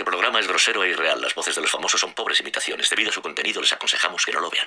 Este programa es grosero e irreal. Las voces de los famosos son pobres imitaciones. Debido a su contenido, les aconsejamos que no lo vean.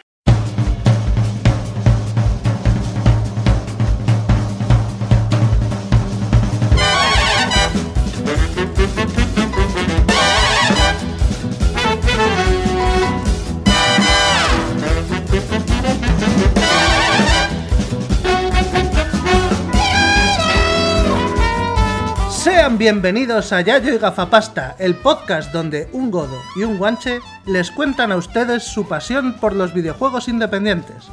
Bienvenidos a Yayo y Gafapasta, el podcast donde un godo y un guanche les cuentan a ustedes su pasión por los videojuegos independientes.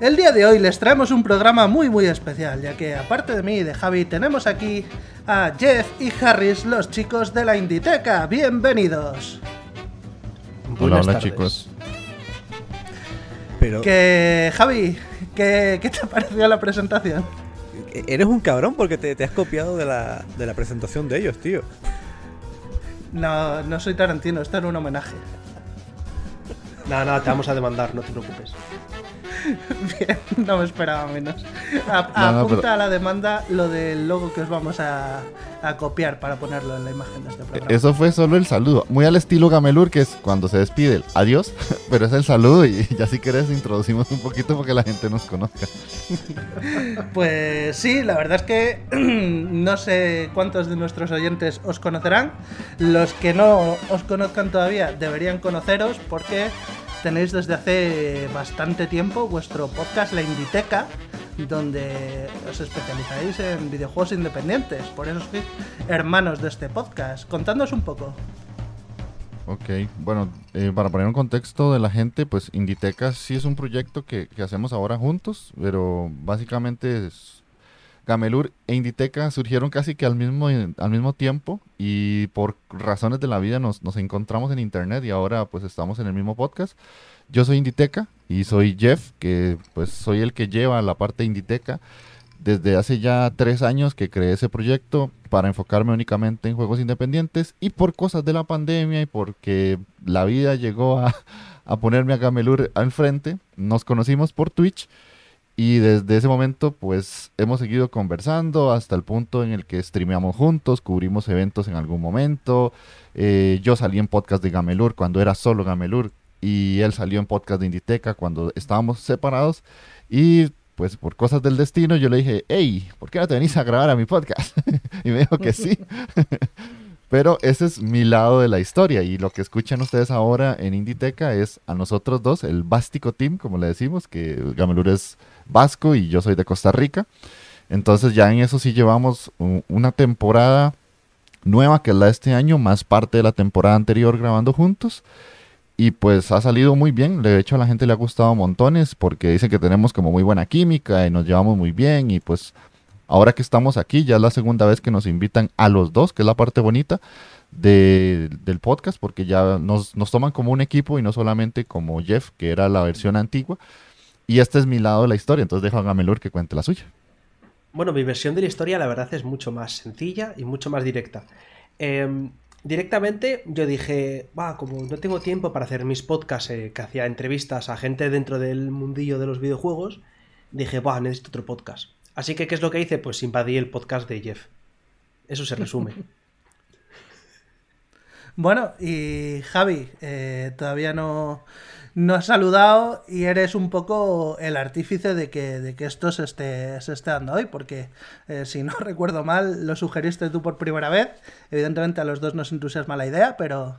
El día de hoy les traemos un programa muy muy especial, ya que aparte de mí y de Javi tenemos aquí a Jeff y Harris, los chicos de la Inditeca. Bienvenidos. Hola, Buenas hola tardes. chicos. Pero Que Javi, ¿qué, qué te ha parecido la presentación? Eres un cabrón porque te, te has copiado de la, de la presentación de ellos, tío. No, no soy Tarantino, esto era un homenaje. Nada, nada, te vamos a demandar, no te preocupes. Bien, no me esperaba menos. A- No, no, apunta pero- a la demanda lo del logo que os vamos a, a copiar para ponerlo en la imagen de este programa. Eso fue solo el saludo. Muy al estilo Gamelur, que es cuando se despide el adiós, pero es el saludo y ya si querés introducimos un poquito para que la gente nos conozca. Pues sí, la verdad es que no sé cuántos de nuestros oyentes os conocerán. Los que no os conozcan todavía deberían conoceros porque tenéis desde hace bastante tiempo vuestro podcast La Inditeca, donde os especializáis en videojuegos independientes. Por eso sois hermanos de este podcast. Contadnos un poco. Ok, bueno, eh, para poner un contexto de la gente, pues Inditeca sí es un proyecto que, que hacemos ahora juntos, pero básicamente es- Gamelur e Inditeca surgieron casi que al mismo, al mismo tiempo y por razones de la vida nos, nos encontramos en internet y ahora pues estamos en el mismo podcast. Yo soy Inditeca y soy Jeff, que pues soy el que lleva la parte de Inditeca. Desde hace ya tres años que creé ese proyecto para enfocarme únicamente en juegos independientes y por cosas de la pandemia y porque la vida llegó a, a ponerme a Gamelur al frente, nos conocimos por Twitch y desde ese momento pues hemos seguido conversando hasta el punto en el que streameamos juntos, cubrimos eventos en algún momento, eh, yo salí en podcast de Gamelur cuando era solo Gamelur y él salió en podcast de Inditeca cuando estábamos separados y pues por cosas del destino yo le dije, hey, ¿por qué no te venís a grabar a mi podcast? y me dijo que sí. Pero ese es mi lado de la historia y lo que escuchan ustedes ahora en Inditeca es a nosotros dos, el Bástico Team, como le decimos, que Gamelur es vasco y yo soy de Costa Rica. Entonces ya en eso sí llevamos una temporada nueva, que es la de este año, más parte de la temporada anterior grabando juntos. Y pues ha salido muy bien, de hecho a la gente le ha gustado montones porque dicen que tenemos como muy buena química y nos llevamos muy bien y pues ahora que estamos aquí ya es la segunda vez que nos invitan a los dos, que es la parte bonita de- del podcast porque ya nos, nos toman como un equipo y no solamente como Jeff, que era la versión antigua. Y este es mi lado de la historia, entonces dejo a Gamelur que cuente la suya. Bueno, mi versión de la historia, la verdad, es mucho más sencilla y mucho más directa. Em, directamente yo dije, va, como no tengo tiempo para hacer mis podcasts, eh, que hacía entrevistas a gente dentro del mundillo de los videojuegos, dije, va, necesito otro podcast. Así que, ¿qué es lo que hice? Pues invadí el podcast de Jeff. Eso se resume. Bueno, y Javi, eh, todavía no, no has saludado y eres un poco el artífice de que, de que esto se esté, se esté dando hoy, porque eh, si no recuerdo mal, lo sugeriste tú por primera vez. Evidentemente a los dos nos entusiasma la idea, pero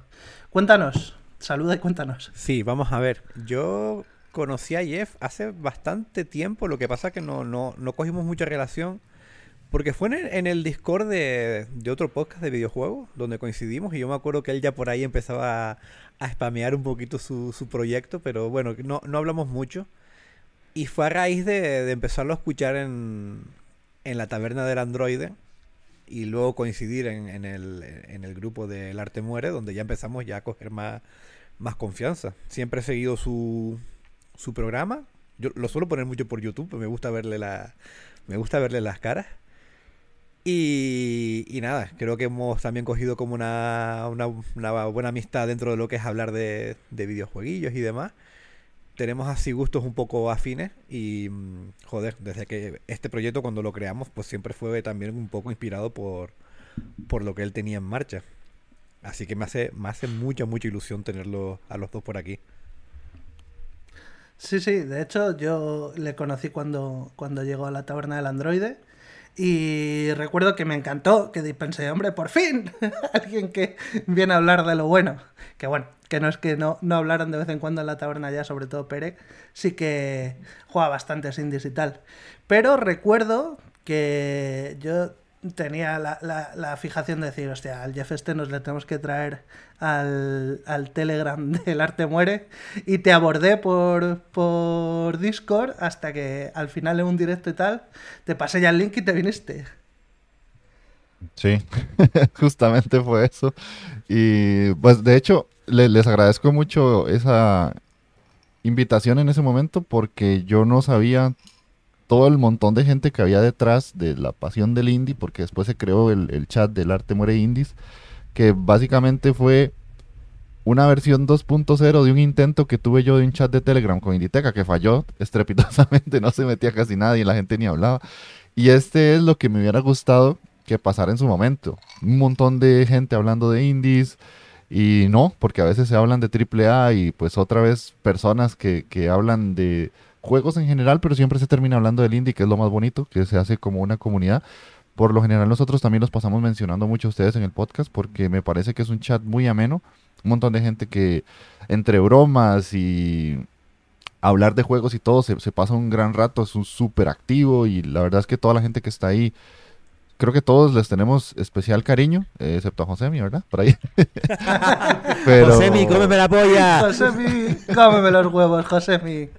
cuéntanos, saluda y cuéntanos. Sí, vamos a ver. Yo conocí a Jeff hace bastante tiempo, lo que pasa que no, no, no cogimos mucha relación. Porque fue en el, en Discord de, de otro podcast de videojuegos donde coincidimos y yo me acuerdo que él ya por ahí empezaba a, spamear un poquito su, su proyecto, pero bueno, no, no hablamos mucho. Y fue a raíz de, de empezarlo a escuchar en, en la taberna del androide y luego coincidir en, en el, en el grupo del Arte Muere, donde ya empezamos ya a coger más, más confianza. Siempre he seguido su, su programa. Yo lo suelo poner mucho por YouTube, me gusta verle la, me gusta verle las caras. Y, nada, creo que hemos también cogido como una, una, una buena amistad dentro de lo que es hablar de, de videojueguillos y demás. Tenemos así gustos un poco afines y, mm, joder, desde que este proyecto cuando lo creamos, pues siempre fue también un poco inspirado por, por lo que él tenía en marcha. Así que me hace, me hace mucha, mucha ilusión tenerlo a los dos por aquí. Sí, sí, de hecho yo le conocí cuando, cuando llegó a la taberna del androide y recuerdo que me encantó, que pensé, hombre, por fin, alguien que viene a hablar de lo bueno. Que bueno, que no es que no, no hablaran de vez en cuando en la taberna ya, sobre todo Pere, sí que juega bastantes indies y tal. Pero recuerdo que yo tenía la, la, fijación de decir, hostia, al Jeff este nos le tenemos que traer al, al Telegram del Arte Muere y te abordé por, por Discord hasta que al final en un directo y tal te pasé ya el link y te viniste. Sí, justamente fue eso. Y pues de hecho les agradezco mucho esa invitación en ese momento porque yo no sabía todo el montón de gente que había detrás de la pasión del indie, porque después se creó el, chat del arte muere indies, que básicamente fue una versión 2.0 de un intento que tuve yo de un chat de Telegram con Inditeca, que falló estrepitosamente, no se metía casi nadie, la gente ni hablaba. Y este es lo que me hubiera gustado que pasara en su momento. Un montón de gente hablando de indies. Y no, porque a veces se hablan de AAA y pues otra vez personas que, que hablan de, juegos en general, pero siempre se termina hablando del indie, que es lo más bonito, que se hace como una comunidad. Por lo general nosotros también los pasamos mencionando mucho a ustedes en el podcast porque me parece que es un chat muy ameno. Un montón de gente que entre bromas y hablar de juegos y todo se, pasa un gran rato, es un súper activo y la verdad es que toda la gente que está ahí, creo que todos les tenemos especial cariño, excepto a Josemi, ¿verdad? Por ahí. Pero... Josemi, cómeme la polla. Josemi, cómeme los huevos, Josemi.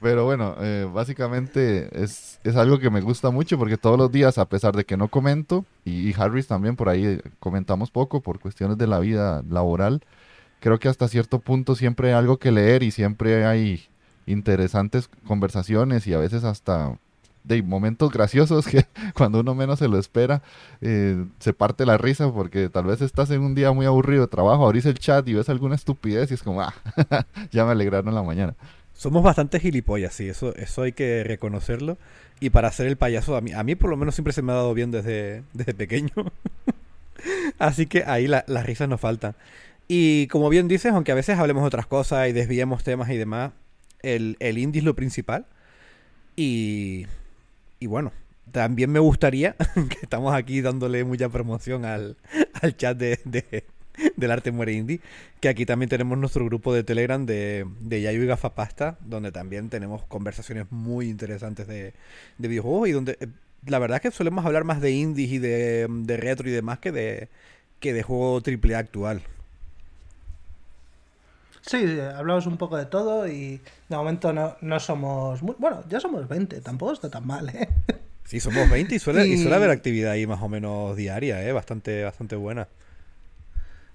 Pero bueno, eh, básicamente es, algo que me gusta mucho porque todos los días, a pesar de que no comento, y, Harris también por ahí eh, comentamos poco por cuestiones de la vida laboral, creo que hasta cierto punto siempre hay algo que leer y siempre hay interesantes conversaciones y a veces hasta de momentos graciosos que cuando uno menos se lo espera eh, se parte la risa porque tal vez estás en un día muy aburrido de trabajo, abrís el chat y ves alguna estupidez y es como, ah, ya me alegraron la mañana. Somos bastante gilipollas, sí, eso, eso hay que reconocerlo. Y para hacer el payaso, a mí, a mí por lo menos siempre se me ha dado bien desde, desde pequeño. Así que ahí las risas nos faltan. Y como bien dices, aunque a veces hablemos otras cosas y desviemos temas y demás, el, el indie es lo principal. Y, y bueno, también me gustaría, que estamos aquí dándole mucha promoción al, al chat de, del arte muere indie, que aquí también tenemos nuestro grupo de Telegram de, de Yayo y Gafapasta, donde también tenemos conversaciones muy interesantes de, videojuegos y donde eh, la verdad es que solemos hablar más de indies y de, retro y demás que de, que de juego AAA actual. Sí, hablamos un poco de todo y de momento no, no somos... bueno, ya somos 20, tampoco está tan mal, ¿eh? Sí, somos 20 y suele, y... suele haber actividad ahí más o menos diaria, ¿eh? Bastante, bastante buena.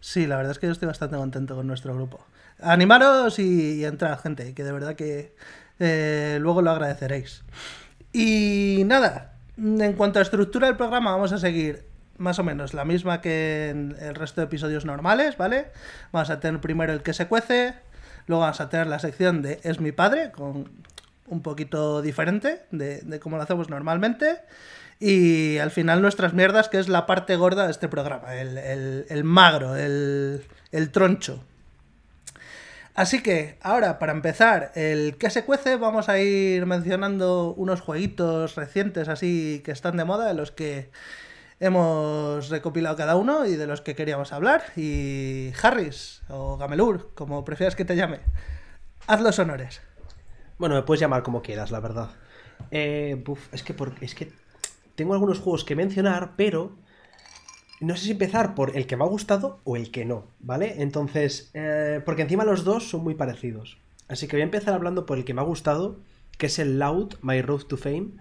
Sí, la verdad es que yo estoy bastante contento con nuestro grupo. Animaros y, y entrad, gente, que de verdad que eh, luego lo agradeceréis. Y nada, en cuanto a estructura del programa, vamos a seguir más o menos la misma que en el resto de episodios normales, ¿vale? Vamos a tener primero el que se cuece, luego vamos a tener la sección de Es mi padre, con un poquito diferente de, de cómo lo hacemos normalmente. Y al final nuestras mierdas, que es la parte gorda de este programa, el, magro, el, el troncho. Así que ahora, para empezar, el que se cuece, vamos a ir mencionando unos jueguitos recientes así que están de moda, de los que hemos recopilado cada uno y de los que queríamos hablar. Y Harris, o Gamelur, como prefieras que te llame, haz los honores. Bueno, me puedes llamar como quieras, la verdad. Eh, es que, es que tengo algunos juegos que mencionar, pero no sé si empezar por el que me ha gustado o el que no, ¿vale? Entonces, eh, porque encima los dos son muy parecidos. Así que voy a empezar hablando por el que me ha gustado, que es el Loud, My Road to Fame,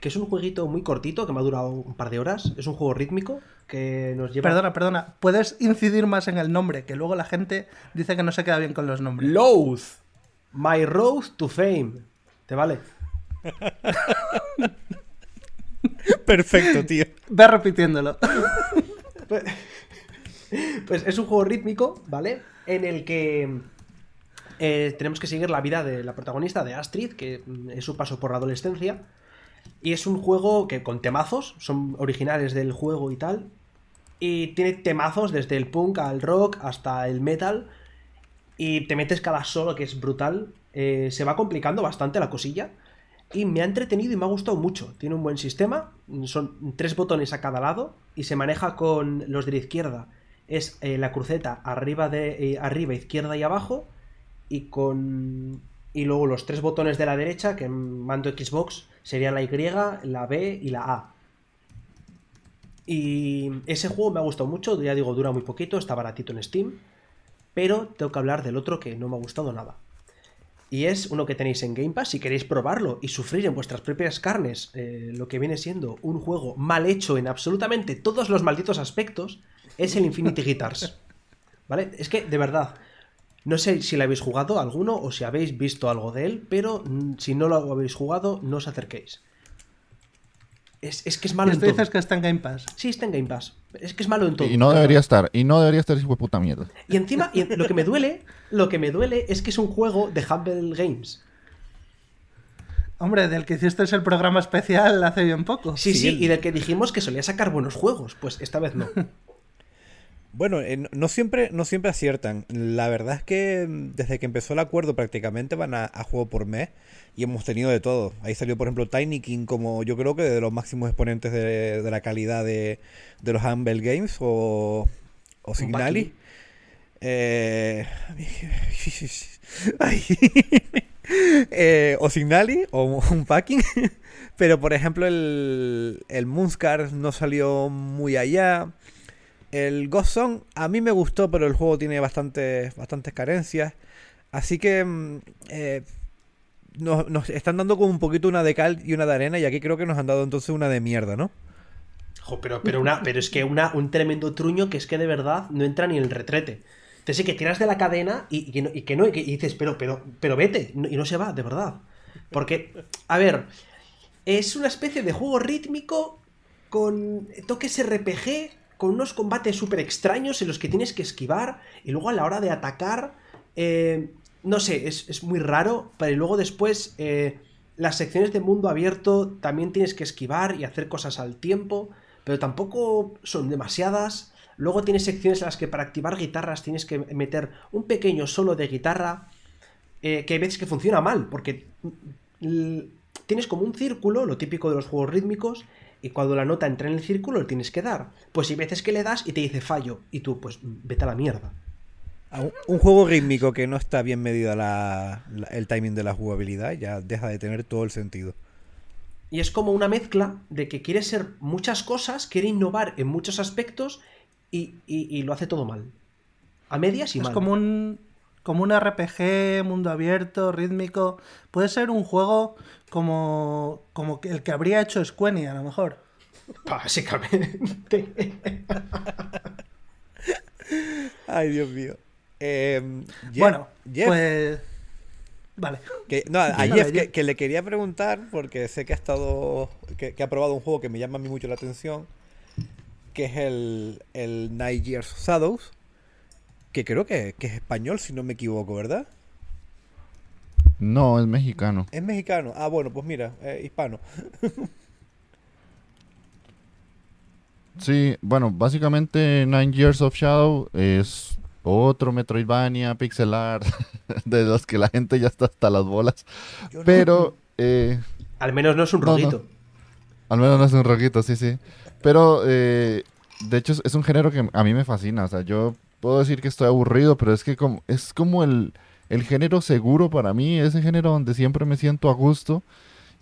que es un jueguito muy cortito, que me ha durado un par de horas. Es un juego rítmico que nos lleva... Perdona, perdona, puedes incidir más en el nombre, que luego la gente dice que no se queda bien con los nombres. Loud, My Road to Fame. ¿Te vale? Perfecto, tío. Ve repitiéndolo. Pues, pues, es un juego rítmico, ¿vale? En el que eh, tenemos que seguir la vida de la protagonista, de Astrid, que es su paso por la adolescencia. Y es un juego que con temazos, son originales del juego y tal. Y tiene temazos desde el punk al rock hasta el metal. Y te metes cada solo que es brutal. Eh, se va complicando bastante la cosilla. Y me ha entretenido y me ha gustado mucho. Tiene un buen sistema. Son tres botones a cada lado. Y se maneja con los de la izquierda. Es eh, la cruceta arriba, de, eh, arriba, izquierda y abajo. Y con. Y luego los tres botones de la derecha, que mando Xbox serían la Y, la B y la A. Y ese juego me ha gustado mucho, ya digo, dura muy poquito, está baratito en Steam, pero tengo que hablar del otro que no me ha gustado nada. Y es uno que tenéis en Game Pass, si queréis probarlo y sufrir en vuestras propias carnes eh, lo que viene siendo un juego mal hecho en absolutamente todos los malditos aspectos, es el Infinity Guitars. ¿Vale? Es que, de verdad, no sé si lo habéis jugado alguno o si habéis visto algo de él, pero mm, si no lo habéis jugado, no os acerquéis. Es, es que es malo Y en todo. dices que está en Game Pass. Sí, está en Game Pass. Es que es malo en todo. Y no debería estar, y no debería estar ese puta mierda. Y encima, y lo que me duele, lo que me duele es que es un juego de Humble Games. Hombre, del que hiciste el programa especial hace bien poco. Sí, sí, y del que dijimos que solía sacar buenos juegos. Pues esta vez no. Bueno, eh, no- siempre, no siempre aciertan. La verdad es que mm, desde que empezó el acuerdo prácticamente van a, a juego por mes y hemos tenido de todo. Ahí salió, por ejemplo, Tiny King como yo creo que de los máximos exponentes de, de la calidad de, de los Humble Games o, o Signali. Eh, ay. Eh, o Signali o un packing. Pero por ejemplo el, el Moonscar no salió muy allá. El Ghost Song a mí me gustó, pero el juego tiene bastantes, bastantes carencias. Así que mm, eh, nos, están dando como un poquito una de cal y una de arena. Y aquí creo que nos han dado entonces una de mierda, ¿no? Pero, pero, una, pero es que una, un tremendo truño que es que de verdad no entra ni en el retrete. Te sé que tiras de la cadena y, que no, y que y dices, pero, pero, pero vete, y no se va, de verdad. Porque, a ver, es una especie de juego rítmico con toques RPG, con unos combates súper extraños en los que tienes que esquivar y luego a la hora de atacar, eh, no sé, es, es muy raro, pero luego después eh, las secciones de mundo abierto también tienes que esquivar y hacer cosas al tiempo, pero tampoco son demasiadas. Luego tienes secciones en las que para activar guitarras tienes que meter un pequeño solo de guitarra eh, que hay veces que funciona mal, porque mm, tienes como un círculo, lo típico de los juegos rítmicos, y cuando la nota entra en el círculo le tienes que dar. Pues hay veces que le das y te dice fallo, y tú pues vete a la mierda. A un, un juego rítmico que no está bien medida la- la- el timing de la jugabilidad ya deja de tener todo el sentido. Y es como una mezcla de que quiere ser muchas cosas, quiere innovar en muchos aspectos y, y- y lo hace todo mal. A medias y Es mal. como un, como un RPG, mundo abierto, rítmico. Puede ser un juego como, como que el que habría hecho Squenny, a lo mejor. Básicamente. Ay, Dios mío. Eh, Jeff- bueno, Jeff, pues. Vale. que, no, a Jeff. que, que le quería preguntar, porque sé que ha estado. Que, que ha probado un juego que me llama a mí mucho la atención, que es el, el Night Years Shadows, que creo que, que es español, si no me equivoco, ¿verdad? No, es mexicano. Es mexicano. Ah, bueno, pues mira, eh, hispano. Sí, bueno, básicamente Nine Years of Shadow es otro Metroidvania pixel art de los que la gente ya está hasta las bolas. Yo no- Pero, eh, Al menos no es un No, no. roguito. al menos no es un roquito, sí, sí. Pero, eh, de hecho, es, es un género que a mí me fascina. O sea, yo puedo decir que estoy aburrido, pero es que como, es como el, el género seguro para mí, ese género donde siempre me siento a gusto.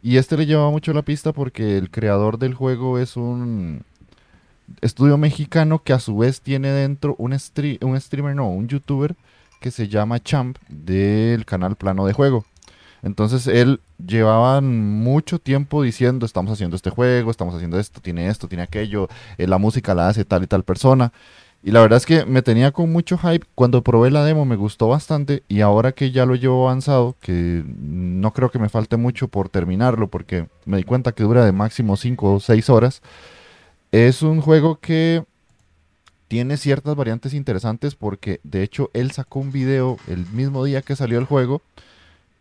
Y este le lleva mucho la pista porque el creador del juego es un estudio mexicano que a su vez tiene dentro un, un streamer, no, un youtuber que se llama Champ del canal Plano de Juego. Entonces él llevaba mucho tiempo diciendo, estamos haciendo este juego, estamos haciendo esto, tiene esto, tiene aquello, eh, la música la hace tal y tal persona. Y la verdad es que me tenía con mucho hype. Cuando probé la demo me gustó bastante y ahora que ya lo llevo avanzado, que no creo que me falte mucho por terminarlo porque me di cuenta que dura de máximo 5 o 6 horas, es un juego que tiene ciertas variantes interesantes porque de hecho él sacó un video el mismo día que salió el juego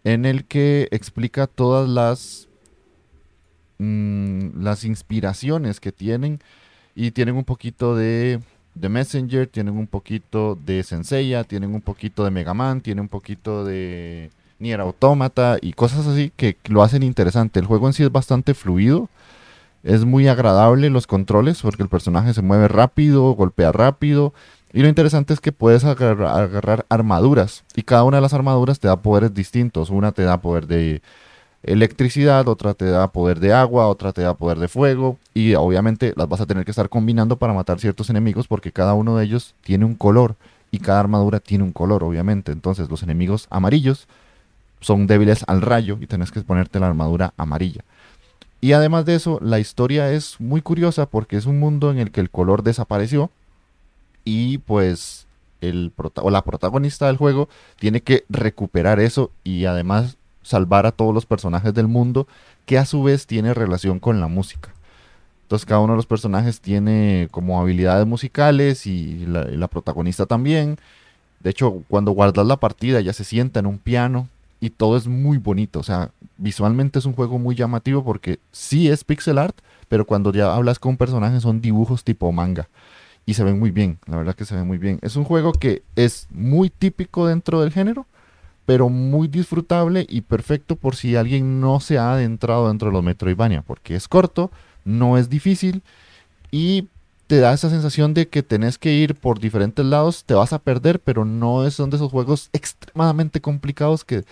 en el que explica todas las mm, las inspiraciones que tienen Y tienen un poquito de, de Messenger, tienen un poquito de Senseiya, tienen un poquito de Mega Man, tienen un poquito de Nier Automata y cosas así que lo hacen interesante. El juego en sí es bastante fluido. Es muy agradable los controles porque el personaje se mueve rápido, golpea rápido. Y lo interesante es que puedes agarrar, agarrar armaduras. Y cada una de las armaduras te da poderes distintos. Una te da poder de electricidad, otra te da poder de agua, otra te da poder de fuego. Y obviamente las vas a tener que estar combinando para matar ciertos enemigos porque cada uno de ellos tiene un color. Y cada armadura tiene un color, obviamente. Entonces los enemigos amarillos son débiles al rayo y tenés que ponerte la armadura amarilla. Y además de eso, la historia es muy curiosa porque es un mundo en el que el color desapareció y pues el o la protagonista del juego tiene que recuperar eso y además salvar a todos los personajes del mundo que a su vez tiene relación con la música. Entonces cada uno de los personajes tiene como habilidades musicales y la, protagonista también. De hecho, cuando guardas la partida ya se sienta en un piano y todo es muy bonito. O sea, visualmente es un juego muy llamativo porque sí es pixel art, pero cuando ya hablas con un personaje son dibujos tipo manga. Y se ven muy bien, la verdad que se ven muy bien. Es un juego que es muy típico dentro del género, pero muy disfrutable y perfecto por si alguien no se ha adentrado dentro de los Metroidvania, porque es corto, no es difícil y te da esa sensación de que tenés que ir por diferentes lados, te vas a perder, pero no es son de esos juegos extremadamente complicados que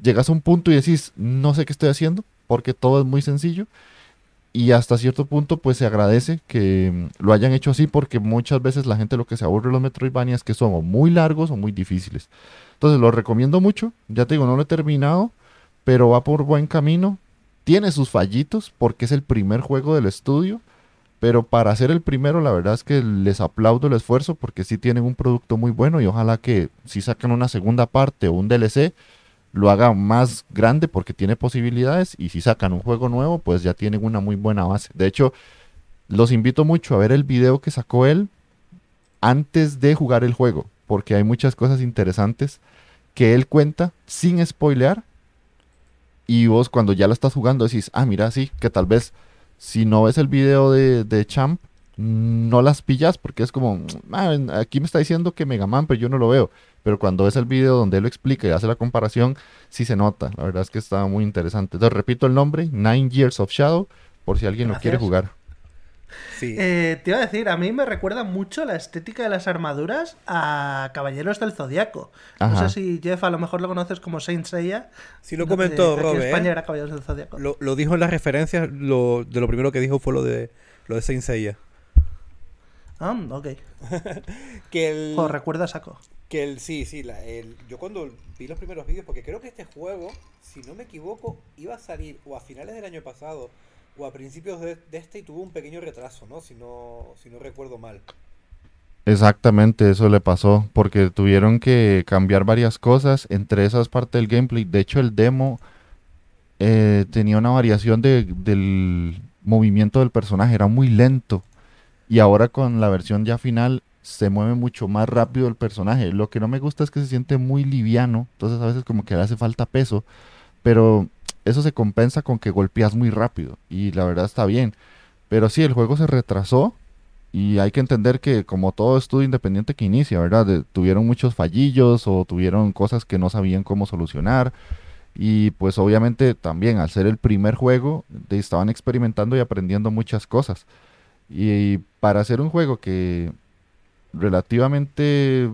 llegas a un punto y decís, no sé qué estoy haciendo, porque todo es muy sencillo. Y hasta cierto punto, pues se agradece que mm, lo hayan hecho así, porque muchas veces la gente lo que se aburre de los Metroidvania es que son o muy largos o muy difíciles. Entonces lo recomiendo mucho. Ya te digo, no lo he terminado, pero va por buen camino. Tiene sus fallitos, porque es el primer juego del estudio pero para ser el primero, la verdad es que les aplaudo el esfuerzo porque sí tienen un producto muy bueno y ojalá que si sacan una segunda parte o un DLC, lo haga más grande porque tiene posibilidades y si sacan un juego nuevo, pues ya tienen una muy buena base. De hecho, los invito mucho a ver el video que sacó él antes de jugar el juego, porque hay muchas cosas interesantes que él cuenta sin spoilear y vos cuando ya lo estás jugando decís, ah, mira, sí, que tal vez si no ves el video de, Champ, no las pillas porque es como, ah, aquí me está diciendo que Mega Man, pero yo no lo veo. Pero cuando ves el video donde él lo explica y hace la comparación, sí se nota. La verdad es que está muy interesante. Entonces repito el nombre, Nine Years of Shadow, por si alguien lo quiere jugar. Eh, te iba a decir, a mí me recuerda mucho la estética de las armaduras a Caballeros del Zodiaco. No sé si Jeff a lo mejor lo conoces como Saint Seiya. Sí lo comentó Robert. En España ¿eh? era Caballeros del Zodiaco. Lo, dijo en las referencias, lo, de lo primero que dijo fue lo de, lo de Saint Seiya. Ah, ok. que el... Oh, recuerda saco. Que el, sí, sí, el, yo cuando vi los primeros vídeos, porque creo que este juego, si no me equivoco, iba a salir o a finales del año pasado o a principios de, este y tuvo un pequeño retraso, ¿no? Si no, si no recuerdo mal. Exactamente, eso le pasó, porque tuvieron que cambiar varias cosas, entre esas partes del gameplay. De hecho, el demo eh, tenía una variación del movimiento del personaje, era muy lento. Y ahora con la versión ya final se mueve mucho más rápido el personaje. Lo que no me gusta es que se siente muy liviano, entonces a veces como que le hace falta peso. Pero eso se compensa con que golpeas muy rápido y la verdad está bien. Pero sí, el juego se retrasó y hay que entender que como todo estudio independiente que inicia, ¿verdad? tuvieron muchos fallillos o tuvieron cosas que no sabían cómo solucionar. Y pues obviamente también al ser el primer juego estaban experimentando y aprendiendo muchas cosas. Y para hacer un juego que relativamente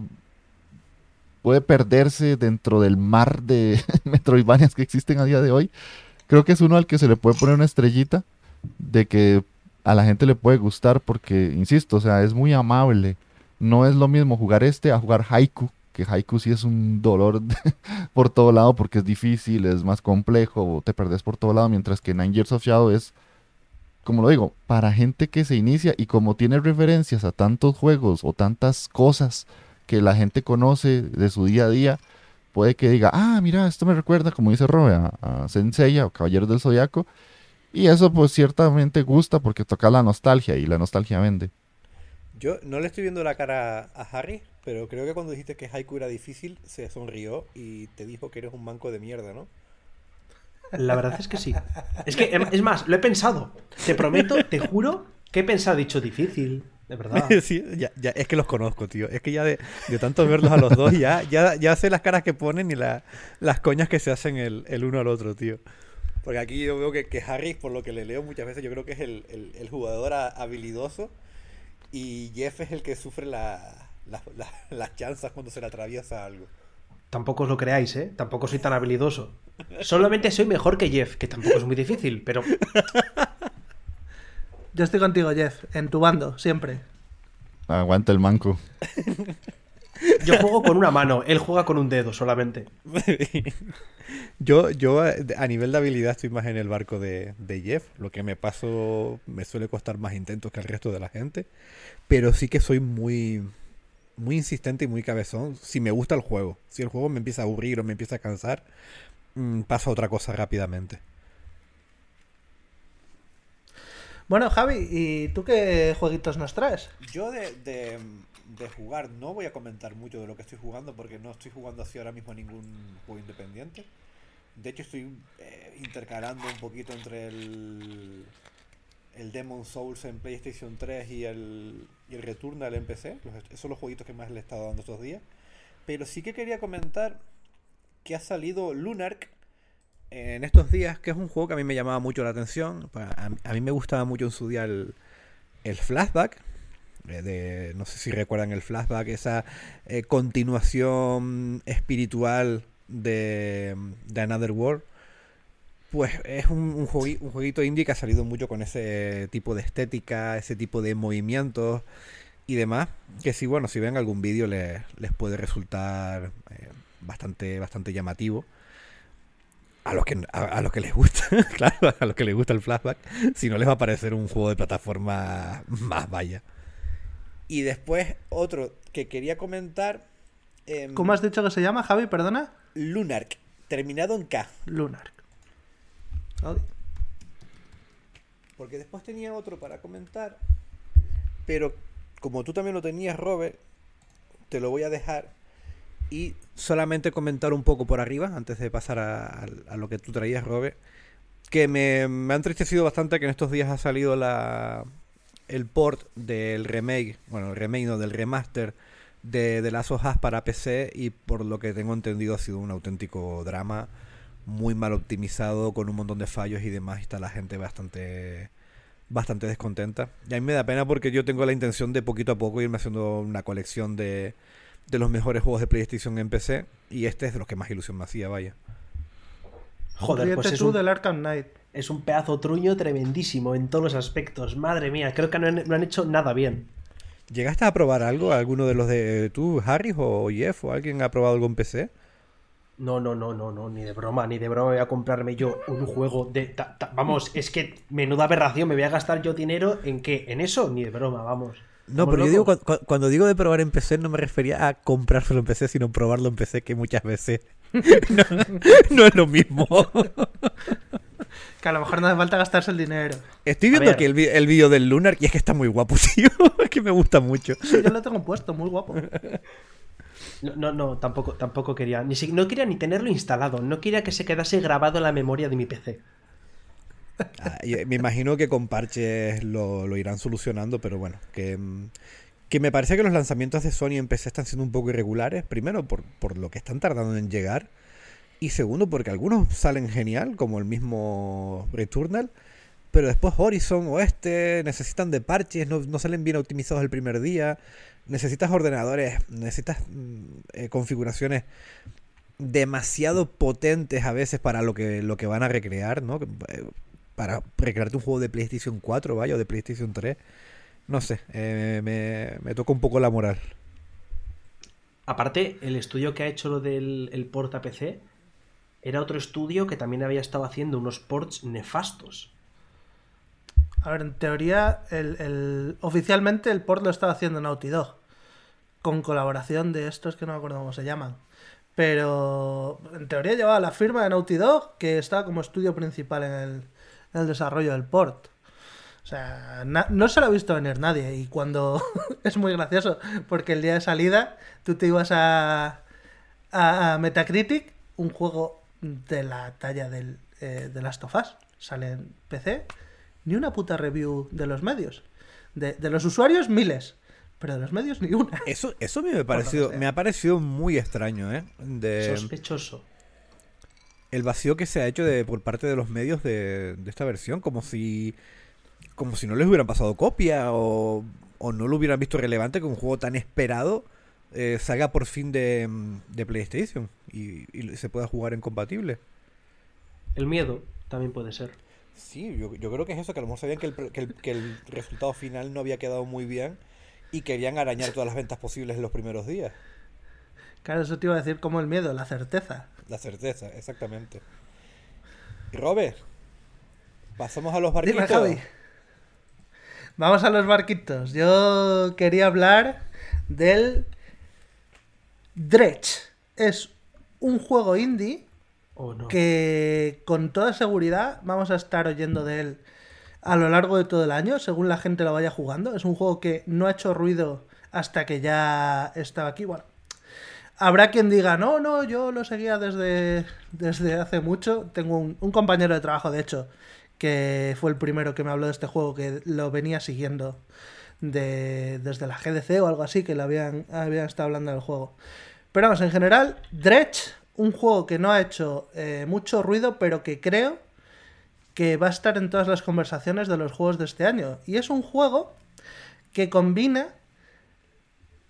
puede perderse dentro del mar de Metroidvanias que existen a día de hoy. Creo que es uno al que se le puede poner una estrellita de que a la gente le puede gustar porque, insisto, o sea, es muy amable. No es lo mismo jugar este a jugar Haiku, que Haiku sí es un dolor por todo lado porque es difícil, es más complejo, te perdes por todo lado, mientras que Nine Years of Shadow es, como lo digo, para gente que se inicia y como tiene referencias a tantos juegos o tantas cosas que la gente conoce de su día a día, puede que diga, ah, mira, esto me recuerda, como dice Robe, a, a o Caballeros del Zodiaco. Y eso pues ciertamente gusta porque toca la nostalgia y la nostalgia vende. Yo no le estoy viendo la cara a Harry, pero creo que cuando dijiste que Haiku era difícil, se sonrió y te dijo que eres un manco de mierda, ¿no? La verdad es que sí. Es que, es más, lo he pensado. Te prometo, te juro ¿Qué pensar dicho difícil? De verdad. Sí, ya, ya, es que los conozco, tío. Es que ya de, de tanto verlos a los dos, ya, ya, ya sé las caras que ponen y la- las coñas que se hacen el, el uno al otro, tío. Porque aquí yo veo que, que Harry, por lo que le leo muchas veces, yo creo que es el, el- el jugador a- habilidoso y Jeff es el que sufre la- la- la- las chanzas cuando se le atraviesa algo. Tampoco os lo creáis, ¿eh? Tampoco soy tan habilidoso. Solamente soy mejor que Jeff, que tampoco es muy difícil, pero Yo estoy contigo, Jeff, en tu bando, siempre. Aguanta el manco. yo juego con una mano, él juega con un dedo solamente. Yo, yo eh, a nivel de habilidad estoy más en el barco de, de Jeff. Lo que me paso me suele costar más intentos que el resto de la gente. Pero sí que soy muy, muy insistente y muy cabezón. Si me gusta el juego. Si el juego me empieza a aburrir o me empieza a cansar, mm, paso a otra cosa rápidamente. Bueno, Javi, ¿y tú qué jueguitos nos traes? Yo de, de, de jugar no voy a comentar mucho de lo que estoy jugando porque no estoy jugando así ahora mismo ningún juego independiente. De hecho estoy eh, intercalando un poquito entre el, el Demon Souls en PlayStation 3 y el, y el Returnal en PC. Los- esos son los jueguitos que más le he estado dando estos días. Pero sí que quería comentar que ha salido Lunark en estos días, que es un juego que a mí me llamaba mucho la atención. A, mí me gustaba mucho en su día el, flashback. eh, no sé si recuerdan el flashback, esa eh, continuación espiritual de, de Another World. Pues es un, un, juegui- un jueguito indie que ha salido mucho con ese tipo de estética, ese tipo de movimientos y demás. Que si, bueno, si ven algún vídeo les, les puede resultar eh, bastante, bastante llamativo. A los que, a, a los que les gusta, claro, a los que les gusta el flashback. Si no les va a parecer un juego de plataforma más vaya. Y después otro que quería comentar. em, ¿Cómo has dicho que se llama, Javi? Perdona. Lunark, terminado en K. Lunar. Ok. Porque después tenía otro para comentar. Pero como tú también lo tenías, Robert, te lo voy a dejar. Y solamente comentar un poco por arriba, antes de pasar a, lo que tú traías, Robert. Que me, ha entristecido bastante que en estos días ha salido la, el port del remake, bueno, el remake no, del remaster de, de las hojas para PC y por lo que tengo entendido ha sido un auténtico drama, muy mal optimizado, con un montón de fallos y demás, y está la gente bastante bastante descontenta. Y a mí me da pena porque yo tengo la intención de poquito a poco irme haciendo una colección de, de los mejores juegos de PlayStation en PC y este es de los que más ilusión me hacía, vaya. Joder, pues es un, del Arkham Knight. es un pedazo truño tremendísimo en todos los aspectos. Madre mía, creo que no han, no han hecho nada bien. ¿Llegaste a probar algo? ¿Alguno de los de tú, Harry o Jeff o alguien ha probado algo en PC? No, no, no, no, no, ni de broma, ni de broma voy a comprarme yo un juego de... ta- ta- vamos, es que menuda aberración, me voy a gastar yo dinero en qué, en eso, ni de broma, vamos. No, ¿Estamos pero yo digo, locos? cu- cu- cuando digo de probar en PC no me refería a comprárselo en PC, sino probarlo en PC, que muchas veces no, no es lo mismo. Que a lo mejor no hace falta gastarse el dinero. Estoy viendo aquí el, el vídeo del Lunar y es que está muy guapo, tío. Es que me gusta mucho. Sí, yo lo tengo puesto, muy guapo. No, no, no, tampoco, tampoco quería, ni si- no quería ni tenerlo instalado, no quería que se quedase grabado en la memoria de mi PC. Ah, eh, me imagino que con parches lo, irán solucionando, pero bueno, que, mm, que me parece que los lanzamientos de Sony en PC están siendo un poco irregulares. Primero, por, lo que están tardando en llegar. Y segundo, porque algunos salen genial, como el mismo Returnal. Pero después Horizon o este necesitan de parches, no, salen bien optimizados el primer día. Necesitas ordenadores, necesitas mm, eh, configuraciones demasiado potentes a veces para lo que, lo que van a recrear, ¿no? Para recrearte un juego de PlayStation 4, vaya, o de PlayStation 3. No sé, eh, me, me toca un poco la moral. Aparte, el estudio que ha hecho lo del el port a PC era otro estudio que también había estado haciendo unos ports nefastos. A ver, en teoría, el, el- oficialmente el port lo estaba haciendo Naughty Dog. Con colaboración de estos que no me acuerdo cómo se llaman. Pero en teoría llevaba la firma de Naughty Dog, que estaba como estudio principal en el, en el desarrollo del port. O sea, no se lo ha visto venir nadie. Y cuando. es muy gracioso, porque el día de salida tú te ibas a, a, a Metacritic, un juego de la talla del, eh, de Last of Us. Sale en PC, ni una puta review de los medios. De, de los usuarios, miles. Pero de los medios, ni una. Eso, eso a mí me, parecido, sea. me ha parecido muy extraño, ¿eh? De Sospechoso. El vacío que se ha hecho de, por parte de los medios de, de esta versión, como si como si no les hubieran pasado copia o, o no lo hubieran visto relevante que un juego tan esperado eh, salga por fin de, de PlayStation y, y se pueda jugar en compatible. El miedo también puede ser. Sí, yo, yo creo que es eso, que a lo mejor sabían que el, que el- que el resultado final no había quedado muy bien y querían arañar todas las ventas posibles en los primeros días. Claro, eso te iba a decir como el miedo, la certeza. La certeza, exactamente. Y Robert, pasamos a los Dime, barquitos. Javi. Vamos a los barquitos. Yo quería hablar del Dredge. Es un juego indie ¿O no? que con toda seguridad vamos a estar oyendo de él a lo largo de todo el año, según la gente lo vaya jugando. Es un juego que no ha hecho ruido hasta que ya estaba aquí. Bueno, habrá quien diga, no, no, yo lo seguía desde, desde hace mucho. Tengo un, un compañero de trabajo, de hecho, que fue el primero que me habló de este juego, que lo venía siguiendo de, desde la GDC o algo así, que le habían, habían estado hablando del juego. Pero vamos, en general, Dredge, un juego que no ha hecho eh, mucho ruido, pero que creo que va a estar en todas las conversaciones de los juegos de este año. Y es un juego que combina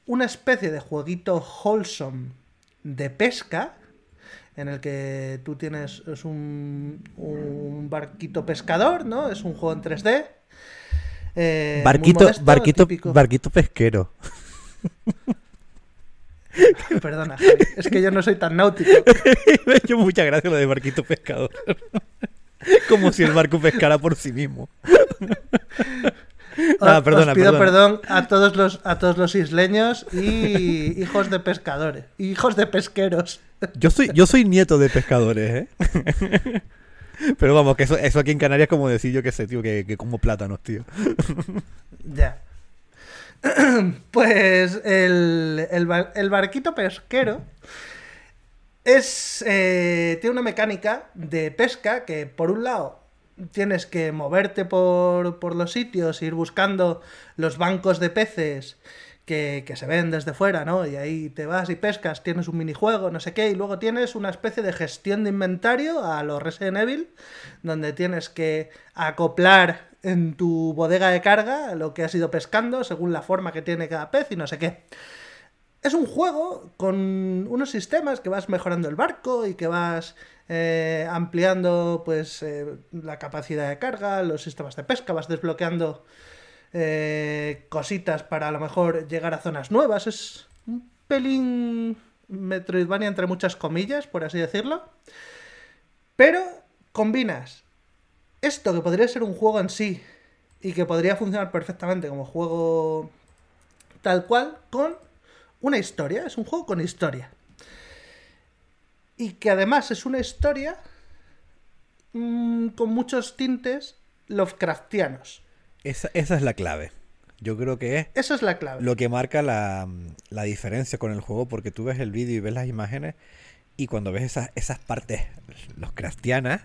una especie de jueguito wholesome de pesca, en el que tú tienes es un, un barquito pescador, ¿no? Es un juego en 3D. eh, Barquito, modesto, barquito, típico- barquito pesquero. Perdona, Javi, es que yo no soy tan náutico. Me ha hecho mucha gracia lo de barquito pescador. Como si el barco pescara por sí mismo. Nada, Os- perdona, os pido perdona. perdón a todos los a todos los isleños y hijos de pescadores, hijos de pesqueros. Yo soy, yo soy nieto de pescadores, ¿eh? Pero vamos, que eso, eso aquí en Canarias es como decir yo que sé, tío, que, que como plátanos, tío. Ya. Pues el, el bar- el barquito pesquero es eh, tiene una mecánica de pesca que por un lado tienes que moverte por, por los sitios, ir buscando los bancos de peces que, que se ven desde fuera, ¿no? Y ahí te vas y pescas, tienes un minijuego, no sé qué, y luego tienes una especie de gestión de inventario a los Resident Evil, donde tienes que acoplar en tu bodega de carga lo que has ido pescando según la forma que tiene cada pez y no sé qué. Es un juego con unos sistemas que vas mejorando el barco y que vas eh, ampliando pues eh, la capacidad de carga, los sistemas de pesca, vas desbloqueando eh, cositas para a lo mejor llegar a zonas nuevas. Es un pelín Metroidvania entre muchas comillas, por así decirlo. Pero combinas esto que podría ser un juego en sí y que podría funcionar perfectamente como juego tal cual con una historia. Es un juego con historia. Y que además es una historia mm, con muchos tintes Lovecraftianos. Esa, esa es la clave. Yo creo que es Esa es la clave. lo que marca la, la diferencia con el juego, porque tú ves el vídeo y ves las imágenes, y cuando ves esas, esas partes, los craftianas,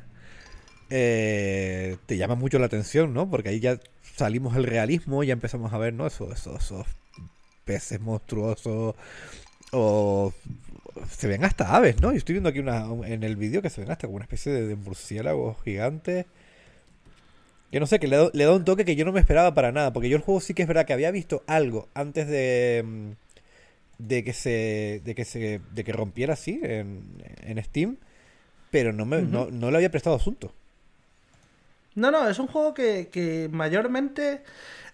eh, te llama mucho la atención, ¿no? Porque ahí ya salimos del realismo y ya empezamos a ver, ¿no? Esos, esos, esos peces monstruosos, o se ven hasta aves, ¿no? Yo estoy viendo aquí una, en el vídeo que se ven hasta como una especie de, de murciélagos gigantes. Que no sé, que le da, le da un toque que yo no me esperaba para nada. Porque yo el juego sí que es verdad que había visto algo antes de. mm, de que se. de que se. de que rompiera así en, en Steam. Pero no me, no, no le había prestado asunto. No, no, es un juego que, que mayormente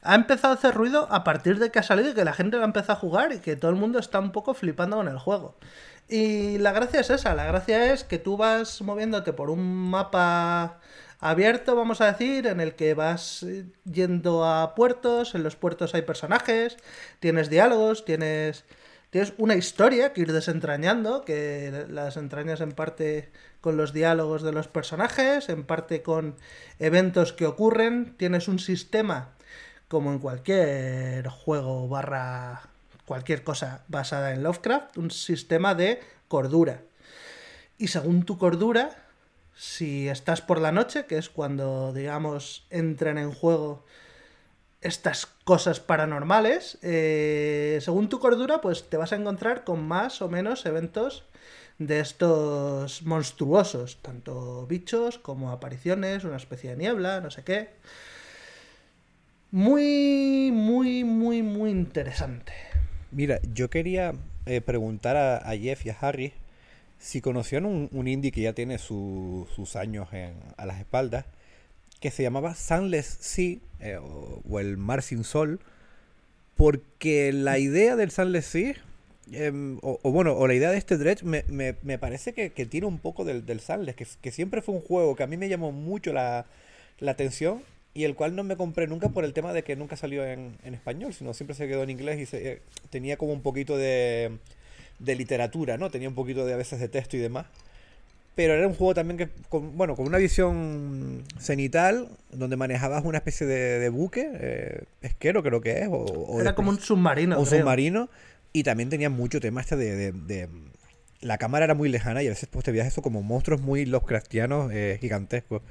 ha empezado a hacer ruido a partir de que ha salido y que la gente lo ha empezado a jugar y que todo el mundo está un poco flipando con el juego. Y la gracia es esa, la gracia es que tú vas moviéndote por un mapa abierto, vamos a decir, en el que vas eh, yendo a puertos, en los puertos hay personajes, tienes diálogos, tienes tienes una historia que ir desentrañando, que las entrañas en parte con los diálogos de los personajes, en parte con eventos que ocurren, tienes un sistema como en cualquier juego barra cualquier cosa basada en Lovecraft, un sistema de cordura. Y según tu cordura, si estás por la noche, que es cuando, digamos, entran en juego estas cosas paranormales, eh, según tu cordura, pues te vas a encontrar con más o menos eventos de estos monstruosos, tanto bichos como apariciones, una especie de niebla, no sé qué. Muy, muy, muy, muy interesante. Mira, yo quería eh, preguntar a, Jeff y a Harry si conocían un, un indie que ya tiene su, sus años en, a las espaldas, que se llamaba Sunless Sea, eh, o, el Mar Sin Sol, porque la idea del Sunless Sea, o, o, bueno, o la idea de este Dredge, me, me, me parece que, que, tiene un poco del, del Sunless, que, que, siempre fue un juego que a mí me llamó mucho la, la atención y el cual no me compré nunca por el tema de que nunca salió en, en español, sino siempre se quedó en inglés y se, eh, tenía como un poquito de, de, literatura, ¿no? Tenía un poquito de a veces de texto y demás. Pero era un juego también que, con, bueno, con una visión cenital, donde manejabas una especie de, de buque, eh, pesquero creo que es. O, o era como un submarino. Un creo. submarino. Y también tenía mucho tema este de la cámara era muy lejana y a veces pues, te veías eso como monstruos muy Lovecraftianos eh, gigantescos.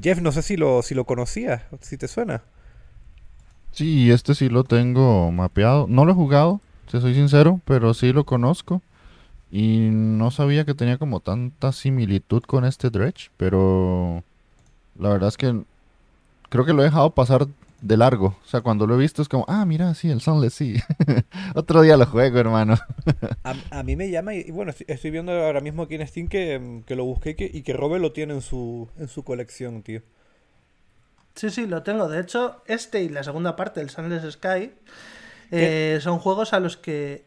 Jeff, no sé si lo, si lo conocías, si te suena. Sí, este sí lo tengo mapeado. No lo he jugado, si soy sincero, pero sí lo conozco. Y no sabía que tenía como tanta similitud con este Dredge, pero la verdad es que creo que lo he dejado pasar de largo. O sea, cuando lo he visto es como, ah, mira, sí, el Sunless, sí. Otro día lo juego, hermano. a, a, mí me llama, y, bueno, estoy viendo ahora mismo aquí en Steam que, que lo busqué que, y que Robert lo tiene en su, en su colección, tío. Sí, sí, lo tengo. De hecho, este y la segunda parte, el Sunless Sky, eh, son juegos a los que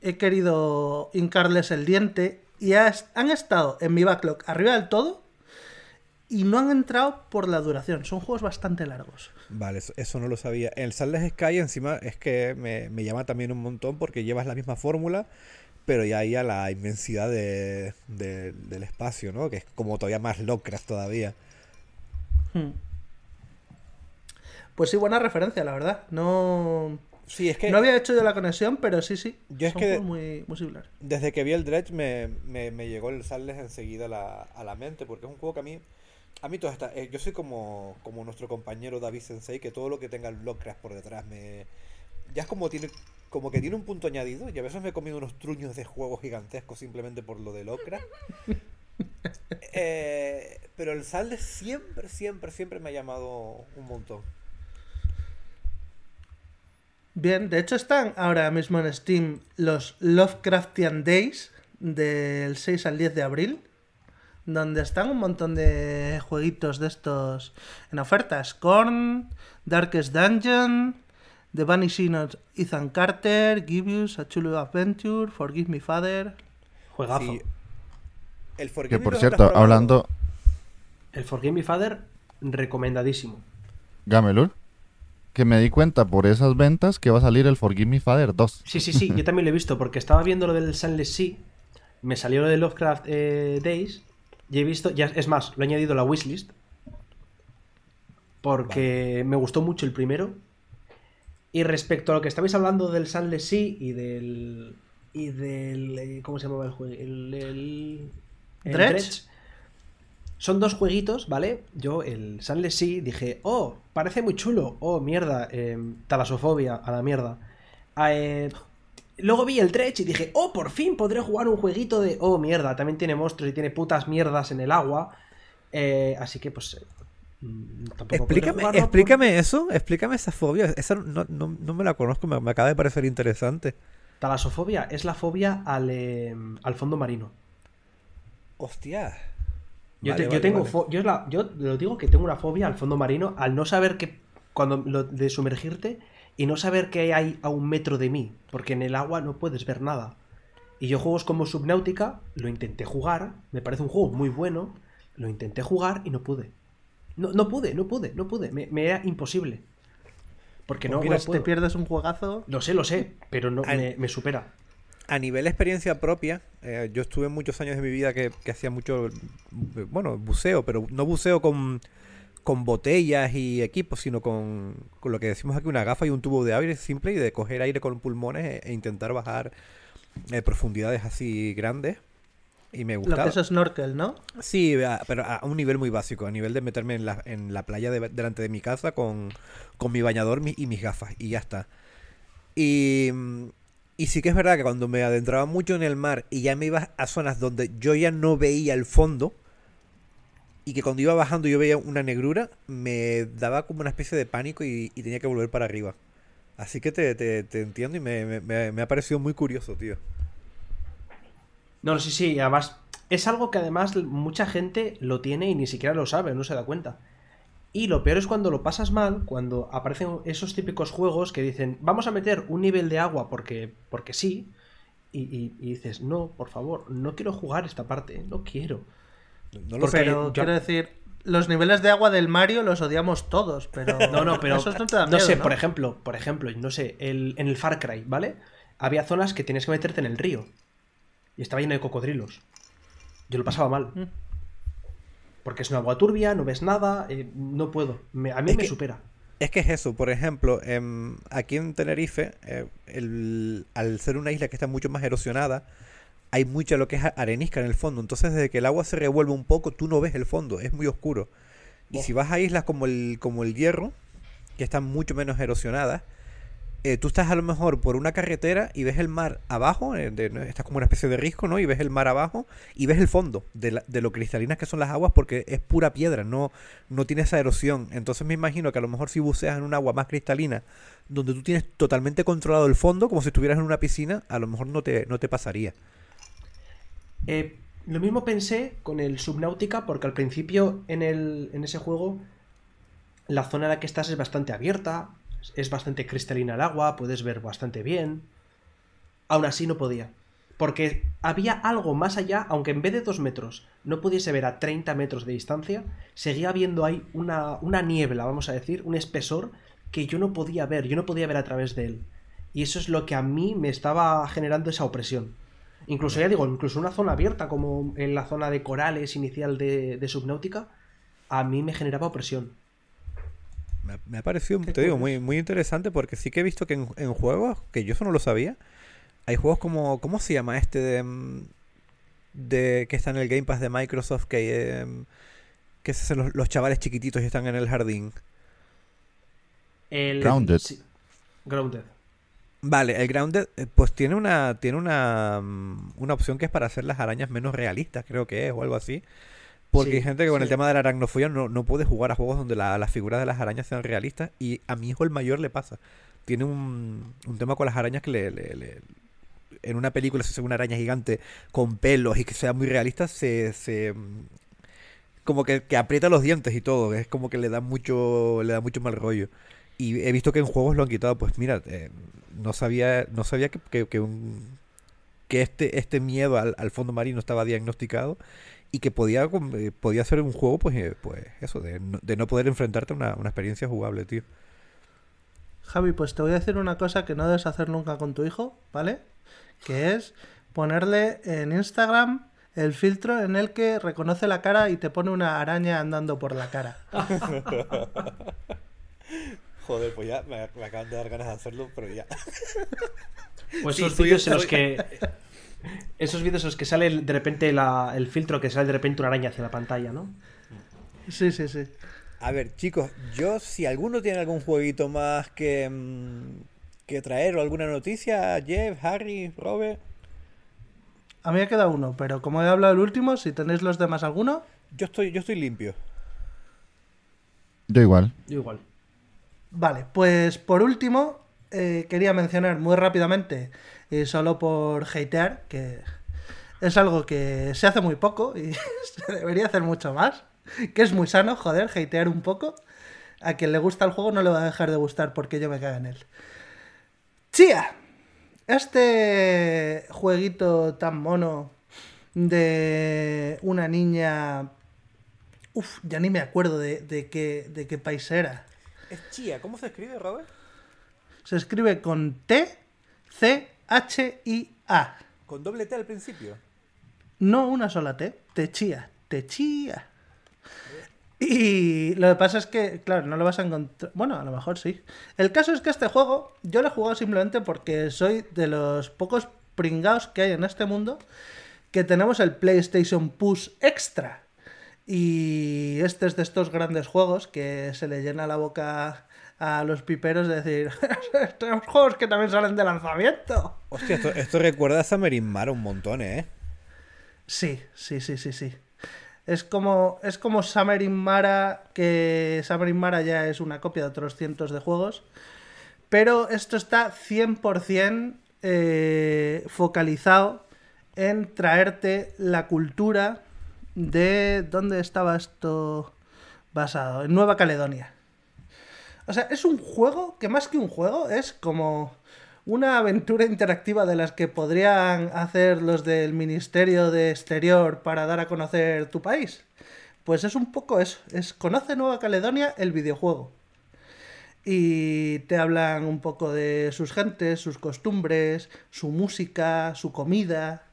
he querido hincarles el diente y has, han estado en mi backlog arriba del todo y no han entrado por la duración. Son juegos bastante largos. Vale, eso, eso no lo sabía. El Sunless Sky encima es que me, me, llama también un montón porque llevas la misma fórmula, pero ya ahí a la inmensidad de, de, del espacio, ¿no? Que es como todavía más Lovecraft todavía. Hmm. Pues sí, buena referencia, la verdad. No... Sí, es que... No había hecho yo la conexión, pero sí, sí. Yo es que muy, muy similar. Desde que vi el Dredge me, me, me llegó el Sunless enseguida a la, a la mente, porque es un juego que a mí a mí todo está. Eh, yo soy como, como nuestro compañero David Sensei, que todo lo que tenga el Lovecraft por detrás me. Ya es como tiene. Como que tiene un punto añadido. Y a veces me he comido unos truños de juegos gigantescos simplemente por lo de Lovecraft. eh, pero el Salde siempre, siempre, siempre me ha llamado un montón. Bien, de hecho están ahora mismo en Steam los Lovecraftian Days del 6 al 10 de abril donde están un montón de jueguitos de estos en ofertas. Korn, Darkest Dungeon, The Vanishing of Ethan Carter, Gibius, A Chulu Adventure, Forgive Me Father. Juegazo. Sí. El que por cierto, hablando... El Forgive Me Father, recomendadísimo. Gamelur, que me di cuenta por esas ventas que va a salir el Forgive Me Father 2. Sí, sí, sí, yo también lo he visto porque estaba viendo lo del Sunless Sea, me salió lo de Lovecraft eh, Days y he visto, ya es más, lo he añadido a la wishlist. Porque vale. me gustó mucho el primero. Y respecto a lo que estabais hablando del Sunless Sea y del. Y del. eh, ¿Cómo se llamaba el juego? El. el, el Dredge. Dredge. Son dos jueguitos, ¿vale? Yo, el Sunless Sea, dije, oh, parece muy chulo. Oh, mierda. Eh, talasofobia, a la mierda. Eh, Luego vi el Dredge y dije, oh, por fin podré jugar un jueguito de. Oh, mierda, también tiene monstruos y tiene putas mierdas en el agua. Eh, así que, pues. Eh, explícame, jugarlo, explícame por... eso, explícame esa fobia. Esa no, no, no me la conozco, me, me, acaba de parecer interesante. Talasofobia es la fobia al, eh, al fondo marino. Hostia. Yo, vale, te, vale, yo tengo. Vale. Yo, la, yo lo digo que tengo una fobia al fondo marino al no saber que. Cuando lo de sumergirte y no saber qué hay a un metro de mí, porque en el agua no puedes ver nada. Y yo juegos como Subnautica lo intenté jugar, me parece un juego muy bueno, lo intenté jugar y no pude. No, no pude, no pude, no pude, me, me era imposible. Porque no, mira, no te pierdes un juegazo. Lo sé, lo sé, pero no, a, me, me, supera. A nivel de experiencia propia, eh, yo estuve muchos años de mi vida que, que hacía mucho, bueno, buceo, pero no buceo con con botellas y equipos, sino con, con, lo que decimos aquí, una gafa y un tubo de aire simple y de coger aire con pulmones e, e intentar bajar eh, profundidades así grandes. y me Lo gustaba. que es snorkel, ¿no? Sí, pero a un nivel muy básico, a nivel de meterme en la, en la playa de- delante de mi casa con, con mi bañador mi- y mis gafas y ya está. Y, mm, y sí que es verdad que cuando me adentraba mucho en el mar y ya me iba a zonas donde yo ya no veía el fondo y que cuando iba bajando yo veía una negrura, me daba como una especie de pánico y, tenía que volver para arriba. Así que te, te- te entiendo y me, me- me- ha parecido muy curioso, tío. No, sí, sí, además es algo que además mucha gente lo tiene y ni siquiera lo sabe, no se da cuenta. Y lo peor es cuando lo pasas mal, cuando aparecen esos típicos juegos que dicen, vamos a meter un nivel de agua porque, porque sí, y- y dices, no, por favor, no quiero jugar esta parte, no quiero. No lo sé. Pero yo- quiero decir, los niveles de agua del Mario los odiamos todos, pero. No, no, pero Esos no te dan no miedo, sé, por ejemplo, por ejemplo, no sé, el- en el Far Cry, ¿vale? Había zonas que tenías que meterte en el río y estaba lleno de cocodrilos. Yo lo pasaba mal. Mm. Porque es una agua turbia, no ves nada, eh, no puedo. Me- a mí Es me que- supera. Es que es eso, por ejemplo, em, aquí en Tenerife, eh, el- al ser una isla que está mucho más erosionada, hay mucha lo que es arenisca en el fondo. Entonces, desde que el agua se revuelve un poco, tú no ves el fondo, es muy oscuro. Y Oh. si vas a islas como el, como el Hierro, que están mucho menos erosionadas, eh, tú estás a lo mejor por una carretera y ves el mar abajo, eh, de- estás como una especie de risco, ¿no? Y ves el mar abajo y ves el fondo de, la- de lo cristalinas que son las aguas porque es pura piedra, no, no tiene esa erosión. Entonces me imagino que a lo mejor si buceas en un agua más cristalina, donde tú tienes totalmente controlado el fondo, como si estuvieras en una piscina, a lo mejor no te, no te pasaría. Eh, lo mismo pensé con el Subnautica, porque al principio en, el, en ese juego la zona en la que estás es bastante abierta, es bastante cristalina el agua, puedes ver bastante bien. Aún así no podía. Porque había algo más allá, aunque en vez de dos metros no pudiese ver a 30 metros de distancia, seguía habiendo ahí una, una niebla, vamos a decir, un espesor que yo no podía ver, yo no podía ver a través de él. Y eso es lo que a mí me estaba generando esa opresión. Incluso, ya digo, incluso una zona abierta, como en la zona de corales inicial de, de Subnautica, a mí me generaba opresión. Me, ha- me ha parecido, te digo, muy, muy interesante porque sí que he visto que en, en juegos, que yo eso no lo sabía, hay juegos como, ¿cómo se llama este de, mm, de que está en el Game Pass de Microsoft que, em, que ese, los, los chavales chiquititos y están en el jardín? El, Grounded. sí, Grounded. Vale, el Grounded eh, pues tiene una tiene una, mm, una opción que es para hacer las arañas menos realistas, creo que es, o algo así. Porque Sí, hay gente que con el tema de la aracnofobia no, no puede jugar a juegos donde la- las figuras de las arañas sean realistas. Y a mi hijo el mayor le pasa. Tiene un, un tema con las arañas que le, le- le- en una película si es una araña gigante con pelos y que sea muy realista, se, se mm, como que, que aprieta los dientes y todo. Es como que le da mucho, le da mucho mal rollo. Y he visto que en juegos lo han quitado. Pues mira, eh, no sabía, no sabía que, que, que un- que este, este miedo al, al fondo marino estaba diagnosticado y que podía, eh, podía ser un juego, pues, eh, pues eso, de no, de no poder enfrentarte a una, una experiencia jugable, tío. Javi, pues te voy a decir una cosa que no debes hacer nunca con tu hijo, ¿vale? Que es ponerle en Instagram el filtro en el que reconoce la cara y te pone una araña andando por la cara. Joder, pues ya me, acaban de dar ganas de hacerlo, pero ya. O Sí, esos vídeos en los que. Esos vídeos en los que sale de repente la- el filtro, que sale de repente una araña hacia la pantalla, ¿no? Sí, sí, sí. A ver, chicos, yo si alguno tiene algún jueguito más que, mm, que traer o alguna noticia, Jeff, Harry, Robert, A mí me queda uno, pero como he hablado el último, si tenéis los demás alguno, yo estoy, yo estoy limpio. Yo igual. Yo igual. Vale, pues por último, eh, quería mencionar muy rápidamente, y solo por hatear, que es algo que se hace muy poco y se debería hacer mucho más, que es muy sano, joder, hatear un poco. A quien le gusta el juego no le va a dejar de gustar porque yo me cago en él. Chía, este jueguito tan mono de una niña... Uf, ya ni me acuerdo de, de qué, de qué país era. Es chía, ¿cómo se escribe, Robert? Se escribe con T, C, H, I, A. Con doble T al principio. No una sola T. Techía. Techía. Y lo que pasa es que, claro, no lo vas a encontrar. Bueno, a lo mejor sí. El caso es que este juego yo lo he jugado simplemente porque soy de los pocos pringados que hay en este mundo que tenemos el PlayStation Push Extra. Y este es de estos grandes juegos que se le llena la boca a los piperos de decir, estos juegos que también salen de lanzamiento. Hostia, esto, esto recuerda a Summer in Mara un montón, ¿eh? Sí, sí, sí, sí, sí. Es como, es como Summer in Mara, que Summer in Mara ya es una copia de otros cientos de juegos. Pero esto está 100% eh, focalizado en traerte la cultura de... ¿Dónde estaba esto basado? En Nueva Caledonia. O sea, es un juego que más que un juego es como una aventura interactiva de las que podrían hacer los del Ministerio de Exterior para dar a conocer tu país. Pues es un poco eso, es Conoce Nueva Caledonia el videojuego. Y te hablan un poco de sus gentes, sus costumbres, su música, su comida.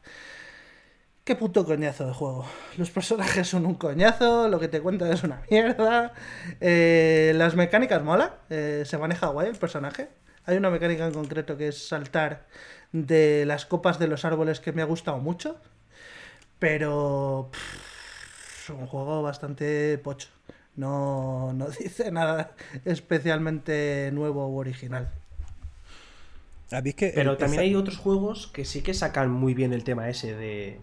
Qué puto coñazo de juego. Los personajes son un coñazo, lo que te cuentan es una mierda. Eh, las mecánicas mola, eh, se maneja guay el personaje. Hay una mecánica en concreto que es saltar de las copas de los árboles que me ha gustado mucho. Pero pff, es un juego bastante pocho. No, no dice nada especialmente nuevo u original. ¿Habéis que Pero el- también esa- hay otros juegos que sí que sacan muy bien el tema ese de,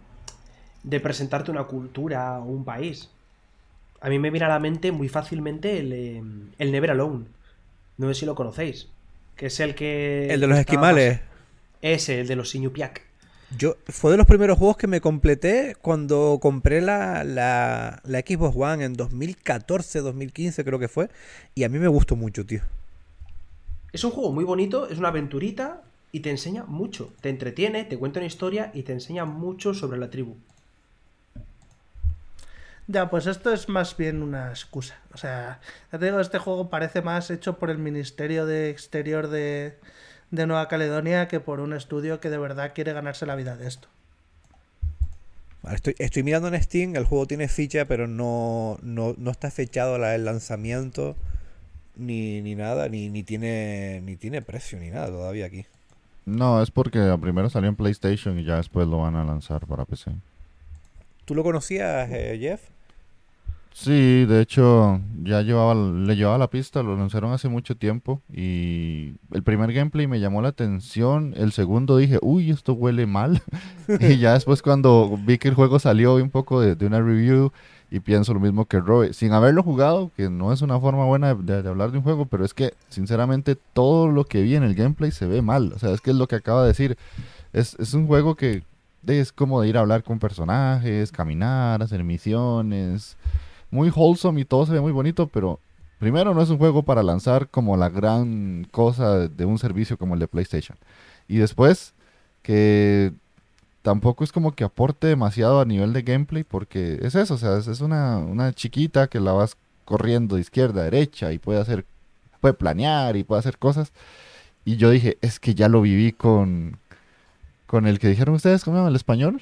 de presentarte una cultura o un país. A mí me viene a la mente muy fácilmente el, eh, el Never Alone. No sé si lo conocéis. Que es el que. El de los esquimales. Ese, el de los Iñupiaq. Yo, fue de los primeros juegos que me completé cuando compré la, la, la Xbox One en 2014, 2015 creo que fue. Y a mí me gustó mucho, tío. Es un juego muy bonito, es una aventurita y te enseña mucho. Te entretiene, te cuenta una historia y te enseña mucho sobre la tribu. Ya, pues esto es más bien una excusa. O sea, ya te digo, este juego parece más hecho por el Ministerio de Exterior de, de Nueva Caledonia que por un estudio que de verdad quiere ganarse la vida de esto. Estoy, estoy mirando en Steam, el juego tiene ficha, pero no, no, no está fechado el lanzamiento ni, ni nada, ni, ni tiene ni tiene precio ni nada todavía aquí. No, es porque primero salió en PlayStation y ya después lo van a lanzar para PC. ¿Tú lo conocías, eh, Jeff? Sí, de hecho, ya llevaba, le llevaba la pista, lo lanzaron hace mucho tiempo y el primer gameplay me llamó la atención, el segundo dije, uy, esto huele mal. y ya después cuando vi que el juego salió, un poco de, de una review y pienso lo mismo que Roy, sin haberlo jugado, que no es una forma buena de, de- hablar de un juego, pero es que sinceramente todo lo que vi en el gameplay se ve mal, o sea, es que es lo que acaba de decir, es, es un juego que es como de ir a hablar con personajes, caminar, hacer misiones muy wholesome y todo se ve muy bonito, pero primero no es un juego para lanzar como la gran cosa de un servicio como el de PlayStation. Y después que tampoco es como que aporte demasiado a nivel de gameplay porque es eso, o sea, es, una, una chiquita que la vas corriendo de izquierda a derecha y puede hacer, puede planear y puede hacer cosas. Y yo dije, es que ya lo viví con, con el que dijeron ustedes, ¿cómo se llama el español?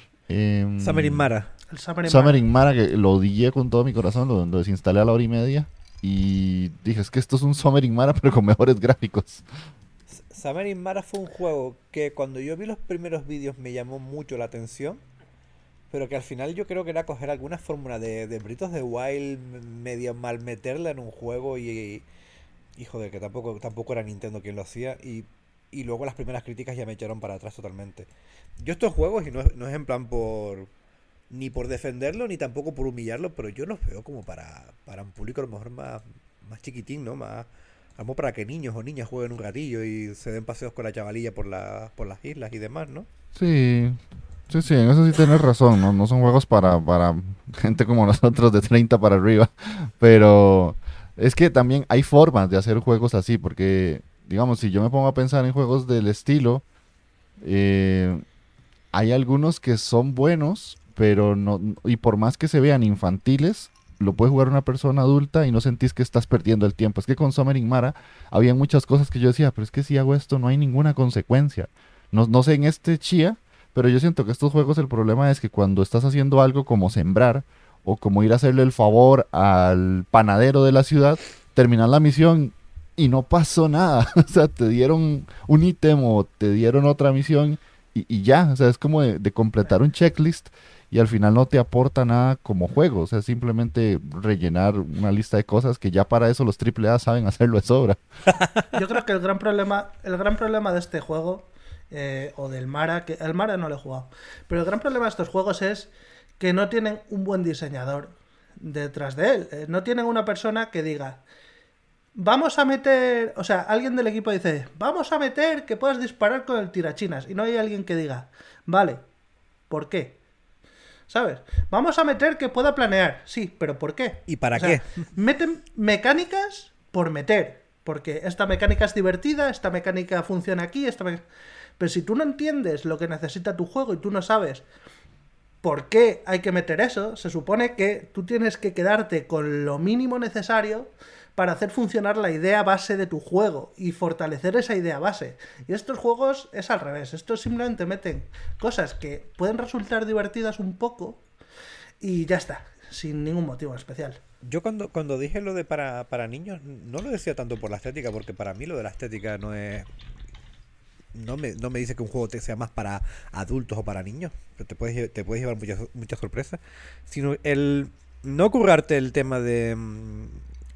Mara. El Summer in Summer Mara. in Mara, que lo odié con todo mi corazón, lo, lo desinstalé a la hora y media. Y dije, es que esto es un Summer in Mara, pero con mejores gráficos. Summer in Mara fue un juego que cuando yo vi los primeros vídeos me llamó mucho la atención, pero que al final yo creo que era coger alguna fórmula de, de Britos de Wild, medio mal meterla en un juego y, y joder, que tampoco, tampoco era Nintendo quien lo hacía y, y luego las primeras críticas ya me echaron para atrás totalmente. Yo estos juegos, y no es, no es en plan por ni por defenderlo ni tampoco por humillarlo, pero yo los veo como para, para un público a lo mejor más, más chiquitín, ¿no? Más, para que niños o niñas jueguen un ratillo y se den paseos con la chavalilla por, la, por las islas y demás, ¿no? Sí, sí, sí, en eso sí tienes razón. No, no son juegos para, para gente como nosotros de 30 para arriba. Pero es que también hay formas de hacer juegos así, porque, digamos, si yo me pongo a pensar en juegos del estilo, eh, hay algunos que son buenos, pero no, y por más que se vean infantiles, lo puede jugar una persona adulta y no sentís que estás perdiendo el tiempo. Es que con Summer in Mara había muchas cosas que yo decía, pero es que si hago esto no hay ninguna consecuencia. No, no sé en este chía, pero yo siento que estos juegos el problema es que cuando estás haciendo algo como sembrar o como ir a hacerle el favor al panadero de la ciudad, terminas la misión y no pasó nada. o sea, te dieron un ítem o te dieron otra misión y, ya, o sea, es como de, de completar un checklist y al final no te aporta nada como juego, o sea, simplemente rellenar una lista de cosas que ya para eso los AAA saben hacerlo de sobra. Yo creo que el gran problema, el gran problema de este juego, eh, o del Mara, que el Mara no lo he jugado, pero el gran problema de estos juegos es que no tienen un buen diseñador detrás de él. Eh, no tienen una persona que diga, vamos a meter, o sea, alguien del equipo dice, vamos a meter que puedas disparar con el tirachinas, y no hay alguien que diga, vale, ¿por qué? ¿Sabes? Vamos a meter que pueda planear. Sí, pero ¿por qué? ¿Y para O sea, qué? Meten mecánicas por meter. Porque esta mecánica es divertida, esta mecánica funciona aquí, esta me- Pero si tú no entiendes lo que necesita tu juego y tú no sabes por qué hay que meter eso, se supone que tú tienes que quedarte con lo mínimo necesario para hacer funcionar la idea base de tu juego y fortalecer esa idea base. Y estos juegos es al revés, estos simplemente meten cosas que pueden resultar divertidas un poco y ya está, sin ningún motivo especial. Yo cuando, cuando dije lo de para, para niños, no lo decía tanto por la estética, porque para mí lo de la estética no es... No me, no me dice que un juego te sea más para adultos o para niños, te puedes, te puedes llevar muchas, muchas sorpresas, sino el no currarte el tema de, mm,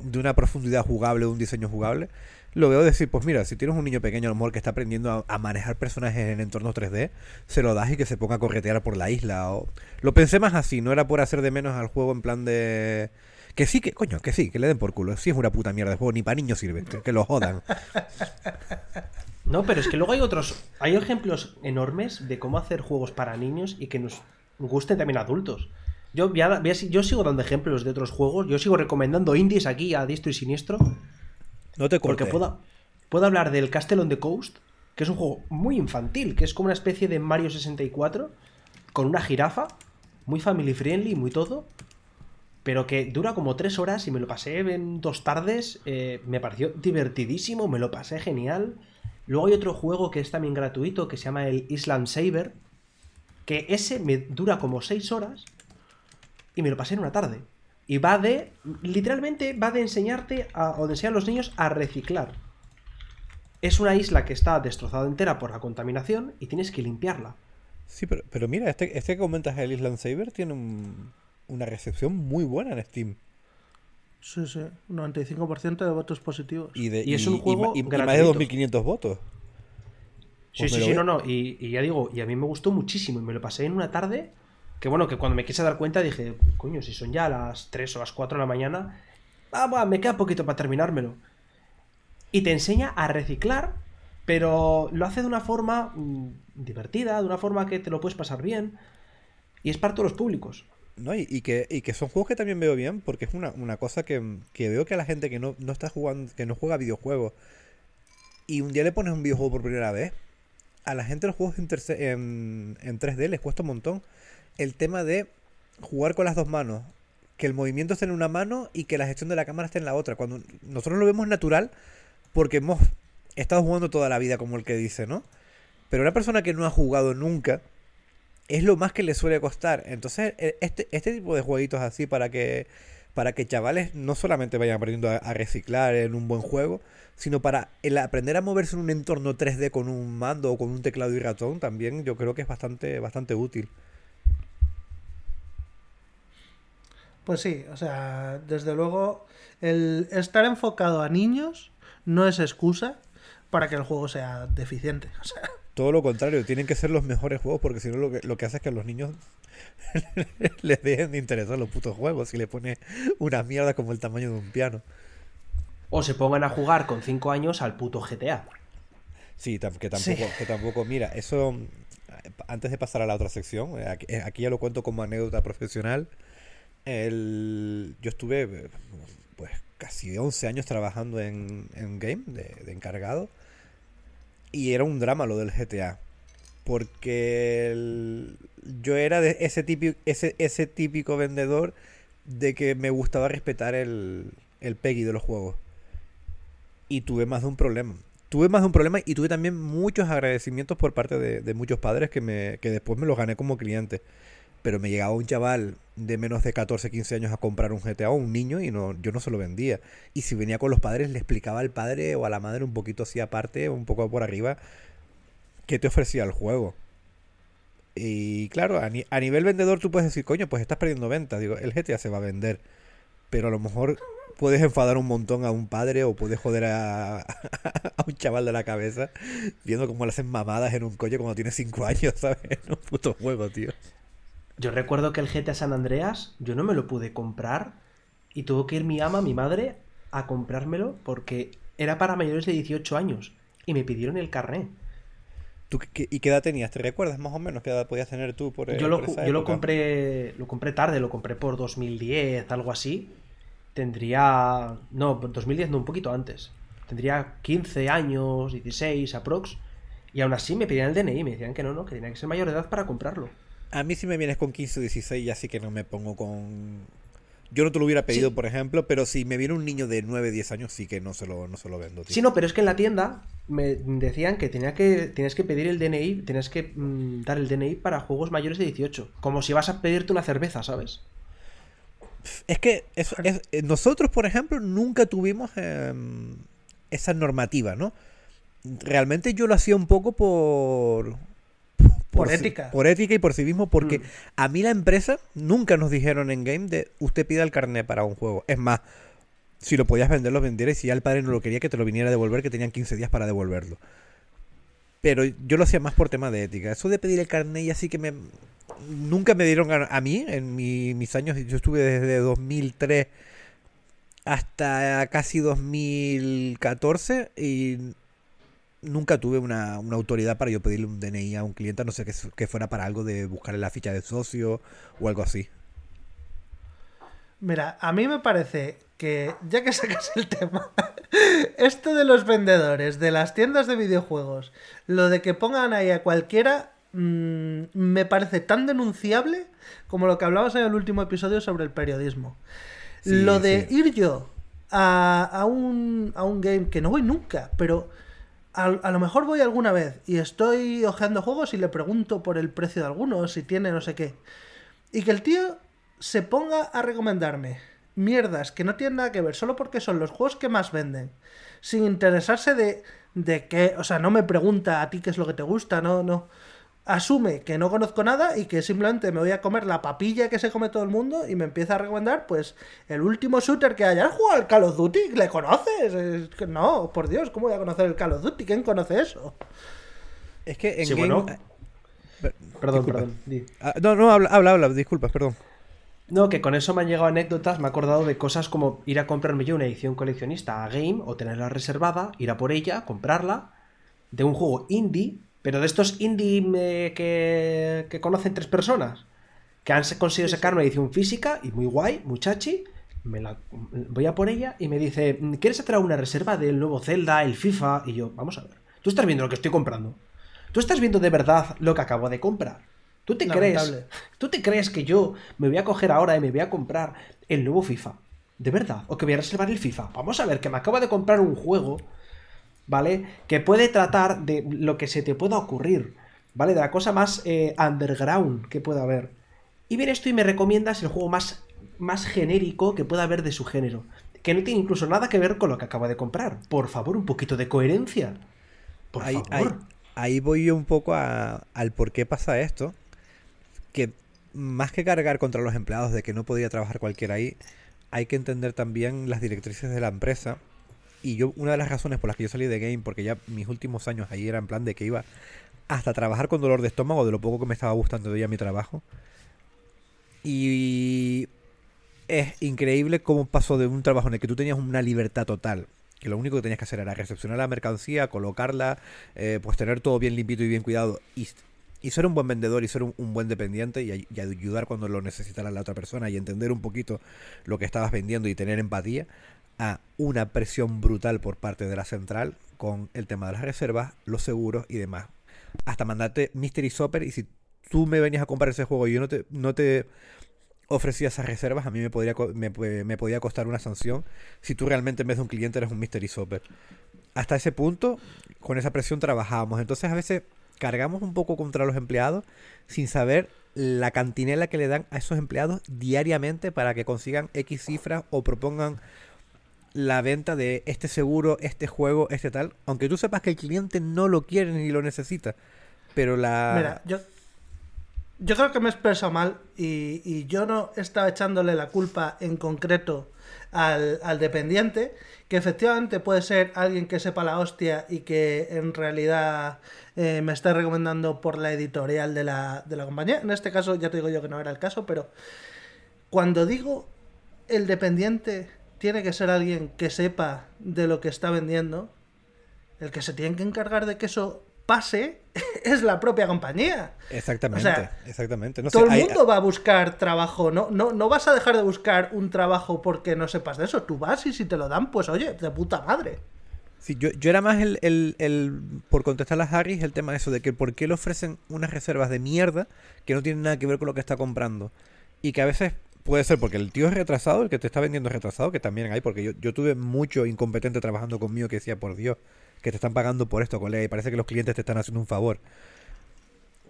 de una profundidad jugable, de un diseño jugable, lo veo decir, pues mira, si tienes un niño pequeño a lo mejor que está aprendiendo a, manejar personajes en entornos 3D, se lo das y que se ponga a corretear por la isla. O... Lo pensé más así, no era por hacer de menos al juego en plan de... Que sí, que coño, que sí, que le den por culo. Sí es una puta mierda de juego, ni para niños sirve, que, que lo jodan. No, pero es que luego hay otros. Hay ejemplos enormes de cómo hacer juegos para niños y que nos gusten también adultos. Yo, sigo dando ejemplos de otros juegos. Yo sigo recomendando indies aquí a diestro y siniestro. No te Porque cortes. puedo, puedo hablar del Castle on the Coast, que es un juego muy infantil, que es como una especie de Mario 64, con una jirafa, muy family friendly, muy todo, pero que dura como tres horas y me lo pasé en dos tardes. eh, me pareció divertidísimo, me lo pasé genial. Luego hay otro juego que es también gratuito, que se llama el Island Saber, que ese me dura como seis horas y me lo pasé en una tarde. Y va de, literalmente va de enseñarte a, o de enseñar a los niños a reciclar. Es una isla que está destrozada entera por la contaminación y tienes que limpiarla. Sí, pero, pero mira, este, este que comentas, el Island Saber, tiene un- una recepción muy buena en Steam. Sí, sí, un 95% de votos positivos. Y, de, Y es un juego y- y más de gratuito. 2.500 votos. Sí, Pues sí, sí, no, no. Y, y ya digo, y a mí me gustó muchísimo. Y me lo pasé en una tarde. Que bueno, que cuando me quise dar cuenta dije, coño, si son ya las 3 o las 4 de la mañana, ah, va, me queda poquito para terminármelo. Y te enseña a reciclar, pero lo hace de una forma mm, divertida, de una forma que te lo puedes pasar bien. Y es para todos los públicos. ¿no? Y, y que, y que son juegos que también veo bien, porque es una, una cosa que, que veo que a la gente que no, no está jugando, que no juega videojuegos, y un día le pones un videojuego por primera vez, a la gente los juegos en, en, en 3D les cuesta un montón el tema de jugar con las dos manos. Que el movimiento esté en una mano y que la gestión de la cámara esté en la otra. Cuando nosotros lo vemos natural, porque hemos estado jugando toda la vida, como el que dice, ¿no? Pero una persona que no ha jugado nunca, es lo más que le suele costar. Entonces, e- este, este tipo de jueguitos así para que para que chavales no solamente vayan aprendiendo a, reciclar en un buen juego, sino para el aprender a moverse en un entorno 3D con un mando o con un teclado y ratón, también yo creo que es bastante, bastante útil. Pues sí, o sea, desde luego, el estar enfocado a niños no es excusa para que el juego sea deficiente. O sea, Todo lo contrario, tienen que ser los mejores juegos porque si no lo que, lo que hace es que a los niños les dejen de interesar los putos juegos si le pone una mierda como el tamaño de un piano. O se pongan a jugar con 5 años al puto GTA. Sí, que Sí. tampoco, que tampoco, mira, eso, antes de pasar a la otra sección, eh, aquí, eh, aquí ya lo cuento como anécdota profesional, yo estuve pues casi 11 años trabajando en, en game, de, encargado, y era un drama lo del GTA, porque yo era de ese típico, ese, ese típico vendedor de que me gustaba respetar el, el de los juegos. Y tuve más de un problema. Tuve más de un problema y tuve también muchos agradecimientos por parte de, de muchos padres que, me, que después me los gané como cliente. Pero me llegaba un chaval de menos de 14, 15 años a comprar un GTA o un niño y no, yo no se lo vendía. Y si venía con los padres, le explicaba al padre o a la madre un poquito así aparte, un poco por arriba, qué te ofrecía el juego. Y claro, a, ni- a nivel vendedor tú puedes decir, coño, pues estás perdiendo ventas. Digo, el GTA se va a vender. Pero a lo mejor puedes enfadar un montón a un padre o puedes joder a, a un chaval de la cabeza viendo cómo le hacen mamadas en un coche cuando tiene 5 años, ¿sabes? En un puto juego, tío. Yo recuerdo que el GTA San Andreas yo no me lo pude comprar y tuvo que ir mi ama, mi madre, a comprármelo porque era para mayores de 18 años y me pidieron el carné. ¿Tú qué- ¿Y qué edad tenías? ¿Te recuerdas más o menos qué edad podías tener tú por, eh, Yo lo, por ju- esa yo lo compré lo compré tarde, lo compré por 2010, algo así. Tendría no, por 2010 no, un poquito antes. Tendría 15 años, 16 aprox. Y aún así me pedían el DNI, me decían que no, no, que tenía que ser mayor de edad para comprarlo. A mí si me vienes con 15 o 16 ya sí que no me pongo con... Yo no te lo hubiera pedido, Sí. por ejemplo, pero si me viene un niño de 9, 10 años sí que no se lo, no se lo vendo, tío. Sí, no, pero es que en la tienda me decían que tenía que tenías que pedir el DNI, tenías que mm, dar el DNI para juegos mayores de 18, como si vas a pedirte una cerveza, ¿sabes? Es que es- eh, nosotros, por ejemplo, nunca tuvimos em, esa normativa, ¿no? Realmente yo lo hacía un poco por... Por ética. Por ética y por civismo, porque Mm. a mí la empresa nunca nos dijeron en game de usted pida el carnet para un juego. Es más, si lo podías vender, lo vendiera y si ya el padre no lo quería, que te lo viniera a devolver, que tenían 15 días para devolverlo. Pero yo lo hacía más por tema de ética. Eso de pedir el carnet y así que me... Nunca me dieron a, a mí, en mi- mis años, yo estuve desde 2003 hasta casi 2014 y nunca tuve una, una autoridad para yo pedirle un DNI a un cliente, a no sé que, que fuera para algo de buscarle la ficha de socio o algo así. Mira, a mí me parece que, ya que sacas el tema, esto de los vendedores, de las tiendas de videojuegos, lo de que pongan ahí a cualquiera, mm, me parece tan denunciable como lo que hablabas en el último episodio sobre el periodismo. Sí, lo de sí. ir yo a, a un, a un game que no voy nunca, pero a, a lo mejor voy alguna vez y estoy hojeando juegos y le pregunto por el precio de algunos, si tiene no sé qué. Y que el tío se ponga a recomendarme mierdas que no tienen nada que ver, solo porque son los juegos que más venden, sin interesarse de, de qué, o sea, no me pregunta a ti qué es lo que te gusta, no, no. Asume que no conozco nada y que simplemente me voy a comer la papilla que se come todo el mundo y me empieza a recomendar, pues, el último shooter que haya. ¿Has jugado al Call of Duty? ¿Le conoces? Es que no, por Dios, ¿cómo voy a conocer el Call of Duty? ¿Quién conoce eso? Es que en Sí, game... bueno. Perdón, Disculpa. perdón. di. ah, no, no, habla, habla, habla, disculpas, perdón. No, que con eso me han llegado anécdotas, me he acordado de cosas como ir a comprarme yo una edición coleccionista a Game o tenerla reservada, ir a por ella, comprarla, de un juego indie, pero de estos indie eh, que, que conocen tres personas, que han se- conseguido sacar una edición física y muy guay, muy chachi, me la, voy a por ella y me dice, ¿quieres hacer una reserva del nuevo Zelda, el FIFA? Y yo, vamos a ver, tú estás viendo lo que estoy comprando. Tú estás viendo de verdad lo que acabo de comprar. ¿Tú te crees? ¿Tú te crees que yo me voy a coger ahora y me voy a comprar el nuevo FIFA? ¿De verdad? ¿O que voy a reservar el FIFA? Vamos a ver, que me acabo de comprar un juego, ¿vale? Que puede tratar de lo que se te pueda ocurrir, ¿vale? De la cosa más eh, underground que pueda haber. Y vienes tú y me recomiendas el juego más, más genérico que pueda haber de su género. Que no tiene incluso nada que ver con lo que acabo de comprar. Por favor, un poquito de coherencia. Por ahí, favor. ahí- ahí voy yo un poco a- al por qué pasa esto. Que más que cargar contra los empleados de que no podía trabajar cualquiera ahí, hay que entender también las directrices de la empresa. Y yo, una de las razones por las que yo salí de Game, porque ya mis últimos años ahí era en plan de que iba hasta trabajar con dolor de estómago de lo poco que me estaba gustando ya mi trabajo. Y es increíble cómo pasó de un trabajo en el que tú tenías una libertad total, que lo único que tenías que hacer era recepcionar la mercancía, colocarla, eh, pues tener todo bien limpito y bien cuidado y, y ser un buen vendedor y ser un, buen dependiente y, y ayudar cuando lo necesitara la otra persona y entender un poquito lo que estabas vendiendo y tener empatía a una presión brutal por parte de la central con el tema de las reservas, los seguros y demás. Hasta mandarte Mystery Shopper y si tú me venías a comprar ese juego y yo no te, no te ofrecía esas reservas, a mí me podría, me, me podía costar una sanción si tú realmente en vez de un cliente eres un mystery shopper. Hasta ese punto, con esa presión trabajábamos. Entonces a veces cargamos un poco contra los empleados sin saber la cantinela que le dan a esos empleados diariamente para que consigan X cifras o propongan la venta de este seguro, este juego, este tal, aunque tú sepas que el cliente no lo quiere ni lo necesita. Pero la... Mira, yo, yo creo que me he expresado mal y, y yo no estaba echándole la culpa en concreto al, al dependiente, que efectivamente puede ser alguien que sepa la hostia y que en realidad eh, me está recomendando por la editorial de la, de la compañía. En este caso ya te digo yo que no era el caso, pero cuando digo el dependiente tiene que ser alguien que sepa de lo que está vendiendo, el que se tiene que encargar de que eso pase es la propia compañía. Exactamente, O sea, exactamente. No sé, Todo el hay- mundo va a buscar trabajo, no, no, no vas a dejar de buscar un trabajo porque no sepas de eso. Tú vas y si te lo dan, pues oye, de puta madre. Sí, yo, yo era más el, el, el- por contestar a Harris, el tema eso de que por qué le ofrecen unas reservas de mierda que no tienen nada que ver con lo que está comprando. Y que a veces puede ser porque el tío es retrasado, el que te está vendiendo es retrasado, que también hay, porque yo, yo tuve mucho incompetente trabajando conmigo que decía, por Dios, que te están pagando por esto, colega, y parece que los clientes te están haciendo un favor.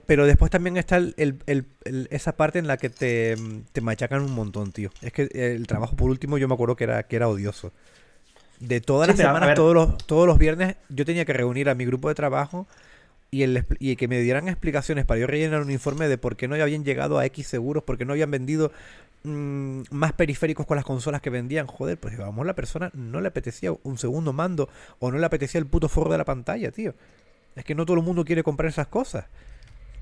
Pero después también está el- el- esa parte en la que te, te machacan un montón, tío. Es que el trabajo, por último, yo me acuerdo que era, que era odioso. De todas Sí, las semanas, todos los, todos los viernes, yo tenía que reunir a mi grupo de trabajo y, el, y que me dieran explicaciones para yo rellenar un informe de por qué no habían llegado a X seguros, por qué no habían vendido mm, más periféricos con las consolas que vendían. Joder, pues a la persona no le apetecía un segundo mando o no le apetecía el puto forro de la pantalla, tío. Es que no todo el mundo quiere comprar esas cosas.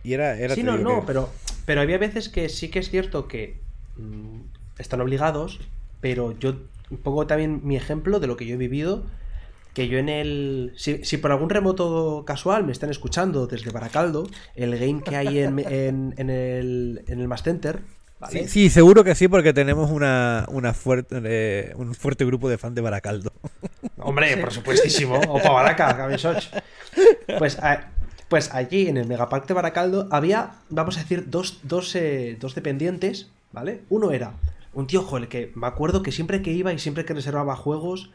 Y era... era Sí, no, no, que- pero, pero había veces que sí que es cierto que mm, están obligados, pero yo pongo también mi ejemplo de lo que yo he vivido, que yo en el... Si, si por algún remoto casual me están escuchando desde Baracaldo, el game que hay en, en, en el, en el Mass Center, ¿vale? Sí, sí, seguro que sí, porque tenemos una, una fuerte, eh, un fuerte grupo de fans de Baracaldo. Hombre, por supuestísimo. O para Baraca. Pues, pues allí en el Megapark de Baracaldo había, vamos a decir, dos, dos, eh, dos dependientes, ¿vale? Uno era un tío, joder, que me acuerdo que siempre que iba y siempre que reservaba juegos,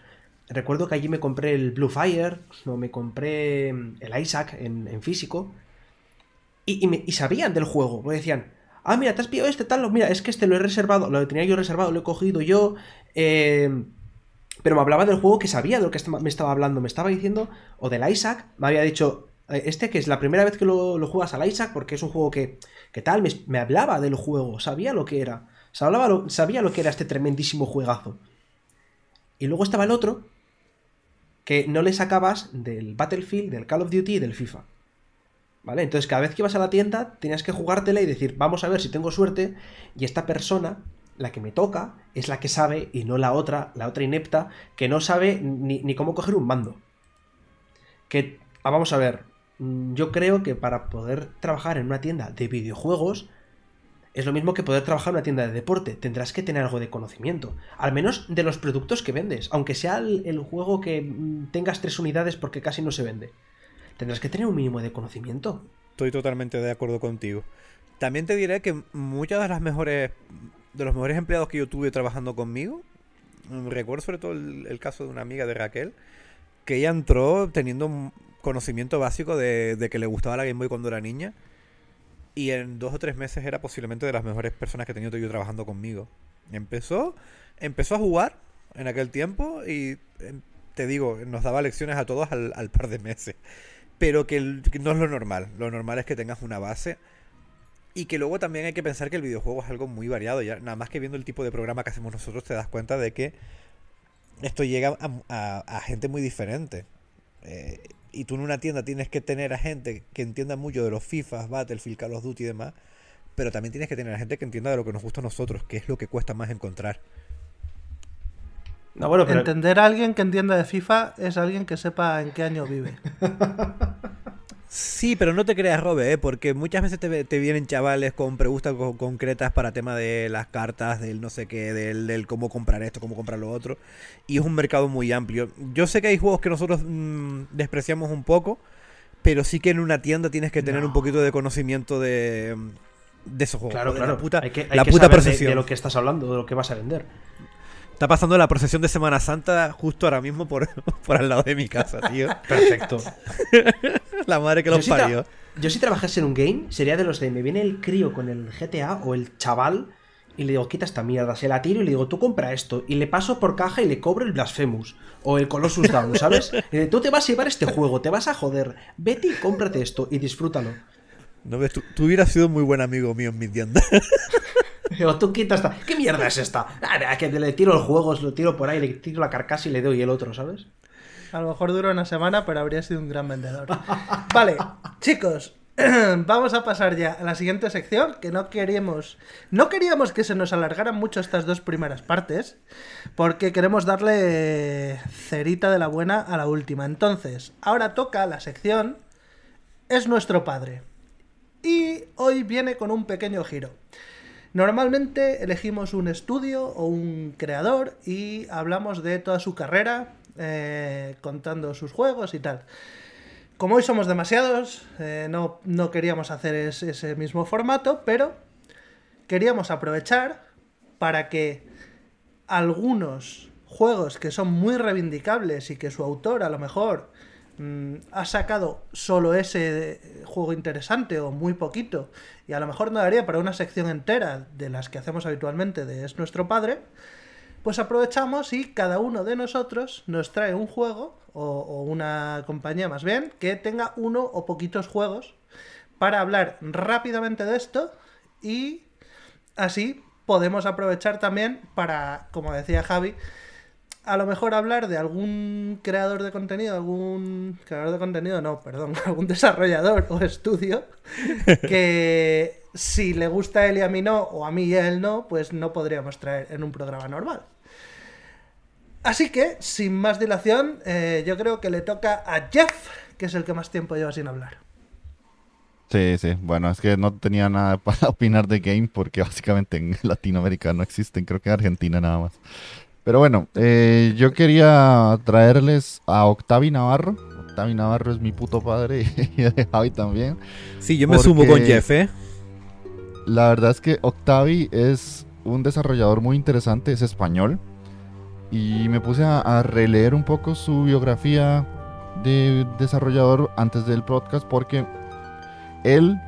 recuerdo que allí me compré el Blue Fire, no, me compré mm, el Isaac en, físico, y, me- sabían del juego, me decían, ah, mira, te has pillado este tal, mira, es que este lo he reservado, lo tenía yo reservado, lo he cogido yo, eh, pero me hablaba del juego que sabía de lo que me estaba hablando. Me estaba diciendo, o del Isaac, me había dicho, eh, este que es la primera vez que lo, juegas al Isaac, porque es un juego que, que tal, me, hablaba del juego, sabía lo que era. Hablaba lo- sabía lo que era este tremendísimo juegazo. Y luego estaba el otro, que no le sacabas del Battlefield, del Call of Duty y del FIFA. ¿Vale? Entonces cada vez que ibas a la tienda tenías que jugártela y decir, vamos a ver si tengo suerte. Y esta persona, la que me toca, es la que sabe y no la otra, la otra inepta, que no sabe ni, ni cómo coger un mando. Que, ah, vamos a ver, mm, yo creo que para poder trabajar en una tienda de videojuegos es lo mismo que poder trabajar en una tienda de deporte. Tendrás que tener algo de conocimiento. Al menos de los productos que vendes. Aunque sea el, juego que mm, tengas tres unidades porque casi no se vende. Tendrás que tener un mínimo de conocimiento. Estoy totalmente de acuerdo contigo. También te diré que muchas de las mejores de los mejores empleados que yo tuve trabajando conmigo, mm, recuerdo sobre todo el, el caso de una amiga de Raquel, que ella entró teniendo un conocimiento básico de, de que le gustaba la Game Boy cuando era niña. Y en dos o tres meses era posiblemente de las mejores personas que he tenido yo trabajando conmigo. Empezó, empezó a jugar en aquel tiempo y em, te digo, nos daba lecciones a todos al, par de meses. Pero que, no es lo normal. Lo normal es que tengas una base. Y que luego también hay que pensar que el videojuego es algo muy variado. Ya, nada más que viendo el tipo de programa que hacemos nosotros, te das cuenta de que esto llega a, a- a gente muy diferente. Eh, y tú en una tienda tienes que tener a gente que entienda mucho de los FIFAs, Battlefield, Call of Duty y demás. Pero también tienes que tener a gente que entienda de lo que nos gusta a nosotros, que es lo que cuesta más encontrar. No, bueno, pero. Entender a alguien que entienda de FIFA es alguien que sepa en qué año vive. Sí, pero no te creas, Robe, ¿eh? porque muchas veces te, te vienen chavales con preguntas co- concretas para tema de las cartas, del no sé qué, del, del cómo comprar esto, cómo comprar lo otro. Y es un mercado muy amplio. Yo sé que hay juegos que nosotros mm, despreciamos un poco, pero sí que en una tienda tienes que tener No. un poquito de conocimiento de, de esos juegos. Claro, claro. La puta, hay que, hay la que puta saber de- procesión. de lo que estás hablando, de lo que vas a vender. Está pasando la procesión de Semana Santa justo ahora mismo por, por al lado de mi casa, tío. Perfecto. la madre que Yo los si, parió. yo si trabajase en un game, sería de los de me viene el crío con el GTA o el chaval y le digo, quita esta mierda, se la tiro y le digo, tú compra esto. Y le paso por caja y le cobro el Blasphemous o el Colossus Down, ¿sabes? Y de, tú te vas a llevar este juego, te vas a joder. Vete y cómprate esto y disfrútalo. No ves, tú, tú hubieras sido muy buen amigo mío en mi tienda. O tú quitas esta. ¿Qué mierda es esta? Ah, que le tiro el juego, lo tiro por ahí, le tiro la carcasa y le doy el otro, ¿sabes? A lo mejor dura una semana, pero habría sido un gran vendedor. Vale, chicos, vamos a pasar ya a la siguiente sección, que no queríamos, no queríamos que se nos alargaran mucho estas dos primeras partes, porque queremos darle cerita de la buena a la última. Entonces, ahora toca la sección Es nuestro padre. Y hoy viene con un pequeño giro. Normalmente elegimos un estudio o un creador y hablamos de toda su carrera, eh, contando sus juegos y tal. Como hoy somos demasiados, eh, no, no, queríamos hacer ese, ese mismo formato, pero queríamos aprovechar para que algunos juegos que son muy reivindicables y que su autor a lo mejor mmm, ha sacado solo ese juego interesante o muy poquito y a lo mejor no daría para una sección entera de las que hacemos habitualmente de Es nuestro padre, pues aprovechamos y cada uno de nosotros nos trae un juego o una compañía más bien que tenga uno o poquitos juegos para hablar rápidamente de esto y así podemos aprovechar también para, como decía Javi, a lo mejor hablar de algún creador de contenido, algún creador de contenido, no, perdón, algún desarrollador o estudio que si le gusta a él y a mí no, o a mí y a él no, pues no podríamos traer en un programa normal. Así que, sin más dilación, eh, yo creo que le toca a Jeff, que es el que más tiempo lleva sin hablar. Sí, sí. Bueno, es que no tenía nada para opinar de Game porque básicamente en Latinoamérica no existen, creo que en Argentina nada más. Pero bueno, eh, yo quería traerles a Octavi Navarro. Octavi Navarro es mi puto padre y de Javi también. Sí, yo me sumo con Jeff, ¿eh? La verdad es que Octavi es un desarrollador muy interesante, es español. Y me puse a, a releer un poco su biografía de desarrollador antes del podcast porque él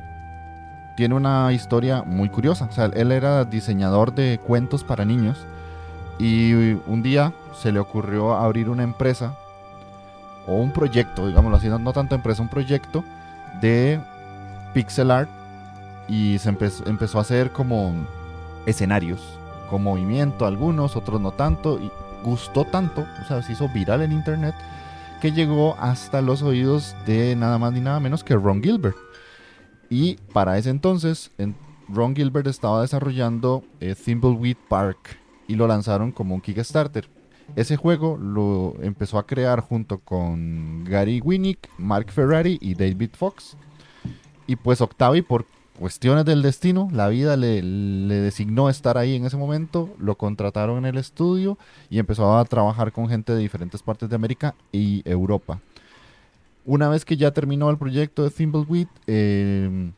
tiene una historia muy curiosa. O sea, él era diseñador de cuentos para niños y un día se le ocurrió abrir una empresa o un proyecto, digámoslo así, no, tanto empresa, un proyecto de pixel art y se empezó, empezó a hacer como escenarios con movimiento, algunos, otros no tanto, y gustó tanto, o sea, se hizo viral en internet que llegó hasta los oídos de nada más ni nada menos que Ron Gilbert. Y para ese entonces, en, Ron Gilbert estaba desarrollando eh, Thimbleweed Park y lo lanzaron como un Kickstarter. Ese juego lo empezó a crear junto con Gary Winnick, Mark Ferrari y David Fox. Y pues Octavi, por cuestiones del destino, la vida le, le, designó estar ahí en ese momento, lo contrataron en el estudio y empezó a trabajar con gente de diferentes partes de América y Europa. Una vez que ya terminó el proyecto de Thimbleweed, eh,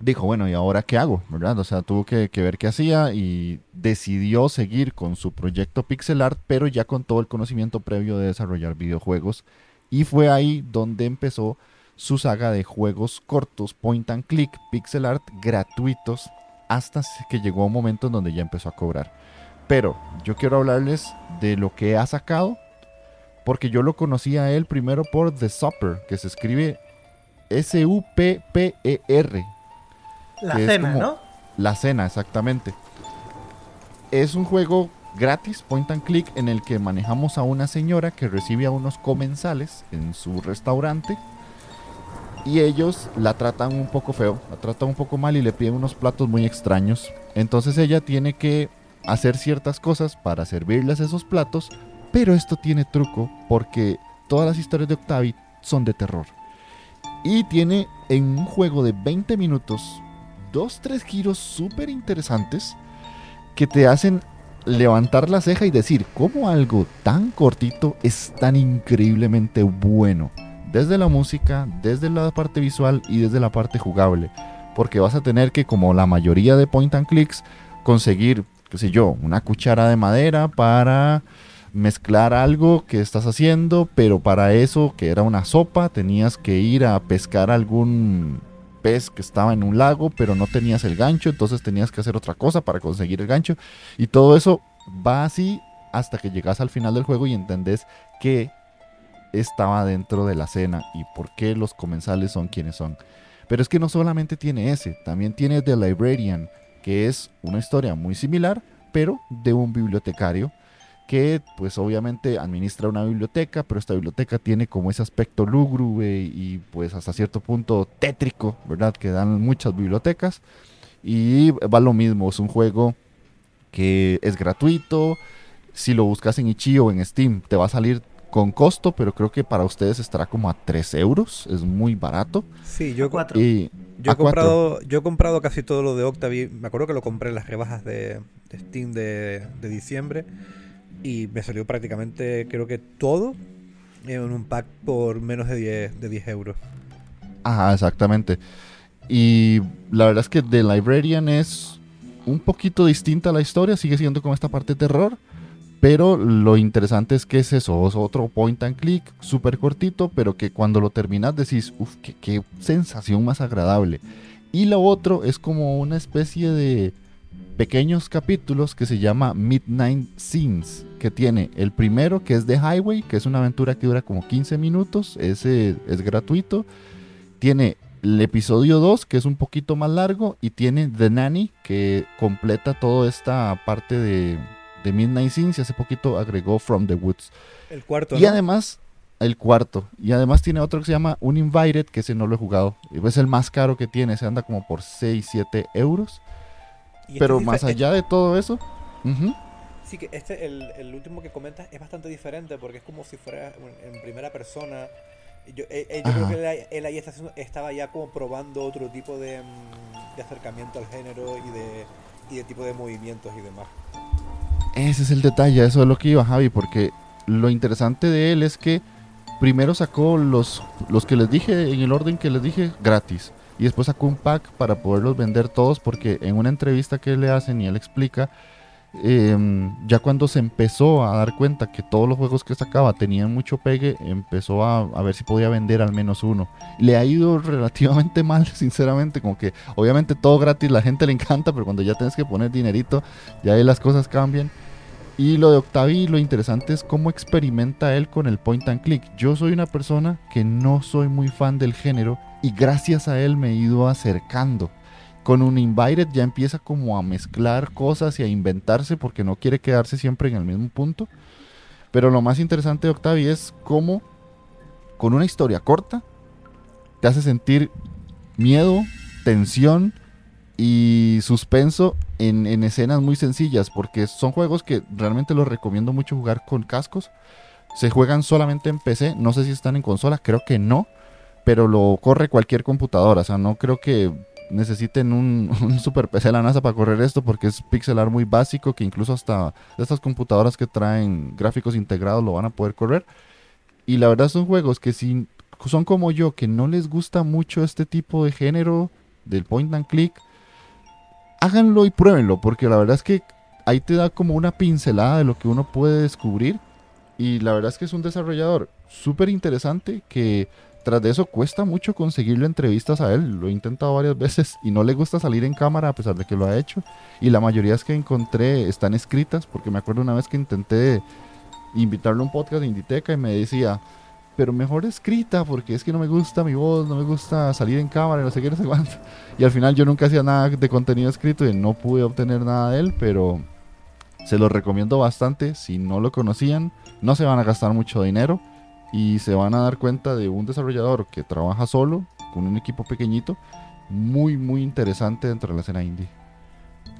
dijo, bueno, ¿y ahora qué hago? ¿verdad? O sea, tuvo que, que, ver qué hacía y decidió seguir con su proyecto Pixel Art, pero ya con todo el conocimiento previo de desarrollar videojuegos. Y fue ahí donde empezó su saga de juegos cortos, point and click, pixel art gratuitos, hasta que llegó un momento en donde ya empezó a cobrar. Pero yo quiero hablarles de lo que ha sacado, porque yo lo conocí a él primero por The Supper, que se escribe S-U-P-P-E-R. La cena, ¿no? La cena, exactamente. Es un juego gratis, point and click, en el que manejamos a una señora que recibe a unos comensales en su restaurante y ellos la tratan un poco feo, la tratan un poco mal y le piden unos platos muy extraños. Entonces ella tiene que hacer ciertas cosas para servirles esos platos, pero esto tiene truco porque todas las historias de Octavi son de terror. Y tiene en un juego de 20 minutos dos, tres giros súper interesantes que te hacen levantar la ceja y decir cómo algo tan cortito es tan increíblemente bueno desde la música, desde la parte visual y desde la parte jugable. Porque vas a tener que, como la mayoría de point and clicks, conseguir, qué sé yo, una cuchara de madera para mezclar algo que estás haciendo, pero para eso, que era una sopa, tenías que ir a pescar algún que estaba en un lago, pero no tenías el gancho, entonces tenías que hacer otra cosa para conseguir el gancho. Y todo eso va así hasta que llegas al final del juego y entendés que estaba dentro de la cena y por qué los comensales son quienes son. Pero es que no solamente tiene ese, también tiene The Librarian, que es una historia muy similar, pero de un bibliotecario que pues obviamente administra una biblioteca, pero esta biblioteca tiene como ese aspecto lúgubre y pues hasta cierto punto tétrico, ¿verdad? Que dan muchas bibliotecas. Y va lo mismo, es un juego que es gratuito. Si lo buscas en Itch.io o en Steam, te va a salir con costo, pero creo que para ustedes estará como a 3 euros. Es muy barato. Sí, yo, cuatro. Y yo, he a cuatro. comprado, yo he comprado casi todo lo de Octavie. Me acuerdo que lo compré en las rebajas de, de Steam de, de diciembre. Y me salió prácticamente, creo que todo en un pack por menos de 10, de 10 euros. Ajá, exactamente. Y la verdad es que The Librarian es un poquito distinta a la historia, sigue siendo como esta parte de terror, pero lo interesante es que es eso, es otro point and click, súper cortito, pero que cuando lo terminas decís, uff, qué sensación más agradable. Y lo otro es como una especie de pequeños capítulos que se llama Midnight Scenes, que tiene el primero que es The Highway, que es una aventura que dura como 15 minutos, ese es gratuito. Tiene el episodio 2, que es un poquito más largo, y tiene The Nanny, que completa toda esta parte de, de Midnight Scenes, y hace poquito agregó From the Woods. El cuarto. Y ¿no? además, el cuarto, y además tiene otro que se llama Uninvited, que ese no lo he jugado. Es el más caro que tiene, se anda como por 6, 7 euros. Y este Pero más allá de todo eso, Sí, que este, el, el último que comentas, es bastante diferente porque es como si fuera en primera persona. Yo, eh, eh, yo creo que él, ahí- él ahí está haciendo- estaba ya como probando otro tipo de, mm, de acercamiento al género y de, y de tipo de movimientos y demás. ese es el detalle, eso es lo que iba Javi, porque lo interesante de él es que primero sacó los, los que les dije, en el orden que les dije, gratis. Y después sacó un pack para poderlos vender todos, porque en una entrevista que le hacen y él explica, em, ya cuando se empezó a dar cuenta que todos los juegos que sacaba tenían mucho pegue, empezó a, a ver si podía vender al menos uno. Le ha ido relativamente mal, sinceramente, como que obviamente todo gratis, la gente le encanta, pero cuando ya tienes que poner dinerito, ya ahí las cosas cambian. Y lo de Octavi, lo interesante es cómo experimenta él con el point and click. Yo soy una persona que no soy muy fan del género y gracias a él me he ido acercando. Con un Invited ya empieza como a mezclar cosas y a inventarse porque no quiere quedarse siempre en el mismo punto. Pero lo más interesante de Octavi es cómo con una historia corta te hace sentir miedo, tensión y suspenso en, en escenas muy sencillas, porque son juegos que realmente los recomiendo mucho jugar con cascos. Se juegan solamente en PC, no sé si están en consola, creo que no, pero lo corre cualquier computadora, o sea, no creo que necesiten un, super PC de la NASA para correr esto, porque es pixelar muy básico, que incluso hasta estas computadoras que traen gráficos integrados lo van a poder correr. Y la verdad son juegos que si son como yo, que no les gusta mucho este tipo de género del point and click, háganlo y pruébenlo, porque la verdad es que ahí te da como una pincelada de lo que uno puede descubrir. Y la verdad es que es un desarrollador súper interesante que tras de eso cuesta mucho conseguirle entrevistas a él. Lo he intentado varias veces y no le gusta salir en cámara a pesar de que lo ha hecho. Y la mayoría es que encontré están escritas, porque me acuerdo una vez que intenté invitarle a un podcast de Inditeca y me decía, pero mejor escrita, porque es que no me gusta mi voz, no me gusta salir en cámara, no sé qué, no sé cuánto. Y al final yo nunca hacía nada de contenido escrito y no pude obtener nada de él, pero se lo recomiendo bastante. Si no lo conocían, no se van a gastar mucho dinero y se van a dar cuenta de un desarrollador que trabaja solo, con un equipo pequeñito, muy, muy interesante dentro de la escena indie.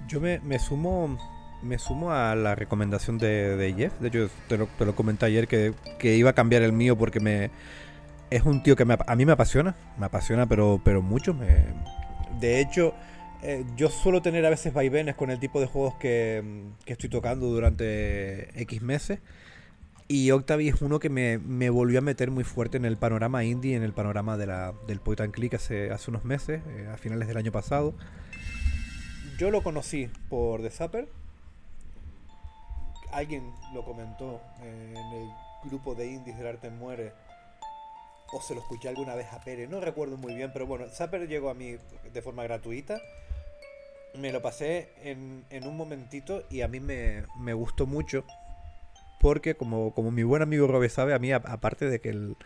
Yo me, me sumo me sumo a la recomendación de, de Jeff. De hecho, te lo, te lo comenté ayer que, que iba a cambiar el mío porque me es un tío que me, a mí me apasiona. Me apasiona, pero, pero mucho. Me, de hecho, eh, yo suelo tener a veces vaivenes con el tipo de juegos que, que estoy tocando durante X meses. Y Octavie es uno que me, me volvió a meter muy fuerte en el panorama indie, en el panorama de la, del point and click hace, hace unos meses, eh, a finales del año pasado. Yo lo conocí por The Zapper. Alguien lo comentó eh, en el grupo de indies del arte muere. O se lo escuché alguna vez a Pérez, no recuerdo muy bien, pero bueno, Zapper llegó a mí de forma gratuita. Me lo pasé en, en un momentito y a mí me, me gustó mucho. Porque como, como mi buen amigo Robe sabe, a mí aparte de que el,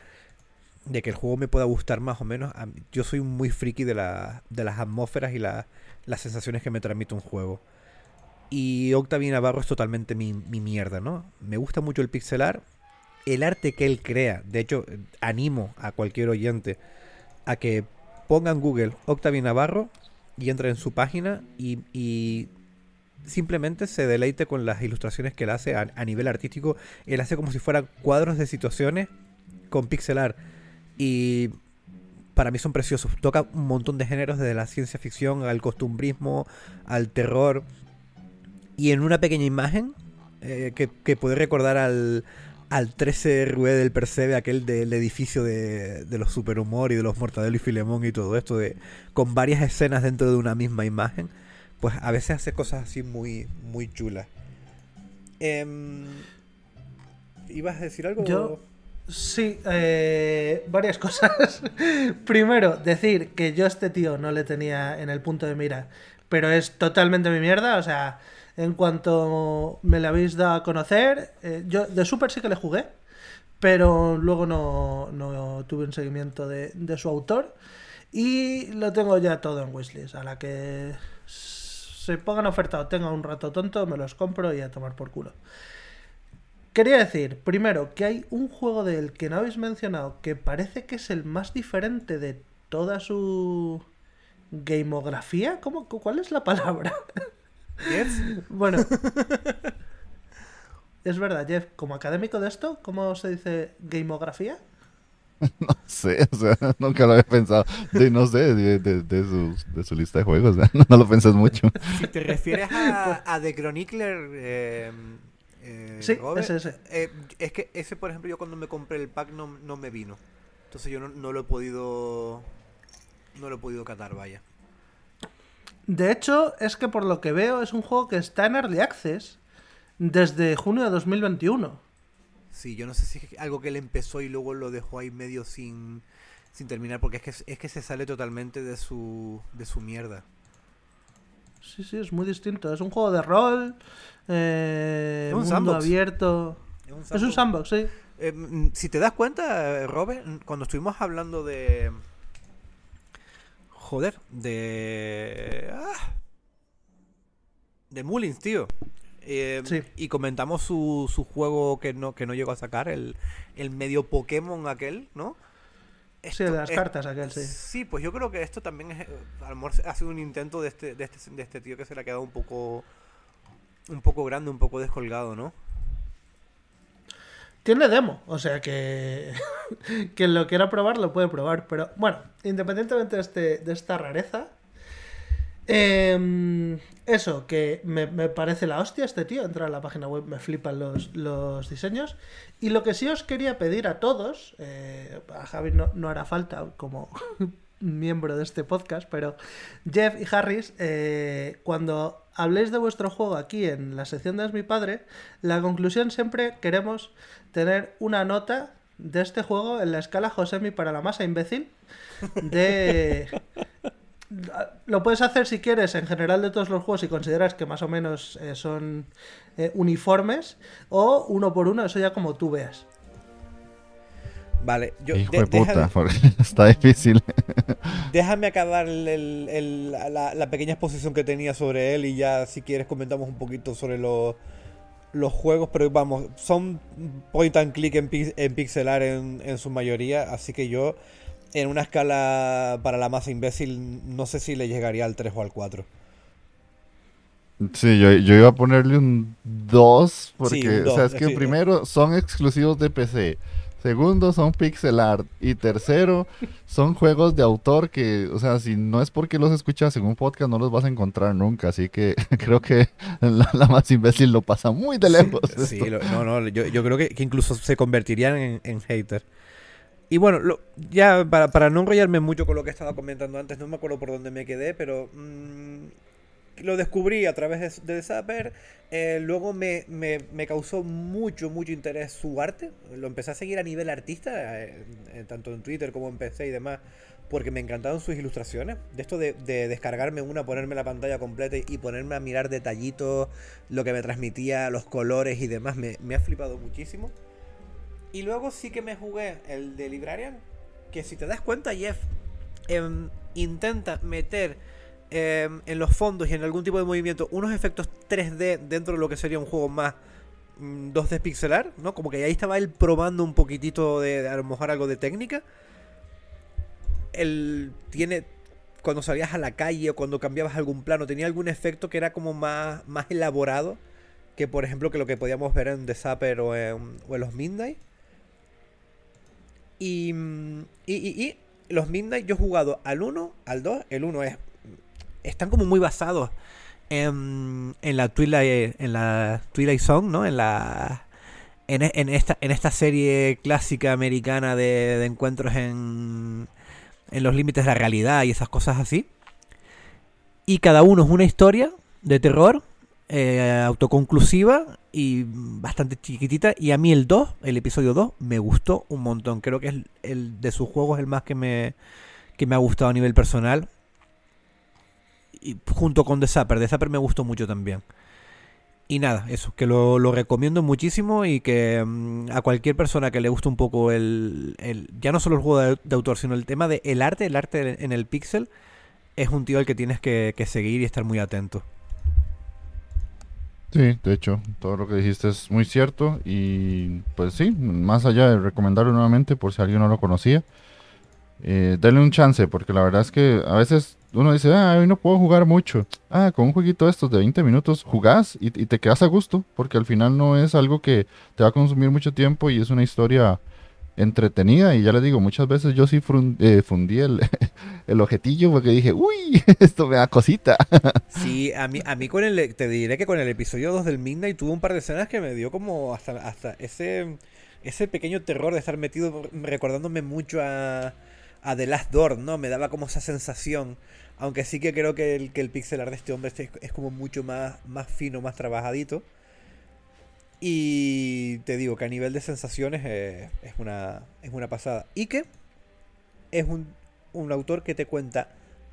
de que el juego me pueda gustar más o menos, yo soy muy friki de, de las atmósferas y las sensaciones que me transmite un juego. Y Octavio Navarro es totalmente mi, mi mierda, ¿no? Me gusta mucho el pixelar, el arte que él crea. De hecho, animo a cualquier oyente a que pongan Google Octavio Navarro y entre en su página y, simplemente se deleite con las ilustraciones que él hace a, nivel artístico. Él hace como si fueran cuadros de situaciones con pixelar. Y para mí son preciosos. Toca un montón de géneros, desde la ciencia ficción al costumbrismo, al terror. Y en una pequeña imagen eh, que, que puede recordar al, al 13 Rue del Percebe, aquel del edificio de, de los Superhumor y de los Mortadelo y Filemón y todo esto, de, con varias escenas dentro de una misma imagen, pues a veces hace cosas así muy, muy chulas. Em, ¿Ibas a decir algo? Yo, sí, eh, varias cosas. Primero, decir que yo a este tío no le tenía en el punto de mira, pero es totalmente mi mierda, o sea en cuanto me la habéis dado a conocer, eh, yo de Super sí que le jugué, pero luego no, tuve un seguimiento de, su autor. Y lo tengo ya todo en wishlist. A la que se pongan oferta o tenga un rato tonto, me los compro y a tomar por culo. Quería decir, primero, que hay un juego del que no habéis mencionado que parece que es el más diferente de toda su gameografía. ¿Cómo, ¿Cuál es la palabra? Bueno. es verdad, Jeff, como académico de esto, ¿cómo se dice gameografía? No sé, o sea, nunca lo había pensado. no sé, de, su, lista de juegos, no, lo pensas mucho. Si te refieres a, The Chronicler, em, eh, sí, ese, ese. Eh, es que ese, por ejemplo, yo cuando me compré el pack no, no me vino. Entonces yo no, no, lo he podido. No lo he podido catar, vaya. De hecho, es que por lo que veo es un juego que está en Early Access desde junio de 2021. Sí, yo no sé si es algo que él empezó y luego lo dejó ahí medio sin, sin terminar, porque es que, es que se sale totalmente de su, de su mierda. Sí, sí, es muy distinto. Es un juego de rol, eh, un mundo sandbox. abierto. Es un sandbox, sí. Eh, mm, si te das cuenta, Robert, cuando estuvimos hablando de joder, de... Ah, de Mullins, tío. Eh, y comentamos su, su, juego que no, que no llegó a sacar, el, el medio Pokémon aquel, ¿no? sí, de las cartas aquel, sí. Sí, pues yo creo que esto también es, eh, ha sido un intento de este, de este, de este tío que se le ha quedado un poco, un poco grande, un poco descolgado, ¿no? Tiene demo, o sea que quien lo quiera probar lo puede probar. Pero bueno, independientemente de, este, de esta rareza, em, eso, que me, parece la hostia este tío. Entra a la página web, me flipan los, diseños. Y lo que sí os quería pedir a todos, eh, a Javi no, no hará falta como miembro de este podcast, pero Jeff y Harris, eh, cuando habléis de vuestro juego aquí en la sección de Es mi padre, la conclusión siempre queremos tener una nota de este juego en la escala Josemi para la masa imbécil de... Lo puedes hacer si quieres en general de todos los juegos y consideras que más o menos eh, son eh, uniformes o uno por uno, eso ya como tú veas. Vale, yo. Hijo de, puta, está difícil. Déjame acabar la, pequeña exposición que tenía sobre él y ya, si quieres, comentamos un poquito sobre los, los juegos. Pero vamos, son point and click en, en pixelar en, en, su mayoría. Así que yo, en una escala para la masa imbécil, no sé si le llegaría al 3 o al 4. Sí, yo, iba a ponerle un 2. Porque, o sea, es que primero son exclusivos de PC. Segundo, son pixel art. Y tercero, son juegos de autor que, o sea, si no es porque los escuchas en un podcast, no los vas a encontrar nunca. Así que creo que la, más imbécil lo pasa muy de lejos. Sí, no, no, yo, creo que, incluso se convertirían en, hater. Y bueno, ya para, para, no enrollarme mucho con lo que estaba comentando antes, no me acuerdo por dónde me quedé, pero mm, lo descubrí a través de, de Zapper. Eh, luego me, causó mucho, mucho interés su arte. Lo empecé a seguir a nivel artista, eh, tanto en Twitter como en PC y demás, porque me encantaron sus ilustraciones. De esto de, descargarme una, ponerme la pantalla completa y ponerme a mirar detallitos, lo que me transmitía, los colores y demás, me, me ha flipado muchísimo. Y luego sí que me jugué el de Librarian, que si te das cuenta, Jeff em, intenta meter em, en los fondos y en algún tipo de movimiento unos efectos 3D dentro de lo que sería un juego más 2D mm, pixelar, ¿no? Como que ahí estaba él probando un poquitito de, a lo mejor algo de técnica. Él tiene cuando salías a la calle o cuando cambiabas algún plano, tenía algún efecto que era como más, más elaborado que por ejemplo que lo que podíamos ver en The Zapper o en, los Midnight. Y, y, los Midnight yo he jugado al 1, al 2, el 1 es... Están como muy basados en, en la Twilight, en la Twilight Zone, ¿no? En la... En, en, esta, en esta serie clásica americana de, de encuentros en, en los límites de la realidad y esas cosas así. Y cada uno es una historia de terror eh, autoconclusiva y bastante chiquitita. Y a mí el 2, el episodio 2, me gustó un montón. Creo que es el, de sus juegos el más que me, que me ha gustado a nivel personal. Y junto con The Zapper. The Zapper me gustó mucho también. Y nada, eso, que lo, recomiendo muchísimo y que mm, a cualquier persona que le guste un poco el, ya no solo el juego de, autor, sino el tema del arte, el arte en el pixel, es un tío al que tienes que, seguir y estar muy atento. Sí, de hecho, todo lo que dijiste es muy cierto y pues sí, más allá de recomendarlo nuevamente por si alguien no lo conocía, eh, denle un chance porque la verdad es que a veces uno dice, ah, hoy no puedo jugar mucho. Ah, con un jueguito de estos de 20 minutos jugás y, te quedas a gusto, porque al final no es algo que te va a consumir mucho tiempo y es una historia entretenida. Y ya les digo, muchas veces yo sí eh, fundí el, el objetillo porque dije, uy, esto me da cosita. Sí, a mí, a mí con el, te diré que con el episodio 2 del Midnight tuvo un par de escenas que me dio como hasta, hasta ese, ese pequeño terror de estar metido, recordándome mucho a a The Last Door, ¿no? Me daba como esa sensación. Aunque sí que creo que el, que el pixel art de este hombre es, como mucho más, más fino, más trabajadito. Y te digo que a nivel de sensaciones eh, es, una, es una pasada. Y que es un, un, autor que te cuenta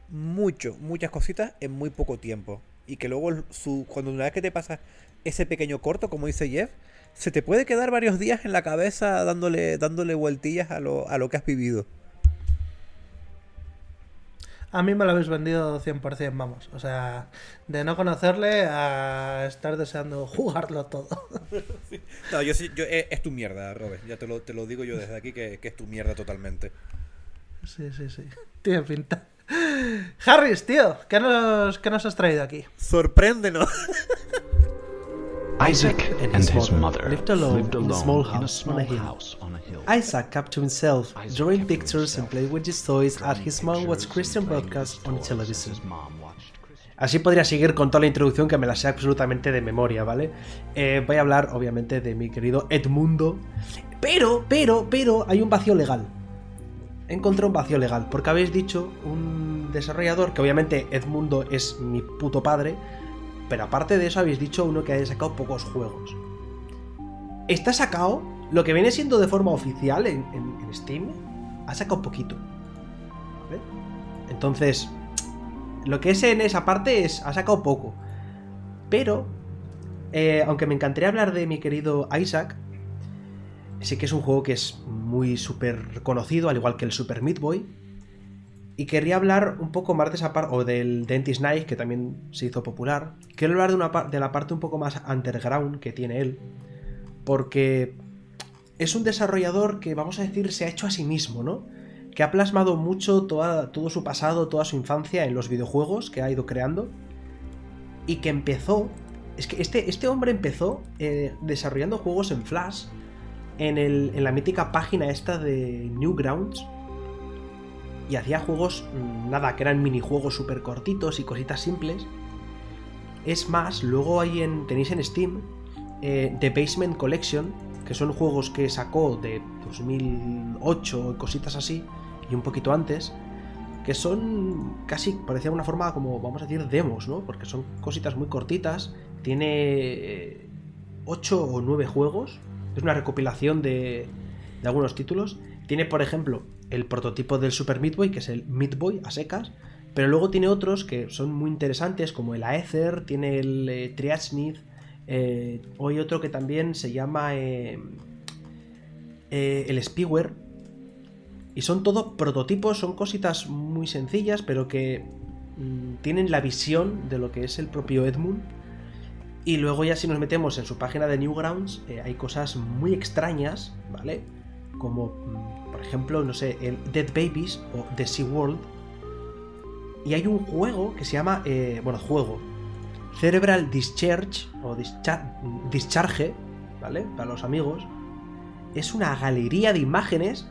mucho, muchas cositas en muy poco tiempo. Y que luego su, cuando una vez que te pasa ese pequeño corto, como dice Jeff, se te puede quedar varios días en la cabeza dándole, dándole vueltillas a lo, a lo que has vivido. A mí me lo habéis vendido 100%, vamos. O sea, de no conocerle a estar deseando jugarlo todo. No, yo sí, yo, eh, es, tu mierda, Robert. Ya te lo, te lo digo yo desde aquí que, que es tu mierda totalmente. Sí, sí, sí. Tiene pinta. Harris, tío, ¿qué nos, qué nos has traído aquí? Sorpréndenos. Isaac and his mother lived alone, in a small house, on, a hill. Isaac kept to himself, drawing pictures and played with his toys as his mom watched Christian broadcasts on television. Así podría seguir con toda la introducción que me la sé absolutamente de memoria, ¿vale? Eh, voy a hablar, obviamente, de mi querido Edmundo. Pero, pero, pero, hay un vacío legal. Encontré un vacío legal, porque habéis dicho un desarrollador, que obviamente Edmundo es mi puto padre, pero aparte de eso habéis dicho uno que haya sacado pocos juegos. Está sacado, lo que viene siendo de forma oficial en, Steam, ha sacado poquito. Entonces, lo que es en esa parte es, ha sacado poco. Pero, eh, aunque me encantaría hablar de mi querido Isaac, sí que es un juego que es muy súper conocido, al igual que el Super Meat Boy. Y quería hablar un poco más de esa parte, o del Dentist Knife, que también se hizo popular. Quiero hablar de la parte un poco más underground que tiene él, porque es un desarrollador que, vamos a decir, se ha hecho a sí mismo, ¿no? Que ha plasmado mucho todo su pasado, toda su infancia en los videojuegos que ha ido creando. Y que empezó. Es que este, este hombre empezó eh, desarrollando juegos en Flash. En, la mítica página esta de Newgrounds y hacía juegos, mm, nada, que eran minijuegos súper cortitos y cositas simples. Es más, luego hay en, tenéis en Steam eh, The Basement Collection, que son juegos que sacó de 2008 y cositas así, y un poquito antes, que son casi, parecía una forma como, vamos a decir, demos, ¿no? Porque son cositas muy cortitas, tiene 8 o 9 juegos, es una recopilación de, de algunos títulos. Tiene, por ejemplo, el prototipo del Super Meat que es el Meat a secas, pero luego tiene otros que son muy interesantes, como el Aether, tiene el eh, Triadsmith, eh, hay otro que también se llama eh, eh, el Spiwer, Y son todo prototipos, son cositas muy sencillas, pero que mm, tienen la visión de lo que es el propio Edmund. Y luego ya si nos metemos en su página de Newgrounds, hay cosas muy extrañas, ¿vale? Como, mm, por ejemplo, no sé, el Dead Babies o The Sea World. Y hay un juego que se llama, bueno, juego, Cerebral Discharge o Dischar- Discharge, ¿vale? Para los amigos. Es una galería de imágenes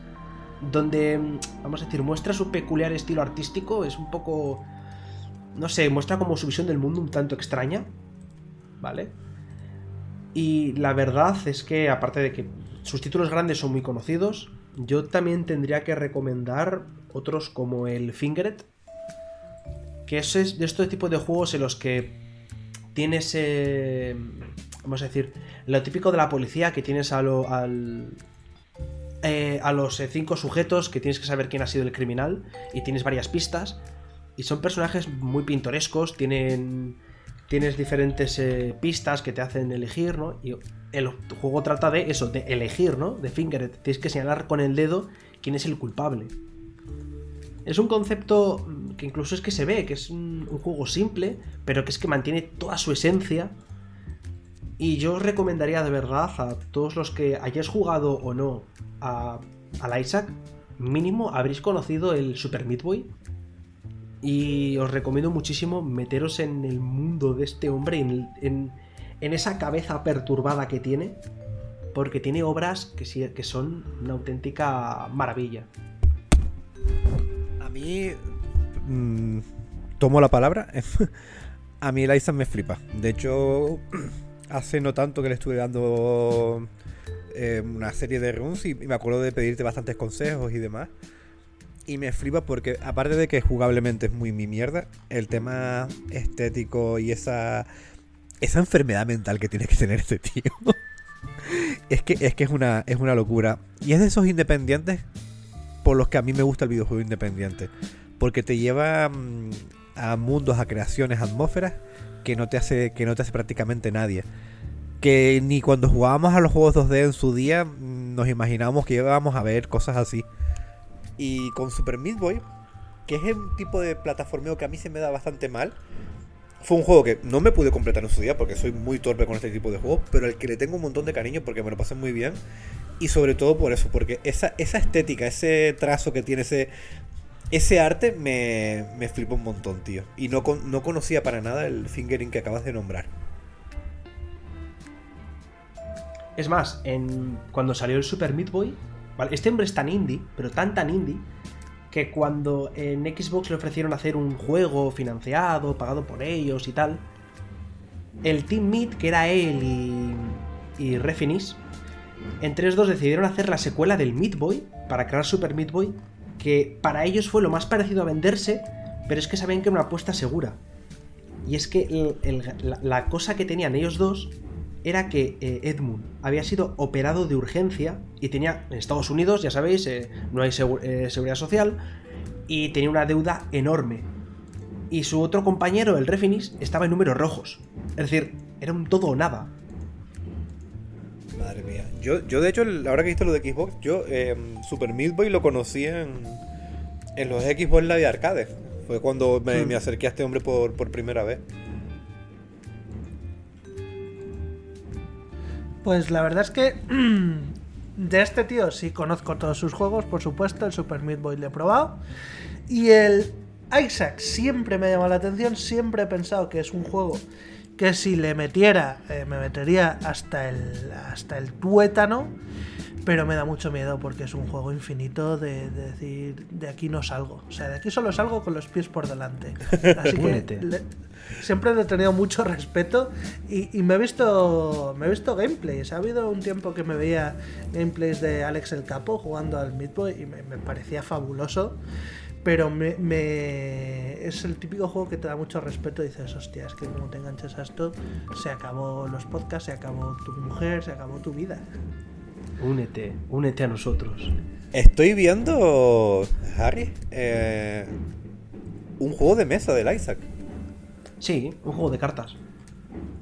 donde, vamos a decir, muestra su peculiar estilo artístico. Es un poco, no sé, muestra como su visión del mundo un tanto extraña, ¿vale? Y la verdad es que, aparte de que sus títulos grandes son muy conocidos, yo también tendría que recomendar otros como el Fingeret, que es de estos tipos de juegos en los que tienes, eh, vamos a decir, lo típico de la policía, que tienes a, lo- al, eh, a los eh, cinco sujetos, que tienes que saber quién ha sido el criminal, y tienes varias pistas, y son personajes muy pintorescos, tienen, tienes diferentes eh, pistas que te hacen elegir, ¿no? Y el juego trata de eso, de elegir, ¿no? De fingeret, tienes que señalar con el dedo quién es el culpable. Es un concepto mm, que incluso es que se ve, que es un, juego simple, pero que es que mantiene toda su esencia. Y yo os recomendaría de verdad a todos los que hayáis jugado o no a, al Isaac, mínimo habréis conocido el Super Meat. Y os recomiendo muchísimo meteros en el mundo de este hombre, en, en- esa cabeza perturbada que tiene, porque tiene obras que, que son una auténtica maravilla. A mí. mm, tomo la palabra. a mí el Isaac me flipa. De hecho, hace no tanto que le estuve dando eh, una serie de runs y, y me acuerdo de pedirte bastantes consejos y demás. Y me flipa porque, aparte de que jugablemente es muy mi mierda, el tema estético y esa. Esa enfermedad mental que tiene que tener este tío. es que, es que es una, es una locura. Y es de esos independientes por los que a mí me gusta el videojuego independiente. Porque te lleva mm, a mundos, a creaciones, a atmósferas que no te hace, que no te hace prácticamente nadie. Que ni cuando jugábamos a los juegos 2D en su día mm, nos imaginábamos que íbamos a ver cosas así. Y con Super Meat Boy, que es un tipo de plataformeo que a mí se me da bastante mal. Fue un juego que no me pude completar en su día porque soy muy torpe con este tipo de juegos, pero al que le tengo un montón de cariño porque me lo pasé muy bien. Y sobre todo por eso, porque esa, esa estética, ese trazo que tiene, ese, ese arte me, me flipa un montón, tío. Y no, con- no conocía para nada el fingering que acabas de nombrar. Es más, en, cuando salió el Super Meat Boy, este hombre es tan indie, pero tan tan indie, que cuando en Xbox le ofrecieron hacer un juego financiado, pagado por ellos y tal, el Team Meat, que era él y, y Refinis, entre los dos decidieron hacer la secuela del Meat Boy para crear Super Meat Boy, que para ellos fue lo más parecido a venderse, pero es que sabían que era una apuesta segura. Y es que la cosa que tenían ellos dos era que eh, Edmund había sido operado de urgencia y tenía, en Estados Unidos, ya sabéis, eh, no hay eh, seguridad social, y tenía una deuda enorme. Y su otro compañero, el Refinis, estaba en números rojos. Es decir, era un todo o nada. Madre mía. Yo, yo de hecho, ahora que viste lo de Xbox, yo Super Meat Boy lo conocí en, en los Xbox Live Arcade. Fue cuando me, Hmm. me acerqué a este hombre por, por primera vez. Pues la verdad es que de este tío sí conozco todos sus juegos, por supuesto, el Super Meat Boy lo he probado. Y el Isaac siempre me ha llamado la atención, siempre he pensado que es un juego que si le metiera, eh, me metería hasta el, hasta el tuétano, pero me da mucho miedo porque es un juego infinito de, de decir, de aquí no salgo. O sea, de aquí solo salgo con los pies por delante. Así que le- siempre le he tenido mucho respeto y, y me he visto me he visto gameplays. Ha habido un tiempo que me veía gameplays de Alex el Capo jugando al Meat Boy y me, me parecía fabuloso. Pero me, me- es el típico juego que te da mucho respeto y dices, hostia, es que como te enganches a esto, se acabó los podcasts, se acabó tu mujer, se acabó tu vida. Únete, únete a nosotros. Estoy viendo, Harry, eh, un juego de mesa del Isaac. Sí, un juego de cartas.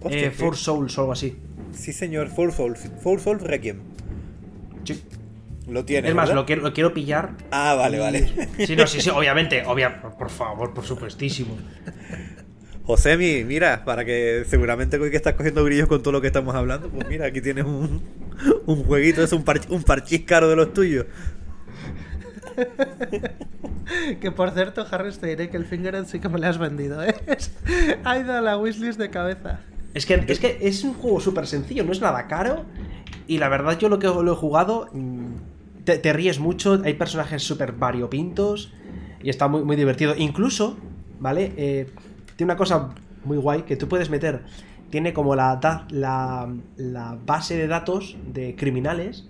Hostia, eh, Four Souls o algo así. Sí, señor, Four Souls. Four Souls Requiem. Sí. Lo tienes. Es más, lo quiero, lo quiero pillar. Ah, vale, vale. Sí, no, sí, sí, obviamente, obvia, por favor, por supuestísimo. Josemi, mira, para que seguramente hoy que estás cogiendo grillos con todo lo que estamos hablando, pues mira, aquí tienes un, un jueguito, es un, un parchís caro de los tuyos. Que por cierto, Harry, te diré que el Fingered sí que me lo has vendido, ¿eh? Ha ido a la wishlist de cabeza. Es que, es que es un juego súper sencillo, no es nada caro. Y la verdad, yo lo que lo he jugado, mm, te, te ríes mucho, hay personajes súper variopintos y está muy, muy divertido. Incluso, ¿vale? Eh, tiene una cosa muy guay que tú puedes meter. Tiene como la, la, la base de datos de criminales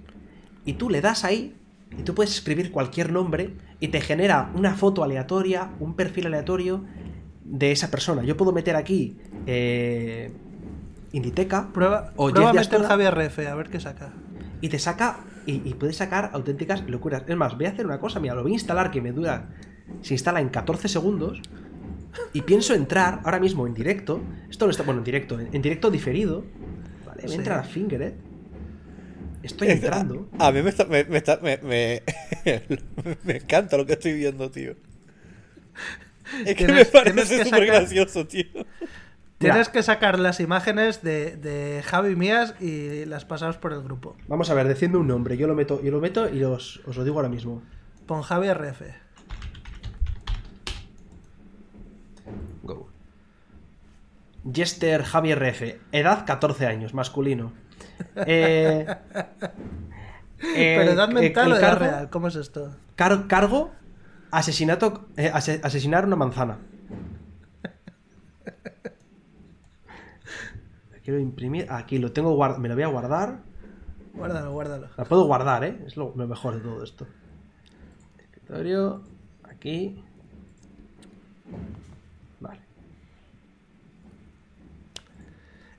y tú le das ahí y tú puedes escribir cualquier nombre y te genera una foto aleatoria, un perfil aleatorio de esa persona. Yo puedo meter aquí eh, Inditeca Prueba, o prueba Jeff meter Javier RF, a ver qué saca. y te saca y, y puedes sacar auténticas locuras. Es más, voy a hacer una cosa, mira, lo voy a instalar que me dura, se instala en 14 segundos y pienso entrar ahora mismo en directo. Esto no está, bueno, en directo, en, en directo diferido. Vale, voy a Sí. entrar a Fingered. Estoy entrando. A mí me está, me, me está, me, me, me encanta lo que estoy viendo, tío. Es que me Tienes- parece que súper sacar- gracioso, tío. Tienes que sacar las imágenes de, de Javi mías y las pasamos por el grupo. Vamos a ver, decidme un nombre. Yo lo meto, yo lo meto y os, os lo digo ahora mismo. Pon Javi RF. Go. Jester Javier RF. Edad 14 años, masculino. Eh, eh, Pero edad eh, mental el o edad cargo- real, ¿cómo es esto? car- cargo, asesinato, eh, ase- asesinar una manzana. La Quiero imprimir. Aquí lo tengo guard- Me lo voy a guardar. Guárdalo, guárdalo. La puedo guardar, ¿eh? Es lo, lo mejor de todo esto. Escritorio. Aquí. Vale.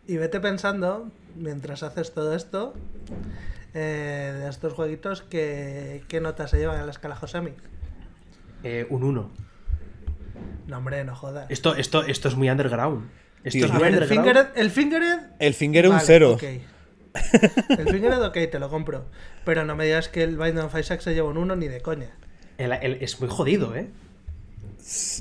Y vete pensando, mientras haces todo esto, eh, de estos jueguitos, que, ¿qué notas se llevan en la escala Josemi? Eh, un 1. No, hombre, no jodas. Esto, esto, esto es muy underground. Esto es muy ver, underground. Fingered, el Fingered El finger es un Vale, cero. ok. El Fingered, ok, te lo compro. Pero no me digas que el Binding of Isaac se lleva un 1 ni de coña. El- el- es muy jodido, ¿eh?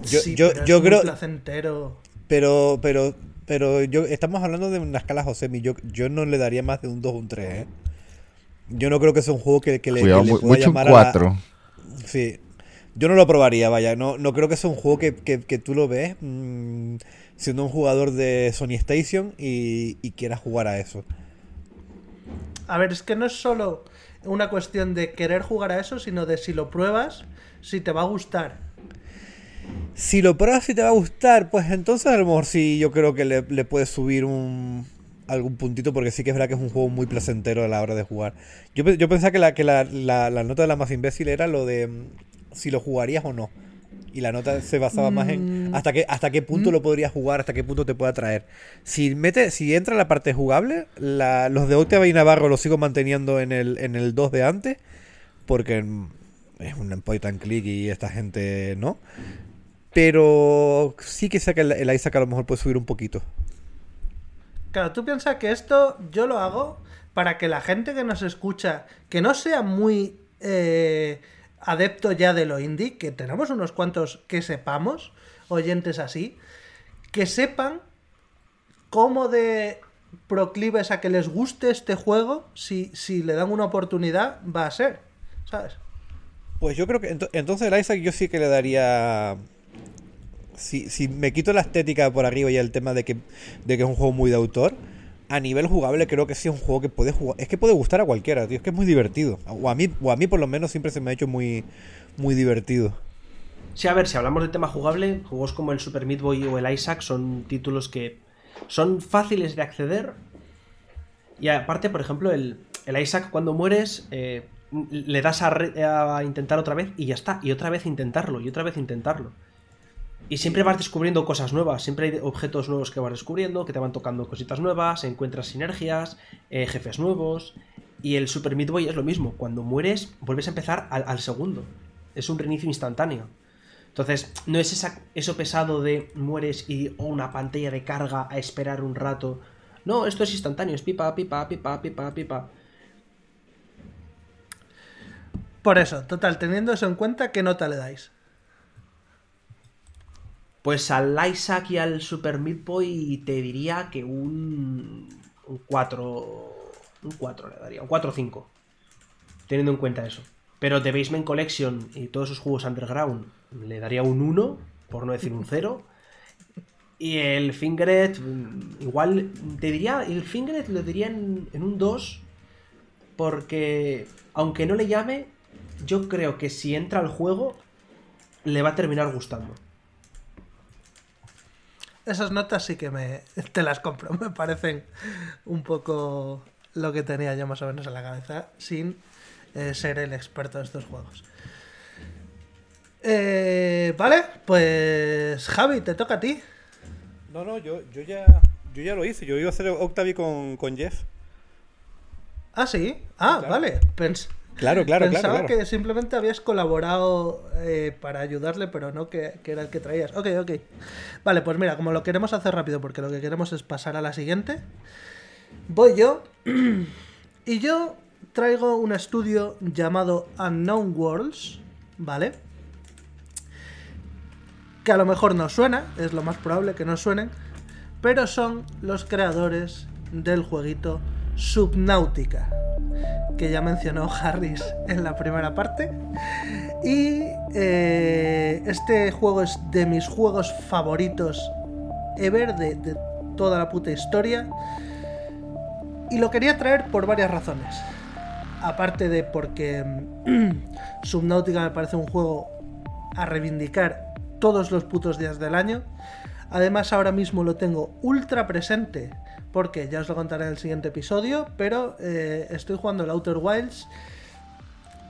Yo, Sí, yo, pero yo es muy creo. placentero. Pero, pero, pero yo estamos hablando de una escala Josemi. Yo, yo no le daría más de un 2 o un 3, ¿eh? Yo no creo que sea un juego que, que le, Cuidado, que le pueda mucho un llamar a la- 4. Sí. Yo no lo probaría, vaya. No, no creo que sea un juego que, que- que tú lo ves mm, siendo un jugador de Sony Station y, y quieras jugar a eso. A ver, es que no es solo una cuestión de querer jugar a eso, sino de si lo pruebas, si te va a gustar. Si lo pruebas y te va a gustar, pues entonces a lo mejor sí yo creo que le, le puedes subir un algún puntito porque sí que es verdad que es un juego muy placentero a la hora de jugar. Yo, yo pensaba que, la, que la, la- la nota de la más imbécil era lo de mm, si lo jugarías o no. Y la nota se basaba más en Mm. hasta qué, hasta qué punto lo podrías jugar, hasta qué punto te puede atraer. Si mete, si entra la parte jugable, la- los de Octavia y Navarro los sigo manteniendo en el, en el 2 de antes, porque mm, es un point and click y esta gente no. Pero sí que sé que el, el Isaac a lo mejor puede subir un poquito. Claro, tú piensas que esto yo lo hago para que la gente que nos escucha, que no sea muy eh, adepto ya de lo indie, que tenemos unos cuantos que sepamos, oyentes así, que sepan cómo de proclives a que les guste este juego, si, si le dan una oportunidad, va a ser, ¿sabes? Pues yo creo que ento- entonces el Isaac yo sí que le daría. Si, si me quito la estética por arriba y el tema de que, de que es un juego muy de autor, a nivel jugable creo que sí es un juego que puede jugar. Es que puede gustar a cualquiera, tío. Es que es muy divertido. O a mí, o a mí por lo menos siempre se me ha hecho muy, muy divertido. Sí, a ver, si hablamos de tema jugable, juegos como el Super Meat Boy o el Isaac son títulos que son fáciles de acceder. Y aparte, por ejemplo, el, el Isaac cuando mueres, eh, le das a, intentar otra vez y ya está. Y otra vez intentarlo, y otra vez intentarlo. Y siempre vas descubriendo cosas nuevas, siempre hay objetos nuevos que vas descubriendo, que te van tocando cositas nuevas, encuentras sinergias, eh, jefes nuevos. Y el Super Meat es lo mismo, cuando mueres vuelves a empezar al, segundo. Es un reinicio instantáneo. Entonces, no es eso pesado de mueres y oh, una pantalla de carga a esperar un rato. No, esto es instantáneo, es pipa, pipa, pipa, pipa, pipa. Por eso, total, teniendo eso en cuenta, ¿qué nota le dais? Pues al Isaac y al Super Meat Boy te diría que un. Un 4. Un 4 le daría, un 4 o 5. Teniendo en cuenta eso. Pero The Basement Collection y todos esos juegos underground le daría un 1, por no decir un 0. Y el Fingeret, mm, igual, te diría, el Fingeret lo diría en, en un 2, porque aunque no le llame, yo creo que si entra al juego, le va a terminar gustando. Esas notas sí que me te las compro, me parecen un poco lo que tenía yo más o menos en la cabeza, sin eh, ser el experto de estos juegos. Eh, vale, pues Javi, te toca a ti. No, no, yo, yo ya yo ya lo hice. Yo iba a hacer Octavie con, con Jeff. Ah, sí. Ah, Claro. vale. Pens- Claro, claro, Pensaba claro. claro. que simplemente habías colaborado eh, para ayudarle, pero no que, que era el que traías. Ok, ok. Vale, pues mira, como lo queremos hacer rápido, porque lo que queremos es pasar a la siguiente, voy yo. y yo traigo un estudio llamado Unknown Worlds, ¿vale? Que a lo mejor no suena, es lo más probable que no suenen, pero son los creadores del jueguito Subnautica que ya mencionó Harris en la primera parte. Y eh, este juego es de mis juegos favoritos ever, de, de toda la puta historia. Y lo quería traer por varias razones. Aparte de porque mm, Subnautica me parece un juego a reivindicar todos los putos días del año. Además ahora mismo lo tengo ultra presente porque ya os lo contaré en el siguiente episodio, pero eh, estoy jugando el Outer Wilds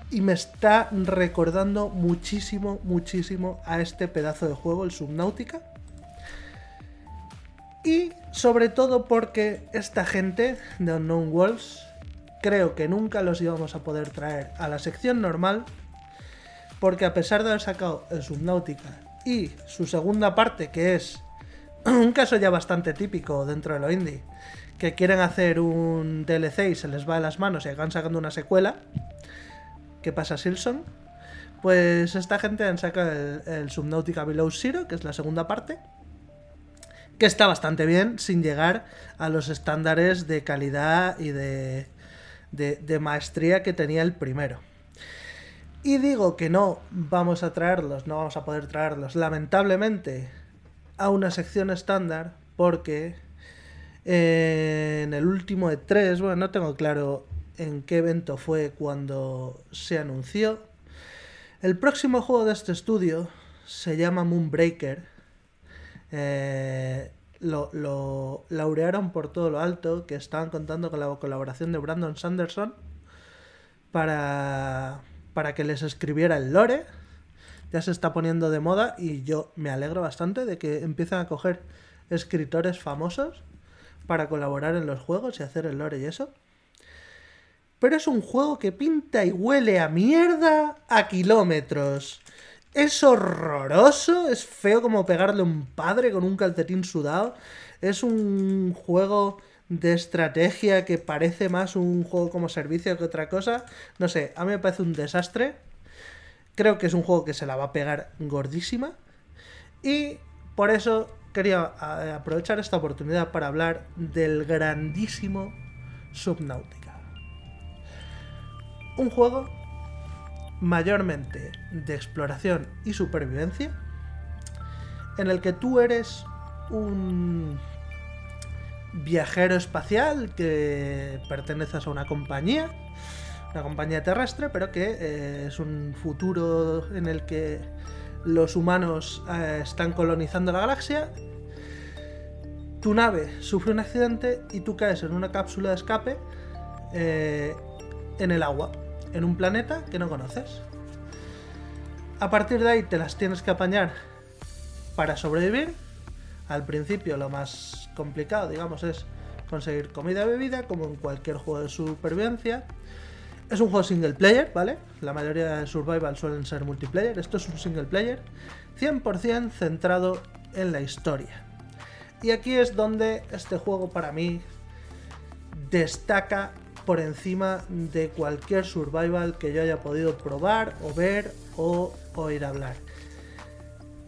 y me está recordando muchísimo, muchísimo a este pedazo de juego, el Subnautica. Y sobre todo porque esta gente de Unknown Worlds creo que nunca los íbamos a poder traer a la sección normal, porque a pesar de haber sacado el Subnautica y su segunda parte, que es un caso ya bastante típico dentro de lo indie, que quieren hacer un DLC y se les va de las manos y acaban sacando una secuela. ¿Qué pasa, Silson? Pues esta gente han sacado el, Subnautica Below Zero, que es la segunda parte, que está bastante bien, sin llegar a los estándares de calidad y de, de maestría que tenía el primero. Y digo que no vamos a traerlos, no vamos a poder traerlos, lamentablemente, a una sección estándar porque eh, en el último E3, bueno, no tengo claro en qué evento fue cuando se anunció. El próximo juego de este estudio se llama Moonbreaker. Eh, lo, lo laurearon por todo lo alto, que estaban contando con la colaboración de Brandon Sanderson para, para que les escribiera el lore ya se está poniendo de moda y yo me alegro bastante de que empiecen a coger escritores famosos para colaborar en los juegos y hacer el lore y eso. Pero es un juego que pinta y huele a mierda a kilómetros. Es horroroso, es feo como pegarle a un padre con un calcetín sudado. Es un juego de estrategia que parece más un juego como servicio que otra cosa. No sé, a mí me parece un desastre. Creo que es un juego que se la va a pegar gordísima. Y por eso quería aprovechar esta oportunidad para hablar del grandísimo Subnautica. Un juego mayormente de exploración y supervivencia, en el que tú eres un viajero espacial que perteneces a una compañía, una compañía terrestre, pero que eh, es un futuro en el que los humanos eh, están colonizando la galaxia. Tu nave sufre un accidente y tú caes en una cápsula de escape eh, en el agua, en un planeta que no conoces. A partir de ahí te las tienes que apañar para sobrevivir. Al principio lo más complicado, digamos, es conseguir comida y bebida, como en cualquier juego de supervivencia. Es un juego single player, ¿vale? La mayoría de survival suelen ser multiplayer. Esto es un single player 100% centrado en la historia. Y aquí es donde este juego para mí destaca por encima de cualquier survival que yo haya podido probar o ver o oír hablar.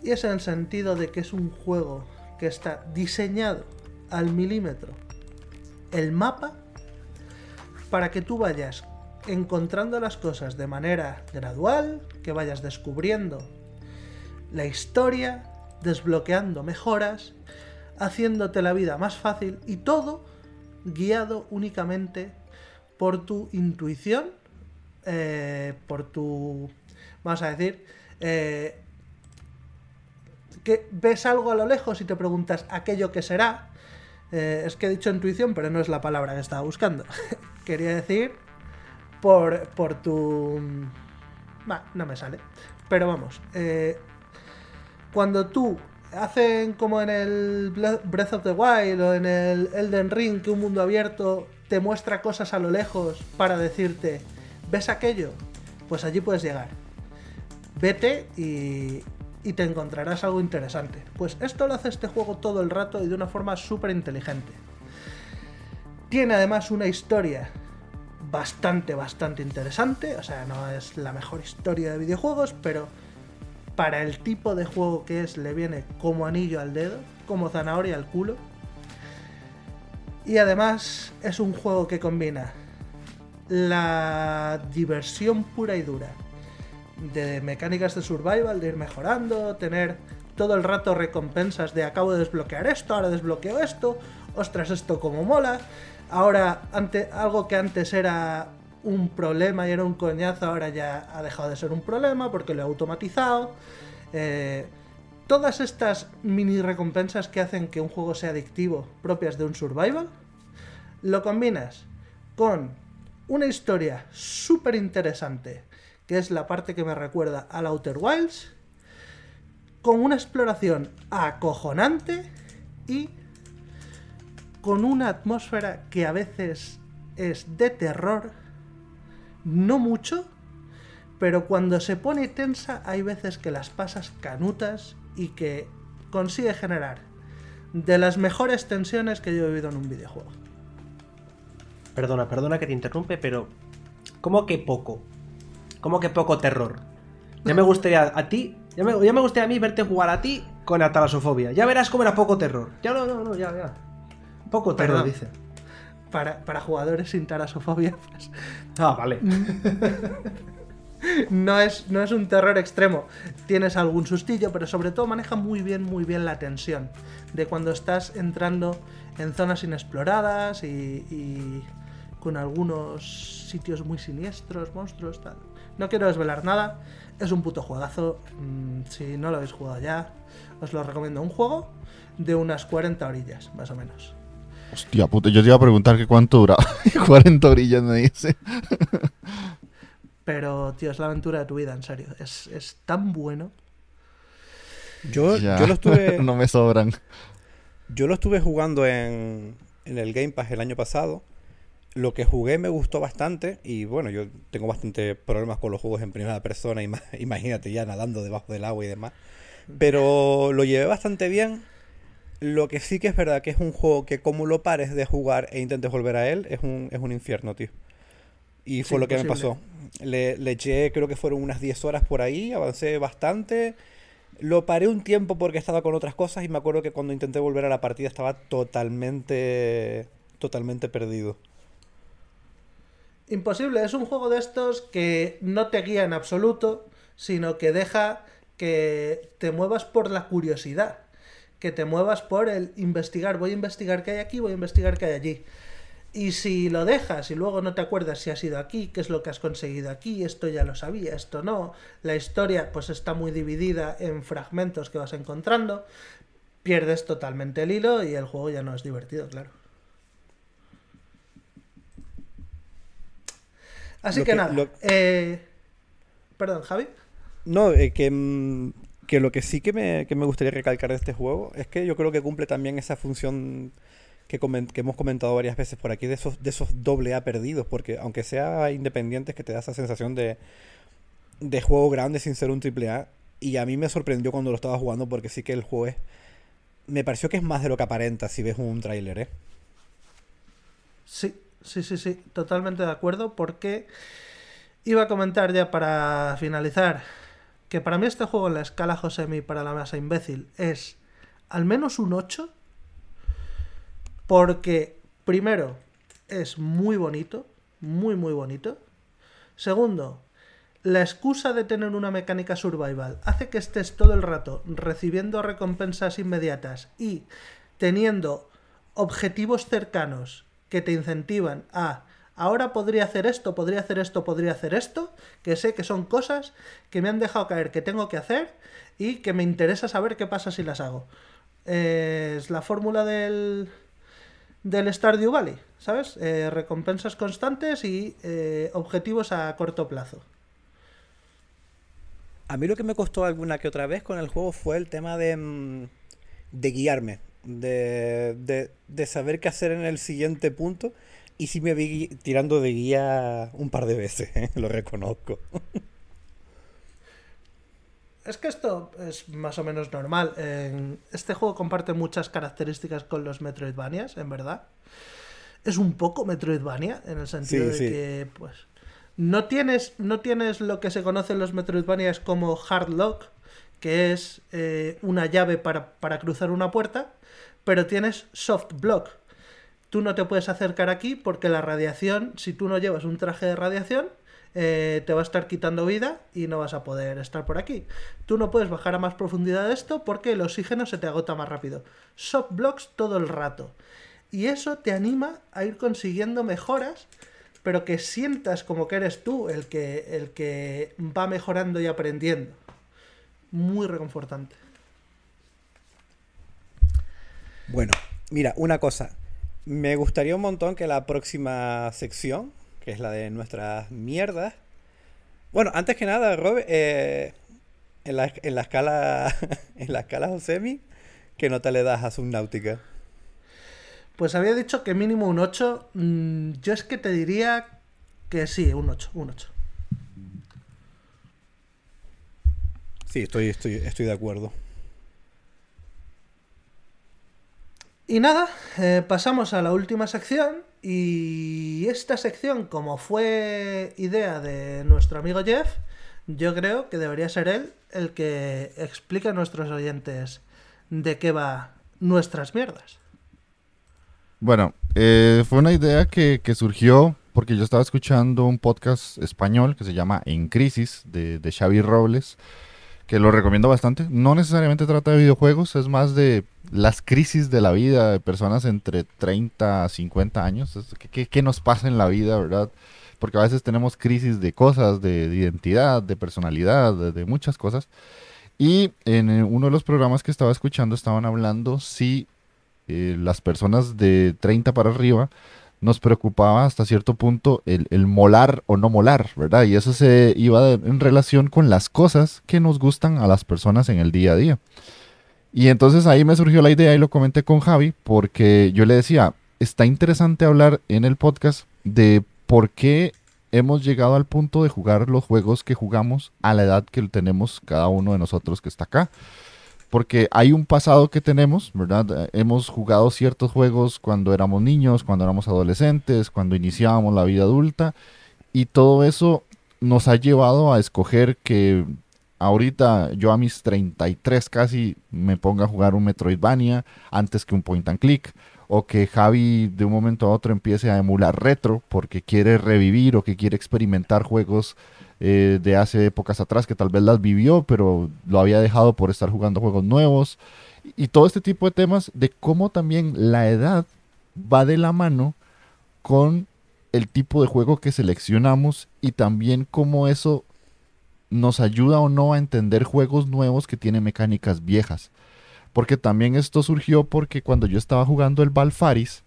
Y es en el sentido de que es un juego que está diseñado al milímetro el mapa para que tú vayas encontrando las cosas de manera gradual, que vayas descubriendo la historia, desbloqueando mejoras, haciéndote la vida más fácil y todo guiado únicamente por tu intuición, eh, por tu, vamos a decir, eh, que ves algo a lo lejos y te preguntas aquello que será. Eh, es que he dicho intuición, pero no es la palabra que estaba buscando. Quería decir por, por tu... no me sale. Pero vamos, cuando tú hacen como en el Breath of the Wild o en el Elden Ring, que un mundo abierto te muestra cosas a lo lejos para decirte, ¿ves aquello? Pues allí puedes llegar. Vete y, y te encontrarás algo interesante. Pues esto lo hace este juego todo el rato y de una forma súper inteligente. Tiene además una historia bastante, bastante interesante. O sea, no es la mejor historia de videojuegos, pero para el tipo de juego que es, le viene como anillo al dedo, como zanahoria al culo. Y además es un juego que combina la diversión pura y dura de mecánicas de survival, de ir mejorando, tener todo el rato recompensas de acabo de desbloquear esto, ahora desbloqueo esto, ostras, esto como mola. Ahora, ante, algo que antes era un problema y era un coñazo, ahora ya ha dejado de ser un problema porque lo he automatizado. Eh, todas estas mini recompensas que hacen que un juego sea adictivo, propias de un survival, lo combinas con una historia súper interesante, que es la parte que me recuerda al Outer Wilds, con una exploración acojonante y con una atmósfera que a veces es de terror no mucho, pero cuando se pone tensa hay veces que las pasas canutas y que consigue generar de las mejores tensiones que yo he vivido en un videojuego. Perdona, perdona que te interrumpe, pero ¿cómo que poco? ¿Cómo que poco terror? Ya me gustaría a ti, ya me, gustaría a mí verte jugar a ti con atalasofobia. Ya verás cómo era poco terror. Ya no, no, no, ya, ya. Poco terror, dice para, jugadores sin tarasofobia. Pues, ah, vale. no, es, no es un terror extremo. Tienes algún sustillo, pero sobre todo maneja muy bien, muy bien la tensión. De cuando estás entrando en zonas inexploradas y, con algunos sitios muy siniestros, monstruos, tal. No quiero desvelar nada. Es un puto juegazo. Mm, si no lo habéis jugado ya, os lo recomiendo. Un juego de unas 40 orillas, más o menos. Hostia puta, yo te iba a preguntar que cuánto duraba. 40 orillas me dice. Pero, tío, es la aventura de tu vida, en serio. Es, tan bueno. Yo, yo, lo estuve. no me sobran. Yo lo estuve jugando en, en el Game Pass el año pasado. Lo que jugué me gustó bastante. Y bueno, yo tengo bastante problemas con los juegos en primera persona. Imagínate ya nadando debajo del agua y demás. Pero lo llevé bastante bien. Lo que sí que es verdad que es un juego que como lo pares de jugar e intentes volver a él, es un, es un infierno, tío. Y fue lo que me pasó. Le, le, eché, creo que fueron unas 10 horas por ahí, avancé bastante. Lo paré un tiempo porque estaba con otras cosas y me acuerdo que cuando intenté volver a la partida estaba totalmente, totalmente perdido. Imposible, es un juego de estos que no te guía en absoluto, sino que deja que te muevas por la curiosidad que te muevas por el investigar. Voy a investigar qué hay aquí, voy a investigar qué hay allí. Y si lo dejas y luego no te acuerdas si has ido aquí, qué es lo que has conseguido aquí, esto ya lo sabía, esto no, la historia pues está muy dividida en fragmentos que vas encontrando, pierdes totalmente el hilo y el juego ya no es divertido, claro. Así que, nada. Eh, perdón, Javi. No, eh, que mm, que lo que sí que me, gustaría recalcar de este juego es que yo creo que cumple también esa función que, hemos comentado varias veces por aquí de esos, de esos doble A perdidos, porque aunque sea independiente, que te da esa sensación de, de juego grande sin ser un triple A. Y a mí me sorprendió cuando lo estaba jugando porque sí que el juego es... Me pareció que es más de lo que aparenta si ves un tráiler, ¿eh? Sí, sí, sí, sí, totalmente de acuerdo porque iba a comentar ya para finalizar que para mí este juego en la escala Josemi para la masa imbécil es al menos un 8 porque primero es muy bonito, muy muy bonito. Segundo, la excusa de tener una mecánica survival hace que estés todo el rato recibiendo recompensas inmediatas y teniendo objetivos cercanos que te incentivan a ahora podría hacer esto, podría hacer esto, podría hacer esto, que sé que son cosas que me han dejado caer que tengo que hacer y que me interesa saber qué pasa si las hago. es la fórmula del, del Stardew Valley, ¿sabes? Eh, recompensas constantes y eh, objetivos a corto plazo. A mí lo que me costó alguna que otra vez con el juego fue el tema de, mm, de guiarme, de, de, de saber qué hacer en el siguiente punto. Y sí me vi tirando de guía un par de veces, ¿eh? lo reconozco. Es que esto es más o menos normal. Este juego comparte muchas características con los Metroidvanias, en verdad. Es un poco Metroidvania, en el sentido Sí, de sí. que, pues, no tienes, no tienes lo que se conoce en los Metroidvanias como hard lock, que es eh, una llave para, para cruzar una puerta, pero tienes soft block. Tú no te puedes acercar aquí porque la radiación, si tú no llevas un traje de radiación, eh, te va a estar quitando vida y no vas a poder estar por aquí. Tú no puedes bajar a más profundidad de esto porque el oxígeno se te agota más rápido. Soft blocks todo el rato. Y eso te anima a ir consiguiendo mejoras, pero que sientas como que eres tú el que, el que va mejorando y aprendiendo. Muy reconfortante. Bueno, mira, una cosa. Me gustaría un montón que la próxima sección, que es la de nuestras mierdas. Bueno, antes que nada, Rob, eh, en, la, en la escala en la escala Josemi, ¿qué nota le das a Subnautica? Pues había dicho que mínimo un 8. mm, yo es que te diría que sí, un 8, un 8. Sí, estoy, estoy, estoy de acuerdo. Y nada, eh, pasamos a la última sección y esta sección, como fue idea de nuestro amigo Jeff, yo creo que debería ser él el que explique a nuestros oyentes de qué va nuestras mierdas. Bueno, eh, fue una idea que, que surgió porque yo estaba escuchando un podcast español que se llama En Crisis de, de Xavi Robles, que lo recomiendo bastante. No necesariamente trata de videojuegos, es más de las crisis de la vida de personas entre 30 a 50 años. ¿Qué, qué- qué nos pasa en la vida, verdad? Porque a veces tenemos crisis de cosas, de, de identidad, de personalidad, de, de muchas cosas. Y en eh, uno de los programas que estaba escuchando estaban hablando si eh, las personas de 30 para arriba nos preocupaba hasta cierto punto el, molar o no molar, ¿verdad? Y eso se iba en relación con las cosas que nos gustan a las personas en el día a día. Y entonces ahí me surgió la idea y lo comenté con Javi porque yo le decía, está interesante hablar en el podcast de por qué hemos llegado al punto de jugar los juegos que jugamos a la edad que tenemos cada uno de nosotros que está acá porque hay un pasado que tenemos, ¿verdad? Hemos jugado ciertos juegos cuando éramos niños, cuando éramos adolescentes, cuando iniciábamos la vida adulta, y todo eso nos ha llevado a escoger que ahorita yo a mis 33 casi me ponga a jugar un Metroidvania antes que un point and click, o que Javi de un momento a otro empiece a emular retro porque quiere revivir o que quiere experimentar juegos eh, de hace épocas atrás que tal vez las vivió, pero lo había dejado por estar jugando juegos nuevos. Y todo este tipo de temas de cómo también la edad va de la mano con el tipo de juego que seleccionamos y también cómo eso nos ayuda o no a entender juegos nuevos que tienen mecánicas viejas. Porque también esto surgió porque cuando yo estaba jugando el Balfaris,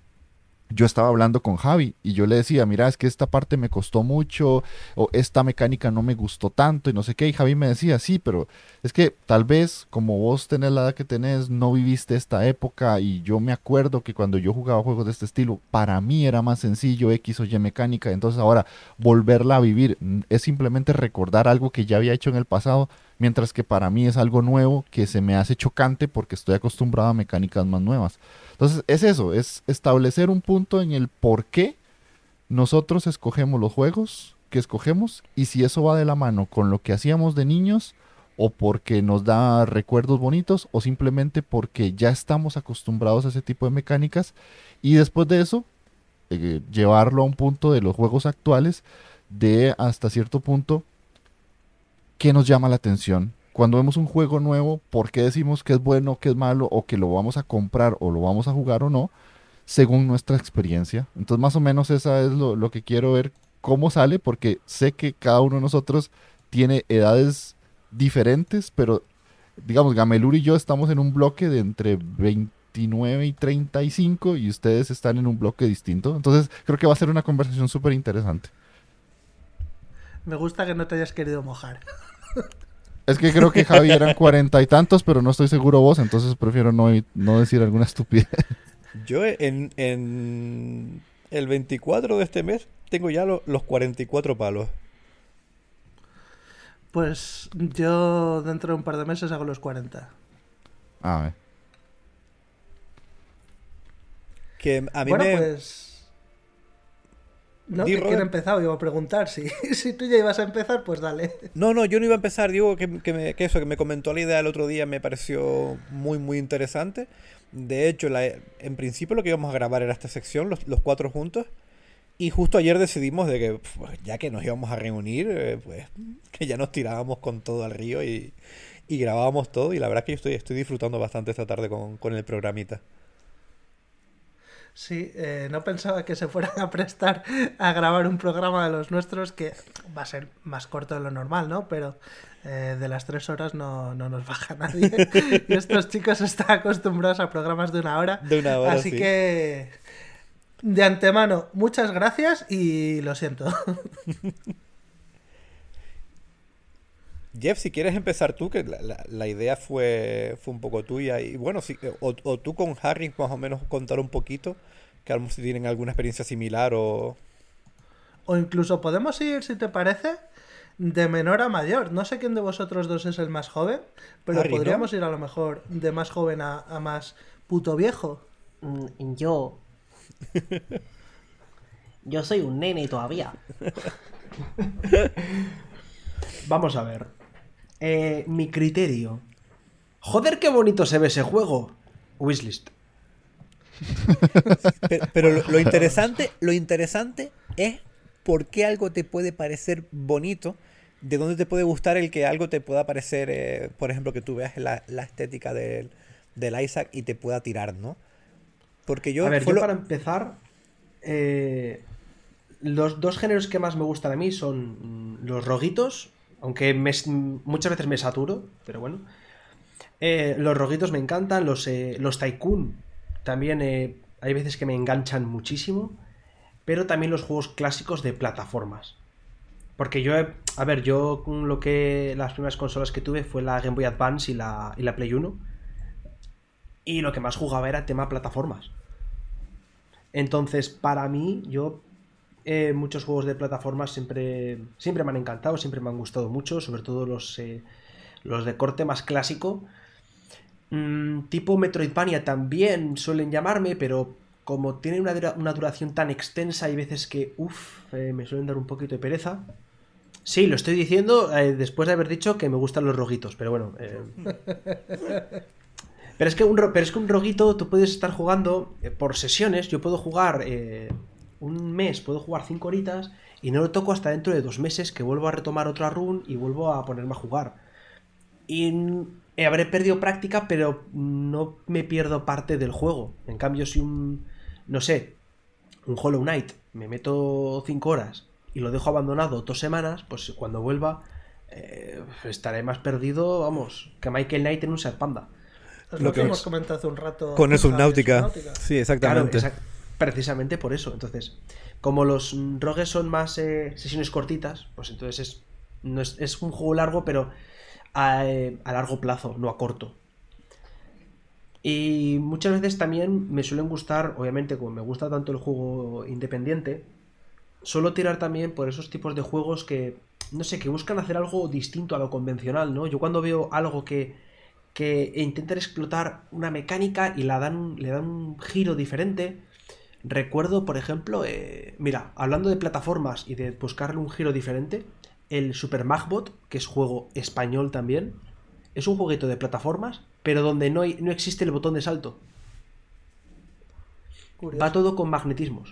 yo estaba hablando con Javi y yo le decía, mira, es que esta parte me costó mucho o esta mecánica no me gustó tanto y no sé qué. Y Javi me decía, sí, pero es que tal vez como vos tenés la edad que tenés, no viviste esta época y yo me acuerdo que cuando yo jugaba juegos de este estilo, para mí era más sencillo X o Y mecánica. Entonces ahora volverla a vivir es simplemente recordar algo que ya había hecho en el pasado, mientras que para mí es algo nuevo que se me hace chocante porque estoy acostumbrado a mecánicas más nuevas. Entonces es eso, es establecer un punto en el por qué nosotros escogemos los juegos que escogemos y si eso va de la mano con lo que hacíamos de niños o porque nos da recuerdos bonitos o simplemente porque ya estamos acostumbrados a ese tipo de mecánicas y después de eso eh, llevarlo a un punto de los juegos actuales de hasta cierto punto qué nos llama la atención. Cuando vemos un juego nuevo, ¿por qué decimos que es bueno, que es malo, o que lo vamos a comprar o lo vamos a jugar o no, según nuestra experiencia? Entonces, más o menos esa es lo, lo que quiero ver cómo sale, porque sé que cada uno de nosotros tiene edades diferentes, pero digamos, Gamelur y yo estamos en un bloque de entre 29 y 35 y ustedes están en un bloque distinto. Entonces, creo que va a ser una conversación súper interesante. Me gusta que no te hayas querido mojar. Es que creo que Javi eran cuarenta y tantos, pero no estoy seguro vos, entonces prefiero no, no decir alguna estupidez. Yo en, en el 24 de este mes tengo ya lo- los 44 palos. Pues yo dentro de un par de meses hago los 40. A ver. Que a mí bueno, me... pues... No, Di, que Robert. ha empezado, iba a preguntar. Si, si tú ya ibas a empezar, pues dale. No, no, yo no iba a empezar. Digo que, que, me- que eso, que me comentó la idea el otro día me pareció muy, muy interesante. De hecho, la- en principio lo que íbamos a grabar era esta sección, los, los cuatro juntos. Y justo ayer decidimos de que, pues, ya que nos íbamos a reunir, eh, pues que ya nos tirábamos con todo al río y, y grabábamos todo. Y la verdad que yo estoy, estoy disfrutando bastante esta tarde con, con el programita. Sí, eh, no pensaba que se fueran a prestar a grabar un programa de los nuestros que va a ser más corto de lo normal, ¿no? Pero eh, de las tres horas no, no nos baja nadie. y estos chicos están acostumbrados a programas de una hora. De una hora, Así sí. que, de antemano, muchas gracias y lo siento. Jeff, si quieres empezar tú, que la, la- la idea fue, fue un poco tuya. Y bueno, si, o, o tú con Harry más o menos contar un poquito, que a lo mejor si tienen alguna experiencia similar o... O incluso podemos ir, si te parece, de menor a mayor. No sé quién de vosotros dos es el más joven, pero Harry, ¿no? podríamos ir a lo mejor de más joven a, a más puto viejo. Mm, Yo. Yo soy un nene todavía. Vamos a ver. Eh, mi criterio. Joder, qué bonito se ve ese juego. Wishlist. Pero, pero lo, lo interesante, lo interesante es por qué algo te puede parecer bonito, de dónde te puede gustar el que algo te pueda parecer, eh, por ejemplo, que tú veas la, la estética del, del Isaac y te pueda tirar, ¿no? Porque yo... a ver, fue yo lo- para empezar. eh, los dos géneros que más me gustan a mí son mm, los roguitos. Aunque muchas veces me saturo, pero bueno. Eh, los roguitos me encantan. Los, eh, los tycoon también eh, hay veces que me enganchan muchísimo. Pero también los juegos clásicos de plataformas. Porque yo, a ver, yo lo que las primeras consolas que tuve fue la Game Boy Advance y la, y la Play 1. Y lo que más jugaba era tema plataformas. Entonces, para mí, yo eh, muchos juegos de plataformas siempre, siempre me han encantado, siempre me han gustado mucho, sobre todo los, eh, los de corte más clásico. Mm, tipo Metroidvania también suelen llamarme, pero como tienen una, dura- una duración tan extensa, hay veces que, uff, me suelen dar un poquito de pereza. Sí, lo estoy diciendo eh, después de haber dicho que me gustan los roguitos, pero bueno. eh, pero es, que un, ro- pero es que un roguito tú puedes estar jugando eh, por sesiones. Yo puedo jugar eh, un mes, puedo jugar cinco horitas y no lo toco hasta dentro de dos meses que vuelvo a retomar otra run y vuelvo a ponerme a jugar. Y habré perdido práctica, pero no me pierdo parte del juego. En cambio, si un, no sé, un Hollow Knight me meto cinco horas y lo dejo abandonado dos semanas, pues cuando vuelva eh, estaré más perdido, vamos, que Michael Knight en un Ser Panda. Es Lo lo que hemos comentado hace un rato. Con el Subnautica. Sí, Claro, exactamente. exact- precisamente por eso. Entonces, como los rogues son más eh, sesiones cortitas, pues entonces es, es, un juego largo, pero a, eh, a largo plazo, no a corto. Y muchas veces también me suelen gustar, obviamente, como me gusta tanto el juego independiente, suelo tirar también por esos tipos de juegos que, no sé, que buscan hacer algo distinto a lo convencional, ¿no? Yo cuando veo algo que, que intentan explotar una mecánica y dan, le dan un giro diferente, Recuerdo, por ejemplo, eh, mira, hablando de plataformas y de buscarle un giro diferente, el Super Magbot, que es juego español también, es un jueguito de plataformas, pero donde no, hay- no existe el botón de salto. Curioso. Va todo con magnetismos.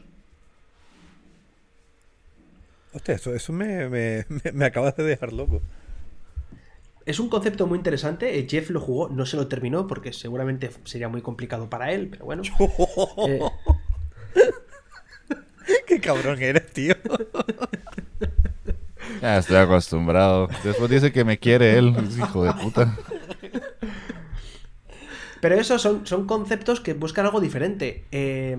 Hostia, eso, eso me, me, me, me acabas de dejar loco. Es un concepto muy interesante. eh, Jeff lo jugó, no se lo terminó porque seguramente sería muy complicado para él, pero bueno. Eh, Qué cabrón eres, tío. Ya estoy acostumbrado. Después dice que me quiere él. Hijo de puta. pero esos son, son conceptos que buscan algo diferente. Eh,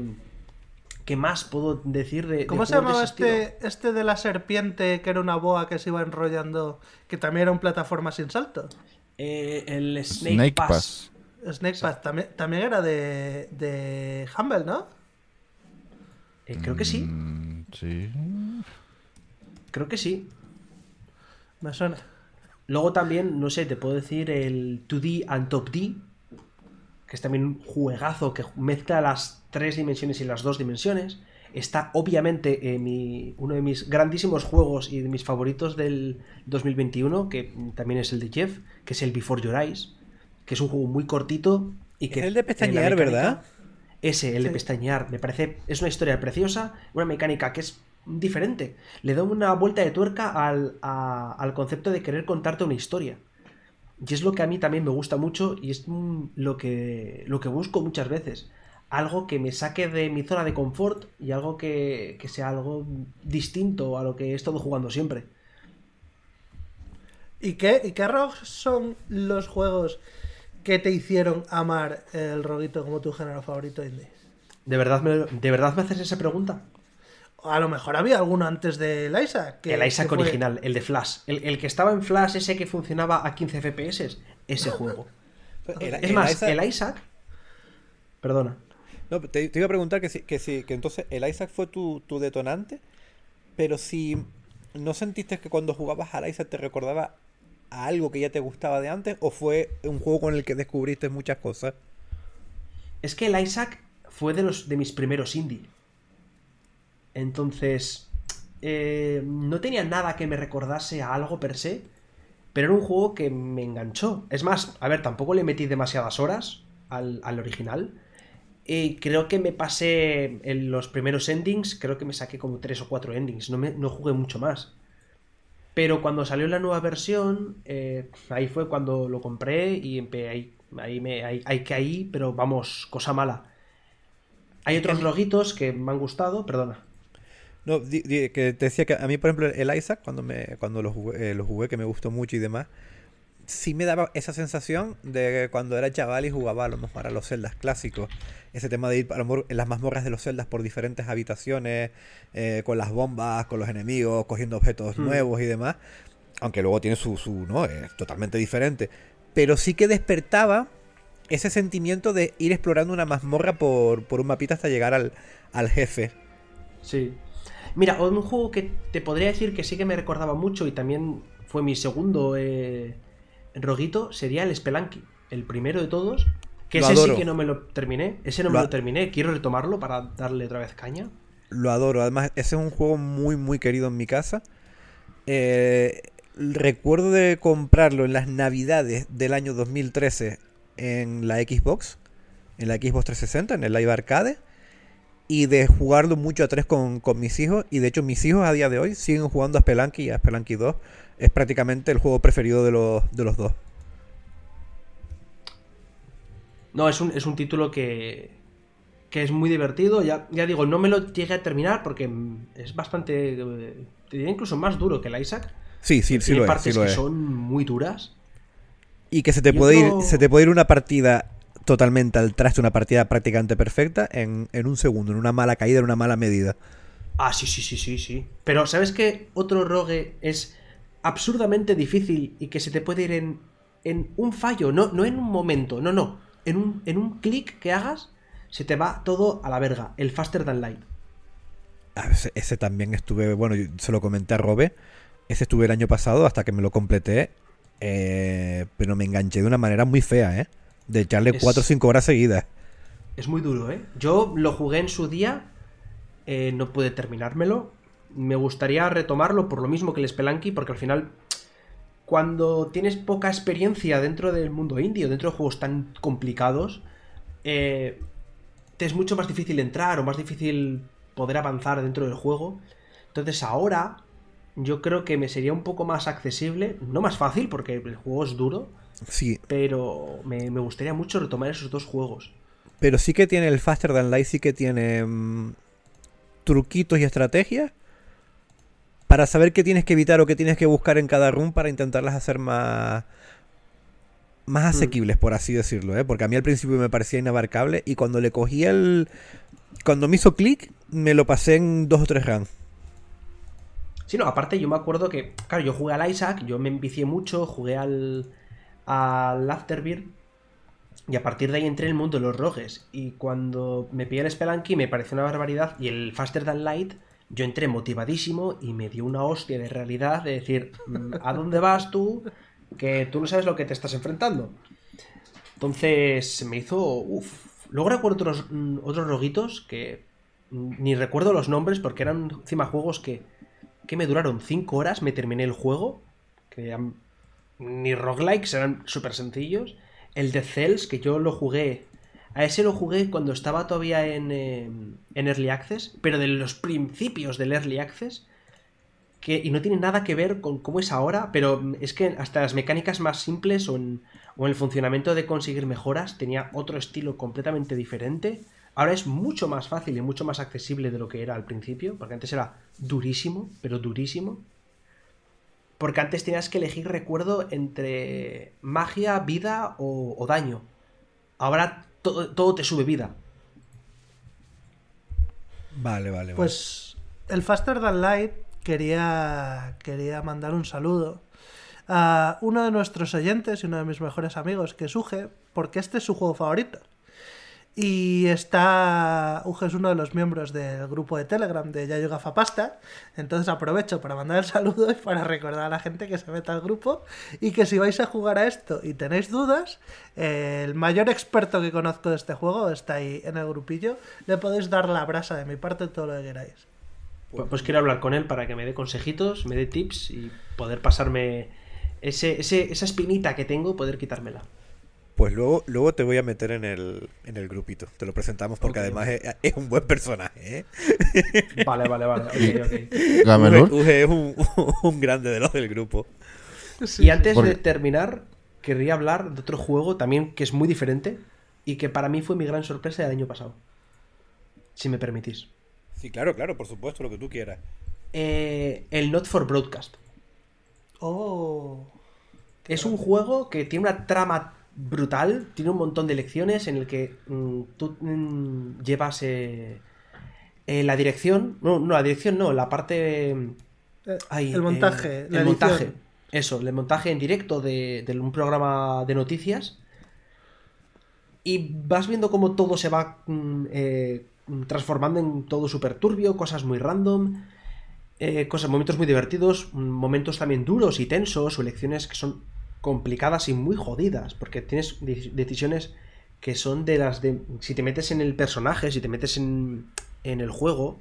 ¿Qué más puedo decir de. de ¿Cómo se llamaba este, este de la serpiente que era una boa que se iba enrollando, que también era un plataforma sin salto? Eh, el Snake, Snake Pass. Pass. Snake Pass también, también era de, de Humble, ¿no? Eh, creo que sí, Mm, sí. creo que sí. Me suena. Luego también, no sé, te puedo decir el 2D and Top D, que es también un juegazo que mezcla las tres dimensiones y las dos dimensiones. Está obviamente en mi, uno de mis grandísimos juegos y de mis favoritos del 2021, que también es el de Jeff, que es el Before Your Eyes, que es un juego muy cortito y que... Es el de eh, pestañear, mecánica- ¿verdad? Ese, el de Sí. pestañear, me parece, es una historia preciosa, una mecánica que es diferente. Le da una vuelta de tuerca al, a- al concepto de querer contarte una historia. Y es lo que a mí también me gusta mucho y es lo que, lo que busco muchas veces. Algo que me saque de mi zona de confort y algo que, que sea algo distinto a lo que he estado jugando siempre. ¿Y qué, ¿Y qué son los juegos que te hicieron amar el roguito como tu género favorito indie? ¿De verdad me, de verdad me haces esa pregunta? A lo mejor había alguno antes del Isaac. que- el Isaac que fue- original, el de Flash. El, el que estaba en Flash, ese que funcionaba a 15 FPS, ese juego. El- es el más, Isaac- el Isaac. Perdona. No, te, te iba a preguntar que si, que si, que entonces el Isaac fue tu, tu detonante, pero si no sentiste que cuando jugabas al Isaac te recordaba a algo que ya te gustaba de antes, o fue un juego con el que descubriste muchas cosas. Es que el Isaac fue de los de mis primeros indie. Entonces, eh, no tenía nada que me recordase a algo per se, pero era un juego que me enganchó. Es más, a ver, tampoco le metí demasiadas horas al, al original. Y creo que me pasé en los primeros endings, creo que me saqué como tres o cuatro endings, no, me, no jugué mucho más. Pero cuando salió la nueva versión, eh, ahí fue cuando lo compré y ahí, ahí, me, ahí, ahí caí, pero vamos, cosa mala. Hay otros roguitos que me han gustado, perdona. No, que te decía que a mí, por ejemplo, el Isaac, cuando me cuando lo jugué, eh, lo jugué, que me gustó mucho y demás, sí me daba esa sensación de que cuando era chaval y jugaba a lo mejor a los celdas clásicos. Ese tema de ir a lo mejor en las mazmorras de los celdas por diferentes habitaciones, eh, con las bombas, con los enemigos, cogiendo objetos Hmm. nuevos y demás. Aunque luego tiene su, su, ¿no? Es totalmente diferente. Pero sí que despertaba ese sentimiento de ir explorando una mazmorra por, por un mapita hasta llegar al, al jefe. Sí. Mira, un juego que te podría decir que sí que me recordaba mucho y también fue mi segundo eh, roguito sería el Spelunky, el primero de todos. Que Lo ese adoro. sí que no me lo terminé. Ese no Lo me lo terminé. Quiero retomarlo para darle otra vez caña. Lo adoro. Además, ese es un juego muy, muy querido en mi casa. Eh, recuerdo de comprarlo en las navidades del año 2013 en la Xbox, en la Xbox 360, en el Live Arcade, y de jugarlo mucho a tres con, con mis hijos. Y de hecho, mis hijos a día de hoy siguen jugando a Spelunky y a Spelunky 2. Es prácticamente el juego preferido de los, de los dos. No, es un, es un título que, que es muy divertido. Ya, ya digo, no me lo llegué a terminar porque es bastante. Te diría incluso más duro que el Isaac. Sí, sí, sí Tiene lo es. partes sí lo que es. son muy duras. Y que se te puede ir, se te puede ir una partida totalmente al traste, una partida prácticamente perfecta en, en un segundo, en una mala caída, en una mala medida. Ah, sí, sí, sí, sí, sí. Pero ¿sabes qué otro rogue es absurdamente difícil y que se te puede ir en, en un fallo? No, no en un momento, no, no. En un, en un clic que hagas, se te va todo a la verga. El Faster Than Light. Ah, Ese, ese también estuve, bueno, yo se lo comenté a Robe, ese estuve el año pasado hasta que me lo completé, eh, pero me enganché de una manera muy fea, ¿eh? De echarle Es- 4 o 5 horas seguidas. Es muy duro, ¿eh? Yo lo jugué en su día eh, no pude terminármelo. Me gustaría retomarlo por lo mismo que el Spelunky, porque al final, cuando tienes poca experiencia dentro del mundo indie o dentro de juegos tan complicados, eh, te es mucho más difícil entrar o más difícil poder avanzar dentro del juego. Entonces ahora yo creo que me sería un poco más accesible, no más fácil porque el juego es duro, Sí, pero me, me gustaría mucho retomar esos dos juegos. pero sí que tiene el Faster Than Light, sí que tiene mm, truquitos y estrategias para saber qué tienes que evitar o qué tienes que buscar en cada run para intentarlas hacer más más asequibles, por así decirlo, ¿eh? Porque a mí al principio me parecía inabarcable y cuando le cogí el... Cuando me hizo clic, me lo pasé en dos o tres runs. Sí, no, aparte yo me acuerdo que, claro, yo jugué al Isaac, yo me envicié mucho, jugué al, al Afterbirth y a partir de ahí entré en el mundo de los rogues. Y cuando me pillé el Spelunky me pareció una barbaridad y el Faster Than Light, yo entré motivadísimo y me dio una hostia de realidad de decir, "Mm, ¿a dónde vas tú? Que tú no sabes lo que te estás enfrentando. Entonces me hizo... Uf. Luego recuerdo otros, mm, otros roguitos que mm, ni recuerdo los nombres porque eran encima juegos que, que me duraron 5 horas, me terminé el juego. Que ni roguelikes, eran súper sencillos. El de Cells, que yo lo jugué. A ese lo jugué cuando estaba todavía en, eh, en Early Access, pero de los principios del Early Access. Que, y no tiene nada que ver con cómo es ahora, pero es que hasta las mecánicas más simples o o en el funcionamiento de conseguir mejoras tenía otro estilo completamente diferente. Ahora es mucho más fácil y mucho más accesible de lo que era al principio, porque antes era durísimo, pero durísimo. Porque antes tenías que elegir, recuerdo, entre magia, vida o, o daño. Ahora todo, todo te sube vida. Vale, vale, vale. Pues el Faster Than Light quería, quería mandar un saludo a uno de nuestros oyentes y uno de mis mejores amigos, que es Uge, porque este es su juego favorito. Y está. Uge es uno de los miembros del grupo de Telegram de Yayo Gafapasta. Entonces aprovecho para mandar el saludo y para recordar a la gente que se meta al grupo. Y que si vais a jugar a esto y tenéis dudas, el mayor experto que conozco de este juego está ahí en el grupillo. Le podéis dar la brasa de mi parte todo lo que queráis. Pues, pues quiero hablar con él para que me dé consejitos, me dé tips y poder pasarme ese- esa espinita que tengo, poder quitármela. Pues luego, luego te voy a meter en el, en el grupito. Te lo presentamos porque además es, es un buen personaje, ¿eh? Vale, vale, vale. ok, ok. Gamelur. Uge, Uge es un, un grande de los del grupo. Y antes Porque- de terminar, querría hablar de otro juego también que es muy diferente y que para mí fue mi gran sorpresa del año pasado. Si me permitís. Sí, claro, claro, por supuesto, lo que tú quieras. Eh, el Not for Broadcast. Oh. Es un juego que tiene una trama brutal, tiene un montón de lecciones en el que mm, tú mm, llevas eh, eh, la dirección, no, no, la dirección no, la parte... Eh, ay, el montaje, el montaje, eso, el montaje en directo de, de un programa de noticias. Y vas viendo cómo todo se va mm, eh, transformando en todo súper turbio, cosas muy random, eh, cosas, momentos muy divertidos, momentos también duros y tensos, o elecciones que son complicadas y muy jodidas, porque tienes de- decisiones que son de las de... Si te metes en el personaje, si te metes en, en el juego,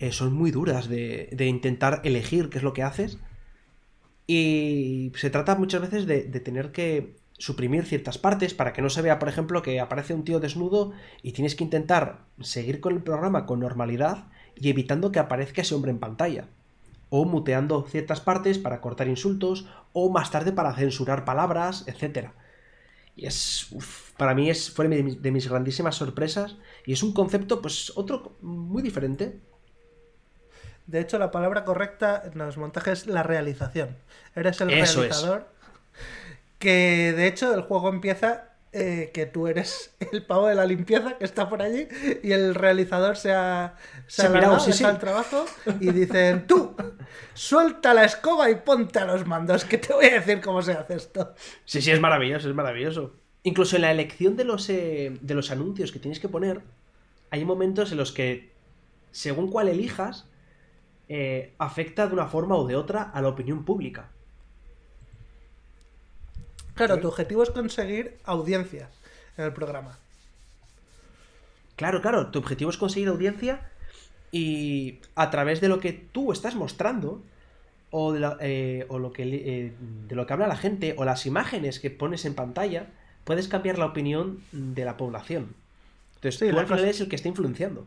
eh, son muy duras de, de intentar elegir qué es lo que haces. Y se trata muchas veces de, de tener que suprimir ciertas partes para que no se vea, por ejemplo, que aparece un tío desnudo y tienes que intentar seguir con el programa con normalidad y evitando que aparezca ese hombre en pantalla. O muteando ciertas partes para cortar insultos, o más tarde para censurar palabras, etc. Y es. uf, para mí es, fue de mis, de mis grandísimas sorpresas. Y es un concepto, pues, otro muy diferente. De hecho, la palabra correcta en los montajes es la realización. Eres el Eso es. realizador. Que de hecho el juego empieza eh, que tú eres el pavo de la limpieza que está por allí y el realizador se ha, se Se ha sí, sí. el trabajo y dicen tú suelta la escoba y ponte a los mandos que te voy a decir cómo se hace esto. Sí, sí, es maravilloso, es maravilloso. Incluso en la elección de los, eh, de los anuncios que tienes que poner, hay momentos en los que, según cuál elijas, eh, afecta de una forma o de otra a la opinión pública. Claro, tu objetivo es conseguir audiencia en el programa. Claro, claro, tu objetivo es conseguir audiencia Y a través de lo que tú estás mostrando, o de, la- eh, o lo que, eh, de lo que habla la gente, o las imágenes que pones en pantalla, puedes cambiar la opinión de la población. Entonces Sí, tú la al final cosa- eres el que está influenciando.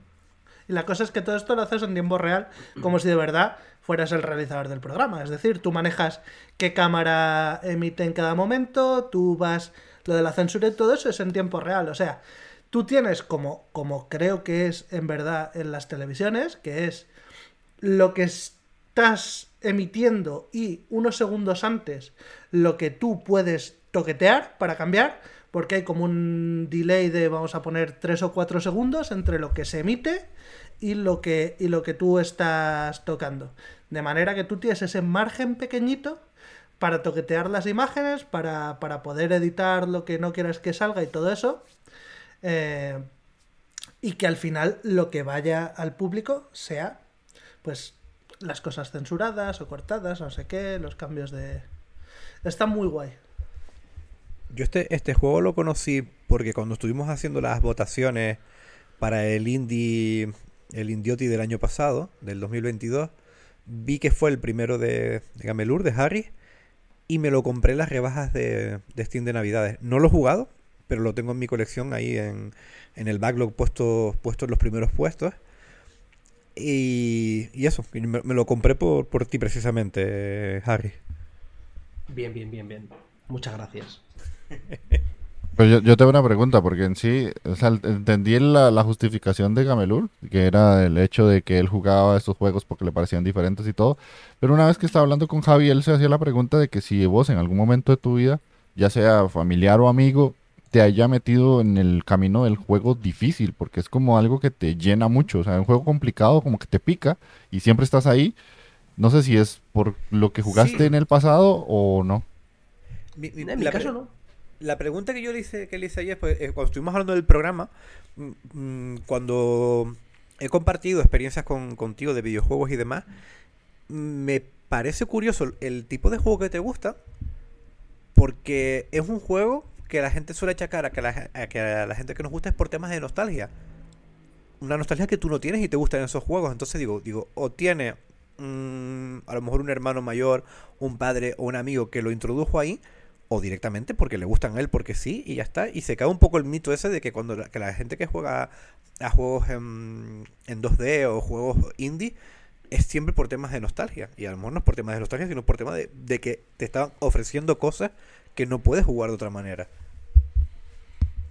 Y la cosa es que todo esto lo haces en tiempo real, como si de verdad fueras el realizador del programa. Es decir, tú manejas qué cámara emite en cada momento, tú vas. Lo de la censura y todo eso es en tiempo real. O sea, tú tienes como, como creo que es en verdad en las televisiones, que es lo que estás emitiendo y unos segundos antes lo que tú puedes toquetear para cambiar, porque hay como un delay de, vamos a poner, 3 o 4 segundos entre lo que se emite y lo que, y lo que tú estás tocando. De manera que tú tienes ese margen pequeñito para toquetear las imágenes, para, para poder editar lo que no quieras que salga y todo eso. Eh, y que al final lo que vaya al público sea pues las cosas censuradas o cortadas, no sé qué, los cambios de... Está muy guay. Yo este, este juego lo conocí porque cuando estuvimos haciendo las votaciones para el indie, el Indioti del año pasado, del 2022, vi que fue el primero de, Gamelur, de Harry, y me lo compré en las rebajas de, de Steam de Navidades. No lo he jugado, pero lo tengo en mi colección ahí en, en el backlog puesto, en los primeros puestos. Y, y eso, me, me lo compré por, por ti precisamente, Harry. Bien, bien, bien, bien. Muchas gracias. Pero yo, yo tengo una pregunta, porque en sí, o sea, entendí la, la justificación de Gamelur, que era el hecho de que él jugaba estos juegos porque le parecían diferentes y todo. Pero una vez que estaba hablando con Javi, él se hacía la pregunta de que si vos en algún momento de tu vida, ya sea familiar o amigo, te haya metido en el camino del juego difícil, porque es como algo que te llena mucho. O sea, un juego complicado, como que te pica y siempre estás ahí. No sé si es por lo que jugaste Sí. en el pasado o no. Mi- mi- En mi la caso no. La pregunta que yo le hice, que le ayer, pues, cuando estuvimos hablando del programa, mm, mm, cuando he compartido experiencias con, contigo de videojuegos y demás, me parece curioso el tipo de juego que te gusta, porque es un juego que la gente suele achacar a que, la, a que la gente que nos gusta es por temas de nostalgia. Una nostalgia que tú no tienes y te gustan esos juegos. Entonces digo, digo, o tiene mm, a lo mejor un hermano mayor, un padre o un amigo que lo introdujo ahí, o directamente porque le gustan a él porque sí y ya está. Y se cae un poco el mito ese de que cuando la, que la gente que juega a juegos en, en 2D o juegos indie es siempre por temas de nostalgia. Y a lo mejor no es por temas de nostalgia, sino por temas de, de que te están ofreciendo cosas que no puedes jugar de otra manera.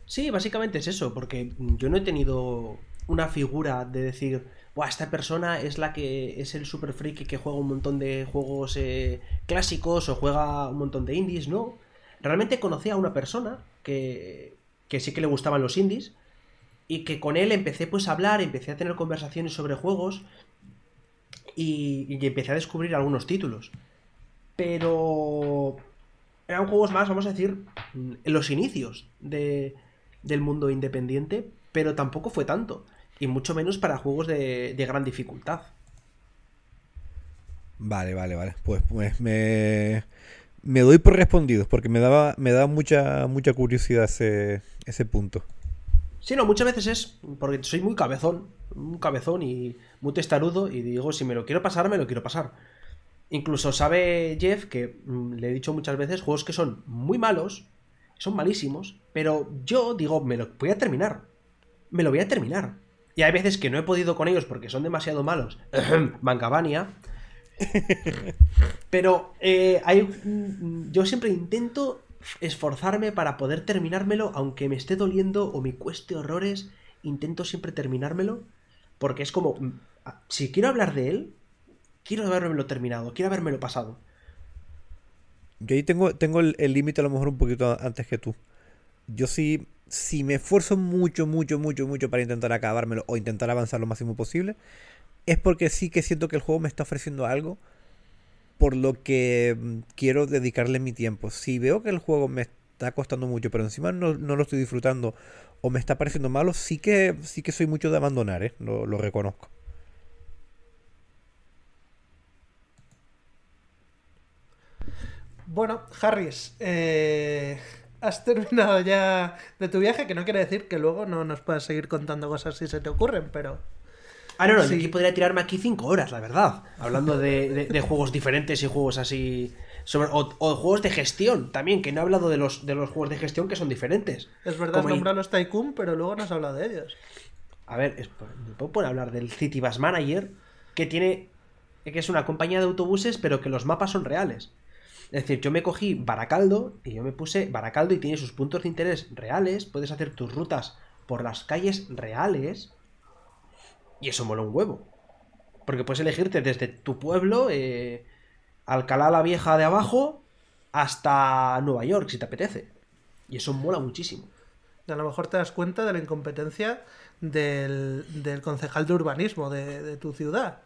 Sí, básicamente es eso, porque yo no he tenido una figura de decir, Buah, esta persona es la que es el super friki que juega un montón de juegos eh, clásicos o juega un montón de indies, no. Realmente conocí a una persona que, que sí que le gustaban los indies y que con él empecé pues a hablar, empecé a tener conversaciones sobre juegos y, empecé a descubrir algunos títulos. Pero eran juegos más, vamos a decir, los inicios de, del mundo independiente, pero tampoco fue tanto. Y mucho menos para juegos de, de gran dificultad. Vale, vale, vale. Pues, pues me, me doy por respondido porque me daba, me da mucha, mucha curiosidad ese, ese punto. Sí, no, muchas veces es porque soy muy cabezón, un cabezón y muy testarudo y digo, si me lo quiero pasar, me lo quiero pasar. Incluso sabe Jeff que mm, le he dicho muchas veces juegos que son muy malos, son malísimos, pero yo digo, me lo voy a terminar. Me lo voy a terminar. Y hay veces que no he podido con ellos porque son demasiado malos. Mangavania. Pero eh, hay, mm, yo siempre intento esforzarme para poder terminármelo, aunque me esté doliendo o me cueste horrores, intento siempre terminármelo, porque es como, mm, si quiero hablar de él, quiero habérmelo terminado, quiero habérmelo pasado. Yo ahí tengo, tengo el límite a lo mejor un poquito antes que tú. Yo sí, si me esfuerzo mucho, mucho, mucho, mucho para intentar acabármelo o intentar avanzar lo máximo posible, es porque sí que siento que el juego me está ofreciendo algo por lo que mm, quiero dedicarle mi tiempo. Si veo que el juego me está costando mucho, pero encima no, no lo estoy disfrutando o me está pareciendo malo, sí que, sí que soy mucho de abandonar, ¿eh? Lo, lo reconozco. Bueno, Harris, eh, has terminado ya de tu viaje, que no quiere decir que luego no nos puedas seguir contando cosas si se te ocurren, pero Ah, no, no, Sí. aquí podría tirarme aquí cinco horas, la verdad. Hablando de, de- de juegos diferentes y juegos así. sobre- o, o juegos de gestión también, que no he hablado de los, de los juegos de gestión que son diferentes. Es verdad, has Como el- nombrado los Tycoon, pero luego no has hablado de ellos. A ver, es- me puedo poner a hablar del City Bus Manager, que tiene. que es una compañía de autobuses, pero que los mapas son reales. Es decir, yo me cogí Baracaldo y yo me puse Baracaldo y tiene sus puntos de interés reales. Puedes hacer tus rutas por las calles reales. Y eso mola un huevo. Porque puedes elegirte desde tu pueblo, eh, Alcalá la Vieja de abajo, hasta Nueva York, si te apetece. Y eso mola muchísimo. Y a lo mejor te das cuenta de la incompetencia del, del concejal de urbanismo de, de tu ciudad.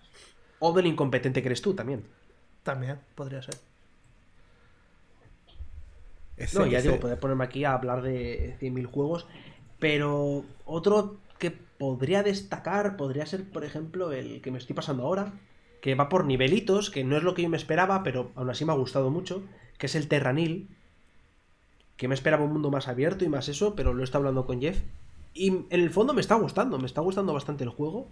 O del incompetente que eres tú también. También podría ser. Ese- No, ya ese- digo, poder ponerme aquí a hablar de 100.000 juegos. Pero otro podría destacar podría ser, por ejemplo, el que me estoy pasando ahora. Que va por nivelitos, que no es lo que yo me esperaba, pero aún así me ha gustado mucho. Que es el Terranil. Que me esperaba un mundo más abierto y más eso, pero lo he estado hablando con Jeff. Y en el fondo me está gustando, me está gustando bastante el juego.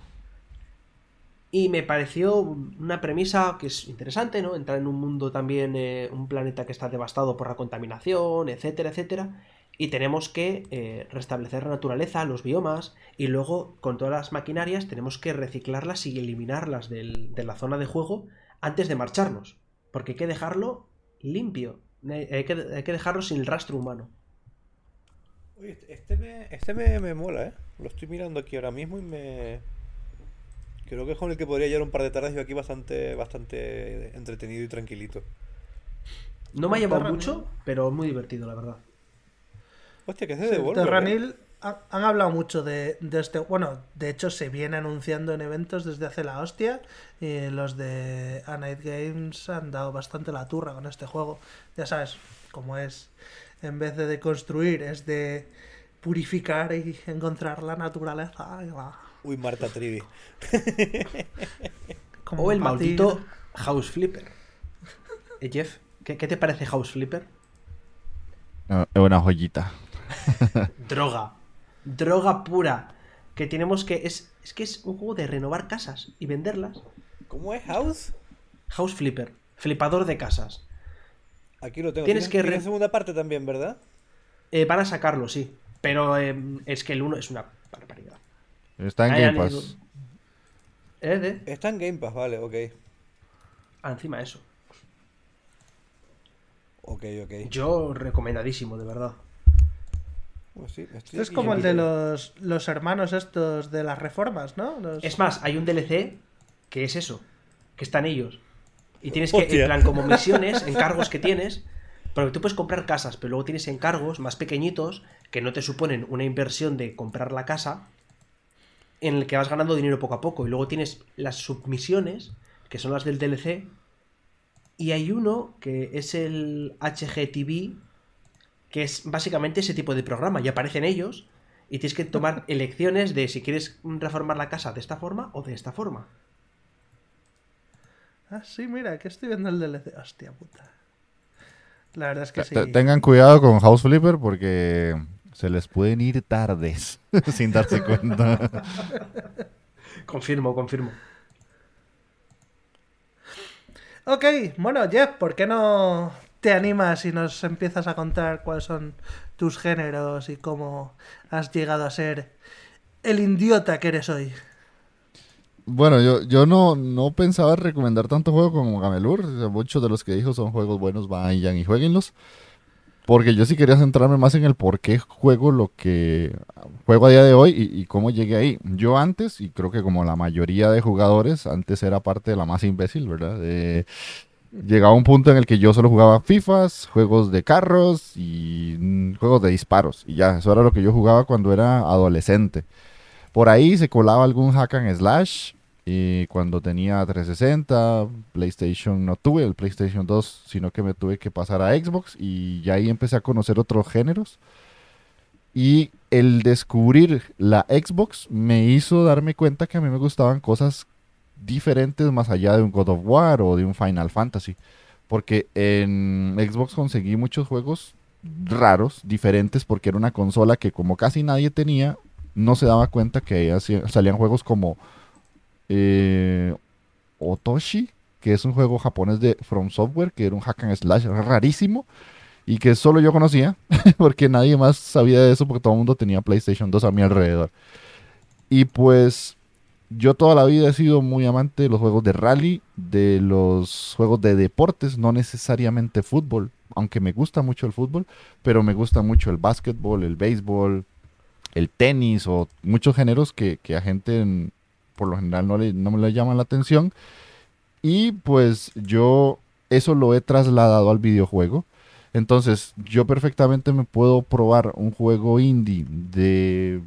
Y me pareció una premisa que es interesante, ¿no? Entrar en un mundo también, eh, un planeta que está devastado por la contaminación, etcétera, etcétera. Y tenemos que eh, restablecer la naturaleza, los biomas, y luego con todas las maquinarias tenemos que reciclarlas y eliminarlas del- de la zona de juego antes de marcharnos. Porque hay que dejarlo limpio. Hay que, hay que dejarlo sin el rastro humano. Oye, este- este me, este me, me mola, ¿eh? Lo estoy mirando aquí ahora mismo y me... Creo que es con el que podría llevar un par de tardes yo aquí bastante, bastante entretenido y tranquilito. No me ha llevado mucho, pero es muy divertido, la verdad. Hostia, que es de Sí, Devolver, ¿eh? Terranil ha- han hablado mucho de, de este. Bueno, de hecho se viene anunciando en eventos desde hace la hostia. Y los de A Night Games han dado bastante la turra con este juego. Ya sabes, como es. En vez de deconstruir, es de purificar y encontrar la naturaleza. Uy, Marta Trivi. como O el batir. maldito House Flipper. Eh, Jeff, ¿qué, qué te parece House Flipper? Es una joyita. Droga. Droga pura. Que tenemos que. Es, es que es un juego de renovar casas y venderlas. ¿Cómo es House? House Flipper. Flipador de casas. Aquí lo tengo. Tienes Tiene- que re- segunda parte también, ¿verdad? Eh, van a sacarlo, sí. Pero eh, es que el 1 es una barbaridad. Está en Game Pass. ¿Eh? de- Está en Game Pass, vale, ok. Ah, encima eso. Ok, ok. Yo recomendadísimo, de verdad. Pues sí, estoy Esto es como el de los, los hermanos estos de las reformas, ¿no? Los- Es más, hay un DLC que es eso, que están ellos. Y tienes que, Hostia. en plan, como misiones, encargos que tienes, porque tú puedes comprar casas, pero luego tienes encargos más pequeñitos que no te suponen una inversión de comprar la casa, en el que vas ganando dinero poco a poco. Y luego tienes las submisiones, que son las del DLC, y hay uno que es el HGTV, que es básicamente ese tipo de programa, y aparecen ellos, y tienes que tomar elecciones de si quieres reformar la casa de esta forma o de esta forma. Ah, sí, mira, que estoy viendo el DLC. Hostia puta. La verdad es que sí. Te- Tengan cuidado con House Flipper porque se les pueden ir tardes sin darse cuenta. Confirmo, confirmo. Ok, bueno, Jeff, ¿por qué no te animas y nos empiezas a contar cuáles son tus géneros y cómo has llegado a ser el idiota que eres hoy? Bueno, yo, yo no, no pensaba recomendar tanto juego como Gamelur. Muchos de los que dijo son juegos buenos, vayan y jueguenlos. Porque yo sí quería centrarme más en el por qué juego lo que juego a día de hoy y, y cómo llegué ahí. Yo antes, y creo que como la mayoría de jugadores, antes era parte de la más imbécil, ¿verdad? De- llegaba un punto en el que yo solo jugaba FIFAs, juegos de carros y mm, juegos de disparos. Y ya, eso era lo que yo jugaba cuando era adolescente. Por ahí se colaba algún hack and slash. Y cuando tenía 360, PlayStation no tuve el PlayStation 2, sino que me tuve que pasar a Xbox y ya ahí empecé a conocer otros géneros. Y el descubrir la Xbox me hizo darme cuenta que a mí me gustaban cosas diferentes más allá de un God of War o de un Final Fantasy. Porque en Xbox conseguí muchos juegos raros, diferentes, porque era una consola que como casi nadie tenía, no se daba cuenta que salían juegos como eh, Otoshi, que es un juego japonés de From Software, que era un hack and slash rarísimo y que solo yo conocía, porque nadie más sabía de eso, porque todo el mundo tenía PlayStation 2 a mi alrededor. Y pues yo toda la vida he sido muy amante de los juegos de rally, de los juegos de deportes, no necesariamente fútbol, aunque me gusta mucho el fútbol, pero me gusta mucho el básquetbol, el béisbol, el tenis o muchos géneros que, que a gente en- por lo general no, le, no le llaman la atención. Y pues yo eso lo he trasladado al videojuego. Entonces yo perfectamente me puedo probar un juego indie de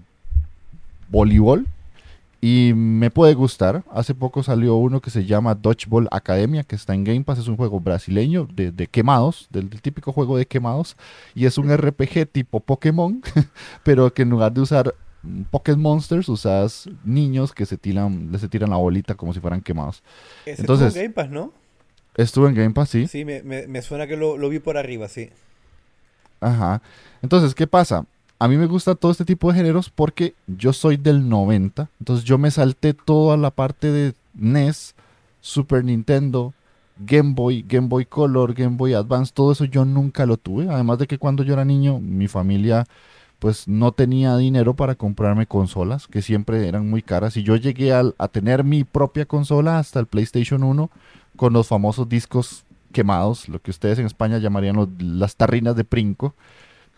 voleibol y me puede gustar. Hace poco salió uno que se llama Dodgeball Academia, que está en Game Pass. Es un juego brasileño de, de quemados, del, del típico juego de quemados. Y es un RPG tipo Pokémon, pero que en lugar de usar Pokémon Monsters, usas niños que se tiran, se tiran la bolita como si fueran quemados. Ese Entonces- estuvo en Game Pass, ¿no? Estuvo en Game Pass, sí. Sí, me, me- me suena que lo, lo vi por arriba, sí. Ajá. Entonces, ¿qué pasa? A mí me gusta todo este tipo de géneros porque yo soy del 90. Entonces yo me salté toda la parte de NES, Super Nintendo, Game Boy, Game Boy Color, Game Boy Advance. Todo eso yo nunca lo tuve. Además de que cuando yo era niño, mi familia pues no tenía dinero para comprarme consolas, que siempre eran muy caras. Y yo llegué al- a, tener mi propia consola hasta el PlayStation 1 con los famosos discos quemados, lo que ustedes en España llamarían las tarrinas de Princo.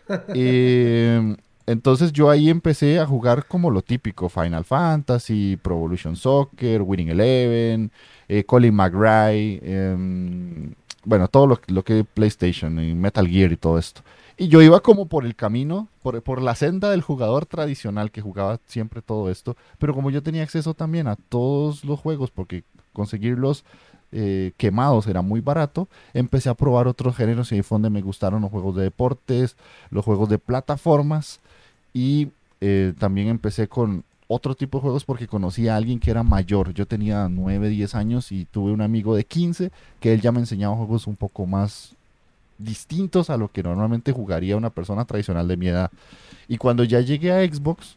Eh, entonces yo ahí empecé a jugar como lo típico, Final Fantasy, Pro Evolution Soccer, Winning Eleven, eh, Colin McRae, em, bueno, todo lo, lo que PlayStation, y Metal Gear y todo esto. Y yo iba como por el camino, por, por la senda del jugador tradicional que jugaba siempre todo esto, pero como yo tenía acceso también a todos los juegos, porque conseguirlos eh, quemados era muy barato, empecé a probar otros géneros y ahí fue donde me gustaron los juegos de deportes, los juegos de plataformas y eh, también empecé con otro tipo de juegos porque conocí a alguien que era mayor. Yo tenía 9, 10 años y tuve un amigo de 15 que él ya me enseñaba juegos un poco más distintos a lo que normalmente jugaría una persona tradicional de mi edad. Y cuando ya llegué a Xbox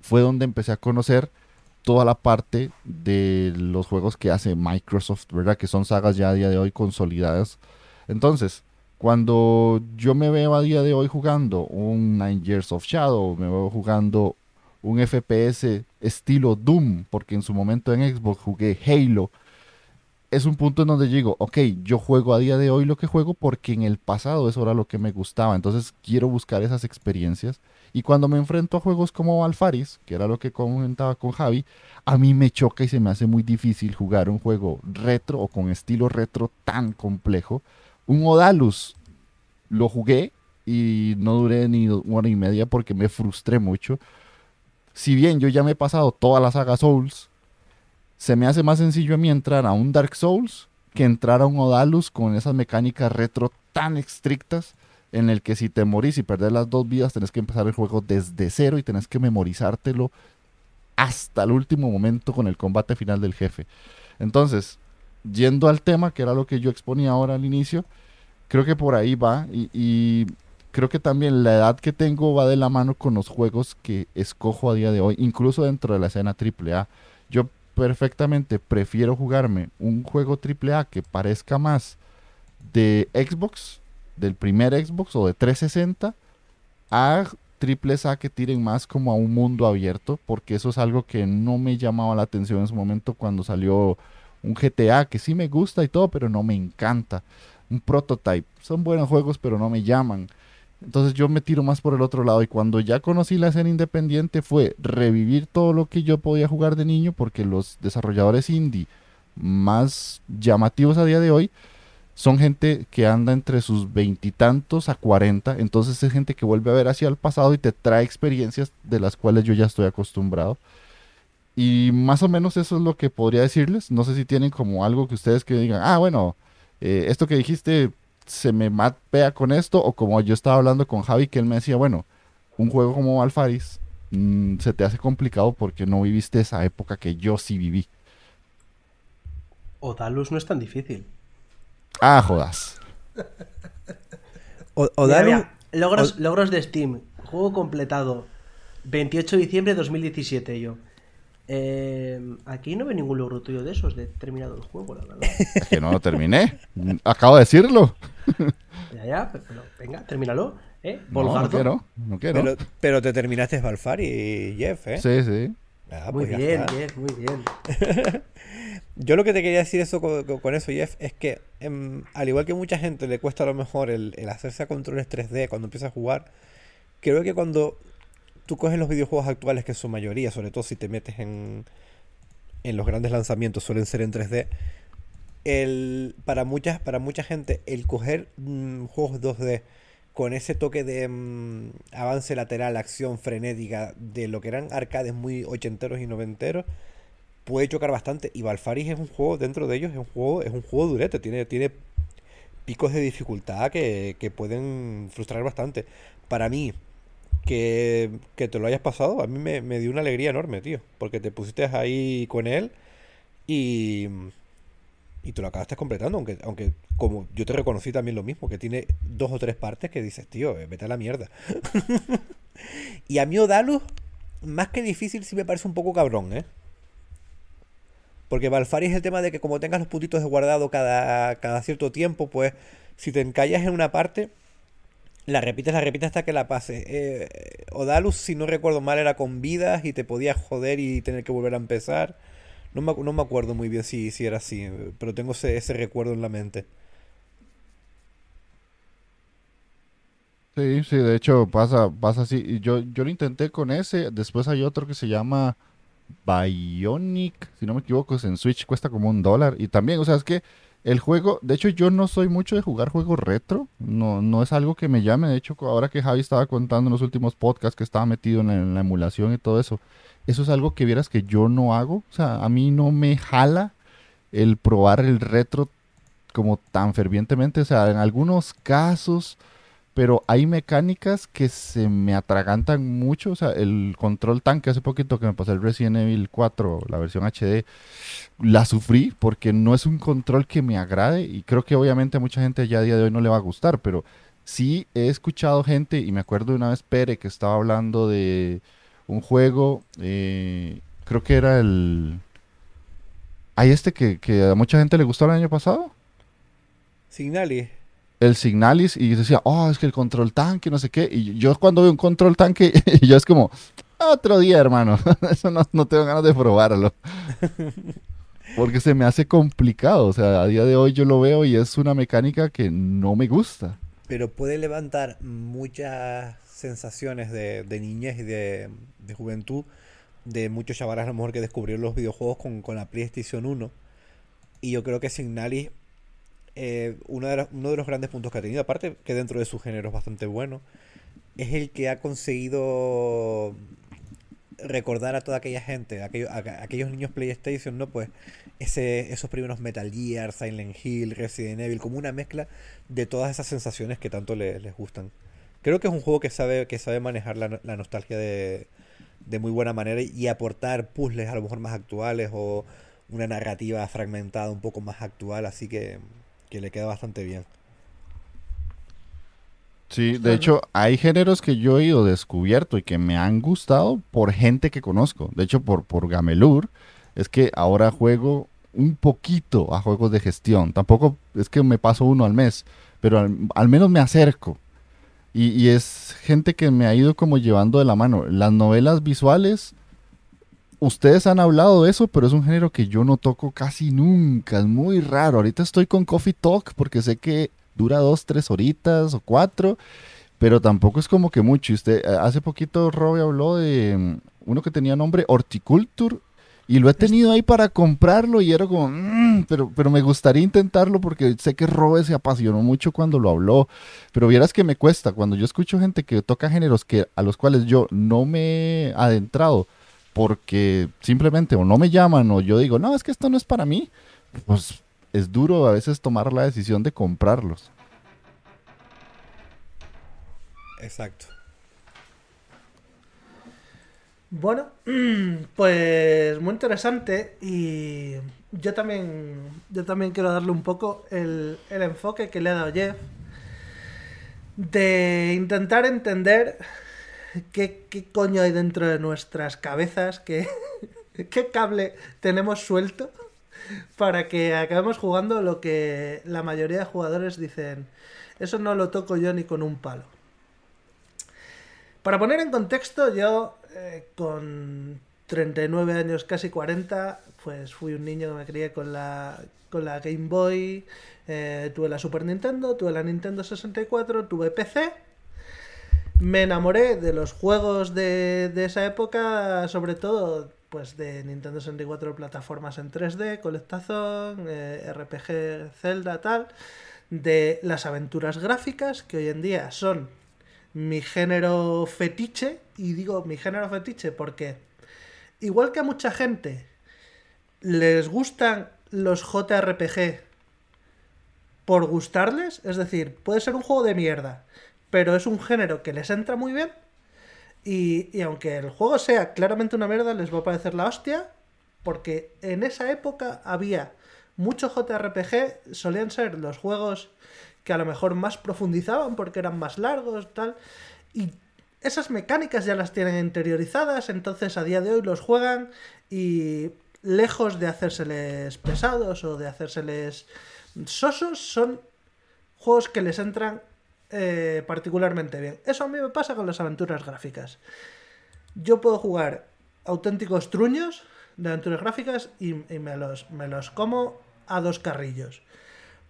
fue donde empecé a conocer toda la parte de los juegos que hace Microsoft, ¿verdad? Que son sagas ya a día de hoy consolidadas. Entonces, cuando yo me veo a día de hoy jugando un Nine Years of Shadow, me veo jugando un FPS estilo Doom, porque en su momento en Xbox jugué Halo, es un punto en donde digo, ok, yo juego a día de hoy lo que juego porque en el pasado eso era lo que me gustaba, entonces quiero buscar esas experiencias. Y cuando me enfrento a juegos como Alfaris, que era lo que comentaba con Javi, a mí me choca y se me hace muy difícil jugar un juego retro o con estilo retro tan complejo. Un Odalus lo jugué y no duré ni una hora y media porque me frustré mucho. Si bien yo ya me he pasado toda la saga Souls, se me hace más sencillo a mí entrar a un Dark Souls que entrar a un Odalus con esas mecánicas retro tan estrictas en el que si te morís y perdés las dos vidas tenés que empezar el juego desde cero y tenés que memorizártelo hasta el último momento con el combate final del jefe. Entonces, yendo al tema, que era lo que yo exponía ahora al inicio, creo que por ahí va y, y creo que también la edad que tengo va de la mano con los juegos que escojo a día de hoy, incluso dentro de la escena AAA. Yo perfectamente prefiero jugarme un juego AAA que parezca más de Xbox, del primer Xbox o de 360, a triples A que tiren más como a un mundo abierto, porque eso es algo que no me llamaba la atención en su momento cuando salió un GTA, que sí me gusta y todo, pero no me encanta. Un prototype, son buenos juegos, pero no me llaman. Entonces yo me tiro más por el otro lado y cuando ya conocí la escena independiente fue revivir todo lo que yo podía jugar de niño porque los desarrolladores indie más llamativos a día de hoy son gente que anda entre sus veintitantos a cuarenta, entonces es gente que vuelve a ver hacia el pasado y te trae experiencias de las cuales yo ya estoy acostumbrado. Y más o menos eso es lo que podría decirles. No sé si tienen como algo que ustedes que digan, ah, bueno, eh, esto que dijiste se me mapea con esto, o como yo estaba hablando con Javi, que él me decía, bueno, un juego como Alfaris mm, se te hace complicado porque no viviste esa época que yo sí viví. Odalus no es tan difícil. Ah, jodas. O, Mira, Odalu- mira, logros, O- logros de Steam. Juego completado. 28 de diciembre de 2017 yo. Eh, aquí no veo ningún logro tuyo de esos, de terminado el juego, la verdad. Es que no lo terminé. Acabo de decirlo. ya, ya, pero, venga, termínalo. ¿eh? No, no Volgardo. quiero. No quiero. Pero, pero te terminaste Balfari, Jeff, ¿eh? Sí, sí. Ah, muy pues bien, está. Jeff, muy bien. Yo lo que te quería decir eso con, eso, Jeff, es que em, al igual que mucha gente le cuesta a lo mejor el, hacerse a controles 3D cuando empieza a jugar, creo que cuando tú coges los videojuegos actuales, que en su mayoría, sobre todo si te metes en, en los grandes lanzamientos, suelen ser en 3D, el, para, muchas, para mucha gente el coger mm, juegos 2D con ese toque de mm, avance lateral, acción frenética de lo que eran arcades muy ochenteros y noventeros, puede chocar bastante. Y Balfaris es un juego, dentro de ellos, es un juego, es un juego durete, tiene, tiene picos de dificultad que, que pueden frustrar bastante. Para mí, que, que te lo hayas pasado, a mí me, me dio una alegría enorme, tío. Porque te pusiste ahí con él y, y te lo acabaste completando. Aunque, aunque como yo te reconocí también lo mismo, que tiene dos o tres partes que dices, tío, eh, vete a la mierda. y a mí Odalus, más que difícil, sí me parece un poco cabrón, ¿eh? Porque Balfari es el tema de que como tengas los puntitos de guardado cada, cada cierto tiempo, pues si te encallas en una parte, la repites, la repites hasta que la pases. Eh, Odalus, si no recuerdo mal, era con vidas y te podías joder y tener que volver a empezar. No me, no me acuerdo muy bien si, si era así, pero tengo ese, ese recuerdo en la mente. Sí, sí, de hecho pasa, pasa así. Yo, yo lo intenté con ese, después hay otro que se llama Bionic, si no me equivoco, es en Switch, cuesta como un dólar. Y también, o sea, es que el juego, de hecho yo no soy mucho de jugar juegos retro, no, no es algo que me llame, de hecho ahora que Javi estaba contando en los últimos podcasts que estaba metido en la, en la emulación y todo eso, eso es algo que vieras que yo no hago, o sea, a mí no me jala el probar el retro como tan fervientemente, o sea, en algunos casos pero hay mecánicas que se me atragantan mucho. O sea, el control tanque, hace poquito que me pasé el Resident Evil 4, la versión HD, la sufrí porque no es un control que me agrade y creo que obviamente a mucha gente ya a día de hoy no le va a gustar, pero sí he escuchado gente y me acuerdo de una vez Pere que estaba hablando de un juego, eh, creo que era el... Hay este que, que a mucha gente le gustó el año pasado Signali. El Signalis y decía, oh, es que el control tanque, no sé qué. Y yo cuando veo un control tanque, yo es como, otro día, hermano. Eso no, no tengo ganas de probarlo. Porque se me hace complicado. O sea, a día de hoy yo lo veo y es una mecánica que no me gusta. pero puede levantar muchas sensaciones de, de niñez y de, de juventud de muchos chavales a lo mejor que descubrieron los videojuegos con, con la PlayStation 1 y yo creo que Signalis eh, uno, de los, grandes puntos que ha tenido aparte que dentro de su género es bastante bueno es el que ha conseguido recordar a toda aquella gente, a aquellos, aquellos niños PlayStation, ¿no? Pues esos primeros Metal Gear, Silent Hill, Resident Evil, como una mezcla de todas esas sensaciones que tanto le- les gustan. Creo que es un juego que sabe, que sabe manejar la, la nostalgia de, de muy buena manera y aportar puzzles a lo mejor más actuales o una narrativa fragmentada un poco más actual, así que, que le queda bastante bien. Sí, de hecho, hay géneros que yo he ido descubierto y que me han gustado por gente que conozco. De hecho, por, por Gamelur, es que ahora juego un poquito a juegos de gestión. Tampoco es que me paso uno al mes, pero al, al menos me acerco. Y, y es gente que me ha ido como llevando de la mano. Las novelas visuales, ustedes han hablado de eso, pero es un género que yo no toco casi nunca. Es muy raro. Ahorita estoy con Coffee Talk porque sé que dura dos, tres horitas o cuatro, pero tampoco es como que mucho. Usted, eh, hace poquito Robbie habló de mm, uno que tenía nombre Horticulture y lo he tenido ahí para comprarlo y era como, "Mm", pero, pero me gustaría intentarlo porque sé que Robe se apasionó mucho cuando lo habló, pero vieras que me cuesta cuando yo escucho gente que toca géneros que a los cuales yo no me he adentrado porque simplemente o no me llaman o yo digo, no, es que esto no es para mí, pues es duro a veces tomar la decisión de comprarlos. Exacto. Bueno, pues muy interesante y yo también, yo también quiero darle un poco el, el enfoque que le ha dado Jeff de intentar entender qué, qué coño hay dentro de nuestras cabezas que, qué cable tenemos suelto para que acabemos jugando lo que la mayoría de jugadores dicen, eso no lo toco yo ni con un palo. Para poner en contexto, yo eh, con 39 años, casi 40, pues fui un niño que me crié con la, con la Game Boy, eh, tuve la Super Nintendo, tuve la Nintendo 64, tuve PC. Me enamoré de los juegos de, de esa época, sobre todo pues de Nintendo 64 plataformas en 3D, colectazón, eh, RPG, Zelda, tal, de las aventuras gráficas, que hoy en día son mi género fetiche, y digo mi género fetiche porque igual que a mucha gente les gustan los JRPG por gustarles, es decir, puede ser un juego de mierda, pero es un género que les entra muy bien, y, y aunque el juego sea claramente una mierda, les va a parecer la hostia, porque en esa época había mucho JRPG, solían ser los juegos que a lo mejor más profundizaban porque eran más largos, tal, y esas mecánicas ya las tienen interiorizadas, entonces a día de hoy los juegan y lejos de hacérseles pesados o de hacérseles sosos, son juegos que les entran eh, particularmente bien. Eso a mí me pasa con las aventuras gráficas. Yo puedo jugar auténticos truños de aventuras gráficas y, me, los, me los como a dos carrillos.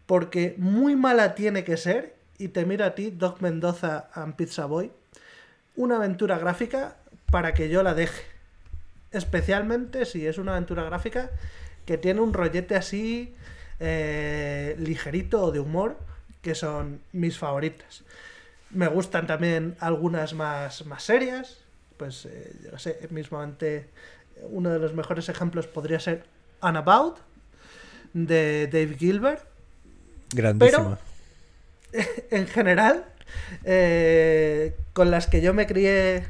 Porque muy mala tiene que ser, y te mira a ti, Doc Mendoza and Pizza Boy, una aventura gráfica para que yo la deje. Especialmente si es una aventura gráfica que tiene un rollete así eh, ligerito o de humor, que son mis favoritas. Me gustan también algunas más, más serias, pues eh, yo qué sé, mismamente uno de los mejores ejemplos podría ser Unabout de Dave Gilbert. Grandísima. en general, eh, con las que yo me crié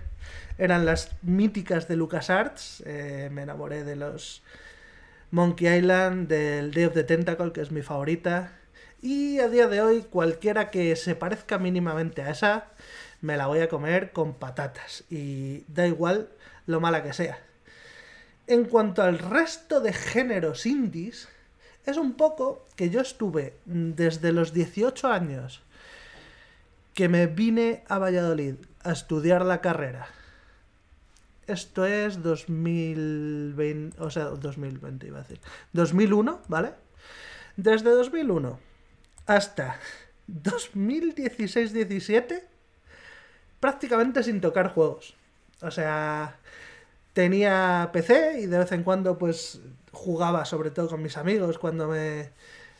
eran las míticas de LucasArts. Eh, me enamoré de los Monkey Island, del Day of the Tentacle, que es mi favorita. Y a día de hoy, cualquiera que se parezca mínimamente a esa, me la voy a comer con patatas. Y da igual lo mala que sea. En cuanto al resto de géneros indies, es un poco que yo estuve desde los 18 años que me vine a Valladolid a estudiar la carrera. Esto es 2020, o sea, 2020 iba a decir. 2001, ¿vale? Desde 2001 hasta 2016-17 prácticamente sin tocar juegos. O sea, tenía PC y de vez en cuando pues jugaba sobre todo con mis amigos cuando me,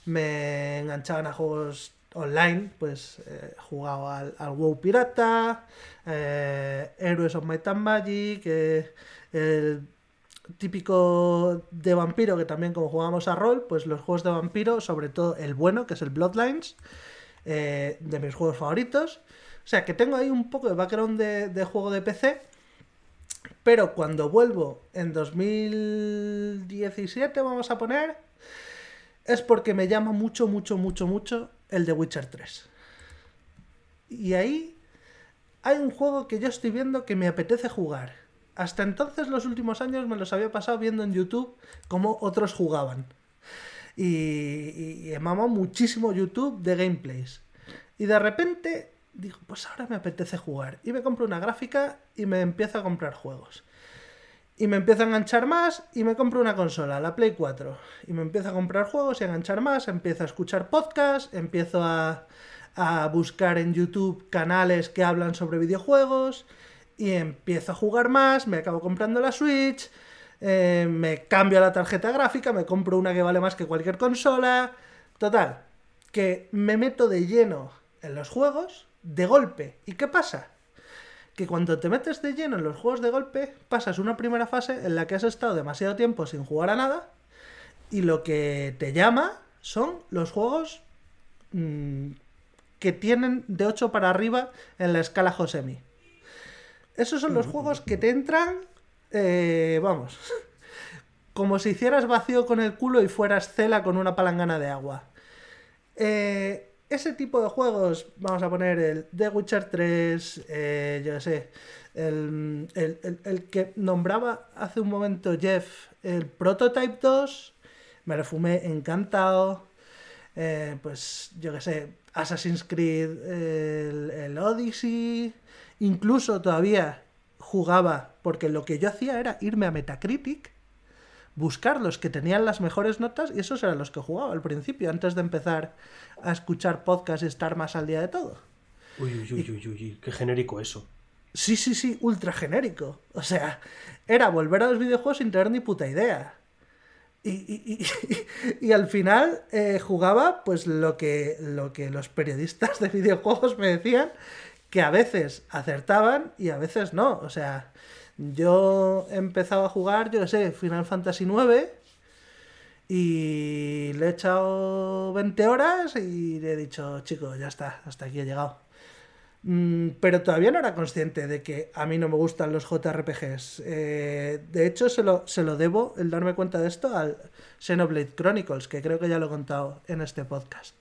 me enganchaban a juegos online, pues eh, jugaba al, al, WoW Pirata, eh, Heroes of Might and Magic, eh, típico de vampiro que también como jugábamos a rol, pues los juegos de vampiro, sobre todo el bueno, que es el Bloodlines, de mis juegos favoritos. O sea que tengo ahí un poco de background de, de juego de PC. Pero cuando vuelvo en 2017, vamos a poner, es porque me llama mucho, mucho, mucho, mucho el de Witcher 3. Y ahí hay un juego que yo estoy viendo que me apetece jugar. Hasta entonces, los últimos años, me los había pasado viendo en YouTube cómo otros jugaban. Y, y, muchísimo YouTube de gameplays. Y de repente digo, pues ahora me apetece jugar. Y me compro una gráfica y me empiezo a comprar juegos. Y me empiezo a enganchar más y me compro una consola, la Play 4. Y me empiezo a comprar juegos y a enganchar más, empiezo a escuchar podcasts, empiezo a, a buscar en YouTube canales que hablan sobre videojuegos y empiezo a jugar más, me acabo comprando la Switch, eh, me cambio la tarjeta gráfica, me compro una que vale más que cualquier consola. Total, que me meto de lleno en los juegos de golpe. ¿Y qué pasa? Que cuando te metes de lleno en los juegos de golpe, pasas una primera fase en la que has estado demasiado tiempo sin jugar a nada y lo que te llama son los juegos mmm, que tienen de 8 para arriba en la escala Josemi. Esos son los juegos que te entran, eh, vamos, como si hicieras vacío con el culo y fueras cela con una palangana de agua. Eh, ese tipo de juegos, vamos a poner el The Witcher 3, eh, yo sé, el, el- el- el que nombraba hace un momento Jeff, el Prototype 2, me lo fumé encantado. Eh, pues yo qué sé, Assassin's Creed, el, el Odyssey, incluso todavía jugaba, porque lo que yo hacía era irme a Metacritic, buscar los que tenían las mejores notas y esos eran los que jugaba al principio, antes de empezar a escuchar podcasts y estar más al día de todo. Uy, uy, uy, uy, uy, uy, qué genérico eso. Sí, sí, sí, ultra genérico. O sea, era volver a los videojuegos sin tener ni puta idea. Y, y- y- y al final eh, jugaba pues lo que, lo que los periodistas de videojuegos me decían, que a veces acertaban y a veces no. O sea, yo empezaba a jugar, yo sé, Final Fantasy IX y le he echado 20 horas y le he dicho, chico, ya está, hasta aquí he llegado. Mm, pero todavía no era consciente de que a mí no me gustan los JRPGs. Eh, de hecho, se lo, se lo debo el darme cuenta de esto al Xenoblade Chronicles, que creo que ya lo he contado en este podcast.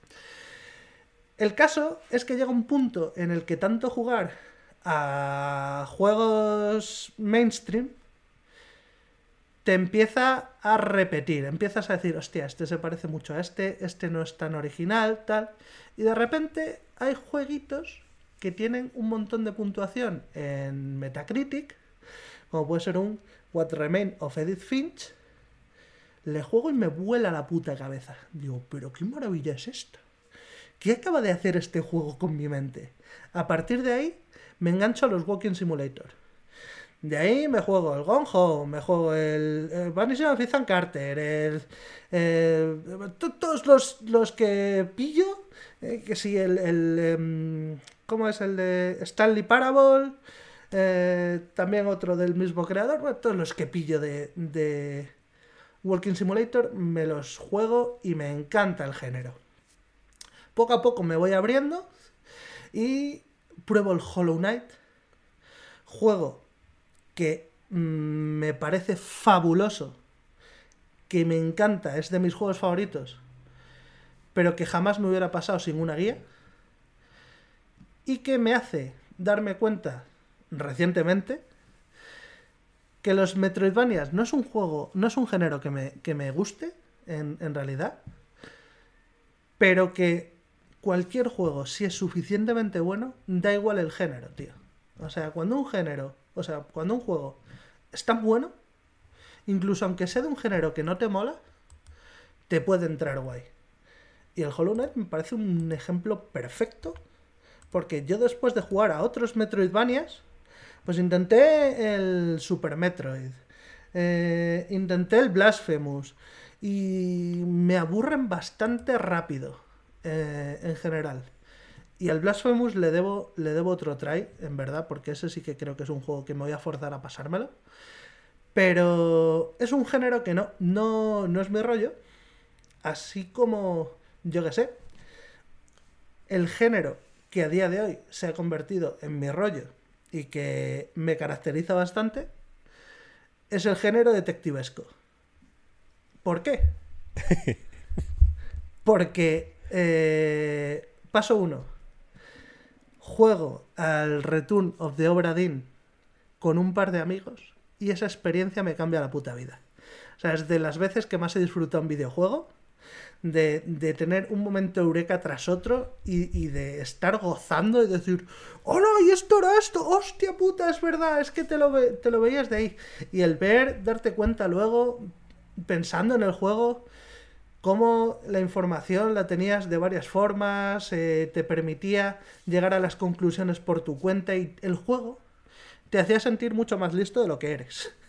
El caso es que llega un punto en el que tanto jugar a juegos mainstream te empieza a repetir, empiezas a decir, hostia, este se parece mucho a este, este no es tan original, tal. Y de repente hay jueguitos que tienen un montón de puntuación en Metacritic, como puede ser un What Remain of Edith Finch. Le juego y me vuela la puta cabeza. Digo, pero qué maravilla es esto. ¿Qué acaba de hacer este juego con mi mente? A partir de ahí me engancho a los Walking Simulator. De ahí me juego el Gone Home, me juego el, Vanishing of Ethan Carter, el, el- to- todos los, los que pillo, eh, que si el, el, em, ¿cómo es el de Stanley Parable? Eh, también otro del mismo creador, bueno, todos los que pillo de, de Walking Simulator me los juego y me encanta el género. Poco a poco me voy abriendo y pruebo el Hollow Knight, juego que mm, me parece fabuloso, que me encanta, es de mis juegos favoritos, pero que jamás me hubiera pasado sin una guía, y que me hace darme cuenta recientemente que los Metroidvanias no es un juego, no es un género que me, que me guste, en, en realidad, pero que cualquier juego, si es suficientemente bueno, da igual el género, tío. O sea, cuando un género, o sea, cuando un juego es tan bueno, incluso aunque sea de un género que no te mola, te puede entrar guay. Y el Hollow Knight me parece un ejemplo perfecto, porque yo después de jugar a otros Metroidvanias, pues intenté el Super Metroid, eh, intenté el Blasphemous, y me aburren bastante rápido, eh, en general. Y al Blasphemous le debo, le debo otro try, en verdad, porque ese sí que creo que es un juego que me voy a forzar a pasármelo. Pero es un género que no, no, no es mi rollo. Así como, yo qué sé, el género que a día de hoy se ha convertido en mi rollo y que me caracteriza bastante es el género detectivesco. ¿Por qué? Porque, eh, paso uno, juego al Return of the Obra Dinn con un par de amigos y esa experiencia me cambia la puta vida. O sea, es de las veces que más he disfrutado un videojuego, de, de tener un momento eureka tras otro y, de estar gozando y decir, ¡Hola! ¿Y esto era esto? ¡Hostia puta! Es verdad, es que te lo, te lo veías de ahí. Y el ver, darte cuenta luego, pensando en el juego, cómo la información la tenías de varias formas, eh, te permitía llegar a las conclusiones por tu cuenta y el juego te hacía sentir mucho más listo de lo que eres.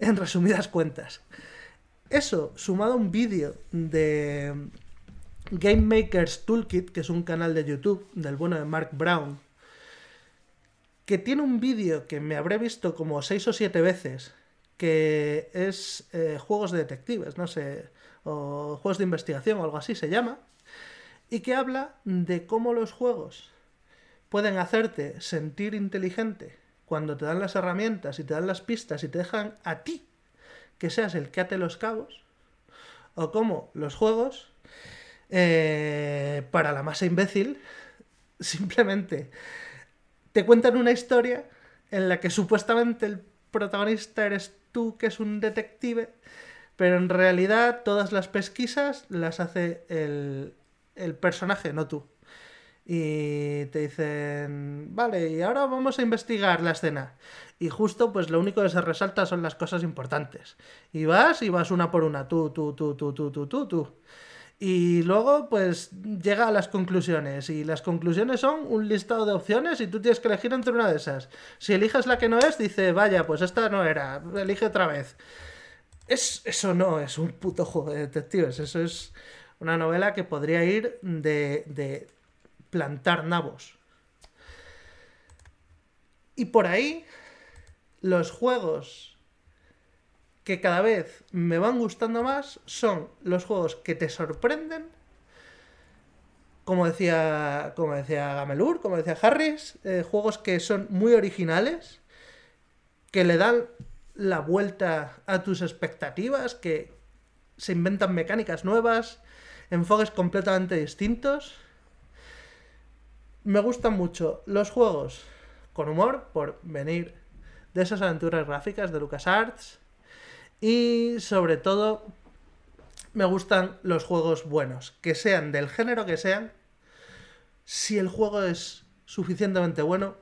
En resumidas cuentas. Eso, sumado a un vídeo de Game Makers Toolkit, que es un canal de YouTube del bueno de Mark Brown, que tiene un vídeo que me habré visto como seis o siete veces, que es eh, juegos de detectives, no sé, o juegos de investigación o algo así se llama, y que habla de cómo los juegos pueden hacerte sentir inteligente cuando te dan las herramientas y te dan las pistas y te dejan a ti que seas el que ate los cabos, o cómo los juegos eh, para la masa imbécil, simplemente te cuentan una historia en la que supuestamente el protagonista eres tú, que es un detective, pero en realidad todas las pesquisas las hace el, el personaje, no tú. Y te dicen, vale, y ahora vamos a investigar la escena. Y justo, pues lo único que se resalta son las cosas importantes. Y vas y vas una por una, tú, tú, tú, tú, tú, tú, tú, tú. Y luego, pues llega a las conclusiones. Y las conclusiones son un listado de opciones y tú tienes que elegir entre una de esas. Si eliges la que no es, dice, vaya, pues esta no era, elige otra vez. Es, eso no es un puto juego de detectives, eso es una novela que podría ir de, de plantar nabos. Y por ahí, los juegos que cada vez me van gustando más son los juegos que te sorprenden. Como decía, como decía Gamelur, como decía Harris, eh, juegos que son muy originales, que le dan la vuelta a tus expectativas, que se inventan mecánicas nuevas, enfoques completamente distintos. Me gustan mucho los juegos con humor, por venir de esas aventuras gráficas de LucasArts. Y sobre todo, me gustan los juegos buenos, que sean del género que sean. Si el juego es suficientemente bueno,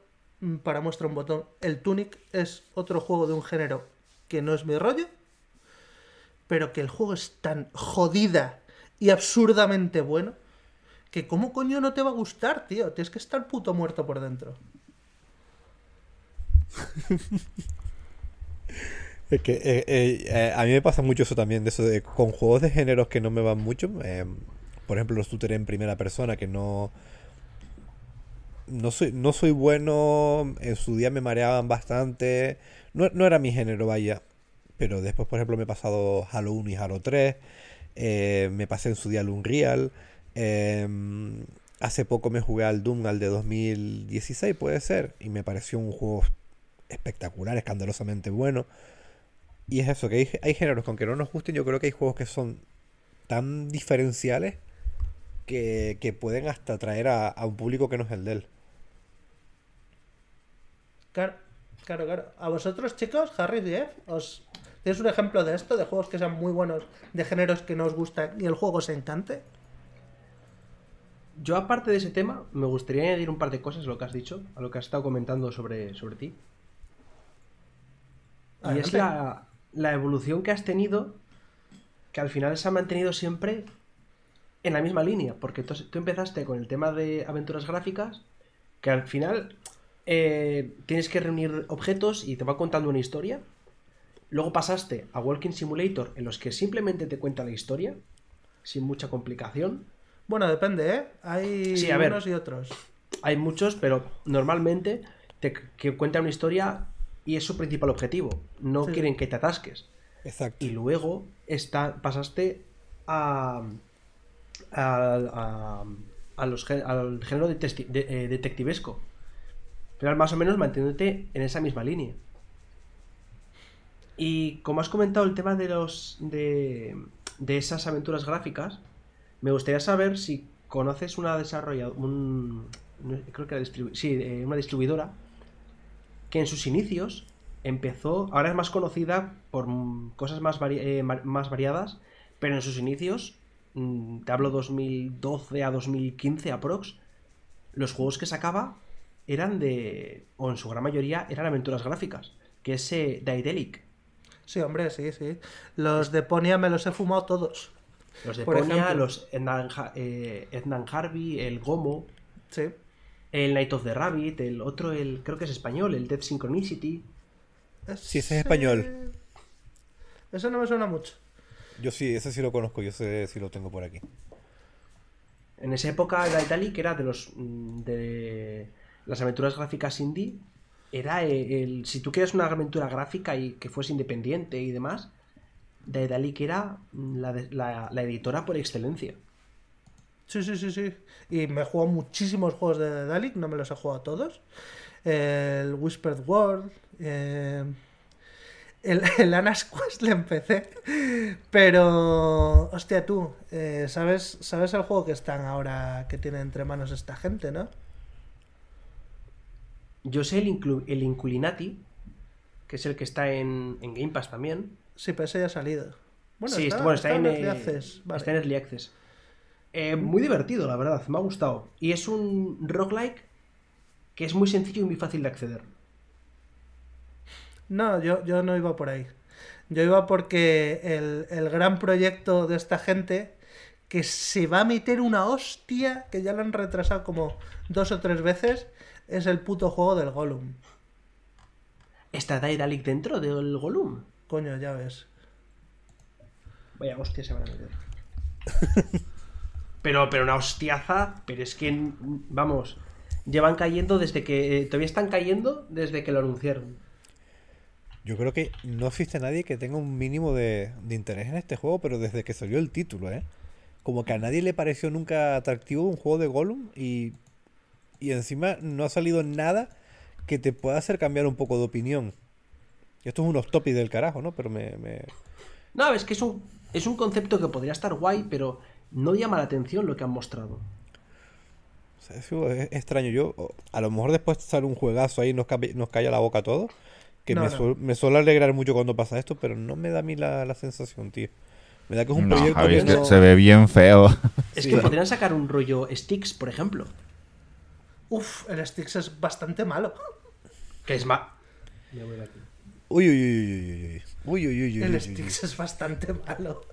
para muestra un botón. El Tunic es otro juego de un género que no es mi rollo, pero que el juego es tan jodida y absurdamente bueno que cómo coño no te va a gustar, tío. Tienes que estar puto muerto por dentro. Es que eh, eh, eh, a mí me pasa mucho eso también, de eso de con juegos de géneros que no me van mucho. por ejemplo, los shooter en primera persona que no. No soy, no soy bueno. En su día me mareaban bastante. No, no era mi género, vaya. Pero después, por ejemplo, me he pasado Halo 1 y Halo 3. eh, me pasé en su día al Unreal. eh, hace poco me jugué al Doom, al de 2016, puede ser. Y me pareció un juego espectacular, escandalosamente bueno. Y es eso, que hay, hay géneros que aunque no nos gusten, yo creo que hay juegos que son tan diferenciales que, que pueden hasta atraer a, a un público que no es el de él. Claro, claro, claro. ¿A vosotros, chicos, Harry y Jeff, os... ¿tienes un ejemplo de esto? ¿De juegos que sean muy buenos, de géneros que no os gustan y el juego se encante? Yo, aparte de ese tema, me gustaría añadir un par de cosas a lo que has dicho, a lo que has estado comentando sobre, sobre ti. Y es la, la evolución que has tenido, que al final se ha mantenido siempre en la misma línea, porque tú, tú empezaste con el tema de aventuras gráficas, que al final eh, tienes que reunir objetos y te va contando una historia. Luego pasaste a Walking Simulator, en los que simplemente te cuenta la historia, sin mucha complicación. Bueno, depende, ¿eh? Hay Sí, a ver. unos y otros. Hay muchos, pero normalmente te que cuenta una historia y es su principal objetivo. No Sí. quieren que te atasques. Exacto. Y luego está, pasaste a, a, a- a los, al género de- eh, detectivesco. Pero más o menos manteniéndote en esa misma línea. Y como has comentado el tema de los de, de esas aventuras gráficas, me gustaría saber si conoces una desarrolladora, un, creo que era distribu- sí, eh, una distribuidora que en sus inicios empezó, ahora es más conocida por cosas más, vari- eh, más variadas, pero en sus inicios, mm, te hablo 2012 a 2015 aprox, los juegos que sacaba eran de, o en su gran mayoría, eran aventuras gráficas, que es eh, Daedalic. Sí, hombre, sí, sí. Los de Ponia me los he fumado todos. Los de Por Ponia, ejemplo. los Ednan, eh, Ednan Harvey, el Gomo, Sí. el Night of the Rabbit, el otro, el creo que es español, el Death Synchronicity. Sí, ese es español. Eso no me suena mucho. Yo sí, ese sí lo conozco, yo sé si lo tengo por aquí. En esa época Daedalic era de los mm, de las aventuras gráficas indie. Era el, si tú quieres una aventura gráfica y que fuese independiente y demás, Daedalic era la, la- editora por excelencia. Sí, sí, sí, sí. Y me he jugado muchísimos juegos de Dalek, no me los he jugado todos. El Whispered World. eh, El, el Anas le empecé. Pero, hostia, tú, eh, ¿sabes, ¿sabes el juego que están ahora, que tiene entre manos esta gente, no? Yo sé el, inclu- el Inculinati, que es el que está en, en Game Pass también. Sí, pero ese ya ha salido. Bueno, sí, está, bueno, está, en, Early eh, Access, vale. está en Early Access. Eh, muy divertido, la verdad, me ha gustado. Y es un roguelike que es muy sencillo y muy fácil de acceder. No, yo, yo no iba por ahí. Yo iba porque el, el gran proyecto de esta gente, que se va a meter una hostia, que ya lo han retrasado como dos o tres veces, es el puto juego del Gollum. ¿Está Daedalic dentro del Gollum? Coño, ya ves. Vaya hostia se van a meter. pero, pero una hostiaza, pero es que, vamos, llevan cayendo desde que... eh, todavía están cayendo desde que lo anunciaron. Yo creo que no existe nadie que tenga un mínimo de, de interés en este juego, pero desde que salió el título, ¿eh? Como que a nadie le pareció nunca atractivo un juego de Gollum y, y encima no ha salido nada que te pueda hacer cambiar un poco de opinión. Esto es un off topic del carajo, ¿no? Pero me, me- No, es que es un, es un concepto que podría estar guay, pero no llama la atención lo que han mostrado. o sea, eso es extraño. Yo, a lo mejor después sale un juegazo ahí y nos, nos calla la boca a todos. Que No, me, no. suel- me suele alegrar mucho cuando pasa esto, pero no me da a mí la, la sensación, tío. Me da que es un No, proyecto Javi, que es que no- se ve bien feo. Es Sí. que podrían sacar un rollo Sticks, por ejemplo. Uf, el Styx es bastante malo. Que es aquí. Uy, uy, uy, uy, uy, uy. Uy, uy, uy, uy, El. Styx es bastante malo.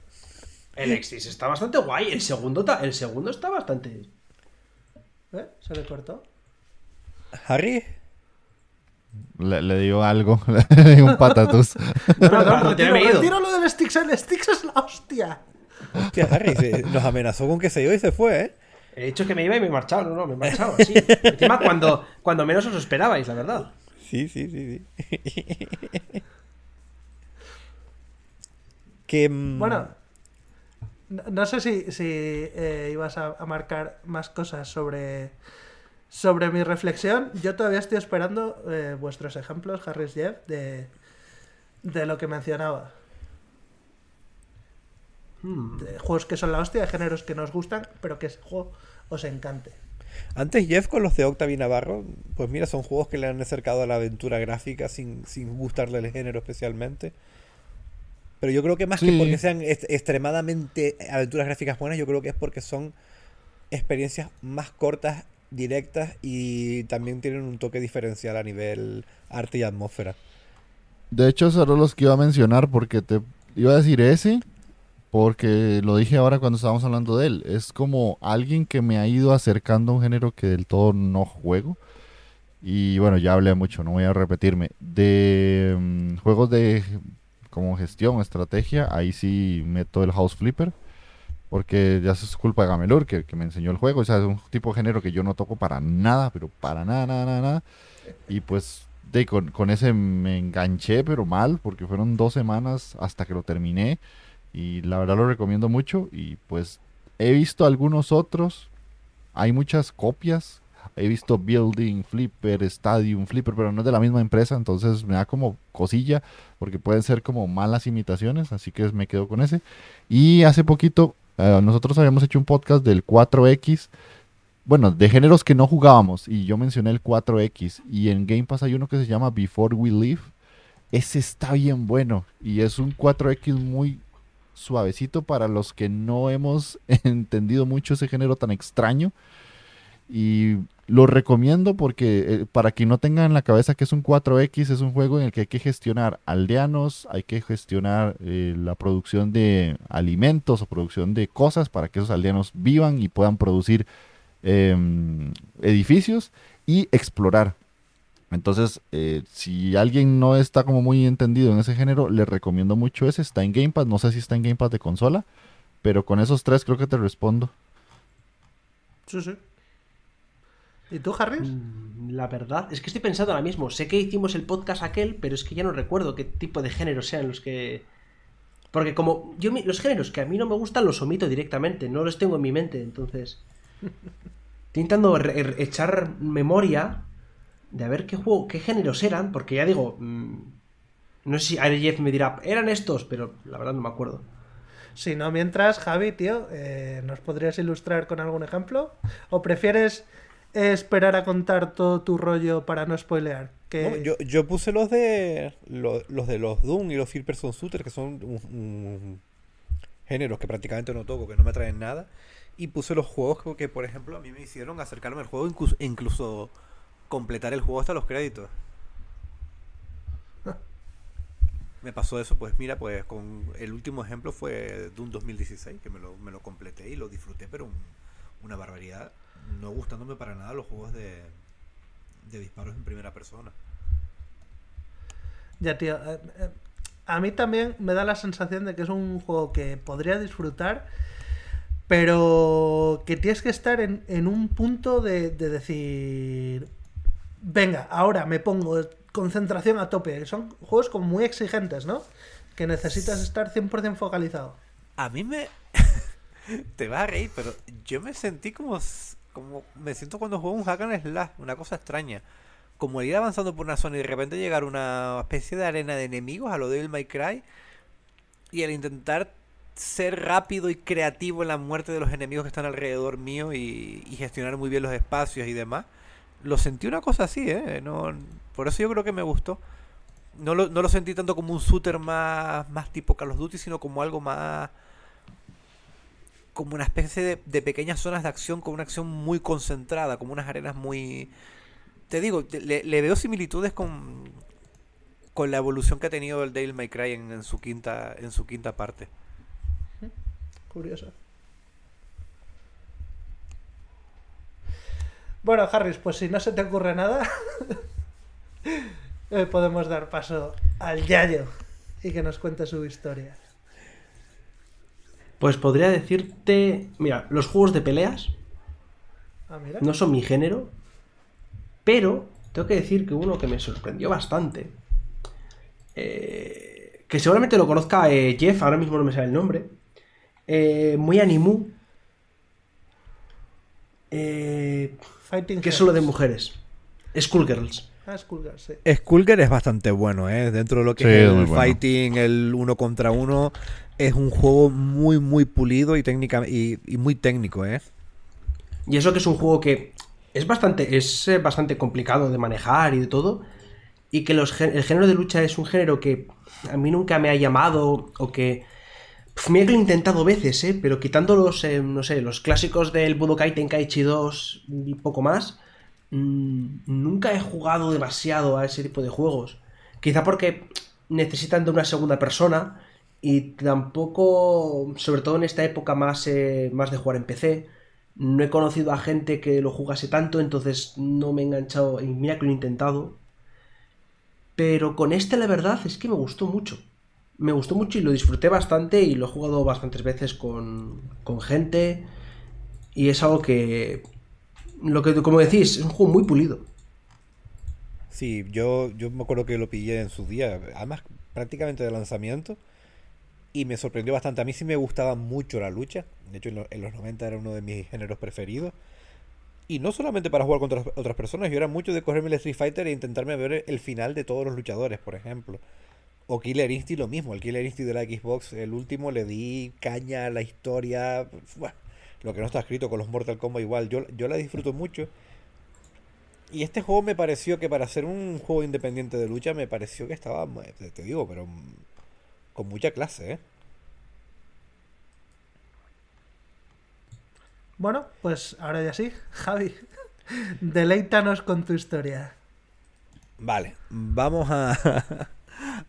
El Sticks está bastante guay. El segundo, ta- el segundo está bastante... ¿Eh? ¿Se le cortó? Harry, Le, le dio algo, le dio un patatús. No, no, Perdón, no, retiro, me he ido. retiro lo del Styx. El Styx es la hostia. hostia, Harry se- nos amenazó con que se iba y se fue, ¿eh? He dicho que me iba y me he marchado. No, no, me he marchado, sí. Encima cuando, cuando menos os esperabais, la verdad. Sí, sí, sí, sí. que. mm, Bueno, no, no sé si, si eh, ibas a, a marcar más cosas sobre, sobre mi reflexión. Yo todavía estoy esperando eh, vuestros ejemplos, Harris Jeff, de, de lo que mencionaba. Hmm. De juegos que son la hostia, de géneros que nos gustan, pero que ese juego os encante. Antes Jeff con los de Octavio Navarro, pues mira, son juegos que le han acercado a la aventura gráfica sin, sin gustarle el género especialmente. Pero yo creo que más que porque sean est- extremadamente aventuras gráficas buenas, yo creo que es porque son experiencias más cortas, directas y también tienen un toque diferencial a nivel arte y atmósfera. De hecho, esos eran los que iba a mencionar porque te iba a decir ese, porque lo dije ahora cuando estábamos hablando de él. Es como alguien que me ha ido acercando a un género que del todo no juego. Y bueno, ya hablé mucho, no voy a repetirme. De mm, juegos de como gestión, estrategia, ahí sí meto el House Flipper. Porque ya es culpa de Gamelur, que, que me enseñó el juego. O sea, es un tipo de género que yo no toco para nada, pero para nada, nada, nada, nada. Y pues de, con, con ese me enganché, pero mal, porque fueron dos semanas hasta que lo terminé. Y la verdad lo recomiendo mucho. Y pues he visto algunos otros. Hay muchas copias. He visto Building, Flipper, Stadium, Flipper, pero no es de la misma empresa. Entonces me da como cosilla, porque pueden ser como malas imitaciones. Así que me quedo con ese. Y hace poquito eh, nosotros habíamos hecho un podcast del 4X bueno, de géneros que no jugábamos, y yo mencioné el 4X, y en Game Pass hay uno que se llama Before We Leave. Ese está bien bueno, y es un 4X muy suavecito para los que no hemos entendido mucho ese género tan extraño. Y lo recomiendo porque eh, para quien no tenga en la cabeza que es un 4X, es un juego en el que hay que gestionar aldeanos, hay que gestionar eh, la producción de alimentos o producción de cosas para que esos aldeanos vivan y puedan producir em, edificios y explorar. Entonces, eh, si alguien no está como muy entendido en ese género, le recomiendo mucho ese. Está en Game Pass, no sé si está en Game Pass de consola, pero con esos tres creo que te respondo. Sí, sí. ¿Y tú, Harris? Mm, La verdad, es que estoy pensando ahora mismo. Sé que hicimos el podcast aquel, pero es que ya no recuerdo qué tipo de géneros sean los que. Porque como yo los géneros que a mí no me gustan los omito directamente, no los tengo en mi mente, entonces. Estoy intentando re- echar memoria de a ver qué juego, qué géneros eran, porque ya digo, mm, No sé si Jeff me dirá, eran estos, pero la verdad no me acuerdo. Si no, mientras, Javi, tío, eh, ¿nos podrías ilustrar con algún ejemplo? ¿O prefieres esperar a contar todo tu rollo para no spoilear? Que... No, yo, yo puse los de los, los de los Doom y los First Person Shooter, que son un- un- géneros que prácticamente no toco, que no me traen nada. Y puse los juegos que, que, por ejemplo, a mí me hicieron acercarme al juego, incluso, incluso completar el juego hasta los créditos. Me pasó eso, pues mira, pues con el último ejemplo fue Doom 2016, que me lo, me lo completé y lo disfruté, pero un- una barbaridad. No gustándome para nada los juegos de, de disparos en primera persona. Ya, tío. eh, eh, a mí también me da la sensación de que es un juego que podría disfrutar, pero que tienes que estar en, en un punto de, de decir, venga, ahora me pongo concentración a tope. Son juegos como muy exigentes, ¿no? Que necesitas estar 100% focalizado. A mí me. Te vas a reír, pero yo me sentí como. como me siento cuando juego un hack and slash, una cosa extraña. Como el ir avanzando por una zona y de repente llegar a una especie de arena de enemigos a lo Devil May Cry. Y el intentar ser rápido y creativo en la muerte de los enemigos que están alrededor mío y, y gestionar muy bien los espacios y demás. Lo sentí una cosa así, ¿eh? No, por eso yo creo que me gustó. No lo, no lo sentí tanto como un shooter más, más tipo Call of Duty, sino como algo más. como una especie de, pequeñas zonas de acción con una acción muy concentrada, como unas arenas muy. Te digo, le, veo similitudes con. con la evolución que ha tenido el Devil May Cry en su quinta. en su quinta parte. Curioso. Bueno, Harris, pues si no se te ocurre nada, eh, podemos dar paso al Yayo y que nos cuente su historia. Pues podría decirte, mira, los juegos de peleas Ah, mira. no son mi género, pero tengo que decir que uno que me sorprendió bastante, eh, que seguramente lo conozca eh, Jeff, ahora mismo no me sale el nombre, eh, muy animu, eh, Fighting que es solo de mujeres, Skullgirls. Ah, Skullgirls, sí. Skullgirl es bastante bueno, ¿eh? Dentro de lo que Sí, es el bueno. fighting, el uno contra uno, es un juego muy, muy pulido y, técnica, y, y muy técnico, ¿eh? Y eso que es un juego que es bastante, es eh, bastante complicado de manejar y de todo. Y que los, el género de lucha es un género que a mí nunca me ha llamado o que... Pf, mira que lo he intentado veces, ¿eh? Pero quitando los, eh, no sé, los clásicos del Budokai Tenkaichi 2 y poco más, mm, nunca he jugado demasiado a ese tipo de juegos. Quizá porque necesitan de una segunda persona y tampoco, sobre todo en esta época más, eh, más de jugar en PC, no he conocido a gente que lo jugase tanto, entonces no me he enganchado. Y mira que lo he intentado. Pero con este, la verdad, es que me gustó mucho. Me gustó mucho y lo disfruté bastante y lo he jugado bastantes veces con, con gente. Y es algo que. Lo que, como decís, es un juego muy pulido. Sí, yo, yo me acuerdo que lo pillé en su día, además prácticamente de lanzamiento, y me sorprendió bastante. A mí sí me gustaba mucho la lucha, de hecho en, en los 90 era uno de mis géneros preferidos. Y no solamente para jugar contra otras personas, yo era mucho de cogerme el Street Fighter e intentarme ver el final de todos los luchadores, por ejemplo. O Killer Instinct lo mismo, el Killer Instinct de la Xbox, el último le di caña a la historia, bueno, lo que no está escrito con los Mortal Kombat igual, yo, yo la disfruto mucho. Y este juego me pareció que para ser un juego independiente de lucha me pareció que estaba, te te digo, pero mm, con mucha clase, ¿eh? Bueno, pues ahora ya sí, Javi, deleítanos con tu historia. Vale, vamos a,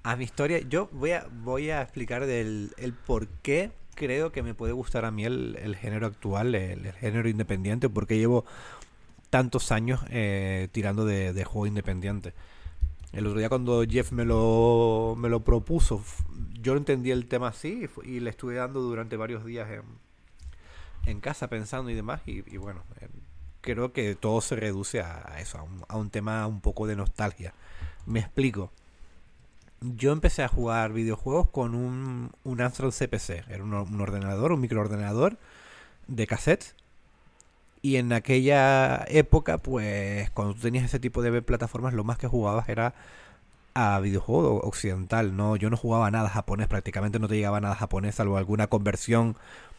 a mi historia. Yo voy a, voy a explicar del, el por qué creo que me puede gustar a mí el, el género actual, el, género independiente, porque llevo tantos años eh, tirando de, juego independiente. El otro día cuando Jeff me lo, me lo propuso, yo entendí el tema así y, le estuve dando durante varios días en, en casa pensando y demás. Y, bueno, eh, creo que todo se reduce a, a eso, a un, a un tema un poco de nostalgia. Me explico. Yo empecé a jugar videojuegos con un, un Amstrad CPC. Era un, or- un ordenador, un microordenador de cassette. Y en aquella época, pues, cuando tú tenías ese tipo de plataformas, lo más que jugabas era a videojuego occidental. No, yo no jugaba nada japonés, prácticamente no te llegaba nada japonés, salvo alguna conversión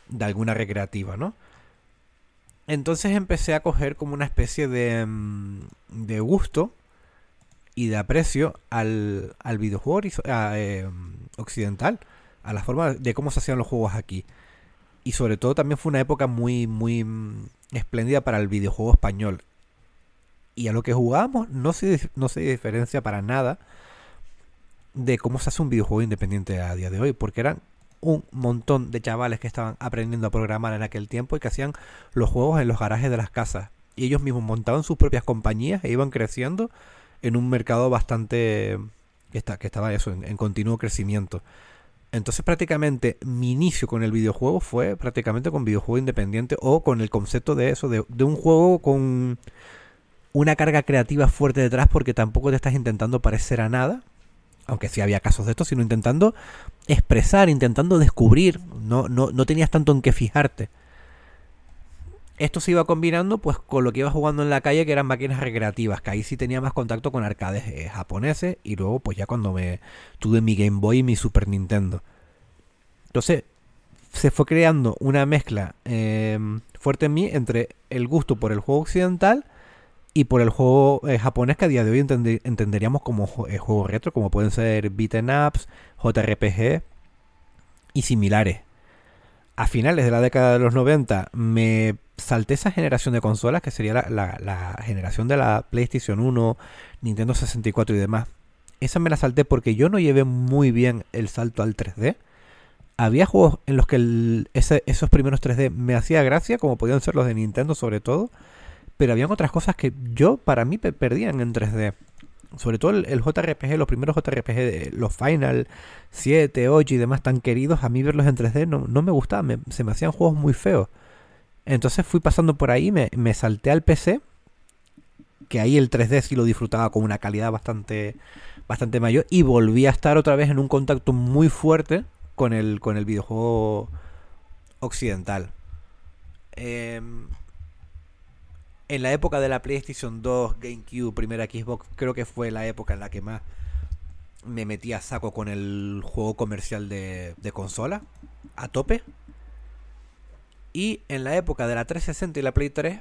de alguna recreativa, ¿no? Entonces empecé a coger como una especie de, mm, de gusto y de aprecio al, al videojuego eh, occidental, a la forma de cómo se hacían los juegos aquí. Y sobre todo también fue una época muy, muy mm, espléndida para el videojuego español. Y a lo que jugábamos no se, no se diferencia para nada de cómo se hace un videojuego independiente a día de hoy, porque eran un montón de chavales que estaban aprendiendo a programar en aquel tiempo y que hacían los juegos en los garajes de las casas. Y ellos mismos montaban sus propias compañías e iban creciendo en un mercado bastante que, estaba eso, en, en continuo crecimiento. Entonces prácticamente mi inicio con el videojuego fue prácticamente con videojuego independiente o con el concepto de eso, de, de un juego con una carga creativa fuerte detrás porque tampoco te estás intentando parecer a nada, aunque sí había casos de esto, sino intentando expresar, intentando descubrir, no, no, no tenías tanto en qué fijarte. Esto se iba combinando pues con lo que iba jugando en la calle que eran máquinas recreativas, que ahí sí tenía más contacto con arcades eh, japoneses y luego pues ya cuando me tuve mi Game Boy y mi Super Nintendo. Entonces se fue creando una mezcla eh, fuerte en mí entre el gusto por el juego occidental y por el juego eh, japonés que a día de hoy entenderíamos como eh, juego retro, como pueden ser beaten ups, JRPG y similares. A finales de la década de los 90 me salté esa generación de consolas, que sería la, generación de la PlayStation 1, Nintendo 64 y demás. Esa me la salté porque yo no llevé muy bien el salto al 3D. Había juegos en los que esos primeros 3D me hacía gracia, como podían ser los de Nintendo sobre todo, pero habían otras cosas que yo para mí pe- perdían en 3D. Sobre todo el, JRPG, los primeros JRPG, los Final 7, 8 y demás tan queridos, a mí verlos en 3D no, no me gustaban, me- se me hacían juegos muy feos. Entonces fui pasando por ahí, me, me salté al PC, que ahí el 3D sí lo disfrutaba con una calidad bastante, bastante mayor, y volví a estar otra vez en un contacto muy fuerte con el, con el videojuego occidental. Em, en la época de la PlayStation 2, GameCube, primera Xbox, creo que fue la época en la que más me metí a saco con el juego comercial de, de consola, a tope. Y en la época de la 360 y la Play 3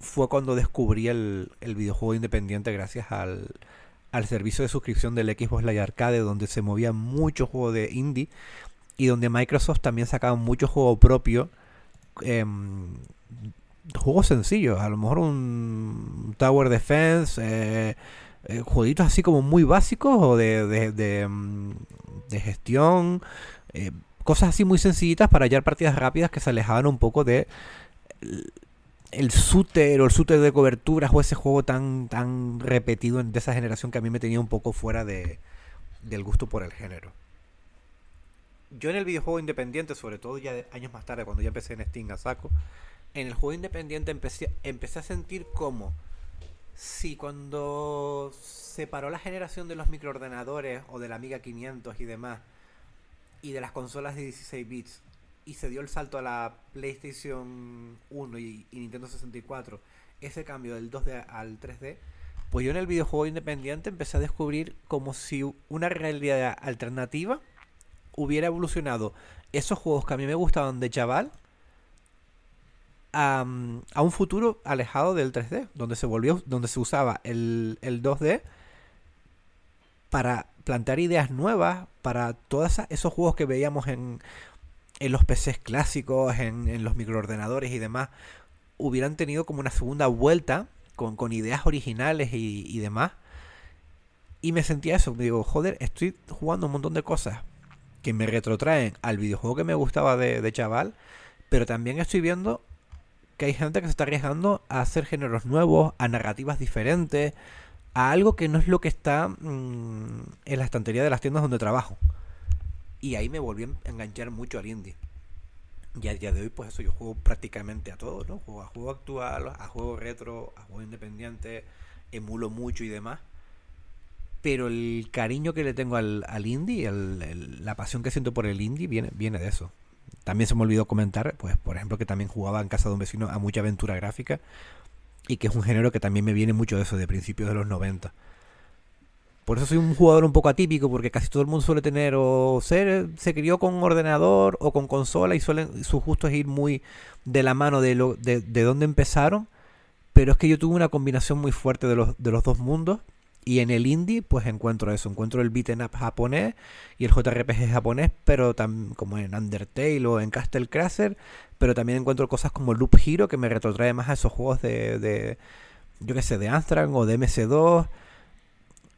fue cuando descubrí el, el videojuego independiente gracias al, al servicio de suscripción del Xbox Live Arcade, donde se movía mucho juego de indie y donde Microsoft también sacaba mucho juego propio. em, juegos sencillos, a lo mejor un Tower Defense, eh, eh, jueguitos así como muy básicos o de, de, de, de gestión, eh, cosas así muy sencillitas para hallar partidas rápidas que se alejaban un poco de el, shooter o el shooter de coberturas o ese juego tan, tan repetido de esa generación que a mí me tenía un poco fuera de, del gusto por el género. Yo en el videojuego independiente, sobre todo ya años más tarde, cuando ya empecé en Steam a saco, en el juego independiente empecé, empecé a sentir como si cuando se paró la generación de los microordenadores o de la Amiga 500 y demás, y de las consolas de 16 bits, y se dio el salto a la PlayStation 1 y, y Nintendo 64, ese cambio del 2D al 3D, pues yo en el videojuego independiente empecé a descubrir como si una realidad alternativa hubiera evolucionado esos juegos que a mí me gustaban de chaval a, a un futuro alejado del 3D, donde se volvió, donde se usaba el, el 2D para plantear ideas nuevas para todos esos juegos que veíamos en, en los PCs clásicos, en, los microordenadores y demás, hubieran tenido como una segunda vuelta con, ideas originales y, demás. Y me sentía eso, digo, joder, estoy jugando un montón de cosas que me retrotraen al videojuego que me gustaba de, de chaval, pero también estoy viendo que hay gente que se está arriesgando a hacer géneros nuevos, a narrativas diferentes, a algo que no es lo que está mm, en la estantería de las tiendas donde trabajo. Y ahí me volví a enganchar mucho al indie. Y a día de hoy, pues eso, yo juego prácticamente a todo, ¿no? Juego a juego actual, a juego retro, a juego independiente, emulo mucho y demás. Pero el cariño que le tengo al, al indie, el- la pasión que siento por el indie, viene, viene de eso. También se me olvidó comentar, pues, por ejemplo, que también jugaba en casa de un vecino a mucha aventura gráfica y que es un género que también me viene mucho de eso, de principios de los 90. Por eso soy un jugador un poco atípico, porque casi todo el mundo suele tener o ser, se crió con ordenador o con consola y suelen, su justo es ir muy de la mano de, lo, de, de empezaron. Pero es que yo tuve una combinación muy fuerte de los, de los dos mundos. Y en el indie, pues encuentro eso. Encuentro el beat'em up japonés y el JRPG japonés, pero tam- como en Undertale o en Castle Crasher. Pero también encuentro cosas como Loop Hero, que me retrotrae más a esos juegos de, de yo qué sé, de Amstrad o de MC2.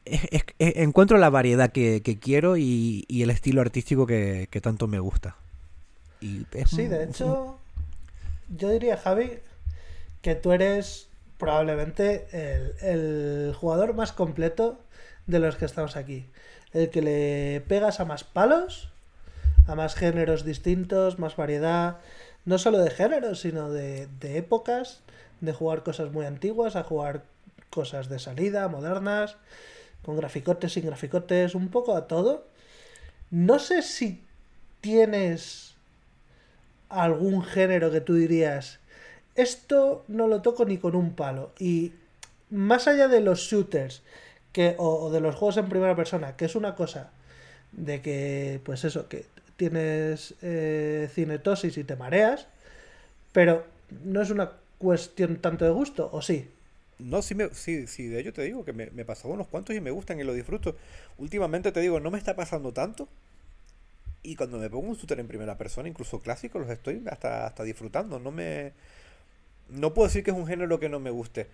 Es- es- es- encuentro la variedad que, que quiero y, y el estilo artístico que, que tanto me gusta. Y Sí, de hecho, yo diría, Javi, que tú eres probablemente el, el jugador más completo de los que estamos aquí. El que le pegas a más palos, a más géneros distintos, más variedad, no solo de géneros, sino de, de épocas, de jugar cosas muy antiguas, a jugar cosas de salida, modernas, con graficotes, sin graficotes, un poco a todo. No sé si tienes algún género que tú dirías, esto no lo toco ni con un palo. Y más allá de los shooters que, o, de los juegos en primera persona, que es una cosa de que, pues eso, que tienes eh, cinetosis y te mareas, pero no es una cuestión tanto de gusto, ¿o sí? No, sí, me, sí, sí, de hecho te digo que me, me pasaba unos cuantos y me gustan y lo disfruto. Últimamente te digo, no me está pasando tanto. Y cuando me pongo un shooter en primera persona, incluso clásico, los estoy hasta, hasta disfrutando. No me. No puedo decir que es un género que no me guste.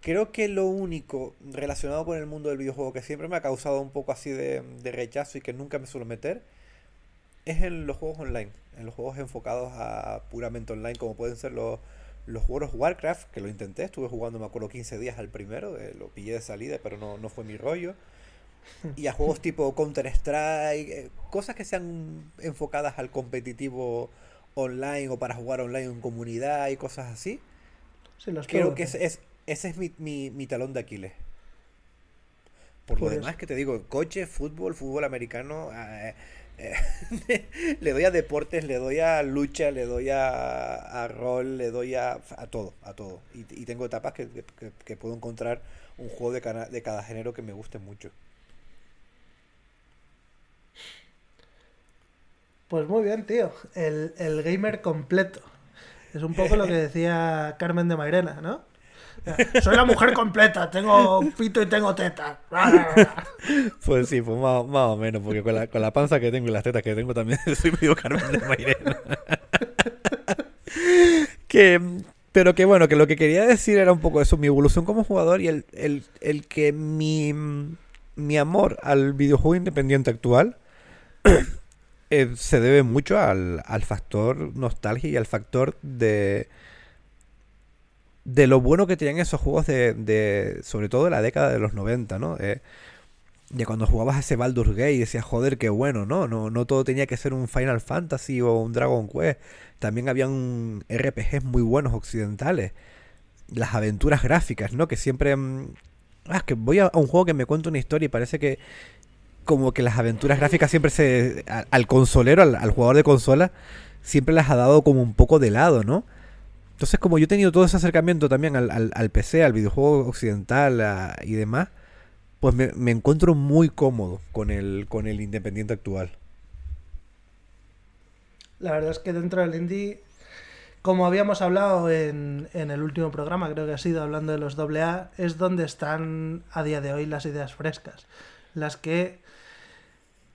Creo que lo único relacionado con el mundo del videojuego que siempre me ha causado un poco así de, rechazo y que nunca me suelo meter es en los juegos online. En los juegos enfocados a puramente online, como pueden ser los, los of Warcraft, que lo intenté, estuve jugando, me acuerdo, 15 días al primero, eh, lo pillé de salida, pero no, no fue mi rollo. Y a juegos tipo Counter-Strike, eh, cosas que sean enfocadas al competitivo online o para jugar online en comunidad y cosas así. Sí, Creo que ese es, ese es mi, mi, mi talón de Aquiles. Por lo demás que te digo, coche, fútbol, fútbol americano, eh, eh, le doy a deportes, le doy a lucha, le doy a, a rol, le doy a, a todo, a todo. Y, y tengo etapas que, que- que puedo encontrar un juego de cada género que me guste mucho. Pues muy bien, tío. El, el gamer completo. Es un poco lo que decía Carmen de Mairena, ¿no? Soy la mujer completa, tengo pito y tengo teta. Pues sí, pues más, más o menos, porque con la, con la panza que tengo y las tetas que tengo también soy medio Carmen de Mairena. que, pero que bueno, que lo que quería decir era un poco eso, mi evolución como jugador y el, el, el que mi, mi amor al videojuego independiente actual eh, se debe mucho al, al factor nostalgia y al factor de de lo bueno que tenían esos juegos de, de sobre todo de la década de los 90, ¿no? Eh, de cuando jugabas a ese Baldur's Gate y decías, joder, qué bueno, ¿no? No, no todo tenía que ser un Final Fantasy o un Dragon Quest. También habían RPGs muy buenos occidentales. Las aventuras gráficas, ¿no? Que siempre... mm, Ah, es que voy a, un juego que me cuenta una historia y parece que como que las aventuras gráficas siempre se... Al, consolero, al, jugador de consola, siempre las ha dado como un poco de lado, ¿no? Entonces, como yo he tenido todo ese acercamiento también al, al- PC, al videojuego occidental y demás, pues me, me encuentro muy cómodo con el, con el independiente actual. La verdad es que dentro del indie, como habíamos hablado en, en el último programa, creo que ha sido hablando de los AA, es donde están a día de hoy las ideas frescas. Las que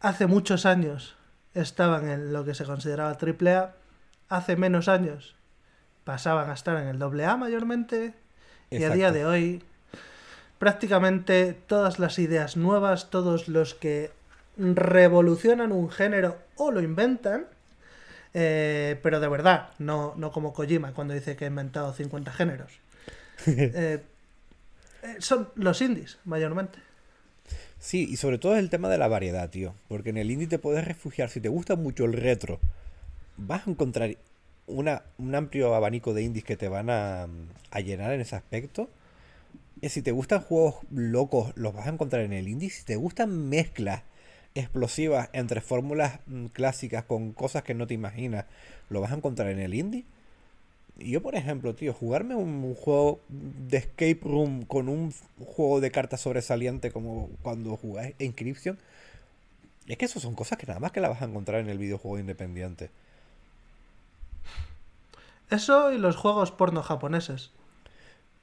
hace muchos años estaban en lo que se consideraba AAA, hace menos años pasaban a estar en el AA mayormente, y a día de hoy prácticamente todas las ideas nuevas, todos los que revolucionan un género o lo inventan, eh, pero de verdad, no, no como Kojima cuando dice que ha inventado 50 géneros. Eh, eh, son los indies, mayormente. Sí, y sobre todo es el tema de la variedad, tío. Porque en el indie te puedes refugiar. Si te gusta mucho el retro, vas a encontrar una, un amplio abanico de indies que te van a, a llenar en ese aspecto. Y si te gustan juegos locos, los vas a encontrar en el indie. Si te gustan mezclas explosivas entre fórmulas mm, clásicas con cosas que no te imaginas, lo vas a encontrar en el indie. Yo, por ejemplo, tío, jugarme un, juego de escape room con un juego de cartas sobresaliente como cuando jugáis Inscription, es que eso son cosas que nada más que la vas a encontrar en el videojuego independiente. Eso y los juegos porno japoneses.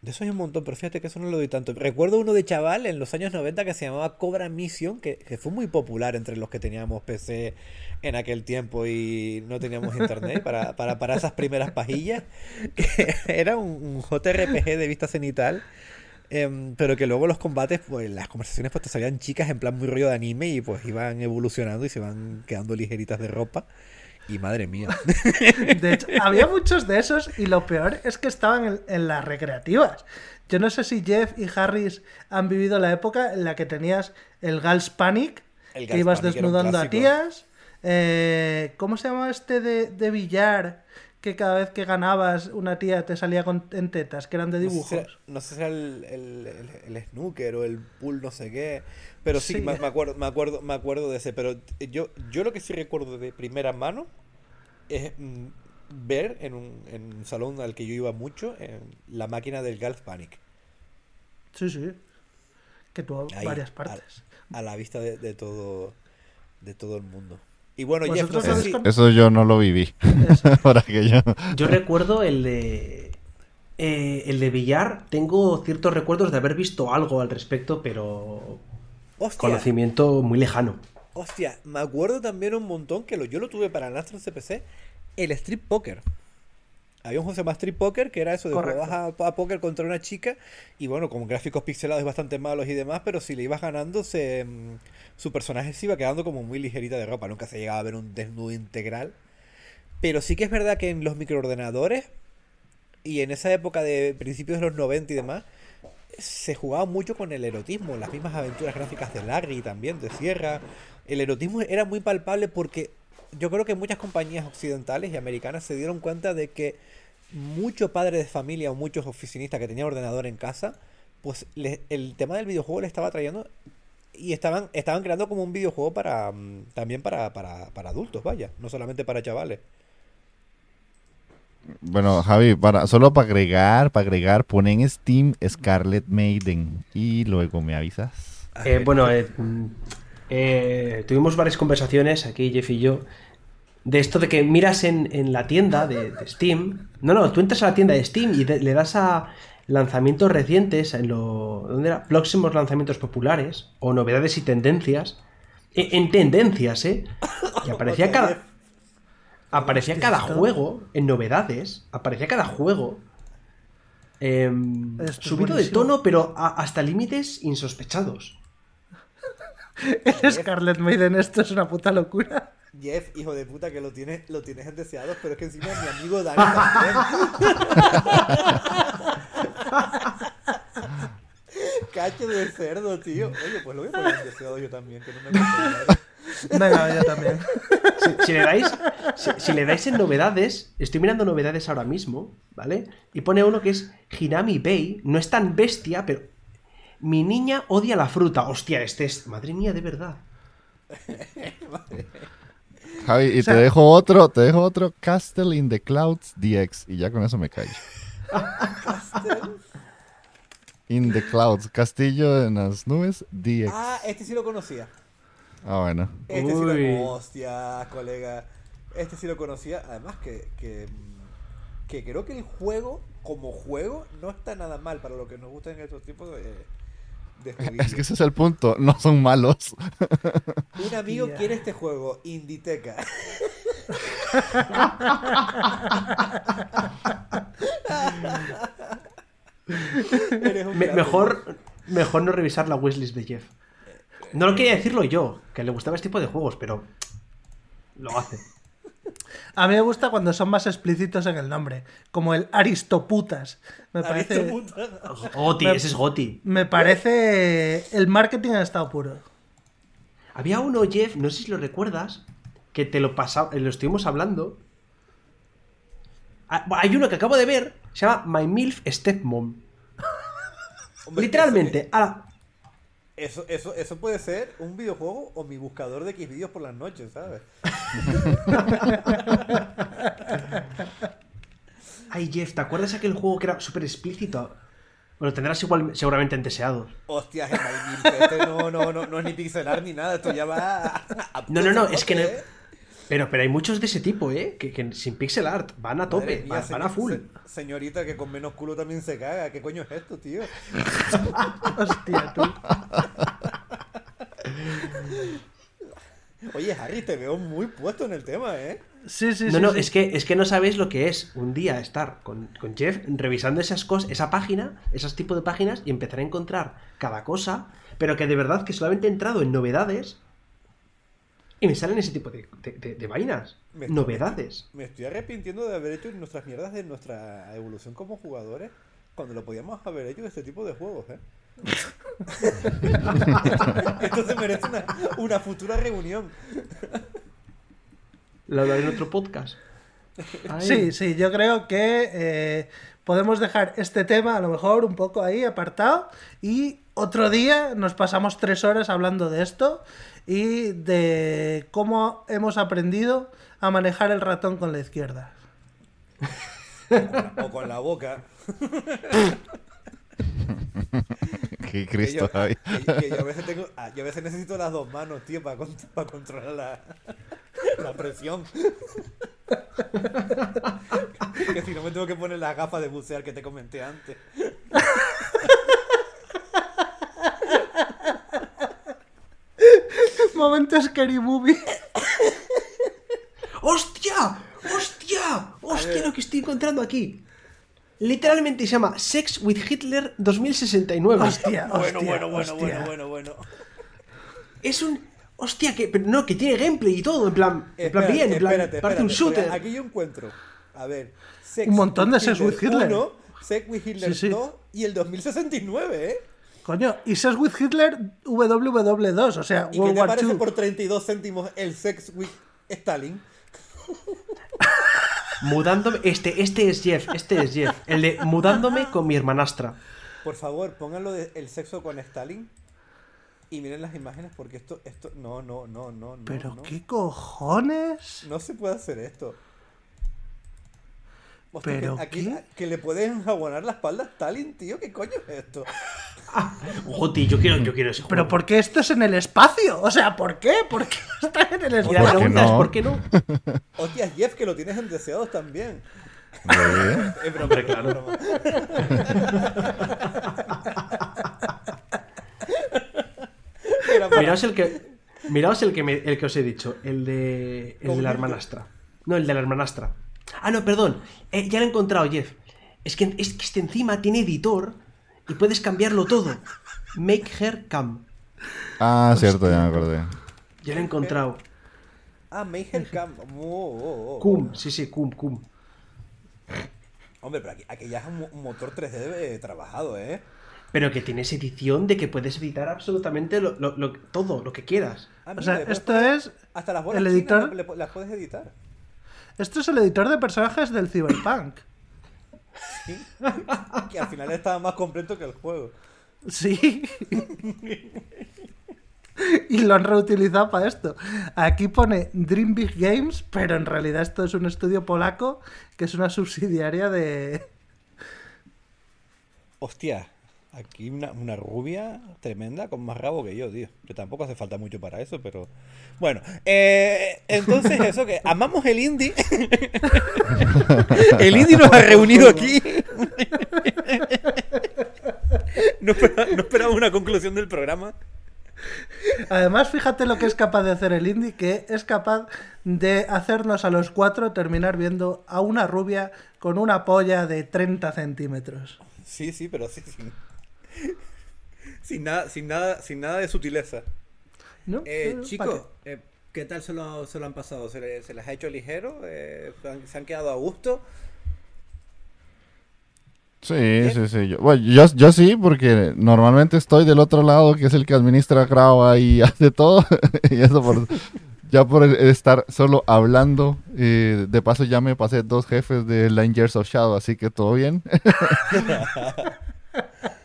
De eso hay un montón, pero fíjate que eso no lo doy tanto. Recuerdo uno de chaval en los años 90 que se llamaba Cobra Mission, que, que fue muy popular entre los que teníamos PC en aquel tiempo y no teníamos internet para, para, para esas primeras pajillas. Que era un, un JRPG de vista cenital. em, pero que luego los combates, pues las conversaciones pues te salían chicas en plan muy rollo de anime y pues iban evolucionando y se van quedando ligeritas de ropa. Y madre mía. De hecho, había muchos de esos y lo peor es que estaban en, en las recreativas. Yo no sé si Jeff y Harris han vivido la época en la que tenías el Gals Panic, El que ibas Panic desnudando a tías. Eh, ¿Cómo se llama este de, de billar? Que cada vez que ganabas una tía te salía con, en tetas, que eran de No sé si dibujos. era- No sé si era el, el- el- el snooker o el pool no sé qué. Pero sí, Sí. Me, me acuerdo, me acuerdo, me acuerdo de ese. Pero yo, yo lo que sí recuerdo de primera mano es mm, ver en un, en un salón al que yo iba mucho en la máquina del Gulf Panic. Sí, sí. Que tuvo Ahí, varias a- partes. A, la vista de, de todo de todo el mundo. Y bueno, Jeff, no ¿Vosotros sé habéis si... Eso yo no lo viví. Para que yo... Yo recuerdo el de. eh, el de billar. Tengo ciertos recuerdos de haber visto algo al respecto, pero. Hostia, Conocimiento muy lejano. hostia, me acuerdo también un montón que lo, yo lo tuve para el Astro CPC, el Street Poker. Había un llama Street Poker, que era eso de jugabas a, a póker contra una chica y bueno, con gráficos pixelados bastante malos y demás, pero si le ibas ganando, se, mm, su personaje se iba quedando como muy ligerita de ropa. Nunca se llegaba a ver un desnudo integral. Pero sí que es verdad que en los microordenadores y en esa época de principios de los 90 y demás, se jugaba mucho con el erotismo, las mismas aventuras gráficas de Larry también, de Sierra. El erotismo era muy palpable porque yo creo que muchas compañías occidentales y americanas se dieron cuenta de que mucho padre de familia o muchos oficinistas que tenían ordenador en casa, pues le- el tema del videojuego le estaba trayendo y estaban, estaban creando como un videojuego para mm, también para, para, para adultos, vaya, no solamente para chavales. Bueno, Javi, para, solo para agregar, para agregar, ponen en Steam Scarlet Maiden y luego me avisas. Eh, bueno, eh, eh, tuvimos varias conversaciones aquí, Jeff y yo, de esto de que miras en, en la tienda de, de Steam. No, no, tú entras a la tienda de Steam y de- le das a lanzamientos recientes, en lo, ¿dónde era? Próximos lanzamientos populares o novedades y tendencias. E- En, tendencias, ¿eh? Y aparecía cada, aparecía cada juego en novedades, aparecía cada juego em, subido de tono, pero a- hasta límites insospechados. El Scarlet Maiden, esto es una puta locura. Jeff, hijo de puta, que lo tienes, lo tienes en deseados, pero es que encima mi amigo Dani también. Cacho de cerdo, tío. Oye, pues lo voy a poner en deseados yo también, que no me Venga, yo también. Si, si le dais, si, si le dais en novedades, estoy mirando novedades ahora mismo, ¿vale? Y pone uno que es Hinami Bay, no es tan bestia, pero mi niña odia la fruta. Hostia, este es, madre mía, de verdad. Javi, y sea- te dejo otro, te dejo otro Castle in the Clouds DX y ya con eso me callo. In the Clouds, castillo en las nubes DX. Ah, este sí lo conocía. Ah, bueno. Este sí lo Hostia, colega. Este sí lo conocía. Además que, que, que creo que el juego, como juego, no está nada mal para lo que nos gustan estos tipos de, de Es que ese es el punto, no son malos. Un amigo quiere este juego, Inditeca. Me- mejor, mejor no revisar la wishlist de Jeff. No lo quería decirlo yo, que le gustaba este tipo de juegos, pero lo hace. A mí me gusta cuando son más explícitos en el nombre, como el Aristoputas. Me parece. Goti, Me- ese es Goti. me parece el marketing en estado puro. Había uno, Jeff, no sé si lo recuerdas, que te lo pasaba, lo estuvimos hablando. Ah, Hay uno que acabo de ver, se llama My MILF Stepmom. Hombre, Literalmente, ah, Eso, eso, eso puede ser un videojuego o mi buscador de Xvideos por las noches, ¿sabes? Ay, Jeff, ¿te acuerdas aquel juego que era súper explícito? Bueno, tendrás igual seguramente en deseados. Hostia, Gemma, este no, no, no, no es ni pixelar ni nada, esto ya va. a- a No, no, no, es que no-. Pero, pero hay muchos de ese tipo, ¿eh? Que, que sin pixel art van a tope, mía, van, van a full. se- señorita que con menos culo también se caga. ¿Qué coño es esto, tío? Hostia, tú. Oye, Harry, te veo muy puesto en el tema, ¿eh? Sí, sí, No, sí. no, sí. es que, es que no sabéis lo que es un día estar con, con Jeff revisando esas cosas, esa página, esos tipos de páginas y empezar a encontrar cada cosa, pero que de verdad que solamente he entrado en novedades y me salen ese tipo de, de- de- de vainas. Me- Novedades. Me estoy arrepintiendo de haber hecho nuestras mierdas de nuestra evolución como jugadores cuando lo podíamos haber hecho de este tipo de juegos, ¿eh? Esto se merece una, una futura reunión. Lo hablaré en otro podcast. Sí, sí, yo creo que eh, podemos dejar este tema a lo mejor un poco ahí apartado y otro día nos pasamos tres horas hablando de esto y de cómo hemos aprendido a manejar el ratón con la izquierda. O con la boca. Qué Que Cristo yo, hay. que- que yo a veces tengo, yo a veces necesito las dos manos, tío, para, para controlar la, la presión. que si no me tengo que poner las gafas de bucear que te comenté antes. Momento Scary Movie. ¡Hostia! ¡Hostia! ¡Hostia lo que estoy encontrando aquí! Literalmente se llama Sex with Hitler 2069. Hostia, Bueno, hostia, bueno, bueno, hostia. bueno, bueno, bueno. Es un. Hostia, que. pero no, que tiene gameplay y todo. En plan. En plan Espérate, bien, en plan. espérate, Parte un espérate, shooter. Aquí yo encuentro, a ver, Sex Un montón de Sex with Hitler. 1, Sex with Hitler Sí, sí. 2 y el 2069, ¿eh? Coño, y Sex with Hitler WW2, o sea, ¿Y qué World te War parece II. por 32 céntimos el Sex with Stalin? Mudándome. Este, este es Jeff. Este es Jeff. El de mudándome con mi hermanastra. Por favor, pónganlo de el sexo con Stalin y miren las imágenes porque esto, esto, no, no, no, no, no. Pero no. qué cojones. No se puede hacer esto. ¿Pero aquí, qué? que le pueden enjabonar la espalda a Stalin, tío, ¿qué coño es esto? Ojo, tío, yo quiero, yo quiero ese juego. Pero ¿por qué esto es en el espacio? O sea, ¿por qué? ¿Por qué está en el Y la ¿Por espacio? qué pregunta es: no? ¿por qué no? Hostia, Jeff, que lo tienes en deseados también. Es broma, Hombre, claro. broma. Miraos el que. Miraos el que, me- el que os he dicho. El de. El de la hermanastra. No, el de la hermanastra. Ah, no, perdón. Eh, ya lo he encontrado, Jeff. Es que, es que este encima tiene editor y puedes cambiarlo todo. Make her come. Ah, cierto, ya me acordé. Ya lo he encontrado. Ah, Mayhem Cam. Oh, oh, oh. Cum, sí, sí, cum, cum. Hombre, pero aquí, aquí ya es un, mo- un motor 3D de- trabajado, ¿eh? Pero que tienes edición de que puedes editar absolutamente lo- lo- lo- todo, lo que quieras. Ah, O mira, sea, le puedes esto poner- es Hasta las bolas el editor- las puedes editar. Esto es el editor de personajes del Cyberpunk. ¿sí? que al final estaba más completo que el juego. Sí. y lo han reutilizado para esto. Aquí pone Dream Big Games, pero en realidad esto es un estudio polaco que es una subsidiaria de... Hostia, aquí una, una rubia tremenda con más rabo que yo, tío. Que tampoco hace falta mucho para eso, pero. Bueno, eh, entonces eso que amamos el indie. el indie nos ha reunido aquí. no, espera- no esperaba una conclusión del programa. Además, fíjate lo que es capaz de hacer el indie, que es capaz de hacernos a los cuatro terminar viendo a una rubia con una polla de 30 centímetros. Sí, sí, pero sí, sin, sin nada, sin nada, sin nada de sutileza. ¿no? Eh, Eh, ¿pa' chicos, eh, ¿qué tal se lo, se lo han pasado? ¿Se, le- se les ha hecho ligero? Eh, ¿se, han, se han quedado a gusto? Sí, sí, sí. Yo, bueno, yo, yo sí, porque normalmente estoy del otro lado, que es el que administra, graba y hace todo. y eso por, ya por estar solo hablando. eh, de paso ya me pasé dos jefes de Line Years of Shadow, así que todo bien.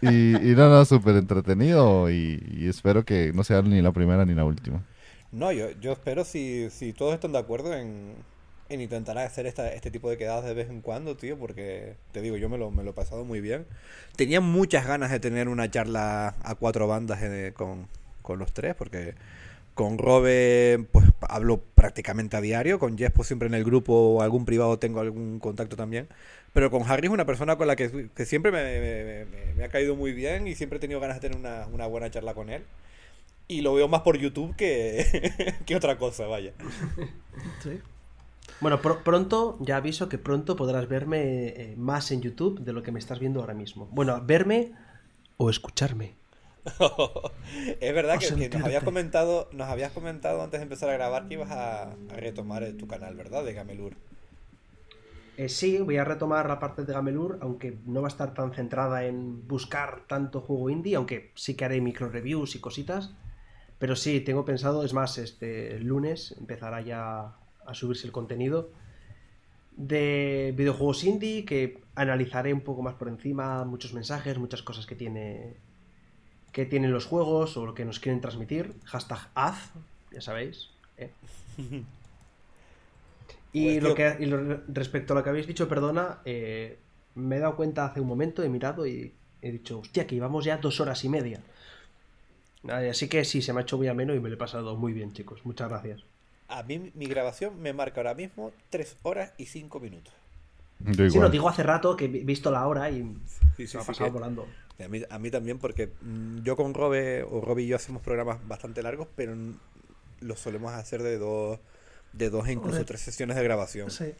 Y, y no, súper entretenido y, espero que no sea ni la primera ni la última. No, yo, yo espero si, si todos están de acuerdo en, en intentar hacer este tipo de quedadas de vez en cuando, tío, porque te digo, yo me lo, me lo he pasado muy bien. Tenía muchas ganas de tener una charla a cuatro bandas eh, con, con los tres, porque con Robe pues hablo prácticamente a diario, con pues siempre en el grupo o algún privado tengo algún contacto también, pero con Harry es una persona con la que, que siempre me, me- me- me ha caído muy bien y siempre he tenido ganas de tener una, una buena charla con él. Y lo veo más por YouTube que, que otra cosa, vaya. Sí. Bueno, pr- pronto, ya aviso que pronto podrás verme eh, más en YouTube de lo que me estás viendo ahora mismo. Bueno, verme o escucharme. es verdad que, que nos habías comentado, nos habías comentado antes de empezar a grabar que ibas a, a retomar tu canal, ¿verdad? De Gamelur. Eh, sí, voy a retomar la parte de Gamelur, aunque no va a estar tan centrada en buscar tanto juego indie, aunque sí que haré micro reviews y cositas. Pero sí, tengo pensado, es más, este lunes empezará ya a subirse el contenido de videojuegos indie, que analizaré un poco más por encima muchos mensajes, muchas cosas que tiene que tienen los juegos o lo que nos quieren transmitir. Hashtag Az, ya sabéis. ¿eh? Y, Pues, lo que, y lo- respecto a lo que habéis dicho, perdona, eh, me he dado cuenta hace un momento, he mirado y he dicho, hostia, que llevamos ya dos horas y media. Así que sí, se me ha hecho muy ameno y me lo he pasado muy bien, chicos. Muchas gracias. A mí mi grabación me marca ahora mismo 3 horas y 5 minutos. Yo Sí, no, digo hace rato que he visto la hora y Sí, se me ha sí, pasado que- volando. A mí, a mí también, porque mm, yo con Robe, o Robe y yo hacemos programas bastante largos, pero los solemos hacer de dos, de dos e incluso tres sesiones de grabación. Sí.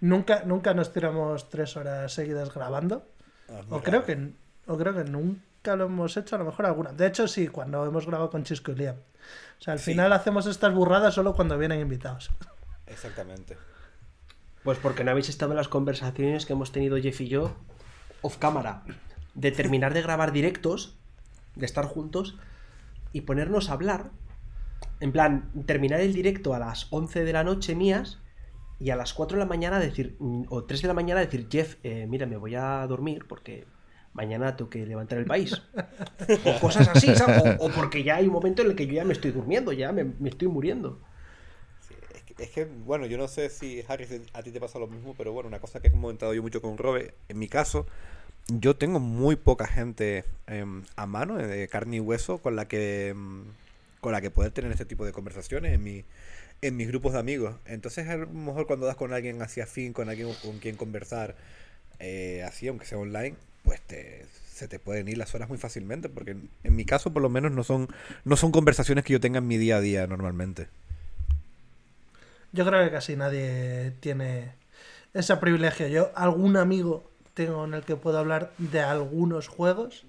Nunca, nunca nos tiramos tres horas seguidas grabando. Ah, O creo, que, o creo que nunca lo hemos hecho, a lo mejor alguna. De hecho, sí, cuando hemos grabado con Chisco y Liam. O sea, al Sí. final hacemos estas burradas solo cuando vienen invitados. Exactamente. Pues porque no habéis estado en las conversaciones que hemos tenido Jeff y yo off cámara. De terminar de grabar directos, de estar juntos y ponernos a hablar. En plan, terminar el directo a las 11 de la noche mías y a las 4 de la mañana decir, mm, o 3 de la mañana decir, Jeff, eh, mira, me voy a dormir porque mañana tengo que levantar el país. O cosas así, ¿sabes? O, porque ya hay un momento en el que yo ya me estoy durmiendo, ya me, estoy muriendo. Es, que, es que, bueno, yo no sé si, Harry, a ti te pasa lo mismo, pero bueno, una cosa que he comentado yo mucho con Robe, en mi caso, yo tengo muy poca gente em, a mano, eh, de carne y hueso, con la que em, con la que poder tener este tipo de conversaciones en mi en mis grupos de amigos. Entonces, a lo mejor cuando das con alguien hacia fin, con alguien con quien conversar, eh, así, aunque sea online, pues te, se te pueden ir las horas muy fácilmente, porque en, en mi caso, por lo menos, no son, no son conversaciones que yo tenga en mi día a día normalmente. Yo creo que casi nadie tiene ese privilegio. Yo algún amigo tengo en el que puedo hablar de algunos juegos,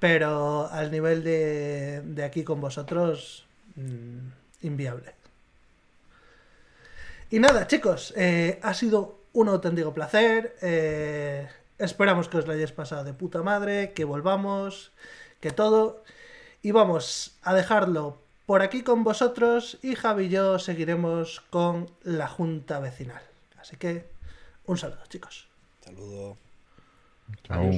pero al nivel de, de aquí con vosotros, mm, inviable. Y nada, chicos, eh, ha sido un auténtico placer. eh, esperamos que os lo hayáis pasado de puta madre, que volvamos, que todo. Y vamos a dejarlo por aquí con vosotros y Javi y yo seguiremos con la junta vecinal. Así que un saludo, chicos. Saludos. Chao.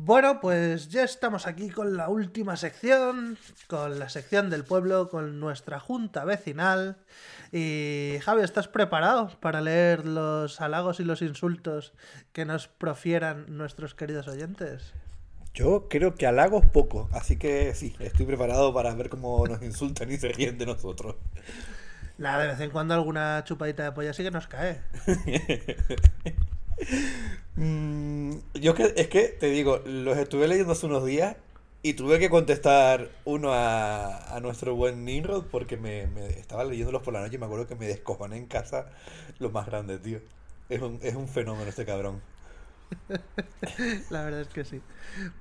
Bueno, pues ya estamos aquí con la última sección, con la sección del pueblo, con nuestra junta vecinal. Y Javi, ¿estás preparado para leer los halagos y los insultos que nos profieran nuestros queridos oyentes? Yo creo que halagos poco, así que sí, estoy preparado para ver cómo nos insultan y se ríen de nosotros. Nada, de vez en cuando alguna chupadita de polla sí que nos cae. Mm, yo que, es que te digo, los estuve leyendo hace unos días y tuve que contestar uno a, a nuestro buen Nimrod porque me, me estaba leyéndolos por la noche y me acuerdo que me descojoné en casa lo más grande, tío. Es un, es un fenómeno este cabrón. La verdad es que sí.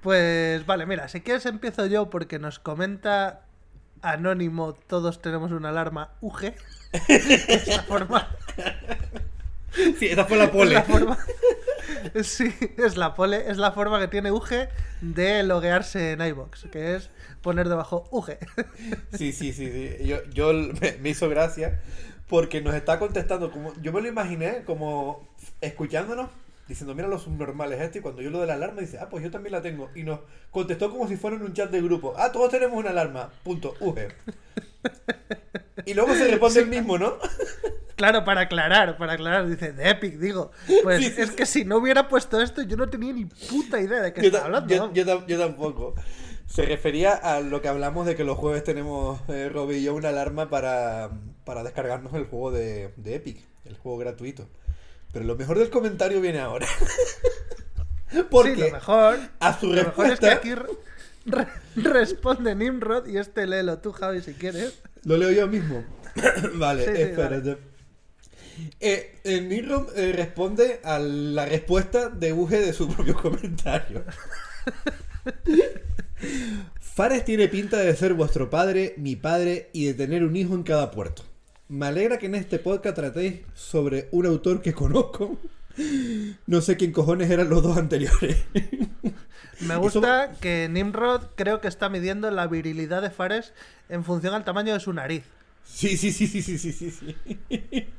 Pues vale, mira, si quieres empiezo yo porque nos comenta Anónimo, todos tenemos una alarma UG. que es la forma. Sí, esa fue la Es la forma. Sí, es la pole, es la forma que tiene UG de loguearse en iBox, que es poner debajo UG. Sí, sí, sí, sí. Yo, yo me, me hizo gracia porque nos está contestando como. Yo me lo imaginé como escuchándonos, diciendo, mira lo subnormal es esto. Y cuando yo lo de la alarma, dice, ah, pues yo también la tengo. Y nos contestó como si fuera en un chat de grupo. Ah, todos tenemos una alarma. Punto. UG. Y luego se responde el mismo, ¿no? Claro, para aclarar, para aclarar, dice, de Epic, digo. Pues Sí, sí, es sí. que si no hubiera puesto esto, yo no tenía ni puta idea de qué Yo, ta- hablando. yo- yo tam- yo tampoco. Se refería a lo que hablamos de que los jueves tenemos, eh, Robbie y yo, una alarma para, para descargarnos el juego de, de Epic, el juego gratuito. Pero lo mejor del comentario viene ahora. Porque Sí, lo mejor, a su lo mejor es que aquí re- re- responde Nimrod y este léelo tú, Javi, si quieres. lo leo yo mismo. vale, Sí, sí, espérate. Eh, eh, Nimrod, eh, responde a la respuesta de Uge de su propio comentario. Fares tiene pinta de ser vuestro padre, mi padre y de tener un hijo en cada puerto. Me alegra que en este podcast tratéis sobre un autor que conozco. No sé quién cojones eran los dos anteriores. Me Eso- gusta que Nimrod creo que está midiendo la virilidad de Fares en función al tamaño de su nariz. Sí, sí, sí, sí, sí, sí, sí, sí.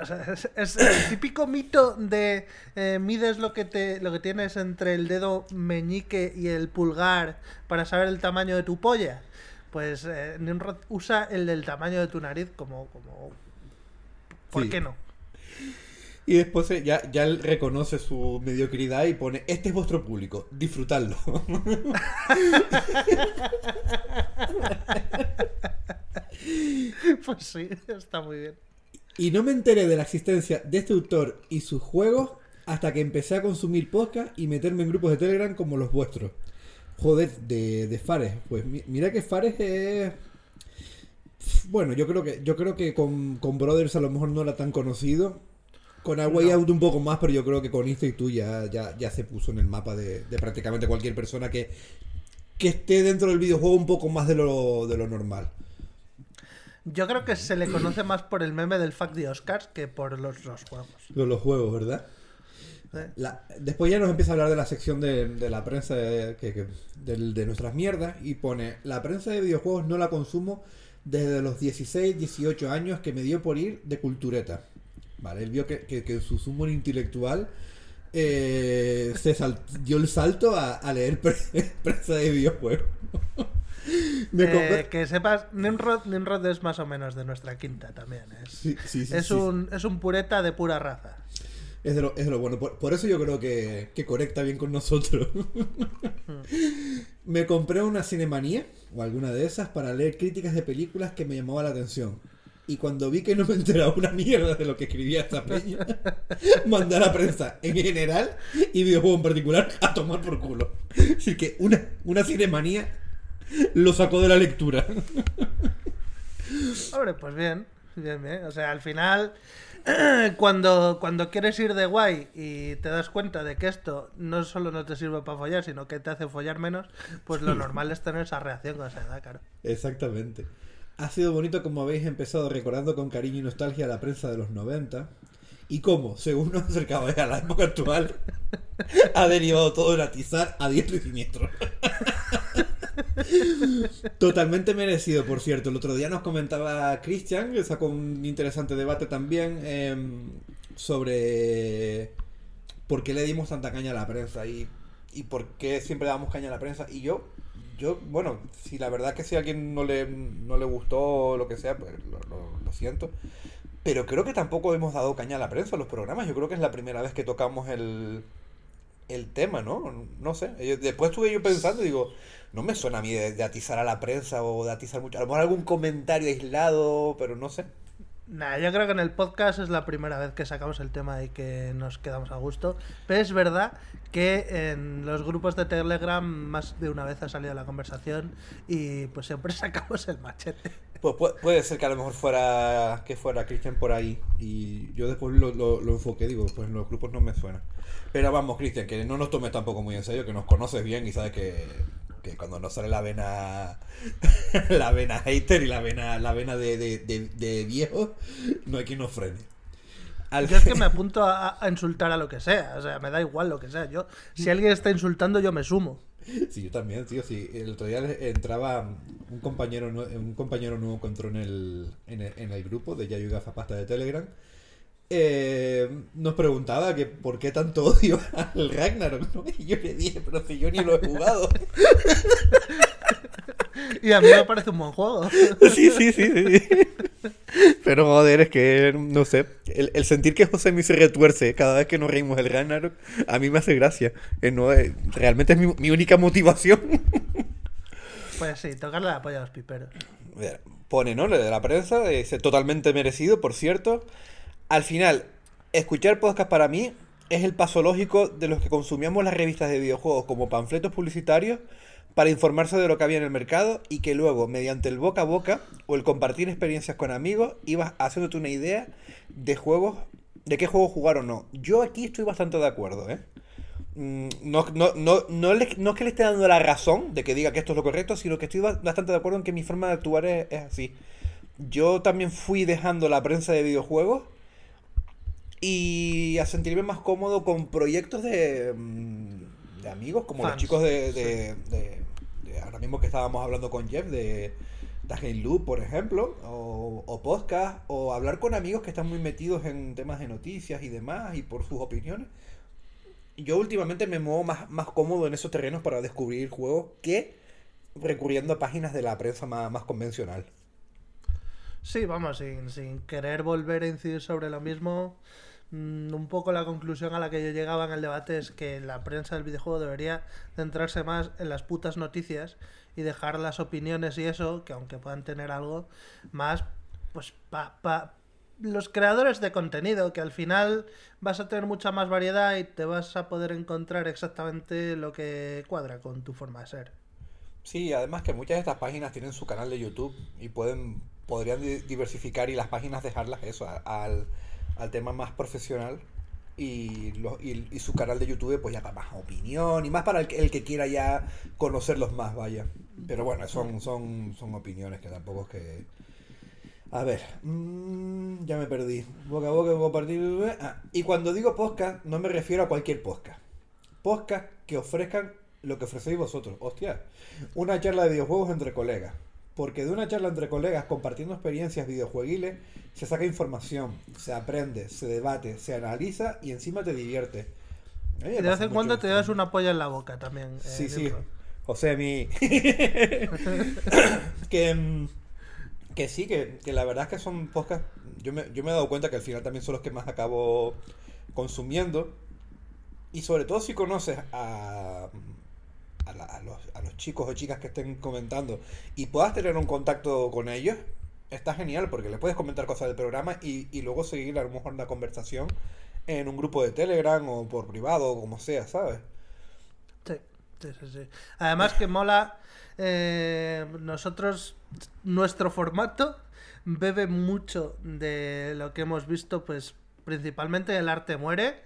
O sea, es, es el típico mito de eh, mides lo que te lo que tienes entre el dedo meñique y el pulgar para saber el tamaño de tu polla. Pues eh, Nimrod usa el del tamaño de tu nariz como como ¿Por Sí. qué no? Y después eh, ya, ya él reconoce su mediocridad y pone, este es vuestro público, disfrutadlo. Pues sí, está muy bien. y no me enteré de la existencia de este autor y sus juegos hasta que empecé a consumir podcast y meterme en grupos de Telegram como los vuestros. Joder, de, de Fares. Pues mi- mira que Fares es... Bueno, yo creo que yo creo que con, con Brothers a lo mejor no era tan conocido. Con A Way No. Out un poco más, pero yo creo que con Insta y tú ya, ya, ya se puso en el mapa de, de prácticamente cualquier persona que, que esté dentro del videojuego un poco más de lo, de lo normal. Yo creo que se le conoce más por el meme del fuck de Oscars que por los, los juegos. De los juegos, ¿verdad? ¿eh? La- después ya nos empieza a hablar de la sección de, de la prensa de, que- que- de nuestras mierdas y pone, la prensa de videojuegos no la consumo desde los 16, 18 años que me dio por ir de cultureta. Vale, él vio que, que, que su sumo intelectual eh, se sal- dio el salto a, a leer pre- prensa de videojuegos. Me Eh, que sepas, Nimrod, Nimrod es más o menos de nuestra quinta también. Es, Sí, sí, sí, es, sí. un, es un pureta de pura raza. Es de lo, es de lo bueno. Por, por eso yo creo que, que conecta bien con nosotros. me compré una Cinemanía o alguna de esas para leer críticas de películas que me llamaba la atención. Y cuando vi que no me enteraba una mierda de lo que escribía esta peña, mandé a la prensa en general y videojuego en particular a tomar por culo. Así que una, una Cinemanía lo sacó de la lectura. Hombre, pues bien, bien, bien. O sea, al final, cuando, cuando quieres ir de guay y te das cuenta de que esto no solo no te sirve para follar, sino que te hace follar menos, pues lo normal es tener esa reacción con esa edad, claro. Exactamente. Ha sido bonito como habéis empezado recordando con cariño y nostalgia la prensa de los 90 y cómo, según nos acercabais a la época actual, ha derivado todo en atizar a diestro y siniestro. Totalmente merecido, por cierto. El otro día nos comentaba Christian, que sacó un interesante debate también em, sobre por qué le dimos tanta caña a la prensa y, y por qué siempre damos caña a la prensa. Y yo, yo bueno, si la verdad que si a alguien no le, no le gustó o lo que sea, pues lo, lo- siento. Pero creo que tampoco hemos dado caña a la prensa en los programas. Yo creo que es la primera vez que tocamos el, el tema, ¿no? No sé. Yo- después estuve yo pensando y digo, no me suena a mí de, de atizar a la prensa o de atizar mucho. A lo mejor algún comentario aislado, pero no sé. Nah, yo creo que en el podcast es la primera vez que sacamos el tema y que nos quedamos a gusto. Pero es verdad que en los grupos de Telegram más de una vez ha salido la conversación y pues siempre sacamos el machete. Pues pu- puede ser que a lo mejor fuera que fuera Cristian por ahí y yo después lo, lo, lo enfoqué, digo, pues en los grupos no me suena. Pero vamos, Cristian, que no nos tomes tampoco muy en serio, que nos conoces bien y sabes que, que cuando nos sale la vena la vena hater y la vena la vena de, de, de- de viejo, no hay quien nos frene. Al- Yo es que me apunto a, a insultar a lo que sea, o sea, me da igual lo que sea. Yo, si alguien está insultando, yo me sumo. Sí, yo también, tío. Sí. El otro día entraba un compañero, un compañero nuevo que entró en el, en el, en el grupo de Yayu Gafapasta de Telegram. Eh, nos preguntaba que por qué tanto odio al Ragnarok, ¿no? Y yo le dije, pero si yo ni lo he jugado. Y a mí me parece un buen juego. Sí, sí, sí, sí. Pero joder, es que, no sé, el, el sentir que José me se retuerce cada vez que nos reímos del Ragnarok, a mí me hace gracia. Eh, no, eh, realmente es mi, mi única motivación. Pues sí, tocarle la polla a los piperos. Mira, Pone, ¿no? Lo de la prensa, es totalmente merecido, por cierto. Al final, escuchar podcast para mí es el paso lógico de los que consumíamos las revistas de videojuegos como panfletos publicitarios para informarse de lo que había en el mercado y que luego, mediante el boca a boca o el compartir experiencias con amigos, ibas haciéndote una idea de juegos, de qué juego jugar o no. Yo aquí estoy bastante de acuerdo, ¿eh? Mm, No, no, no, no, le- no es que le esté dando la razón de que diga que esto es lo correcto, sino que estoy ba- bastante de acuerdo en que mi forma de actuar es, es así. Yo también fui dejando la prensa de videojuegos y a sentirme más cómodo con proyectos de, mm, de amigos, como los chicos de, de- de- de ahora mismo que estábamos hablando con Jeff de Game Loop, por ejemplo, o, o podcast, o hablar con amigos que están muy metidos en temas de noticias y demás, y por sus opiniones. Yo últimamente me muevo más, más cómodo en esos terrenos para descubrir juegos que recurriendo a páginas de la prensa más, más convencional. Sí, vamos, sin, sin querer volver a incidir sobre lo mismo. Mm, Un poco la conclusión a la que yo llegaba en el debate es que la prensa del videojuego debería centrarse más en las putas noticias y dejar las opiniones y eso, que aunque puedan tener algo, más pues pa, pa los creadores de contenido, que al final vas a tener mucha más variedad y te vas a poder encontrar exactamente lo que cuadra con tu forma de ser. Sí, además que muchas de estas páginas tienen su canal de YouTube y pueden podrían di- diversificar y las páginas dejarlas eso al, al tema más profesional y, lo- y, su canal de YouTube pues ya para más opinión y más para el, que- el que quiera ya conocerlos más, vaya. Pero bueno, son, son, son opiniones que tampoco es que... A ver, mm, ya me perdí. Boca a boca, compartir... Ah, y cuando digo podcast, no me refiero a cualquier podcast. Podcast que ofrezcan lo que ofrecéis vosotros. Hostia, una charla de videojuegos entre colegas. Porque de una charla entre colegas compartiendo experiencias videojueguiles se saca información, se aprende, se debate, se analiza y encima te divierte. De vez en cuando te das una polla en la boca también. eh, Sí, sí. dentro. José, mi. que, mm, que sí, que, que la verdad es que son podcasts. Yo me, yo me he dado cuenta que al final también son los que más acabo consumiendo. Y sobre todo si conoces a, a, la- los, a los chicos o chicas que estén comentando y puedas tener un contacto con ellos, está genial porque les puedes comentar cosas del programa y, luego seguir a lo mejor una conversación en un grupo de Telegram o por privado o como sea, ¿sabes? Sí, sí, sí, sí. Además que mola, eh, nosotros, nuestro formato bebe mucho de lo que hemos visto, pues principalmente el arte muere,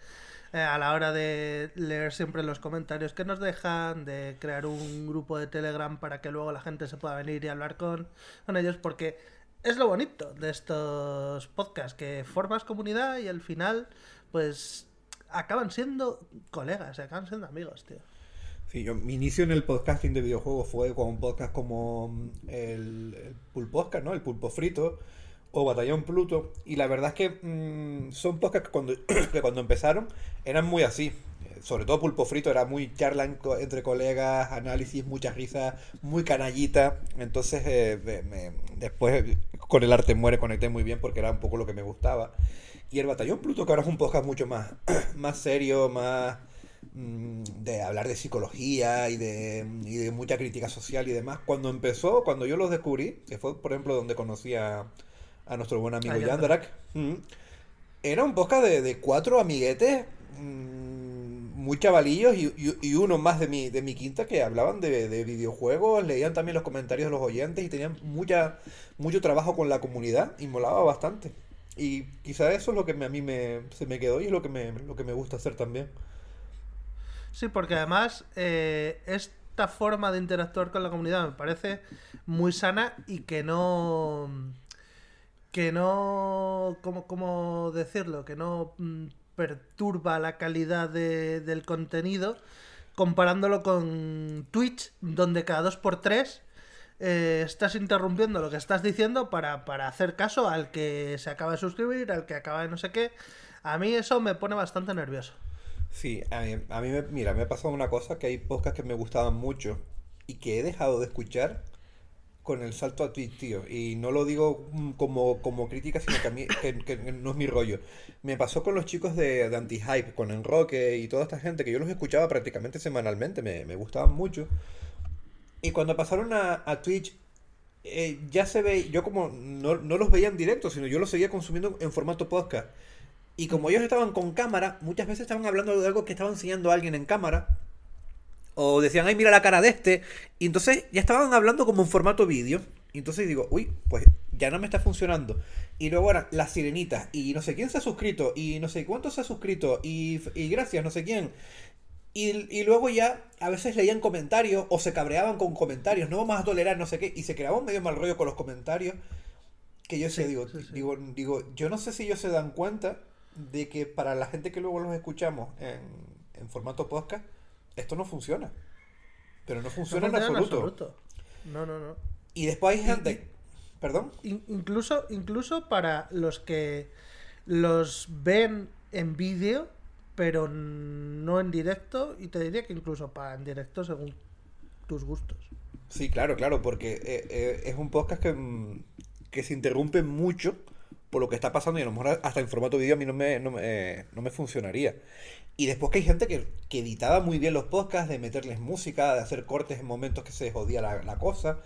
eh, a la hora de leer siempre los comentarios que nos dejan, de crear un grupo de Telegram para que luego la gente se pueda venir y hablar con, con ellos, porque es lo bonito de estos podcasts, que formas comunidad y al final, pues acaban siendo colegas, acaban siendo amigos, tío. Sí, yo, mi inicio en el podcasting de videojuegos fue con un podcast como mm, el, el Pulposca, ¿no? El Pulpo Frito o Batallón Pluto. Y la verdad es que mm, son podcasts que cuando, cuando empezaron eran muy así. Eh, Sobre todo Pulpo Frito era muy charla entre colegas, análisis, muchas risas, muy canallita. Entonces, eh, después con el arte muere conecté muy bien porque era un poco lo que me gustaba. Y el Batallón Pluto, que ahora es un podcast mucho más, más serio, más mm, de hablar de psicología y de, y de mucha crítica social y demás. Cuando empezó, cuando yo los descubrí, que fue por ejemplo donde conocí a, a nuestro buen amigo A Yandrak, mm, era un podcast de, de cuatro amiguetes, mm, muy chavalillos y, y- y uno más de mi, de mi quinta que hablaban de, de videojuegos, leían también los comentarios de los oyentes y tenían mucha, mucho trabajo con la comunidad y molaba bastante. Y quizá eso es lo que me- a mí me, se me quedó y es lo que me, lo que me gusta hacer también. Sí, porque además eh, esta forma de interactuar con la comunidad me parece muy sana y que no. Que no. ¿Cómo, cómo decirlo? Que no mm, perturba la calidad de- del contenido comparándolo con Twitch, donde cada dos por tres eh, estás interrumpiendo lo que estás diciendo para, para hacer caso al que se acaba de suscribir, al que acaba de no sé qué. A mí eso me pone bastante nervioso. Sí, a mí, a mí me, mira, me ha pasado una cosa, que hay podcasts que me gustaban mucho y que he dejado de escuchar con el salto a Twitch, tío. Y no lo digo mm, como, como crítica, sino que, a mí, no es mi rollo. Me pasó con los chicos de, Anti-Hype, con Enroque y toda esta gente, que yo los escuchaba prácticamente semanalmente, me, me gustaban mucho. Y cuando pasaron a, a Twitch, eh, ya se ve, yo como no, no los veía en directo, sino yo los seguía consumiendo en formato podcast. Y como ellos estaban con cámara, muchas veces estaban hablando de algo que estaba enseñando a alguien en cámara. O decían, ay, mira la cara de este. Y entonces ya estaban hablando como en formato vídeo. Y entonces digo, uy, pues ya no me está funcionando. Y luego ahora las sirenitas. Y no sé quién se ha suscrito. Y no sé cuánto se ha suscrito. Y, y gracias, no sé quién. Y, y luego ya a veces leían comentarios o se cabreaban con comentarios. No vamos a tolerar no sé qué. Y se creaba un medio mal rollo con los comentarios. Que yo sé, Sí, digo, sí, sí. digo, digo, yo no sé si ellos se dan cuenta de que para la gente que luego los escuchamos en, en formato podcast, esto no funciona. Pero no No funciona, en absoluto. No, no, no. Y después hay Y- gente. ¿Perdón? In- incluso, incluso para los que los ven en vídeo, pero no en directo, y te diría que incluso para en directo según tus gustos. Sí, claro, claro, porque eh, eh, es un podcast que, mm, que se interrumpe mucho por lo que está pasando y a lo mejor hasta en formato vídeo a mí no me, no me, eh, no me funcionaría. Y después que hay gente que, que editaba muy bien los podcasts, de meterles música, de hacer cortes en momentos que se jodía la, la cosa,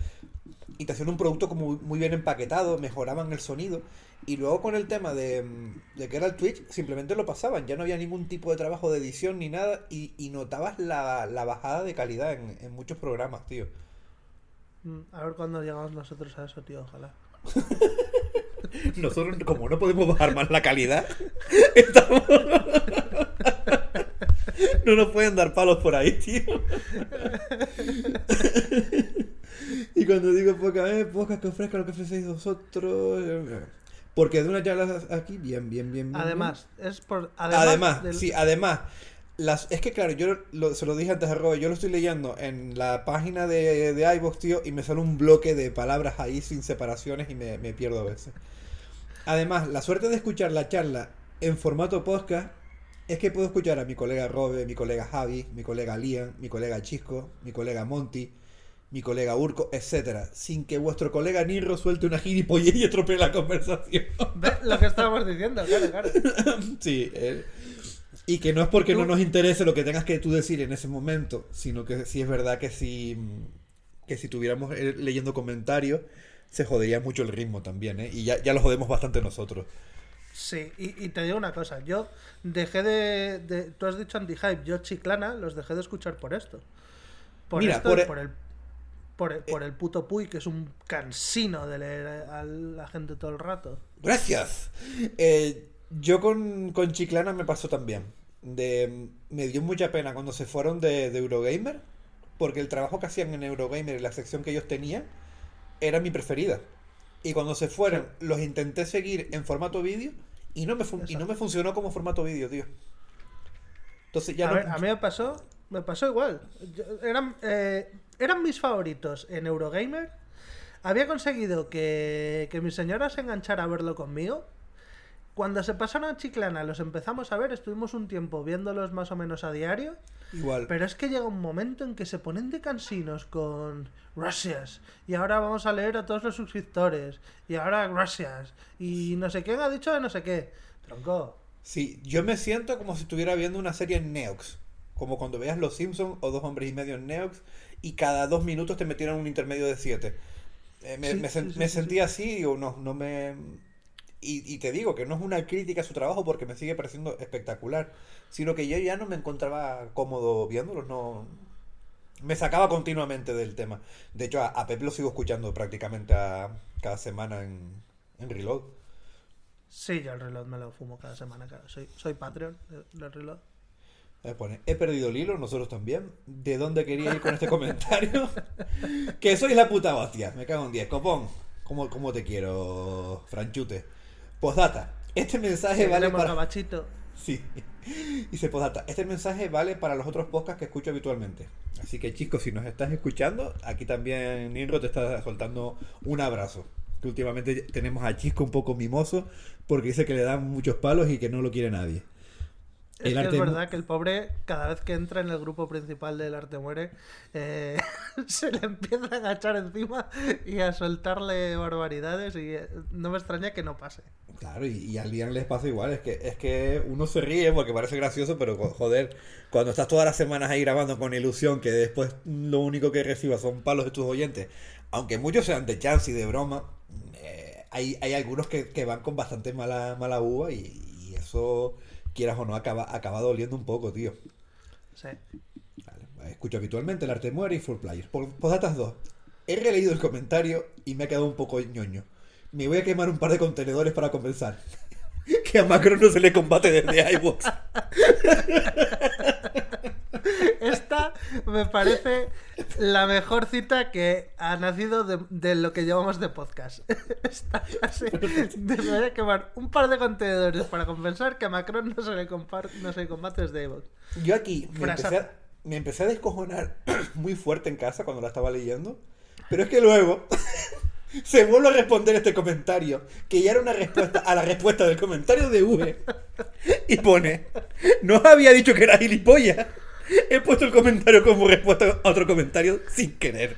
y te hacían un producto como muy- muy bien empaquetado, mejoraban el sonido, y luego con el tema de, mm, de que era el Twitch, simplemente lo pasaban, ya no había ningún tipo de trabajo de edición ni nada, y, y notabas la, la bajada de calidad en, en muchos programas, tío. Mm, A ver cuándo llegamos nosotros a eso, tío, ojalá. Nosotros, como no podemos bajar más la calidad, estamos... no nos pueden dar palos por ahí, tío. y cuando digo poca eh, pocas que ofrezca lo que ofrecéis vosotros. eh, Porque de una charla aquí, bien, bien, bien. bien, Además, es por. Además, Además, del- sí, además. Las, es que claro, yo lo- se lo dije antes a Robert, yo lo estoy leyendo en la página de, de iVoox, tío, y me sale un bloque de palabras ahí sin separaciones y me, me pierdo a veces. Además, la suerte de escuchar la charla en formato podcast es que puedo escuchar a mi colega Robe, mi colega Javi, mi colega Liam, mi colega Chisco, mi colega Monty, mi colega Urco, etcétera, sin que vuestro colega Nirro suelte una gilipollez y estropee la conversación. Ve Lo que estábamos diciendo, claro, claro. Sí, eh, y que no es porque no nos interese lo que tengas que tú decir en ese momento, sino que sí es verdad que si, que si tuviéramos eh, leyendo comentarios, se jodería mucho el ritmo también, ¿eh? Y ya, ya lo jodemos bastante nosotros. Sí, y, y te digo una cosa, yo dejé de, de- Tú has dicho anti-hype, yo chiclana los dejé de escuchar por esto. Por Mira, esto por e- por el... Por el, por el puto Puy, que es un cansino de leer a la gente todo el rato. Gracias. Eh, yo con, con Chiclana me pasó también. De, me dio mucha pena cuando se fueron de, de Eurogamer, porque el trabajo que hacían en Eurogamer y la sección que ellos tenían era mi preferida. Y cuando se fueron, los intenté seguir en formato vídeo y no me, y no me funcionó como formato vídeo, tío. Entonces ya a, no... ver, a mí me pasó, me pasó igual. Yo- eran, eh, eran mis favoritos en Eurogamer. Había conseguido que, que mi señora se enganchara a verlo conmigo. Cuando se pasaron a Chiclana, los empezamos a ver, estuvimos un tiempo viéndolos más o menos a diario. Igual. Pero es que llega un momento en que se ponen de cansinos con gracias. Y ahora vamos a leer a todos los suscriptores. Y ahora gracias. Y no sé quién ha dicho de no sé qué. Tronco. Sí, yo me siento como si estuviera viendo una serie en Neox. Como cuando veas Los Simpsons o Dos Hombres y Medio en Neox y cada dos minutos te metieran un intermedio de siete. Eh, me Sí, me sen- sí, sí, me sí, sentí así, digo, no, no me... Y, y te digo que no es una crítica a su trabajo porque me sigue pareciendo espectacular, sino que yo ya no me encontraba cómodo viéndolos, no... Me sacaba continuamente del tema. De hecho, a, a Pep lo sigo escuchando prácticamente a- cada semana en, en Reload. Sí, yo el reloj me lo fumo cada semana. Claro. Soy, soy Patreon de- del reloj. Me pone, he perdido el hilo, nosotros también. ¿De dónde quería ir con este comentario? que soy la puta hostia. Me cago en 10. Copón, ¿cómo, cómo te quiero, Franchute? Postdata. Este mensaje vale para... gabachito. Sí. Dice postdata. Este mensaje vale para los otros podcasts que escucho habitualmente. Así que chicos, si nos estás escuchando, aquí también Ninro te está soltando un abrazo. Que últimamente tenemos a Chisco un poco mimoso porque dice que le dan muchos palos y que no lo quiere nadie. Es El que arte es verdad que el pobre, cada vez que entra en el grupo principal del Arte Muere, eh, se le empieza a agachar encima y a soltarle barbaridades y eh, no me extraña que no pase. Claro, y, y al Lian les pasa igual, es que, es que uno se ríe porque parece gracioso, pero jo- joder, cuando estás todas las semanas ahí grabando con ilusión, que después lo único que recibas son palos de tus oyentes, aunque muchos sean de chance y de broma, eh, hay, hay algunos que, que van con bastante mala, mala uva y, y eso, quieras o no, acaba, acaba doliendo un poco, tío. Sí. Vale, escucho habitualmente el arte muere y full players. Por, postdatas 2. He releído el comentario y me ha quedado un poco ñoño. Me voy a quemar un par de contenedores para compensar. que a Macron no se le combate desde iVoox. Esta me parece la mejor cita que ha nacido de, de lo que llevamos de podcast. Esta frase de me voy a quemar un par de contenedores para compensar que a Macron no se le, compar- no se le combate desde Evox. Yo aquí me empecé, a, me empecé a descojonar muy fuerte en casa cuando la estaba leyendo. Pero es que luego se vuelve a responder este comentario, que ya era una respuesta a la respuesta del comentario de V. Y pone, no os había dicho que era gilipollas. He puesto el comentario como respuesta a otro comentario sin querer.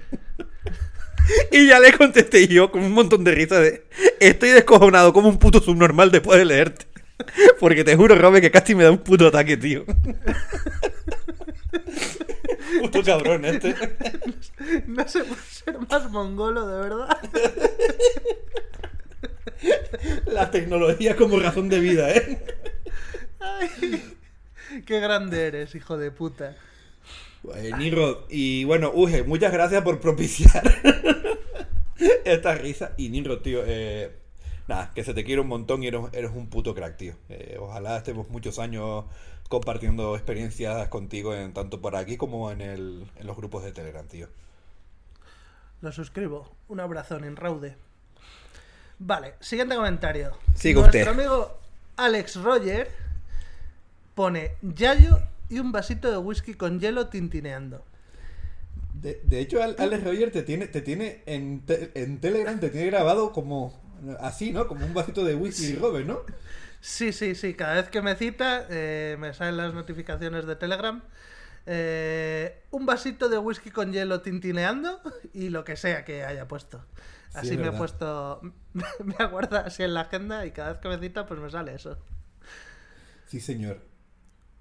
Y ya le contesté yo con un montón de risa de, estoy descojonado como un puto subnormal después de leerte. Porque te juro, Robe, que casi me da un puto ataque, tío. Puto cabrón este. No se puede ser más mongolo, de verdad. La tecnología como razón de vida, ¿eh? Ay, qué grande eres, hijo de puta. Eh, Nimrod, y bueno, Uge, muchas gracias por propiciar esta risa. Y Nimrod, tío, eh, nada, que se te quiere un montón y eres, eres un puto crack, tío. Eh, ojalá estemos muchos años compartiendo experiencias contigo, en, tanto por aquí como en, el, en los grupos de Telegram, tío. Lo suscribo. Un abrazón en raude. Vale, siguiente comentario. Siga Nuestro usted. amigo Alex Roger pone Yayo y un vasito de whisky con hielo tintineando. De, de hecho, Al- Alex Roger te tiene, te tiene en, te- en Telegram, te tiene grabado como así, ¿no? Como un vasito de whisky y Robert, ¿no? Sí, sí, sí. Cada vez que me cita, eh, me salen las notificaciones de Telegram. Eh, un vasito de whisky con hielo tintineando y lo que sea que haya puesto. Sí, Así me he puesto. Me aguarda así en la agenda y cada vez que me cita, pues me sale eso. Sí, señor.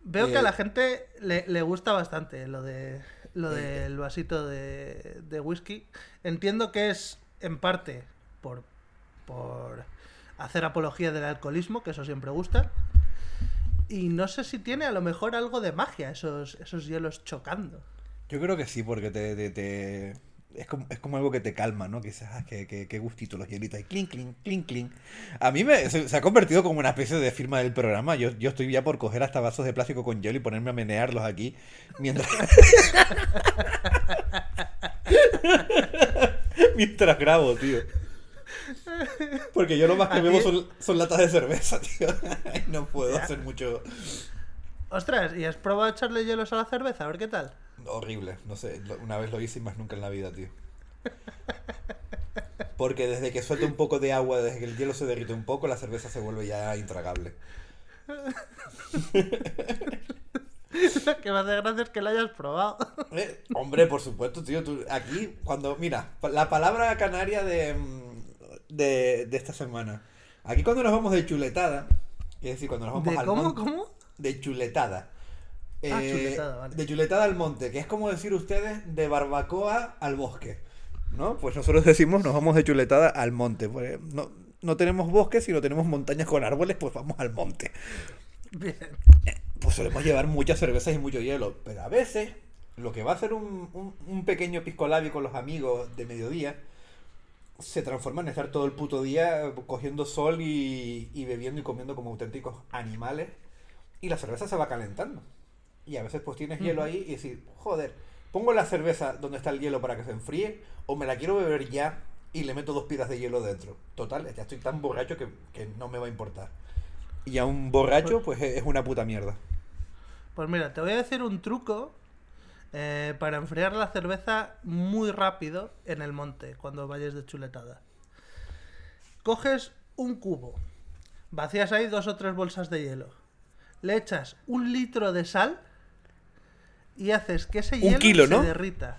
Veo que Eh, a la gente le, le gusta bastante lo de lo del vasito de, de whisky. Entiendo que es en parte por, por hacer apología del alcoholismo, que eso siempre gusta. Y no sé si tiene a lo mejor algo de magia esos, esos hielos chocando. Yo creo que sí, porque te, te- te- Es, como, es como algo que te calma, ¿no? Que dices, ah, qué, qué- qué gustito los hielitos. Y clink, clink, clink, clink. A mí me, se, se ha convertido como una especie de firma del programa. Yo, yo estoy ya por coger hasta vasos de plástico con hielo y ponerme a menearlos aquí. Mientras... mientras grabo, tío. Porque yo lo más que bebo son, son latas de cerveza, tío. no puedo hacer mucho... Ostras, ¿y has probado echarle hielos a la cerveza? A ver qué tal. Horrible, no sé, una vez lo hice y más nunca en la vida, tío. Porque desde que suelta un poco de agua, desde que el hielo se derrite un poco, la cerveza se vuelve ya intragable. Lo que me hace gracia es que lo hayas probado. Eh, hombre, por supuesto, tío. tú- aquí, cuando. Mira, la palabra canaria de, mm, de, de esta semana. Aquí, cuando nos vamos de chuletada, es decir, cuando nos vamos ¿De al cómo? monte- ¿Cómo? De chuletada. Ah, Eh, chuletada, vale. De chuletada al monte, que es como decir ustedes de barbacoa al bosque. ¿No? Pues nosotros decimos nos vamos de chuletada al monte. Pues no, no tenemos bosques, sino tenemos montañas con árboles, pues vamos al monte. Bien. Pues solemos llevar muchas cervezas y mucho hielo. Pero a veces, lo que va a ser un, un- un pequeño pisco labio con los amigos de mediodía, se transforma en estar todo el puto día cogiendo sol y, y bebiendo y comiendo como auténticos animales. Y la cerveza se va calentando. Y a veces pues tienes hielo ahí y decir, joder, pongo la cerveza donde está el hielo para que se enfríe o me la quiero beber ya y le meto dos piedras de hielo dentro. Total, ya estoy tan borracho que, que no me va a importar. Y a un borracho pues es es una puta mierda. Pues mira, te voy a decir un truco eh, para enfriar la cerveza muy rápido en el monte cuando vayas de chuletada. Coges un cubo, vacías ahí dos o tres bolsas de hielo, le echas un litro de sal y haces que ese hielo kilo, se ¿no? derrita.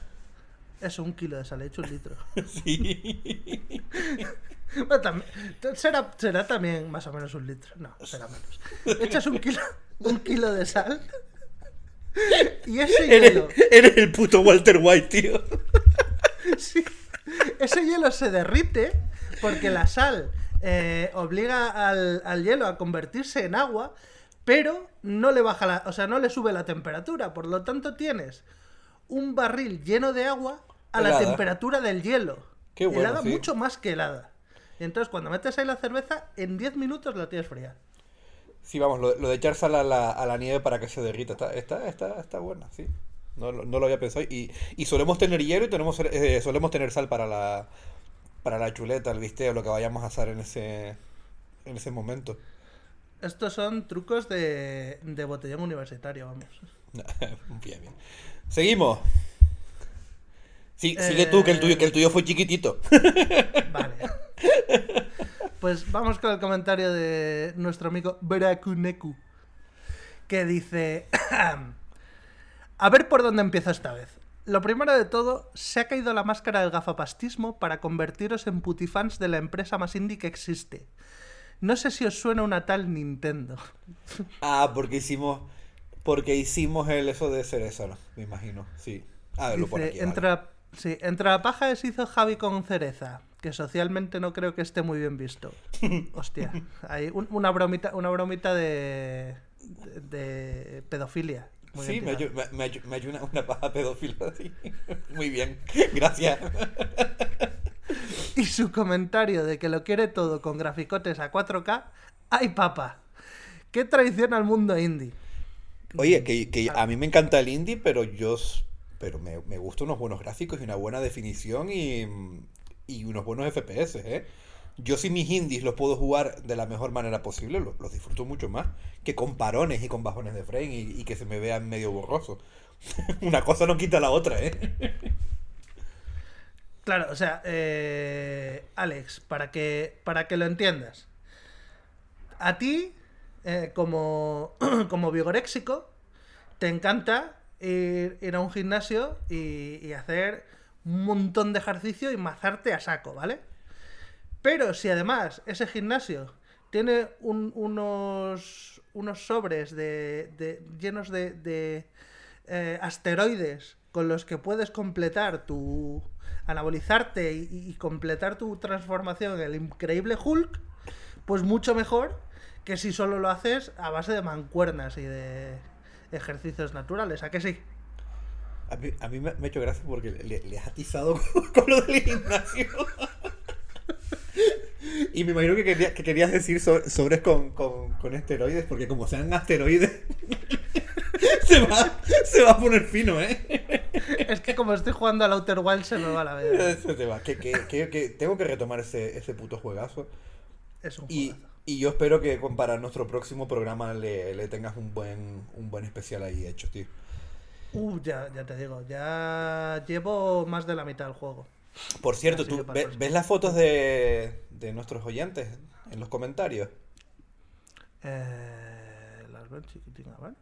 Eso, un kilo de sal, he hecho un litro. Sí. Bueno, también- será, será también más o menos un litro. No, será menos. Echas un kilo, un kilo de sal y ese hielo, Eres, eres el puto Walter White, tío. sí, ese hielo se derrite porque la sal eh, obliga al, al hielo a convertirse en agua, pero no le baja la, o sea, no le sube la temperatura. Por lo tanto, tienes un barril lleno de agua a la temperatura del hielo. Qué bueno, helada sí. mucho más que helada. Y entonces cuando metes ahí la cerveza, en 10 minutos la tienes fría. Sí, vamos, lo, lo de echar sal a la, a la nieve para que se derrita, está, está, está, está buena, sí. No, lo- no lo había pensado. Y, y solemos tener hielo y tenemos, eh, solemos tener sal para la, para la chuleta, el bistec, lo que vayamos a hacer en ese, en ese momento. Estos son trucos de, de botellón universitario, vamos. bien, bien. Seguimos. Sí, Sigue tú, que el tuyo, que el tuyo fue chiquitito. Vale. Pues vamos con el comentario de nuestro amigo Berakuneku. Que dice... A ver por dónde empiezo esta vez. Lo primero de todo, se ha caído la máscara del gafapastismo para convertiros en putifans de la empresa más indie que existe. No sé si os suena una tal Nintendo. Ah, porque hicimos, porque hicimos el eso de cereza, ¿no? me imagino, sí. Ah, lo Dice, aquí, vale. entre, la, sí, entre la paja que se hizo Javi con cereza, que socialmente no creo que esté muy bien visto. Hostia, hay un- una bromita, una bromita de, de, de pedofilia. Muy Sí, me, tirada. ayu- me, me ayuda una paja pedófila, sí. Muy bien, gracias. Y su comentario de que lo quiere todo con graficotes a 4K, ¡ay papa! ¡Qué traición al mundo indie! Oye, que, que a mí me encanta el indie, pero yo pero me, me gustan unos buenos gráficos y una buena definición y, y unos buenos FPS, ¿eh? Yo si mis indies los puedo jugar de la mejor manera posible, lo- los, disfruto mucho más que con parones y con bajones de frame y, y que se me vean medio borroso. una cosa no quita la otra, ¿eh? Claro, o sea, eh, Alex, para que, para que lo entiendas. A ti, eh, como, como vigoréxico, te encanta ir, a un gimnasio y, hacer un montón de ejercicio y mazarte a saco, ¿vale? Pero si además ese gimnasio tiene un- unos, unos sobres de, de- llenos de, de, eh, asteroides con los que puedes completar tu. Anabolizarte y, completar tu transformación en el increíble Hulk, pues mucho mejor que si solo lo haces a base de mancuernas y de ejercicios naturales. ¿A que sí? A mí, me, ha hecho gracia porque le, has atizado con, con lo del gimnasio. Y me imagino que, quería- que querías decir so- sobres con, con, con esteroides, porque como sean asteroides, se, va, se va a poner fino, ¿eh? Es que como estoy jugando al Outer Wilds se me va la vida. Se te va. Que, que, que, que tengo que retomar ese, ese puto juegazo. Es un Y, juegazo. y yo espero que para nuestro próximo programa le, le tengas un buen, un buen especial ahí hecho, tío. Uh, ya, ya te digo, ya llevo más de la mitad del juego. Por cierto, Así ¿tú ve- ves las fotos de, de nuestros oyentes en los comentarios? Eh, las ven chiquitinas, ¿vale?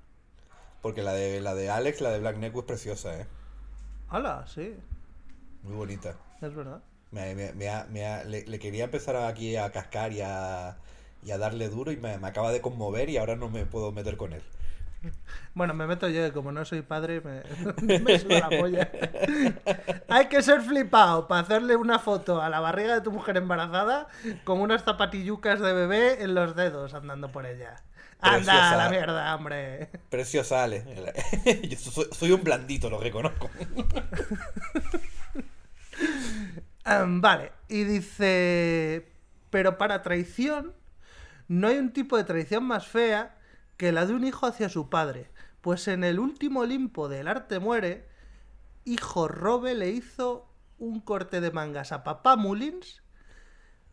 Porque la de, la de Alex, la de Black Neck es preciosa, ¿eh? ¡Hala! Sí, Muy bonita. es verdad. Me, me- me ha- me ha- le, le quería empezar aquí a cascar y a, y a darle duro y me, me acaba de conmover y ahora no me puedo meter con él. Bueno, me meto yo, que como no soy padre, me, me suda la polla. Hay que ser flipado para hacerle una foto a la barriga de tu mujer embarazada con unas zapatillucas de bebé en los dedos andando por ella. ¡Anda, a la mierda, hombre! Preciosa, Ale. Yo soy, soy un blandito, lo reconozco. Em, vale, y dice, pero para traición no hay un tipo de traición más fea que la de un hijo hacia su padre, pues en el último Olimpo del arte muere, hijo Robe le hizo un corte de mangas a papá Mullins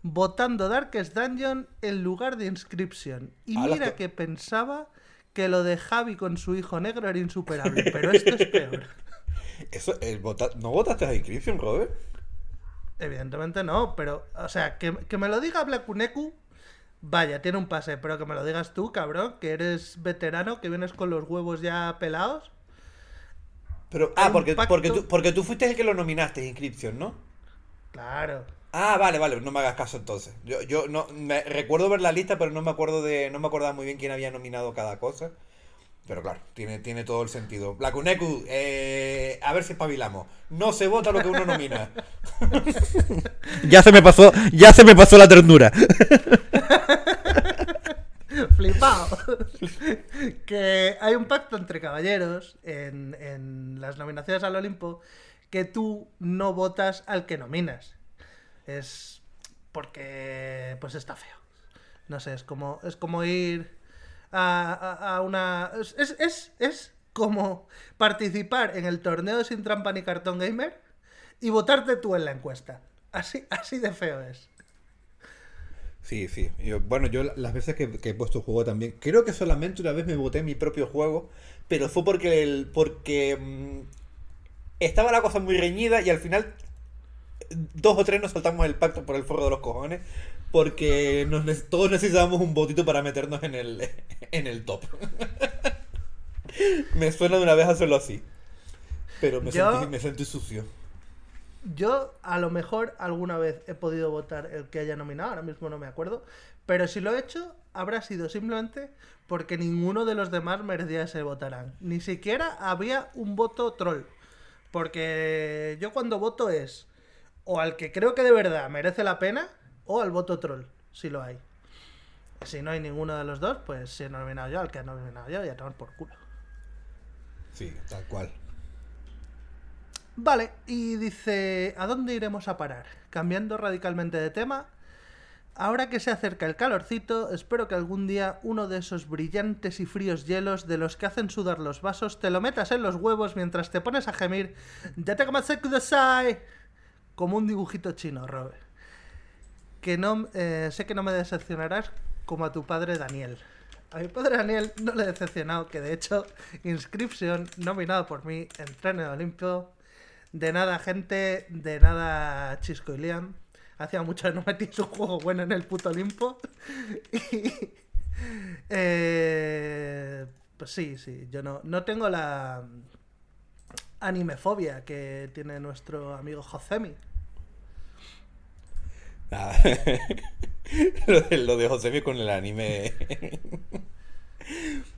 votando Darkest Dungeon en lugar de Inscription. Y mira que pensaba que lo de Javi con su hijo negro era insuperable, pero esto es peor. Eso, el vota- ¿No votaste a Inscription, Robert? Evidentemente no, pero, o sea, que, que me lo diga Black Uneku Vaya, tiene un pase, pero que me lo digas tú, cabrón, que eres veterano, que vienes con los huevos ya pelados. Pero, ah, porque, pacto- porque, tú, porque tú fuiste el que lo nominaste, Inscription, ¿no? Claro. Ah, vale, vale, no me hagas caso entonces. Yo, yo no me recuerdo ver la lista, pero no me acuerdo de, no me acordaba muy bien quién había nominado cada cosa. Pero claro, tiene, tiene todo el sentido. Blakuneku, eh, a ver si espabilamos. No se vota lo que uno nomina. ya se me pasó, ya se me pasó la ternura. Flipado. que hay un pacto entre caballeros en, en las nominaciones al Olimpo que tú no votas al que nominas. Es porque pues está feo. No sé, es como, es como ir a, a- una... Es, es, es, como participar en el torneo sin trampa ni cartón gamer y votarte tú en la encuesta. Así, así de feo es. Sí, sí. Bueno, yo las veces que, que he puesto juego también, creo que solamente una vez me voté mi propio juego, pero fue porque el, porque mm, estaba la cosa muy reñida y al final dos o tres nos saltamos el pacto por el forro de los cojones porque nos, todos necesitábamos un votito para meternos en el, en el top. me suena de una vez hacerlo así. Pero me, Yo- sentí, me sentí sucio. Yo a lo mejor alguna vez he podido votar el que haya nominado, ahora mismo no me acuerdo, pero si lo he hecho habrá sido simplemente porque ninguno de los demás merecía ese votarán. Ni siquiera había un voto troll. Porque yo cuando voto es o al que creo que de verdad merece la pena o al voto troll, si lo hay. Si no hay ninguno de los dos, pues si he nominado yo al que he nominado yo y a tomar por culo. Sí, tal cual. Vale, y dice, ¿a dónde iremos a parar? Cambiando radicalmente de tema, ahora que se acerca el calorcito, espero que algún día uno de esos brillantes y fríos hielos de los que hacen sudar los vasos te lo metas en los huevos mientras te pones a gemir "Date kudasai kudasai", como un dibujito chino, Robert. Que no, eh, sé que no me decepcionarás como a tu padre Daniel. A mi padre Daniel no le he decepcionado, que de hecho, Inscription, nominado por mí en en Olimpio, de nada, gente, de nada, Chisco y Liam. Hacía mucho que no metí un juego bueno en el puto Olimpo. Y, eh, pues sí, sí, yo no, no tengo la animefobia que tiene nuestro amigo Josemi. Nada. lo, de, lo de con el anime.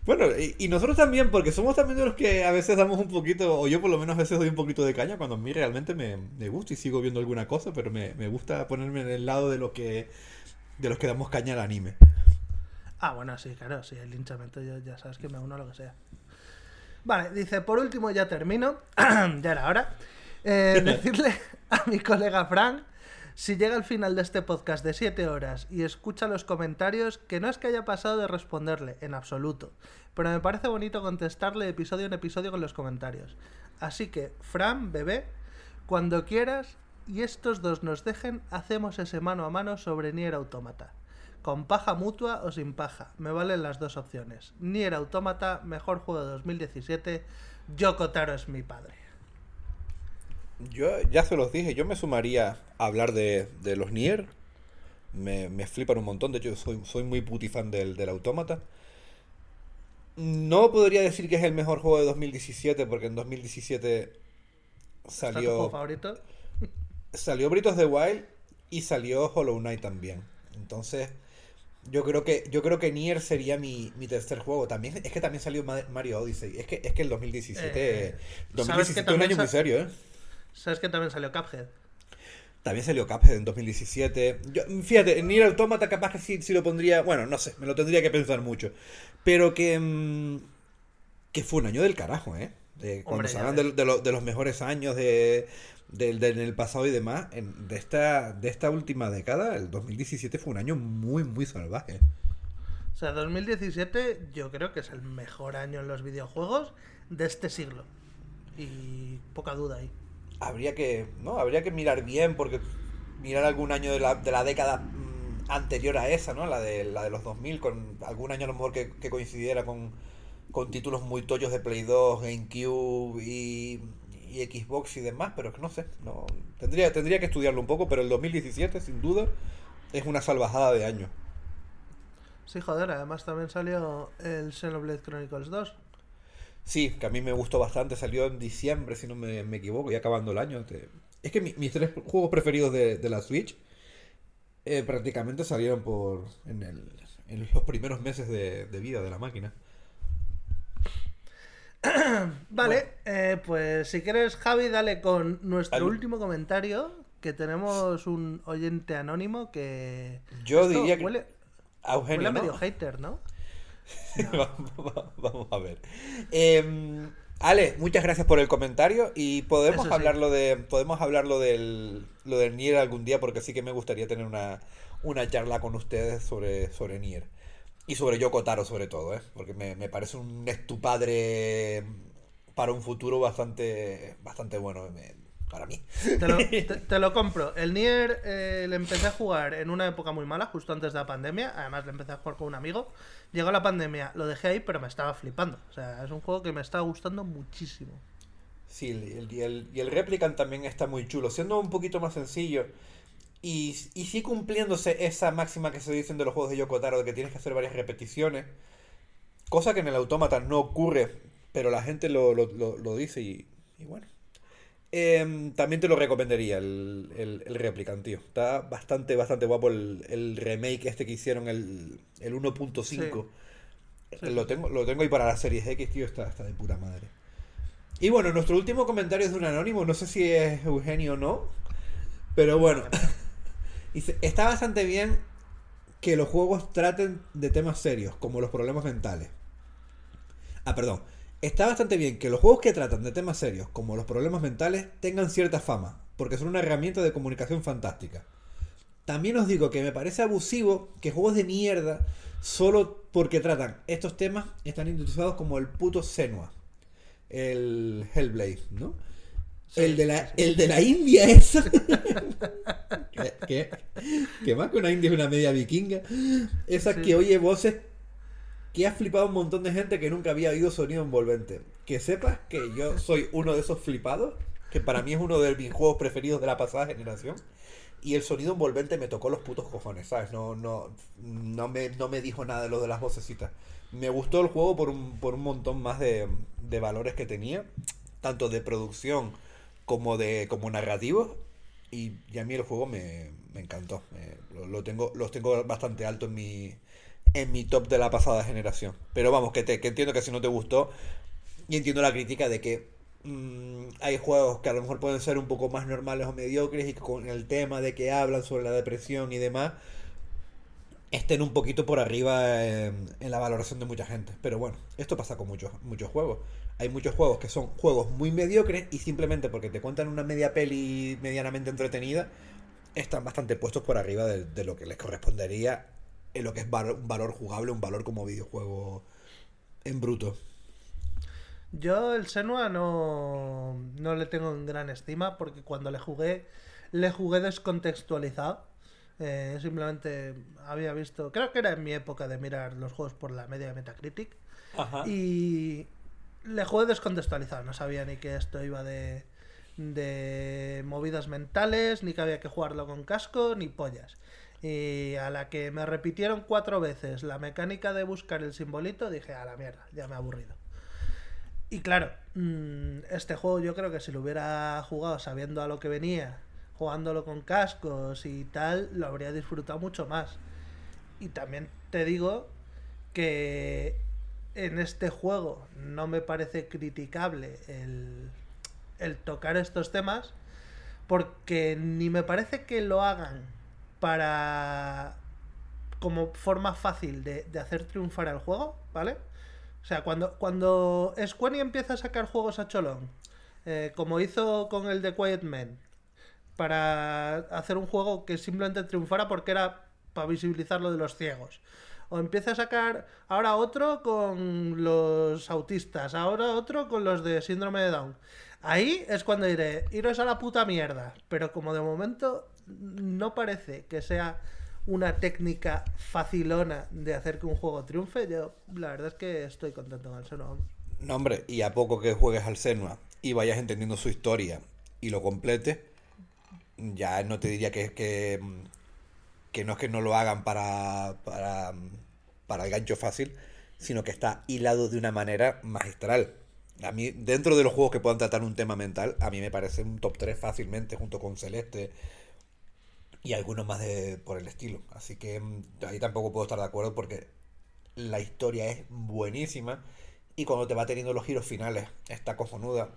bueno, y, y nosotros también, porque somos también de los que a veces damos un poquito, o yo por lo menos a veces doy un poquito de caña cuando a mí realmente me, me gusta y sigo viendo alguna cosa, pero me, me gusta ponerme en el lado de lo que de los que damos caña al anime. Ah, bueno, sí, claro, sí, el linchamiento yo ya sabes que me uno a lo que sea. Vale, dice, por último ya termino, ya era hora, eh, decirle a mi colega Frank, si llega al final de este podcast de 7 horas y escucha los comentarios, que no es que haya pasado de responderle, en absoluto, pero me parece bonito contestarle episodio en episodio con los comentarios. Así que, Fran, bebé, cuando quieras y estos dos nos dejen, hacemos ese mano a mano sobre Nier Automata. Con paja mutua o sin paja. Me valen las dos opciones. Nier Automata, mejor juego de 2017. Yoko Taro es mi padre. Yo ya se los dije, yo me sumaría a hablar de, de los Nier. Me, me flipan un montón, de hecho soy, soy muy puti fan del, del Autómata. No podría decir que es el mejor juego de 2017 porque en 2017 ¿Está tu salió... juego favorito? Salió of the Wild y salió Hollow Knight también. Entonces, yo creo que yo creo que Nier sería mi, mi tercer juego. También es que también salió Ma- Mario Odyssey. Es que es que el 2017 Eh, ¿sabes 2017 que un año muy serio, ¿eh? ¿Sabes que también salió Cuphead? También salió Cuphead en 2017. Yo, fíjate, en Nier Automata capaz que sí, sí lo pondría, bueno, no sé, me lo tendría que pensar mucho. Pero que mm, que fue un año del carajo, ¿eh? De, cuando se hablan de, de lo- de los mejores años de, del del- del pasado y demás, en- de, esta, de esta última década, el 2017 fue un año muy, muy salvaje. O sea, 2017 yo creo que es el mejor año en los videojuegos de este siglo. Y poca duda ahí. Habría que, ¿no? Habría que mirar bien, porque mirar algún año de la, de la década mm, anterior a esa, ¿no? La de, la de los 2000, con algún año a lo mejor que, que coincidiera con, con títulos muy tollos de Play 2, GameCube y, y Xbox y demás, pero es que no sé, no, tendría, tendría que estudiarlo un poco, pero el 2017 sin duda es una salvajada de año. Sí, joder, además también salió el Xenoblade Chronicles 2. Sí, que a mí me gustó bastante. Salió en diciembre, si no me, me equivoco, y acabando el año. te- Es que mi- mis tres juegos preferidos de, de la Switch eh, prácticamente salieron por en, el- en los primeros meses de, de vida de la máquina. Vale, eh, pues si quieres, Javi, dale con nuestro Al- último comentario. Que tenemos un oyente anónimo que. Yo Esto diría que. Huele, a Eugenio, huele a ¿no? medio hater, ¿no? vamos, a ver. Eh, Ale, muchas gracias por el comentario y podemos Eso sí. hablarlo de podemos hablarlo del lo del Nier algún día porque sí que me gustaría tener una, una charla con ustedes sobre sobre Nier y sobre Yoko Taro sobre todo, ¿eh? porque me, me parece un estupadre para un futuro bastante bastante bueno me- para mí. Te lo, te- te lo compro. El Nier eh, le empecé a jugar en una época muy mala, justo antes de la pandemia. Además, le empecé a jugar con un amigo. Llegó la pandemia, lo dejé ahí, pero me estaba flipando. O sea, es un juego que me está gustando muchísimo. Sí, el- y, el, y el Replicant también está muy chulo, siendo un poquito más sencillo. Y, y sí cumpliéndose esa máxima que se dicen de los juegos de Yoko Taro, de que tienes que hacer varias repeticiones. Cosa que en el Autómata no ocurre, pero la gente lo, lo- lo- lo dice y, y bueno. Em, también te lo recomendaría el, el, el Replicant, tío. Está bastante, bastante guapo el, el remake este que hicieron, el, el 1.5. Sí. Lo tengo, lo tengo ahí para la series X, tío, está, está de puta madre. Y bueno, nuestro último comentario es de un anónimo, no sé si es Eugenio o no, pero bueno. Dice, está bastante bien que los juegos traten de temas serios, como los problemas mentales. Ah, perdón. Está bastante bien que los juegos que tratan de temas serios, como los problemas mentales, tengan cierta fama, porque son una herramienta de comunicación fantástica. También os digo que me parece abusivo que juegos de mierda, solo porque tratan estos temas, están introducidos como el puto Senua. El Hellblade, ¿no? el, de la, el de la India esa. que, que- que más que una India es una media vikinga. Esa Sí. que oye voces que ha flipado un montón de gente que nunca había oído sonido envolvente. Que sepas que yo soy uno de esos flipados, que para mí es uno de mis juegos preferidos de la pasada generación. Y el sonido envolvente me tocó los putos cojones, ¿sabes? No, no, no, me, no me dijo nada de lo de las vocecitas. Me gustó el juego por un, por un montón más de, de valores que tenía, tanto de producción como de como narrativo. Y, y a mí el juego me, me encantó. Lo, lo tengo, los tengo bastante alto en mi, en mi top de la pasada generación. Pero vamos, que, te, que entiendo que si no te gustó, y entiendo la crítica de que mm, hay juegos que a lo mejor pueden ser un poco más normales o mediocres y con el tema de que hablan sobre la depresión y demás, estén un poquito por arriba en, en la valoración de mucha gente. Pero bueno, esto pasa con muchos, muchos juegos. Hay muchos juegos que son juegos muy mediocres y simplemente porque te cuentan una media peli medianamente entretenida, están bastante puestos por arriba de lo que les correspondería en lo que es un valor jugable, un valor como videojuego en bruto. Yo el Senua no, no le tengo en gran estima porque cuando le jugué, le jugué descontextualizado. Eh, simplemente había visto, creo que era en mi época de mirar los juegos por la media de Metacritic. Ajá. Y le jugué descontextualizado, no sabía ni que esto iba de, de movidas mentales, ni que había que jugarlo con casco, ni pollas. Y a la que me repitieron cuatro veces la mecánica de buscar el simbolito, dije, a la mierda, ya me he aburrido. Y claro, mm, este juego yo creo que si lo hubiera jugado sabiendo a lo que venía, jugándolo con cascos y tal, lo habría disfrutado mucho más. Y también te digo que en este juego no me parece criticable el, el tocar estos temas, porque ni me parece que lo hagan para como forma fácil de, hacer triunfar el juego, ¿vale? O sea, cuando, cuando Square empieza a sacar juegos a cholón, eh, como hizo con el de Quiet Man, para hacer un juego que simplemente triunfara porque era para visibilizar lo de los ciegos. O empieza a sacar ahora otro con los autistas, ahora otro con los de síndrome de Down. Ahí es cuando diré, iros a la puta mierda. Pero como de momento no parece que sea una técnica facilona de hacer que un juego triunfe, yo la verdad es que estoy contento con el Senua. No, hombre, y a poco que juegues al Senua y vayas entendiendo su historia y lo completes, ya no te diría que, que, que no es que no lo hagan para, para, para el gancho fácil, sino que está hilado de una manera magistral. A mí, dentro de los juegos que puedan tratar un tema mental, a mí me parece un top 3 fácilmente, junto con Celeste y algunos más de, por el estilo. Así que mm, ahí tampoco puedo estar de acuerdo porque la historia es buenísima y cuando te va teniendo los giros finales está cojonuda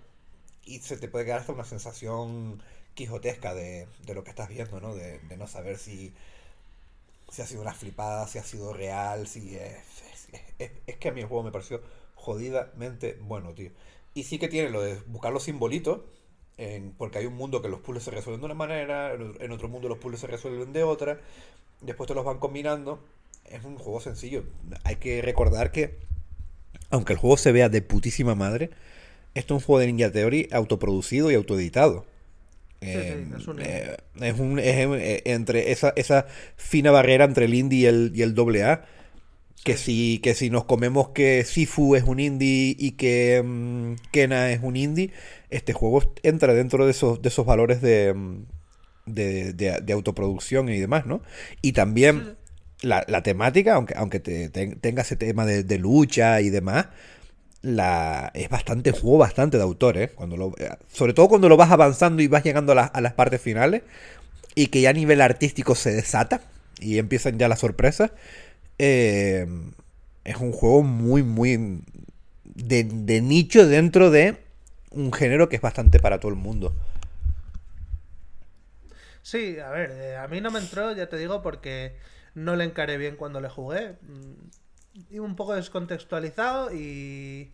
y se te puede quedar hasta una sensación quijotesca de, de lo que estás viendo, ¿no? De, no saber si, si ha sido una flipada, si ha sido real, si es, es, es- es que a mí el juego me pareció jodidamente bueno, tío. Y sí que tiene lo de buscar los simbolitos, en- porque hay un mundo que los puzzles se resuelven de una manera, en otro- mundo los puzzles se resuelven de otra, después te los van combinando. Es un juego sencillo. Hay que recordar que, aunque el juego se vea de putísima madre, esto es un juego de Ninja Theory autoproducido y autoeditado. sí, Eh, es un eh, es un es, eh, entre esa, esa fina barrera entre el indie y el, y el doble A. Que si, que si nos comemos que Sifu es un indie y que mm, Kena es un indie, este juego entra dentro de esos, de esos valores de, mm, de, de- de autoproducción y demás, ¿no? Y también la, la temática, aunque, aunque te- te- tenga ese tema de, de lucha y demás, la, es bastante juego, bastante de autor, ¿eh? Cuando lo, eh, sobre todo cuando lo vas avanzando y vas llegando a, la- a las partes finales y que ya a nivel artístico se desata y empiezan ya las sorpresas. Eh, es un juego muy, muy de, de nicho dentro de un género que es bastante para todo el mundo. Sí, a ver, eh, a mí no me entró, ya te digo, porque no le encaré bien cuando le jugué. Mm, Iba un poco descontextualizado y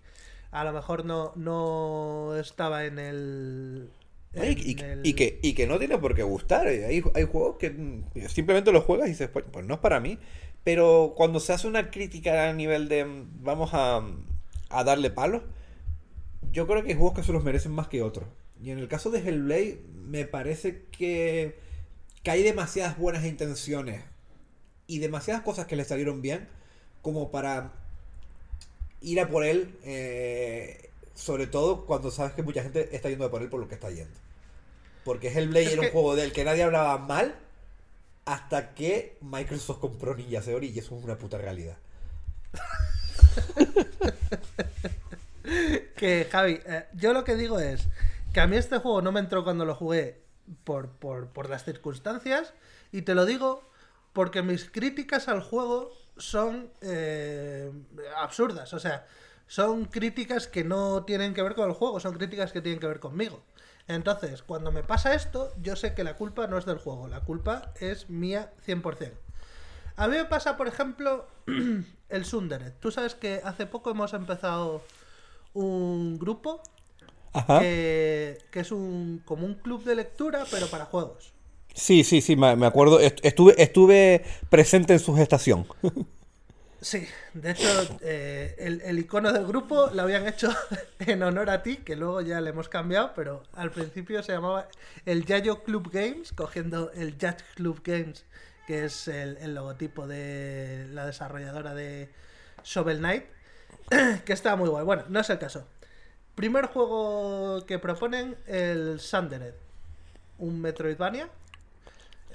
a lo mejor no, no estaba en el... Oye, en y, y- el- y que, y que no tiene por qué gustar. eh. Hay, hay juegos que mm, simplemente los juegas y dices, pues, pues no es para mí. Pero cuando se hace una crítica a nivel de mm, vamos a, a darle palos, yo creo que hay juegos que se los merecen más que otros. Y en el caso de Hellblade, me parece que, que hay demasiadas buenas intenciones y demasiadas cosas que le salieron bien como para ir a por él, eh, sobre todo cuando sabes que mucha gente está yendo a por él por lo que está yendo. Porque Hellblade Es era que- un juego del que nadie hablaba mal hasta que Microsoft compró Ninja Theory y eso es una puta realidad. Que, Javi, eh, yo lo que digo es que a mí este juego no me entró cuando lo jugué por, por, las circunstancias y te lo digo porque mis críticas al juego son eh, absurdas, o sea, son críticas que no tienen que ver con el juego, son críticas que tienen que ver conmigo. Entonces, cuando me pasa esto, yo sé que la culpa no es del juego, la culpa es mía 100%. A mí me pasa, por ejemplo, el Sunderet. Tú sabes que hace poco hemos empezado un grupo que, que es un como un club de lectura, pero para juegos. Sí, sí, sí, me acuerdo. Est- Estuve, estuve presente en su gestación. Sí, de hecho, eh, el, el icono del grupo lo habían hecho en honor a ti, que luego ya le hemos cambiado, pero al principio se llamaba el Yayo Club Games, cogiendo el Yacht Club Games, que es el, el logotipo de la desarrolladora de Shovel Knight, que está muy guay. Bueno, no es el caso. Primer juego que proponen, el Sundered, un Metroidvania.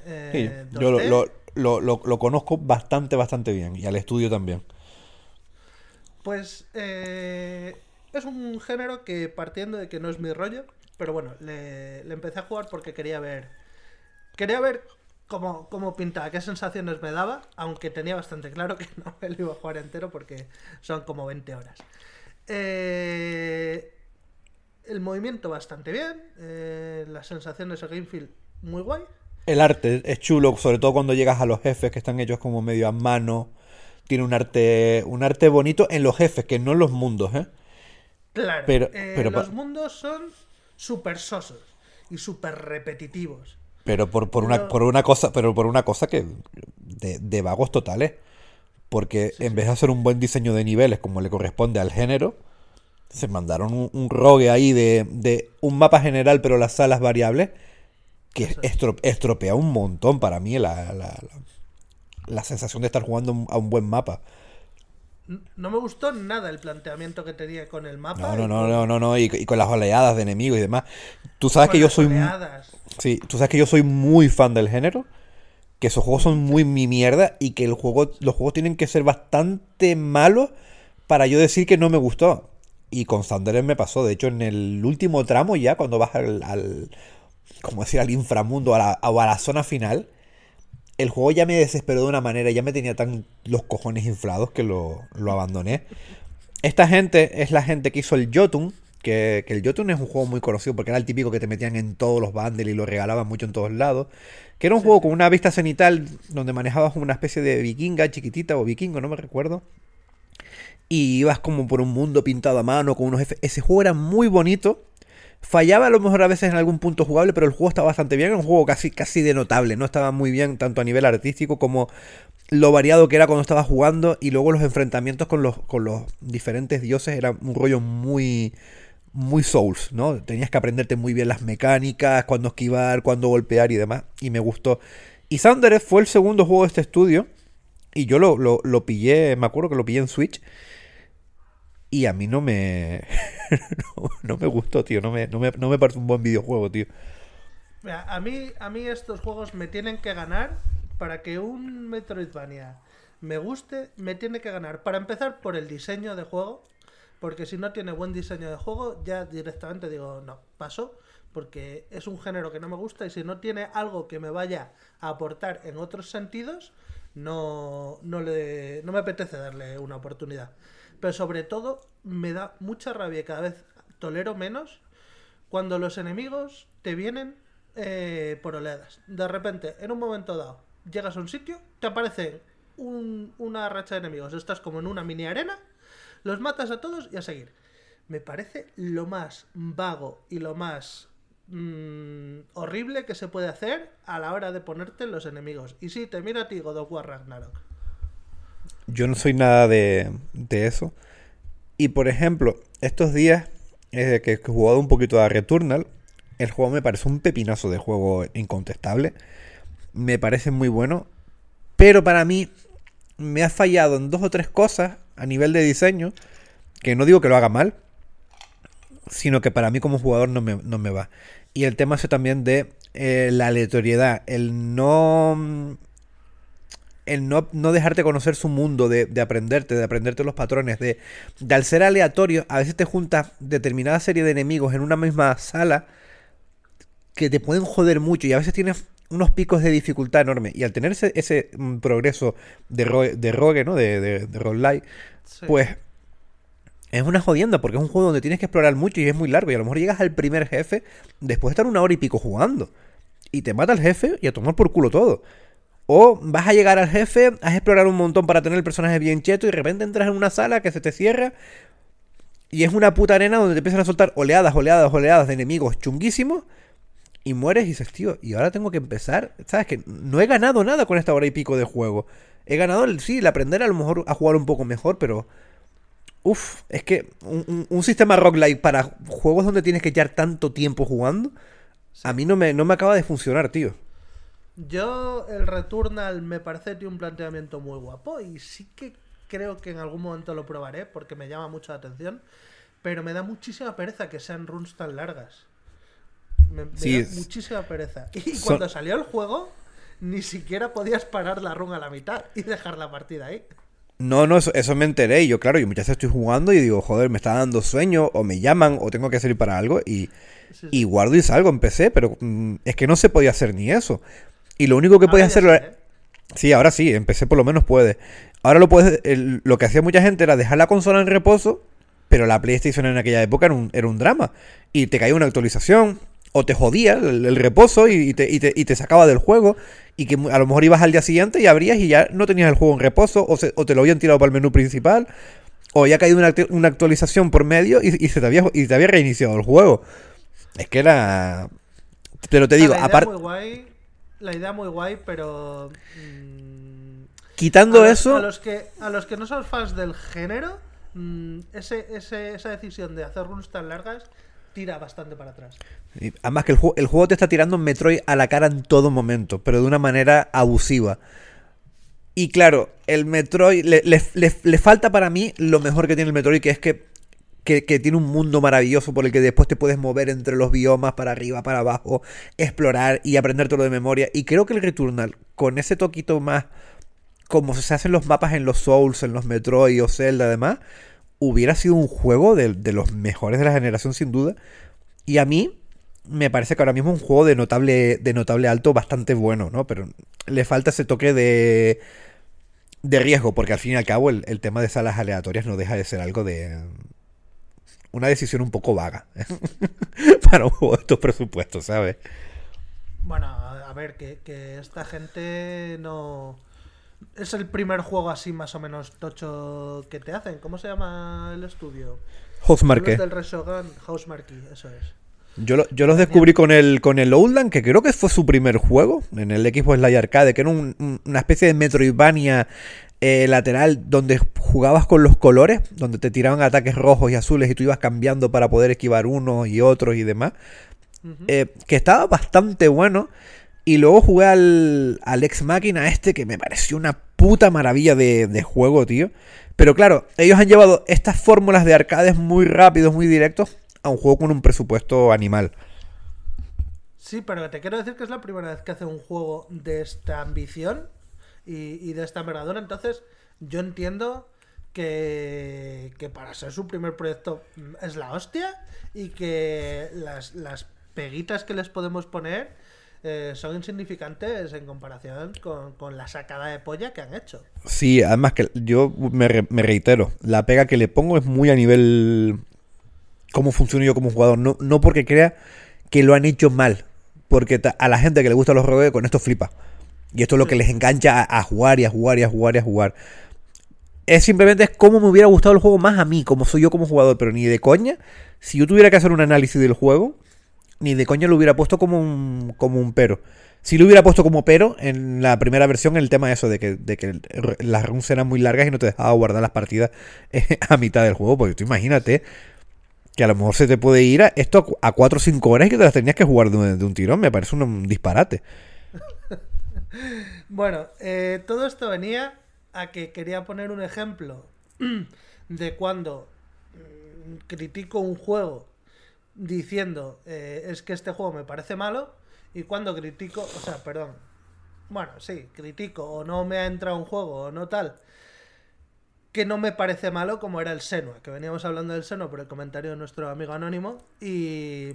eh, Sí, yo lo, 2D. lo- lo- lo- lo conozco bastante, bastante bien. Y al estudio también. Pues eh, es un género que partiendo de que no es mi rollo, pero bueno, le, le empecé a jugar porque quería ver. Quería ver cómo, cómo pintaba, qué sensaciones me daba, aunque tenía bastante claro que no me lo iba a jugar entero porque son como 20 horas. Eh, el movimiento bastante bien, eh, las sensaciones de game feel muy guay. El arte es chulo, sobre todo cuando llegas a los jefes que están hechos como medio a mano. Tiene un arte, un arte bonito en los jefes, que no en los mundos, ¿eh? Claro, Pero- eh, pero los mundos son súper sosos y súper repetitivos. Pero por, por una, por una cosa, pero por una cosa que de, de vagos totales. Porque en vez de hacer un buen diseño de niveles como le corresponde al género, se mandaron un, un rogue ahí de, de un mapa general, pero las salas variables, que estropea un montón para mí la, la, la- la sensación de estar jugando a un buen mapa. No me gustó nada el planteamiento que tenía con el mapa. No, no, no, con- no, no, no, y, y con las oleadas de enemigos y demás. Tú sabes que yo soy oleadas. Sí, tú sabes que yo soy muy fan del género. que esos juegos son muy mi mierda y que el juego, los juegos tienen que ser bastante malos para yo decir que no me gustó. Y con Thunderer me pasó. De hecho, en el último tramo ya, cuando vas al, al como decir, al inframundo a la, o a la zona final, el juego ya me desesperó de una manera, ya me tenía tan los cojones inflados que lo, lo abandoné. Esta gente es la gente que hizo el Jotun, que, que el Jotun es un juego muy conocido porque era el típico que te metían en todos los bundles y lo regalaban mucho en todos lados. Que era un juego con una vista cenital donde manejabas una especie de vikinga chiquitita o vikingo, no me recuerdo. Y ibas como por un mundo pintado a mano con unos. Ese juego era muy bonito. Fallaba a lo mejor a veces en algún punto jugable, pero el juego estaba bastante bien. Era un juego casi, casi de notable, ¿no? Estaba muy bien tanto a nivel artístico como lo variado que era cuando estaba jugando. Y luego los enfrentamientos con los, con los diferentes dioses era un rollo muy, muy Souls, ¿no? Tenías que aprenderte muy bien las mecánicas, cuándo esquivar, cuándo golpear y demás. Y me gustó. Y Thundered fue el segundo juego de este estudio. Y yo lo, lo, lo pillé, me acuerdo que lo pillé en Switch. Y a mí no me. no, me gustó, tío. No me, no, me, parece un buen videojuego, tío. A mí, a mí estos juegos me tienen que ganar para que un Metroidvania me guste, me tiene que ganar. Para empezar, por el diseño de juego. Porque si no tiene buen diseño de juego, ya directamente digo, no, paso. Porque es un género que no me gusta y si no tiene algo que me vaya a aportar en otros sentidos, no, no, le, no me apetece darle una oportunidad. Pero sobre todo, me da mucha rabia cada vez tolero menos cuando los enemigos te vienen eh, por oleadas. De repente, en un momento dado, llegas a un sitio, te aparece un- una racha de enemigos. Estás como en una mini arena, los matas a todos y a seguir. Me parece lo más vago y lo más mm, horrible que se puede hacer a la hora de ponerte los enemigos. Y sí, te mira a ti God War Ragnarok. Yo no soy nada de, de eso. Y por ejemplo, estos días eh, que he jugado un poquito a Returnal, el juego me parece un pepinazo de juego incontestable. Me parece muy bueno. Pero para mí me ha fallado en dos o tres cosas a nivel de diseño. Que no digo que lo haga mal. Sino que para mí como jugador no me, no me va. Y el tema ese también de eh, la aleatoriedad. El no el no, no dejarte conocer su mundo, de, de aprenderte, de aprenderte los patrones, de, de al ser aleatorio, a veces te juntas determinada serie de enemigos en una misma sala que te pueden joder mucho y a veces tienes unos picos de dificultad enormes. Y al tener ese, ese, mm, progreso de, ro- de rogue, ¿no? De, de, de Sí. pues es una jodienda porque es un juego donde tienes que explorar mucho y es muy largo. Y a lo mejor llegas al primer jefe después de estar una hora y pico jugando. Y te mata el jefe y a tomar por culo todo. O vas a llegar al jefe, has explorar un montón para tener el personaje bien cheto y de repente entras en una sala que se te cierra y es una puta arena donde te empiezan a soltar oleadas, oleadas, oleadas de enemigos chunguísimos y mueres y dices, tío, y ahora tengo que empezar. ¿Sabes? Que no he ganado nada con esta hora y pico de juego. He ganado, el, sí, el aprender a lo mejor a jugar un poco mejor, pero. Uf, es que un, un- un sistema roguelike para juegos donde tienes que echar tanto tiempo jugando, a mí no me, no me acaba de funcionar, tío. Yo, el Returnal me parece tiene un planteamiento muy guapo y sí que creo que en algún momento lo probaré porque me llama mucho la atención, pero me da muchísima pereza que sean runs tan largas. Me, me Sí, da es- muchísima pereza. Y cuando salió el juego, ni siquiera podías parar la run a la mitad y dejar la partida ahí. No, no, eso, eso me enteré. Y yo, claro, yo muchas veces estoy jugando y digo, joder, me está dando sueño, o me llaman, o tengo que salir para algo. Y, Sí, y guardo y salgo, empecé, pero mm, es que no se podía hacer ni eso. Y lo único que podías hacer era- ¿eh? Sí, ahora sí, empecé por lo menos puede. Ahora lo puedes. el- lo que hacía mucha gente era dejar la consola en reposo, pero la PlayStation en aquella época era un, era un drama. Y te caía una actualización, o te jodía el, el reposo y, te, y te- y te sacaba del juego. Y que a lo mejor ibas al día siguiente y abrías y ya no tenías el juego en reposo, o, se- o te lo habían tirado para el menú principal, o había caído una, una actualización por medio y, y se te había, y te había reiniciado el juego. Es que era. Pero te digo, aparte. La idea muy guay, pero mm, Quitando a los, eso. a los que a los que no son fans del género, mm, ese, ese- esa decisión de hacer runs tan largas tira bastante para atrás. Además que el, juego el juego te está tirando Metroid a la cara en todo momento, pero de una manera abusiva. Y claro, el Metroid le, le- le- le falta para mí lo mejor que tiene el Metroid, que es que que, tiene un mundo maravilloso por el que después te puedes mover entre los biomas para arriba, para abajo, explorar y aprender todo de memoria. Y creo que el Returnal, con ese toquito más como se hacen los mapas en los Souls, en los Metroid o Zelda además, hubiera sido un juego de, de los mejores de la generación sin duda. Y a mí me parece que ahora mismo es un juego de notable, de notable alto bastante bueno, ¿no? Pero le falta ese toque de, de riesgo, porque al fin y al cabo el tema de salas aleatorias no deja de ser algo de... Una decisión un poco vaga para un juego de estos presupuestos, ¿sabes? Bueno, a ver, que, que esta gente no. Es el primer juego así más o menos tocho que te hacen. ¿Cómo se llama el estudio? Housemarque. Del Resogun Housemarque, eso es. Yo, lo- yo los descubrí con el, con el Outland, que creo que fue su primer juego, en el Xbox Live Arcade, que era un- un- una especie de Metroidvania eh, lateral donde jugabas con los colores, donde te tiraban ataques rojos y azules y tú ibas cambiando para poder esquivar unos y otros y demás. Eh, que estaba bastante bueno. Y luego jugué al, al Ex Máquina este, que me pareció una puta maravilla de, de juego, tío. Pero claro, ellos han llevado estas fórmulas de arcades muy rápidos, muy directos, a un juego con un presupuesto animal. Sí, pero te quiero decir que es la primera vez que hace un juego de esta ambición y, y de esta envergadura. Entonces, yo entiendo que, que para ser su primer proyecto es la hostia y que las, las peguitas que les podemos poner eh, son insignificantes en comparación con, con la sacada de polla que han hecho. Sí, además que yo me, re- me reitero, la pega que le pongo es muy a nivel cómo funciono yo como jugador, no, no porque crea que lo han hecho mal, porque a la gente que le gusta los rogues con esto flipa. Y esto es lo que les engancha a, a jugar y a jugar y a jugar y a jugar. Es simplemente es como me hubiera gustado el juego más a mí, como soy yo como jugador, pero ni de coña. Si yo tuviera que hacer un análisis del juego, ni de coña lo hubiera puesto como un, como un pero. Si lo hubiera puesto como pero en la primera versión el tema eso de que, de que las runs eran muy largas y no te dejaba guardar las partidas eh, a mitad del juego. Porque tú imagínate que a lo mejor se te puede ir a esto a cu- a 4 o 5 horas y que te las tenías que jugar de un, de un tirón. Me parece un, un disparate. Bueno, eh, todo esto venía a que quería poner un ejemplo de cuando mm, critico un juego diciendo eh, es que este juego me parece malo y cuando critico, o sea, perdón, bueno, sí, critico o no me ha entrado un juego o no tal, que no me parece malo como era el Senua, que veníamos hablando del Senua por el comentario de nuestro amigo anónimo y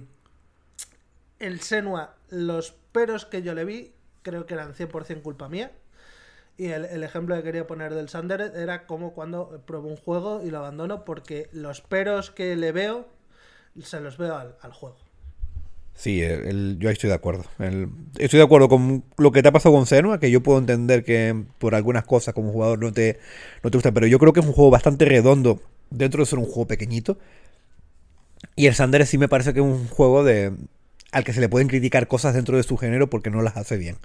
el Senua, los peros que yo le vi, creo que eran 100% culpa mía. Y el, el ejemplo que quería poner del Sander era como cuando pruebo un juego y lo abandono porque los peros que le veo se los veo al, al juego. Sí, el- yo ahí estoy de acuerdo. Estoy de acuerdo con lo que te ha pasado con Senua, que yo puedo entender que por algunas cosas como jugador no te, no te gusta, pero yo creo que es un juego bastante redondo dentro de ser un juego pequeñito. Y el Sandere sí me parece que es un juego de al que se le pueden criticar cosas dentro de su género porque no las hace bien.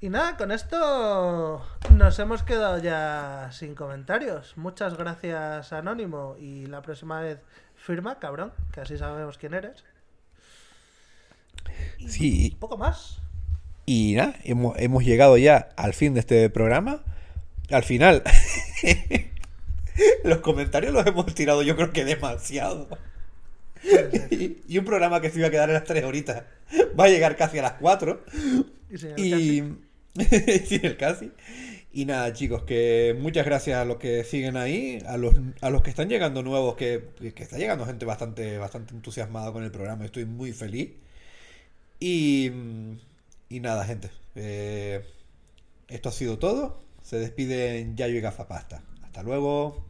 Y nada, con esto nos hemos quedado ya sin comentarios. Muchas gracias, Anónimo. Y la próxima vez firma, cabrón, que así sabemos quién eres. Y Sí, poco más. y nada, hemos, hemos llegado ya al fin de este programa. Al final, los comentarios los hemos tirado yo creo que demasiado. Y, y un programa que se iba a quedar en las 3 horitas va a llegar casi a las 4. Y, sí, el casi. Y nada, chicos, que muchas gracias a los que siguen ahí, a los, a los que están llegando nuevos, que, que está llegando gente bastante, bastante entusiasmada con el programa. Estoy muy feliz. Y. Y nada, gente. eh, esto ha sido todo. Se despiden Yayo y Gafapasta. Hasta luego.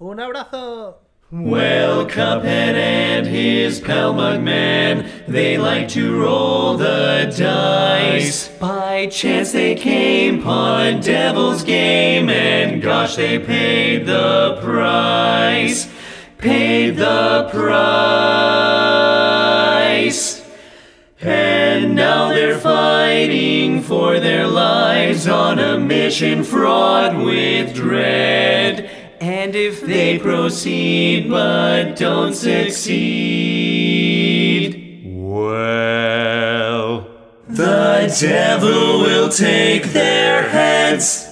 Un abrazo. Well, Cuphead and his pal Mugman, they like to roll the dice. By chance they came upon devil's game, and gosh, they paid the price. Paid the price. And now they're fighting for their lives on a mission fraught with dread. And if they proceed but don't succeed, well, the devil will take their heads.